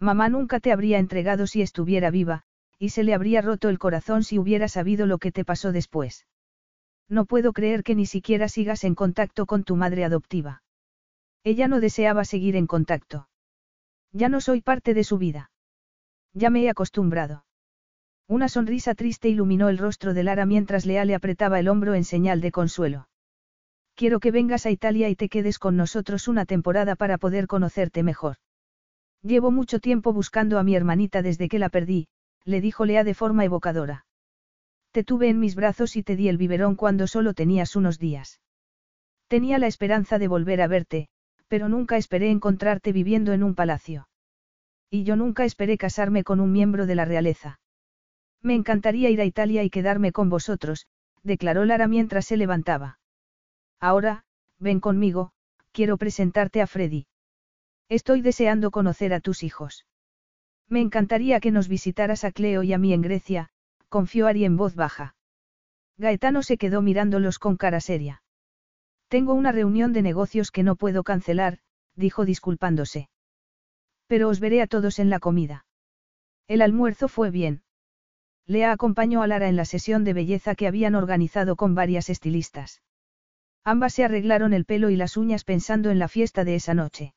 Mamá nunca te habría entregado si estuviera viva, y se le habría roto el corazón si hubiera sabido lo que te pasó después. No puedo creer que ni siquiera sigas en contacto con tu madre adoptiva. Ella no deseaba seguir en contacto. Ya no soy parte de su vida. Ya me he acostumbrado. Una sonrisa triste iluminó el rostro de Lara mientras Lea le apretaba el hombro en señal de consuelo. Quiero que vengas a Italia y te quedes con nosotros una temporada para poder conocerte mejor. Llevo mucho tiempo buscando a mi hermanita desde que la perdí, le dijo Lea de forma evocadora. Te tuve en mis brazos y te di el biberón cuando solo tenías unos días. Tenía la esperanza de volver a verte, pero nunca esperé encontrarte viviendo en un palacio. Y yo nunca esperé casarme con un miembro de la realeza. Me encantaría ir a Italia y quedarme con vosotros, declaró Lara mientras se levantaba. Ahora, ven conmigo, quiero presentarte a Freddy. Estoy deseando conocer a tus hijos. Me encantaría que nos visitaras a Cleo y a mí en Grecia, confió Ari en voz baja. Gaetano se quedó mirándolos con cara seria. Tengo una reunión de negocios que no puedo cancelar, dijo disculpándose. Pero os veré a todos en la comida. El almuerzo fue bien. Lea acompañó a Lara en la sesión de belleza que habían organizado con varias estilistas. Ambas se arreglaron el pelo y las uñas pensando en la fiesta de esa noche.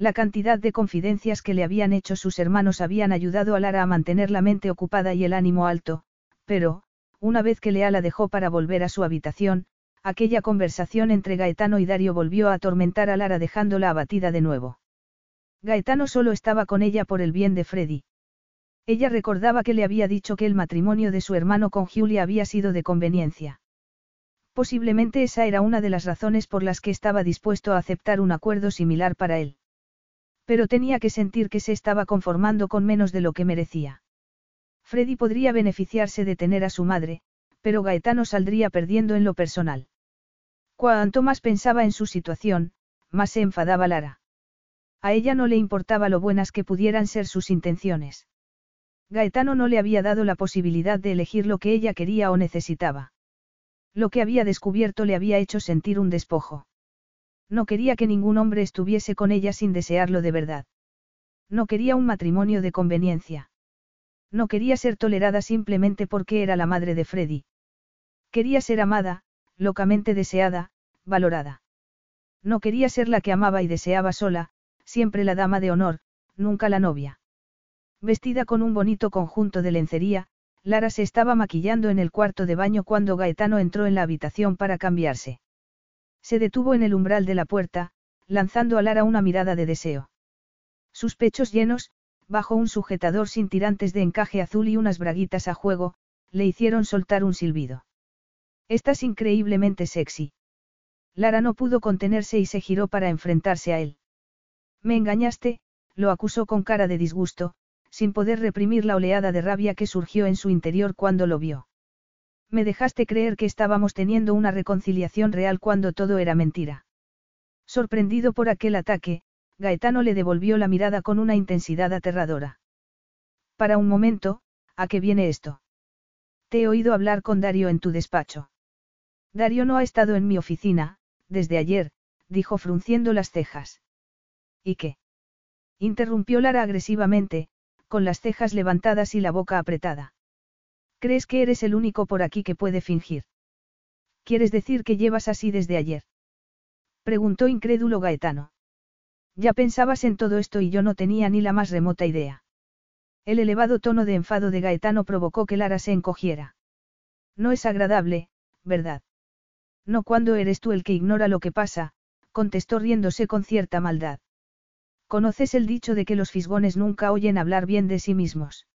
La cantidad de confidencias que le habían hecho sus hermanos habían ayudado a Lara a mantener la mente ocupada y el ánimo alto, pero, una vez que Lea la dejó para volver a su habitación, aquella conversación entre Gaetano y Dario volvió a atormentar a Lara dejándola abatida de nuevo. Gaetano solo estaba con ella por el bien de Freddy. Ella recordaba que le había dicho que el matrimonio de su hermano con Julia había sido de conveniencia. Posiblemente esa era una de las razones por las que estaba dispuesto a aceptar un acuerdo similar para él. Pero tenía que sentir que se estaba conformando con menos de lo que merecía. Freddy podría beneficiarse de tener a su madre, pero Gaetano saldría perdiendo en lo personal. Cuanto más pensaba en su situación, más se enfadaba Lara. A ella no le importaba lo buenas que pudieran ser sus intenciones. Gaetano no le había dado la posibilidad de elegir lo que ella quería o necesitaba. Lo que había descubierto le había hecho sentir un despojo. No quería que ningún hombre estuviese con ella sin desearlo de verdad. No quería un matrimonio de conveniencia. No quería ser tolerada simplemente porque era la madre de Freddy. Quería ser amada, locamente deseada, valorada. No quería ser la que amaba y deseaba sola, siempre la dama de honor, nunca la novia. Vestida con un bonito conjunto de lencería, Lara se estaba maquillando en el cuarto de baño cuando Gaetano entró en la habitación para cambiarse. Se detuvo en el umbral de la puerta, lanzando a Lara una mirada de deseo. Sus pechos llenos, bajo un sujetador sin tirantes de encaje azul y unas braguitas a juego, le hicieron soltar un silbido. Estás increíblemente sexy. Lara no pudo contenerse y se giró para enfrentarse a él. Me engañaste, lo acusó con cara de disgusto, sin poder reprimir la oleada de rabia que surgió en su interior cuando lo vio. Me dejaste creer que estábamos teniendo una reconciliación real cuando todo era mentira. Sorprendido por aquel ataque, Gaetano le devolvió la mirada con una intensidad aterradora. Para un momento, ¿a qué viene esto? Te he oído hablar con Dario en tu despacho. Dario no ha estado en mi oficina, desde ayer, dijo frunciendo las cejas. ¿Y qué? Interrumpió Lara agresivamente, con las cejas levantadas y la boca apretada. ¿Crees que eres el único por aquí que puede fingir? ¿Quieres decir que llevas así desde ayer? Preguntó incrédulo Gaetano. Ya pensabas en todo esto y yo no tenía ni la más remota idea. El elevado tono de enfado de Gaetano provocó que Lara se encogiera. No es agradable, ¿verdad? No cuando eres tú el que ignora lo que pasa, contestó riéndose con cierta maldad. ¿Conoces el dicho de que los fisgones nunca oyen hablar bien de sí mismos?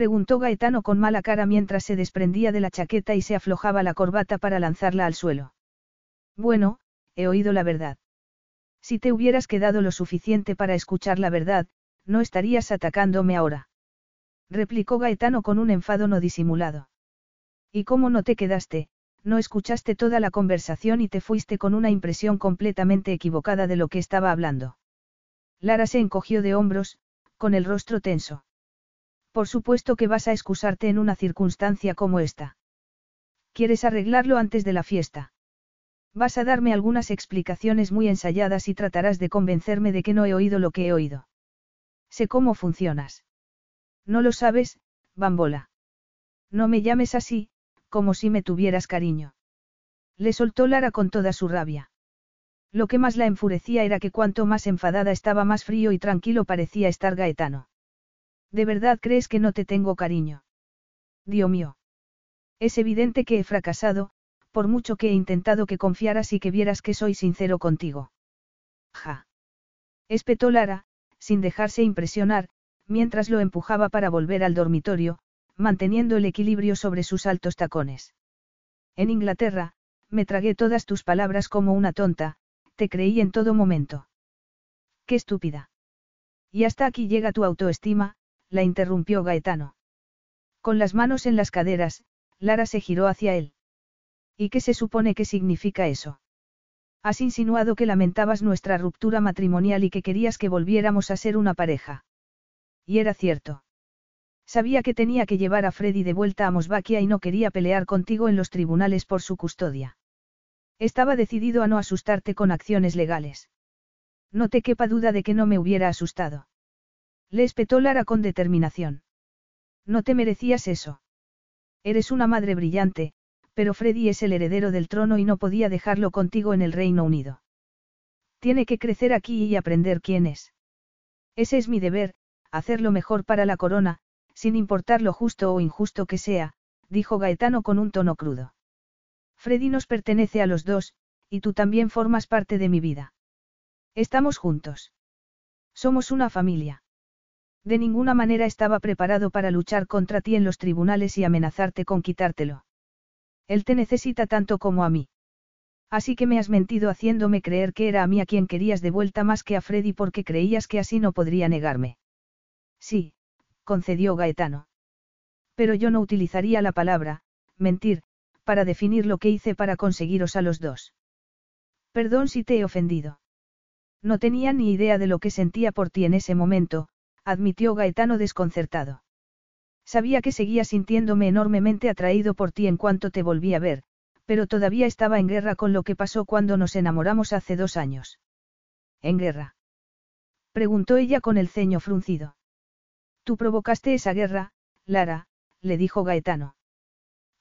Preguntó Gaetano con mala cara mientras se desprendía de la chaqueta y se aflojaba la corbata para lanzarla al suelo. Bueno, he oído la verdad. Si te hubieras quedado lo suficiente para escuchar la verdad, no estarías atacándome ahora. Replicó Gaetano con un enfado no disimulado. ¿Y cómo no te quedaste? No escuchaste toda la conversación y te fuiste con una impresión completamente equivocada de lo que estaba hablando. Lara se encogió de hombros, con el rostro tenso. Por supuesto que vas a excusarte en una circunstancia como esta. ¿Quieres arreglarlo antes de la fiesta? Vas a darme algunas explicaciones muy ensayadas y tratarás de convencerme de que no he oído lo que he oído. Sé cómo funcionas. No lo sabes, bambola. No me llames así, como si me tuvieras cariño. Le soltó Lara con toda su rabia. Lo que más la enfurecía era que cuanto más enfadada estaba más frío y tranquilo parecía estar Gaetano. ¿De verdad crees que no te tengo cariño? Dios mío. Es evidente que he fracasado, por mucho que he intentado que confiaras y que vieras que soy sincero contigo. Ja. Espetó Lara, sin dejarse impresionar, mientras lo empujaba para volver al dormitorio, manteniendo el equilibrio sobre sus altos tacones. En Inglaterra, me tragué todas tus palabras como una tonta, te creí en todo momento. Qué estúpida. Y hasta aquí llega tu autoestima, la interrumpió Gaetano. Con las manos en las caderas, Lara se giró hacia él. ¿Y qué se supone que significa eso? Has insinuado que lamentabas nuestra ruptura matrimonial y que querías que volviéramos a ser una pareja. Y era cierto. Sabía que tenía que llevar a Freddy de vuelta a Mosvaquia y no quería pelear contigo en los tribunales por su custodia. Estaba decidido a no asustarte con acciones legales. No te quepa duda de que no me hubiera asustado. Le espetó Lara con determinación. No te merecías eso. Eres una madre brillante, pero Freddy es el heredero del trono y no podía dejarlo contigo en el Reino Unido. Tiene que crecer aquí y aprender quién es. Ese es mi deber, hacer lo mejor para la corona, sin importar lo justo o injusto que sea, dijo Gaetano con un tono crudo. Freddy nos pertenece a los dos, y tú también formas parte de mi vida. Estamos juntos. Somos una familia. De ninguna manera estaba preparado para luchar contra ti en los tribunales y amenazarte con quitártelo. Él te necesita tanto como a mí. Así que me has mentido haciéndome creer que era a mí a quien querías de vuelta más que a Freddy porque creías que así no podría negarme. Sí, concedió Gaetano. Pero yo no utilizaría la palabra, mentir, para definir lo que hice para conseguiros a los dos. Perdón si te he ofendido. No tenía ni idea de lo que sentía por ti en ese momento, admitió Gaetano desconcertado. Sabía que seguía sintiéndome enormemente atraído por ti en cuanto te volví a ver, pero todavía estaba en guerra con lo que pasó cuando nos enamoramos hace dos años. ¿En guerra? Preguntó ella con el ceño fruncido. Tú provocaste esa guerra, Lara, le dijo Gaetano.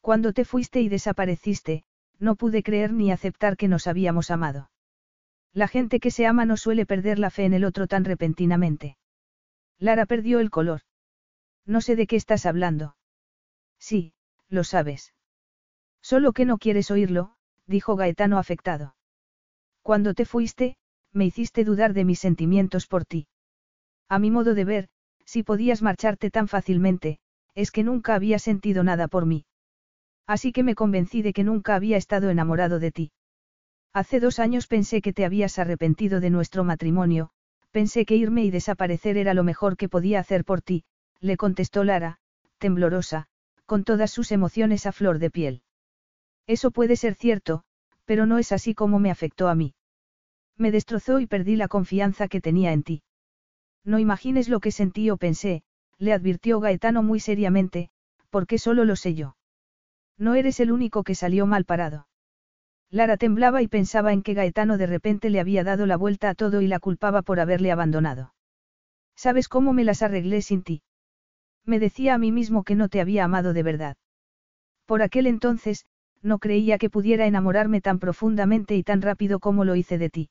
Cuando te fuiste y desapareciste, no pude creer ni aceptar que nos habíamos amado. La gente que se ama no suele perder la fe en el otro tan repentinamente. Lara perdió el color. No sé de qué estás hablando. Sí, lo sabes. Solo que no quieres oírlo, dijo Gaetano afectado. Cuando te fuiste, me hiciste dudar de mis sentimientos por ti. A mi modo de ver, si podías marcharte tan fácilmente, es que nunca había sentido nada por mí. Así que me convencí de que nunca había estado enamorado de ti. Hace dos años pensé que te habías arrepentido de nuestro matrimonio, pensé que irme y desaparecer era lo mejor que podía hacer por ti, le contestó Lara, temblorosa, con todas sus emociones a flor de piel. Eso puede ser cierto, pero no es así como me afectó a mí. Me destrozó y perdí la confianza que tenía en ti. No imagines lo que sentí o pensé, le advirtió Gaetano muy seriamente, porque solo lo sé yo. No eres el único que salió mal parado. Lara temblaba y pensaba en que Gaetano de repente le había dado la vuelta a todo y la culpaba por haberle abandonado. ¿Sabes cómo me las arreglé sin ti? Me decía a mí mismo que no te había amado de verdad. Por aquel entonces, no creía que pudiera enamorarme tan profundamente y tan rápido como lo hice de ti.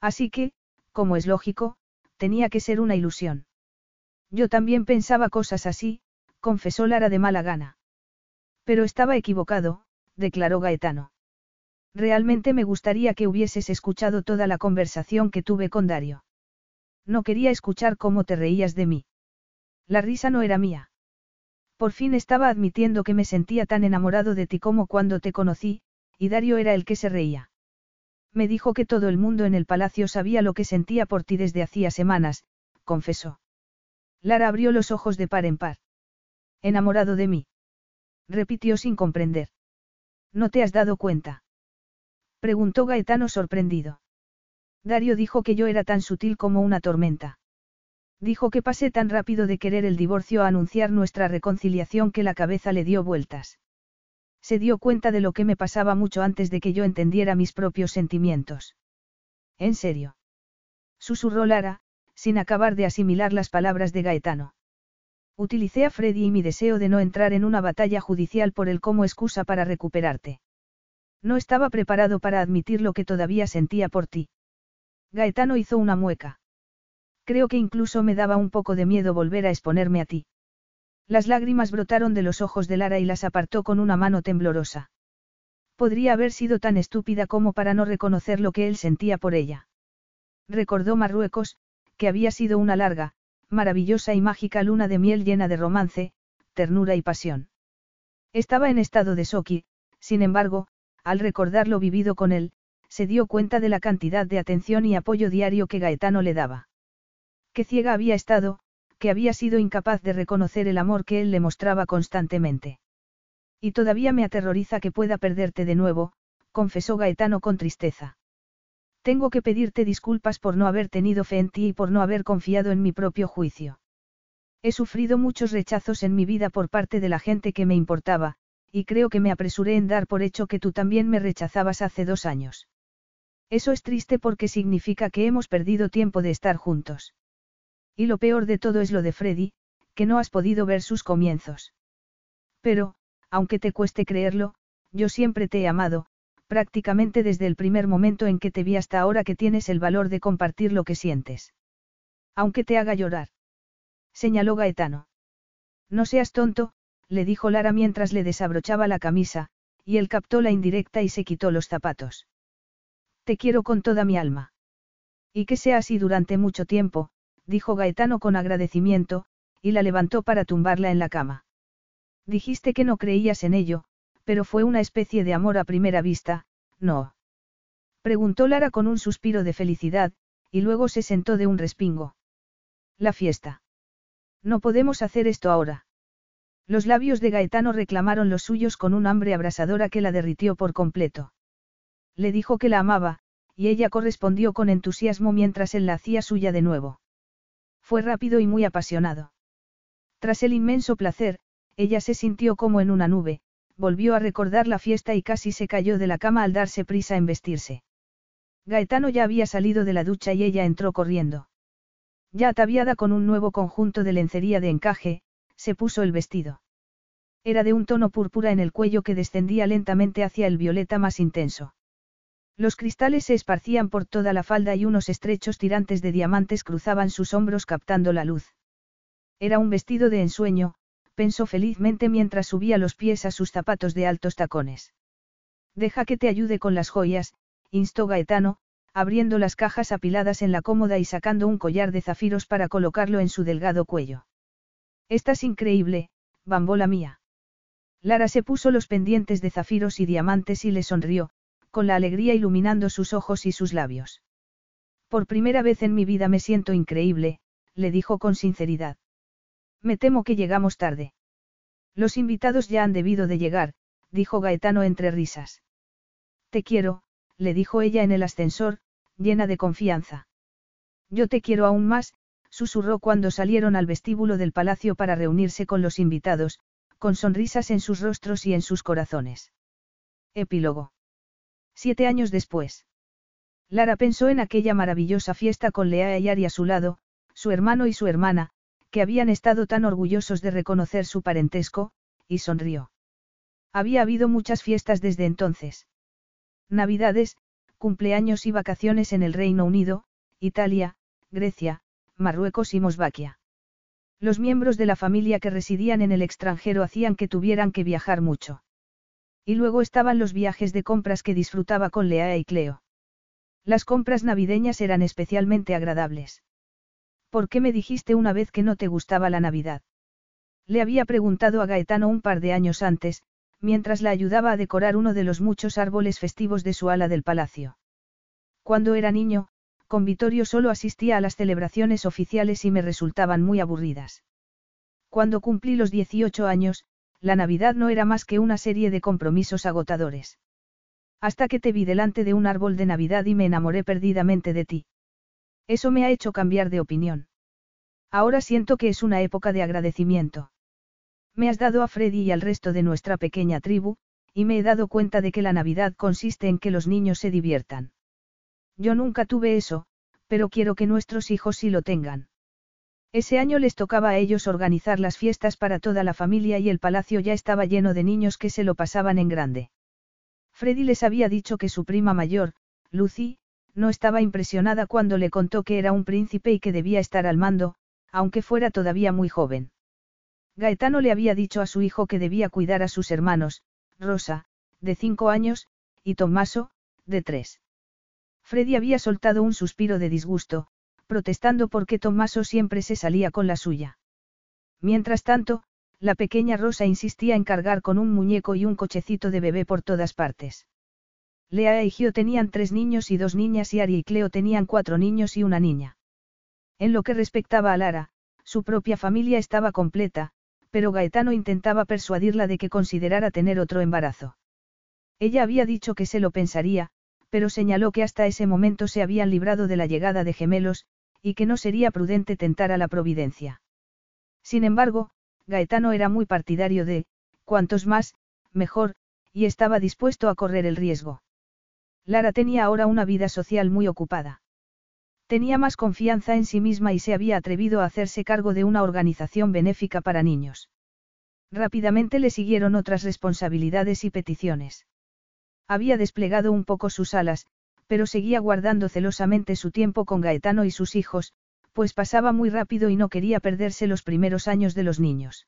Así que, como es lógico, tenía que ser una ilusión. Yo también pensaba cosas así, confesó Lara de mala gana. Pero estaba equivocado, declaró Gaetano. Realmente me gustaría que hubieses escuchado toda la conversación que tuve con Dario. No quería escuchar cómo te reías de mí. La risa no era mía. Por fin estaba admitiendo que me sentía tan enamorado de ti como cuando te conocí, y Dario era el que se reía. Me dijo que todo el mundo en el palacio sabía lo que sentía por ti desde hacía semanas, confesó. Lara abrió los ojos de par en par. Enamorado de mí. Repitió sin comprender. ¿No te has dado cuenta? Preguntó Gaetano sorprendido. Dario dijo que yo era tan sutil como una tormenta. Dijo que pasé tan rápido de querer el divorcio a anunciar nuestra reconciliación que la cabeza le dio vueltas. Se dio cuenta de lo que me pasaba mucho antes de que yo entendiera mis propios sentimientos. ¿En serio? Susurró Lara, sin acabar de asimilar las palabras de Gaetano. Utilicé a Freddy y mi deseo de no entrar en una batalla judicial por él como excusa para recuperarte. No estaba preparado para admitir lo que todavía sentía por ti. Gaetano hizo una mueca. Creo que incluso me daba un poco de miedo volver a exponerme a ti. Las lágrimas brotaron de los ojos de Lara y las apartó con una mano temblorosa. Podría haber sido tan estúpida como para no reconocer lo que él sentía por ella. Recordó Marruecos, que había sido una larga, maravillosa y mágica luna de miel llena de romance, ternura y pasión. Estaba en estado de soki, sin embargo, al recordar lo vivido con él, se dio cuenta de la cantidad de atención y apoyo diario que Gaetano le daba. Qué ciega había estado, que había sido incapaz de reconocer el amor que él le mostraba constantemente. Y todavía me aterroriza que pueda perderte de nuevo, confesó Gaetano con tristeza. Tengo que pedirte disculpas por no haber tenido fe en ti y por no haber confiado en mi propio juicio. He sufrido muchos rechazos en mi vida por parte de la gente que me importaba, y creo que me apresuré en dar por hecho que tú también me rechazabas hace dos años. Eso es triste porque significa que hemos perdido tiempo de estar juntos. Y lo peor de todo es lo de Freddy, que no has podido ver sus comienzos. Pero, aunque te cueste creerlo, yo siempre te he amado, prácticamente desde el primer momento en que te vi hasta ahora que tienes el valor de compartir lo que sientes. Aunque te haga llorar. Señaló Gaetano. No seas tonto, le dijo Lara mientras le desabrochaba la camisa, y él captó la indirecta y se quitó los zapatos. Te quiero con toda mi alma. Y que sea así durante mucho tiempo, dijo Gaetano con agradecimiento, y la levantó para tumbarla en la cama. Dijiste que no creías en ello, pero fue una especie de amor a primera vista, ¿no? Preguntó Lara con un suspiro de felicidad, y luego se sentó de un respingo. La fiesta. No podemos hacer esto ahora. Los labios de Gaetano reclamaron los suyos con un hambre abrasadora que la derritió por completo. Le dijo que la amaba, y ella correspondió con entusiasmo mientras él la hacía suya de nuevo. Fue rápido y muy apasionado. Tras el inmenso placer, ella se sintió como en una nube, volvió a recordar la fiesta y casi se cayó de la cama al darse prisa en vestirse. Gaetano ya había salido de la ducha y ella entró corriendo. Ya ataviada con un nuevo conjunto de lencería de encaje, se puso el vestido. Era de un tono púrpura en el cuello que descendía lentamente hacia el violeta más intenso. Los cristales se esparcían por toda la falda y unos estrechos tirantes de diamantes cruzaban sus hombros captando la luz. Era un vestido de ensueño, pensó felizmente mientras subía los pies a sus zapatos de altos tacones. Deja que te ayude con las joyas, instó Gaetano, abriendo las cajas apiladas en la cómoda y sacando un collar de zafiros para colocarlo en su delgado cuello. Estás increíble, bambola mía. Lara se puso los pendientes de zafiros y diamantes y le sonrió, con la alegría iluminando sus ojos y sus labios. Por primera vez en mi vida me siento increíble, le dijo con sinceridad. Me temo que llegamos tarde. Los invitados ya han debido de llegar, dijo Gaetano entre risas. Te quiero, le dijo ella en el ascensor, llena de confianza. Yo te quiero aún más, susurró cuando salieron al vestíbulo del palacio para reunirse con los invitados, con sonrisas en sus rostros y en sus corazones. Epílogo. Siete años después. Lara pensó en aquella maravillosa fiesta con Lea y Ari a su lado, su hermano y su hermana, que habían estado tan orgullosos de reconocer su parentesco, y sonrió. Había habido muchas fiestas desde entonces. Navidades, cumpleaños y vacaciones en el Reino Unido, Italia, Grecia, Marruecos y Mosvaquia. Los miembros de la familia que residían en el extranjero hacían que tuvieran que viajar mucho. Y luego estaban los viajes de compras que disfrutaba con Lea y Cleo. Las compras navideñas eran especialmente agradables. ¿Por qué me dijiste una vez que no te gustaba la Navidad? Le había preguntado a Gaetano un par de años antes, mientras la ayudaba a decorar uno de los muchos árboles festivos de su ala del palacio. Cuando era niño, con Vittorio solo asistía a las celebraciones oficiales y me resultaban muy aburridas. Cuando cumplí los 18 años, la Navidad no era más que una serie de compromisos agotadores. Hasta que te vi delante de un árbol de Navidad y me enamoré perdidamente de ti. Eso me ha hecho cambiar de opinión. Ahora siento que es una época de agradecimiento. Me has dado a Freddy y al resto de nuestra pequeña tribu, y me he dado cuenta de que la Navidad consiste en que los niños se diviertan. Yo nunca tuve eso, pero quiero que nuestros hijos sí lo tengan. Ese año les tocaba a ellos organizar las fiestas para toda la familia y el palacio ya estaba lleno de niños que se lo pasaban en grande. Freddy les había dicho que su prima mayor, Lucy, no estaba impresionada cuando le contó que era un príncipe y que debía estar al mando, aunque fuera todavía muy joven. Gaetano le había dicho a su hijo que debía cuidar a sus hermanos, Rosa, de cinco años, y Tommaso, de tres. Freddy había soltado un suspiro de disgusto, protestando porque Tommaso siempre se salía con la suya. Mientras tanto, la pequeña Rosa insistía en cargar con un muñeco y un cochecito de bebé por todas partes. Lea y Gio tenían tres niños y dos niñas y Ari y Cleo tenían cuatro niños y una niña. En lo que respectaba a Lara, su propia familia estaba completa, pero Gaetano intentaba persuadirla de que considerara tener otro embarazo. Ella había dicho que se lo pensaría, pero señaló que hasta ese momento se habían librado de la llegada de gemelos, y que no sería prudente tentar a la providencia. Sin embargo, Gaetano era muy partidario de, cuantos más, mejor, y estaba dispuesto a correr el riesgo. Lara tenía ahora una vida social muy ocupada. Tenía más confianza en sí misma y se había atrevido a hacerse cargo de una organización benéfica para niños. Rápidamente le siguieron otras responsabilidades y peticiones. Había desplegado un poco sus alas, pero seguía guardando celosamente su tiempo con Gaetano y sus hijos, pues pasaba muy rápido y no quería perderse los primeros años de los niños.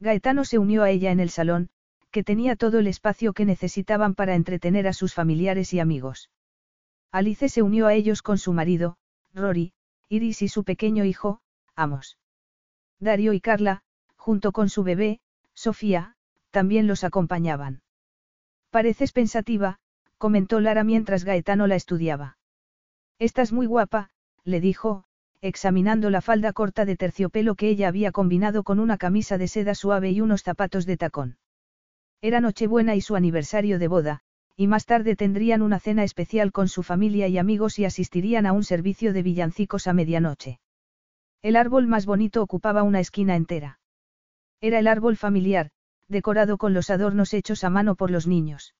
Gaetano se unió a ella en el salón, que tenía todo el espacio que necesitaban para entretener a sus familiares y amigos. Alice se unió a ellos con su marido, Rory, Iris y su pequeño hijo, Amos. Dario y Carla, junto con su bebé, Sofía, también los acompañaban. Pareces pensativa, comentó Lara mientras Gaetano la estudiaba. Estás muy guapa, le dijo, examinando la falda corta de terciopelo que ella había combinado con una camisa de seda suave y unos zapatos de tacón. Era Nochebuena y su aniversario de boda, y más tarde tendrían una cena especial con su familia y amigos y asistirían a un servicio de villancicos a medianoche. El árbol más bonito ocupaba una esquina entera. Era el árbol familiar, decorado con los adornos hechos a mano por los niños.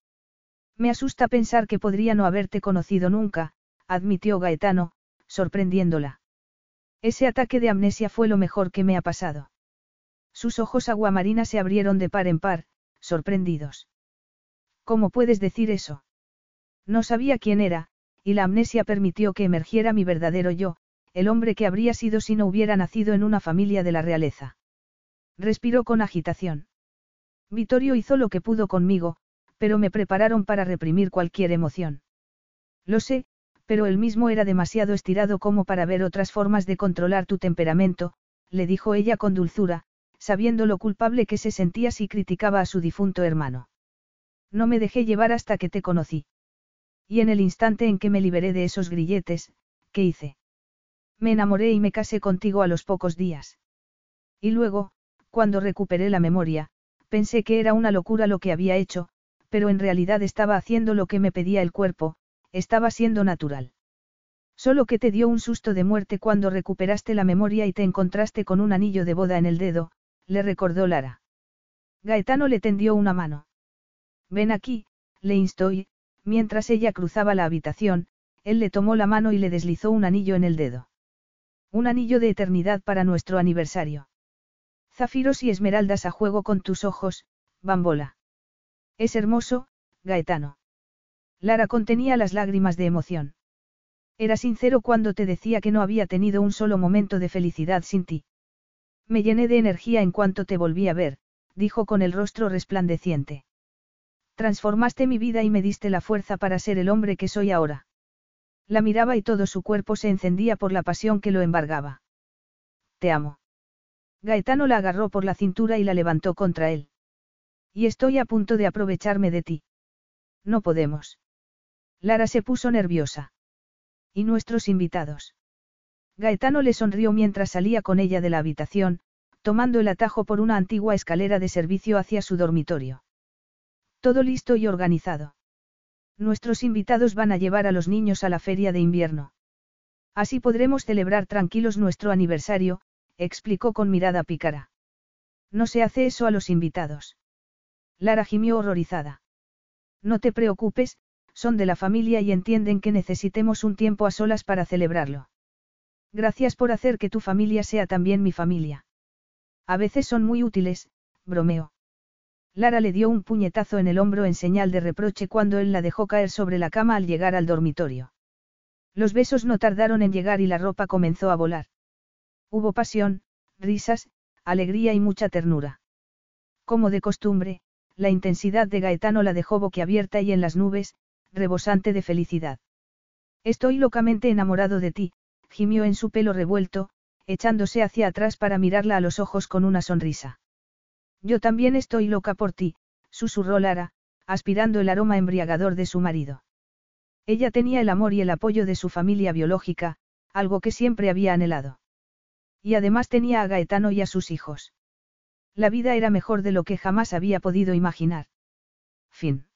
Me asusta pensar que podría no haberte conocido nunca, admitió Gaetano, sorprendiéndola. Ese ataque de amnesia fue lo mejor que me ha pasado. Sus ojos aguamarina se abrieron de par en par, sorprendidos. ¿Cómo puedes decir eso? No sabía quién era, y la amnesia permitió que emergiera mi verdadero yo, el hombre que habría sido si no hubiera nacido en una familia de la realeza. Respiró con agitación. Vittorio hizo lo que pudo conmigo, pero me prepararon para reprimir cualquier emoción. Lo sé, pero él mismo era demasiado estirado como para ver otras formas de controlar tu temperamento, le dijo ella con dulzura, sabiendo lo culpable que se sentía si criticaba a su difunto hermano. No me dejé llevar hasta que te conocí. Y en el instante en que me liberé de esos grilletes, ¿qué hice? Me enamoré y me casé contigo a los pocos días. Y luego, cuando recuperé la memoria, pensé que era una locura lo que había hecho, pero en realidad estaba haciendo lo que me pedía el cuerpo, estaba siendo natural. Solo que te dio un susto de muerte cuando recuperaste la memoria y te encontraste con un anillo de boda en el dedo, le recordó Lara. Gaetano le tendió una mano. Ven aquí, le instó mientras ella cruzaba la habitación, él le tomó la mano y le deslizó un anillo en el dedo. Un anillo de eternidad para nuestro aniversario. Zafiros y esmeraldas a juego con tus ojos, bambola. Es hermoso, Gaetano. Lara contenía las lágrimas de emoción. Era sincero cuando te decía que no había tenido un solo momento de felicidad sin ti. Me llené de energía en cuanto te volví a ver, dijo con el rostro resplandeciente. Transformaste mi vida y me diste la fuerza para ser el hombre que soy ahora. La miraba y todo su cuerpo se encendía por la pasión que lo embargaba. Te amo. Gaetano la agarró por la cintura y la levantó contra él. Y estoy a punto de aprovecharme de ti. No podemos. Lara se puso nerviosa. ¿Y nuestros invitados? Gaetano le sonrió mientras salía con ella de la habitación, tomando el atajo por una antigua escalera de servicio hacia su dormitorio. Todo listo y organizado. Nuestros invitados van a llevar a los niños a la feria de invierno. Así podremos celebrar tranquilos nuestro aniversario, explicó con mirada pícara. No se hace eso a los invitados. Lara gimió horrorizada. No te preocupes, son de la familia y entienden que necesitemos un tiempo a solas para celebrarlo. Gracias por hacer que tu familia sea también mi familia. A veces son muy útiles, bromeó. Lara le dio un puñetazo en el hombro en señal de reproche cuando él la dejó caer sobre la cama al llegar al dormitorio. Los besos no tardaron en llegar y la ropa comenzó a volar. Hubo pasión, risas, alegría y mucha ternura. Como de costumbre, la intensidad de Gaetano la dejó boquiabierta y en las nubes, rebosante de felicidad. Estoy locamente enamorado de ti, gimió en su pelo revuelto, echándose hacia atrás para mirarla a los ojos con una sonrisa. Yo también estoy loca por ti, susurró Lara, aspirando el aroma embriagador de su marido. Ella tenía el amor y el apoyo de su familia biológica, algo que siempre había anhelado. Y además tenía a Gaetano y a sus hijos. La vida era mejor de lo que jamás había podido imaginar. Fin.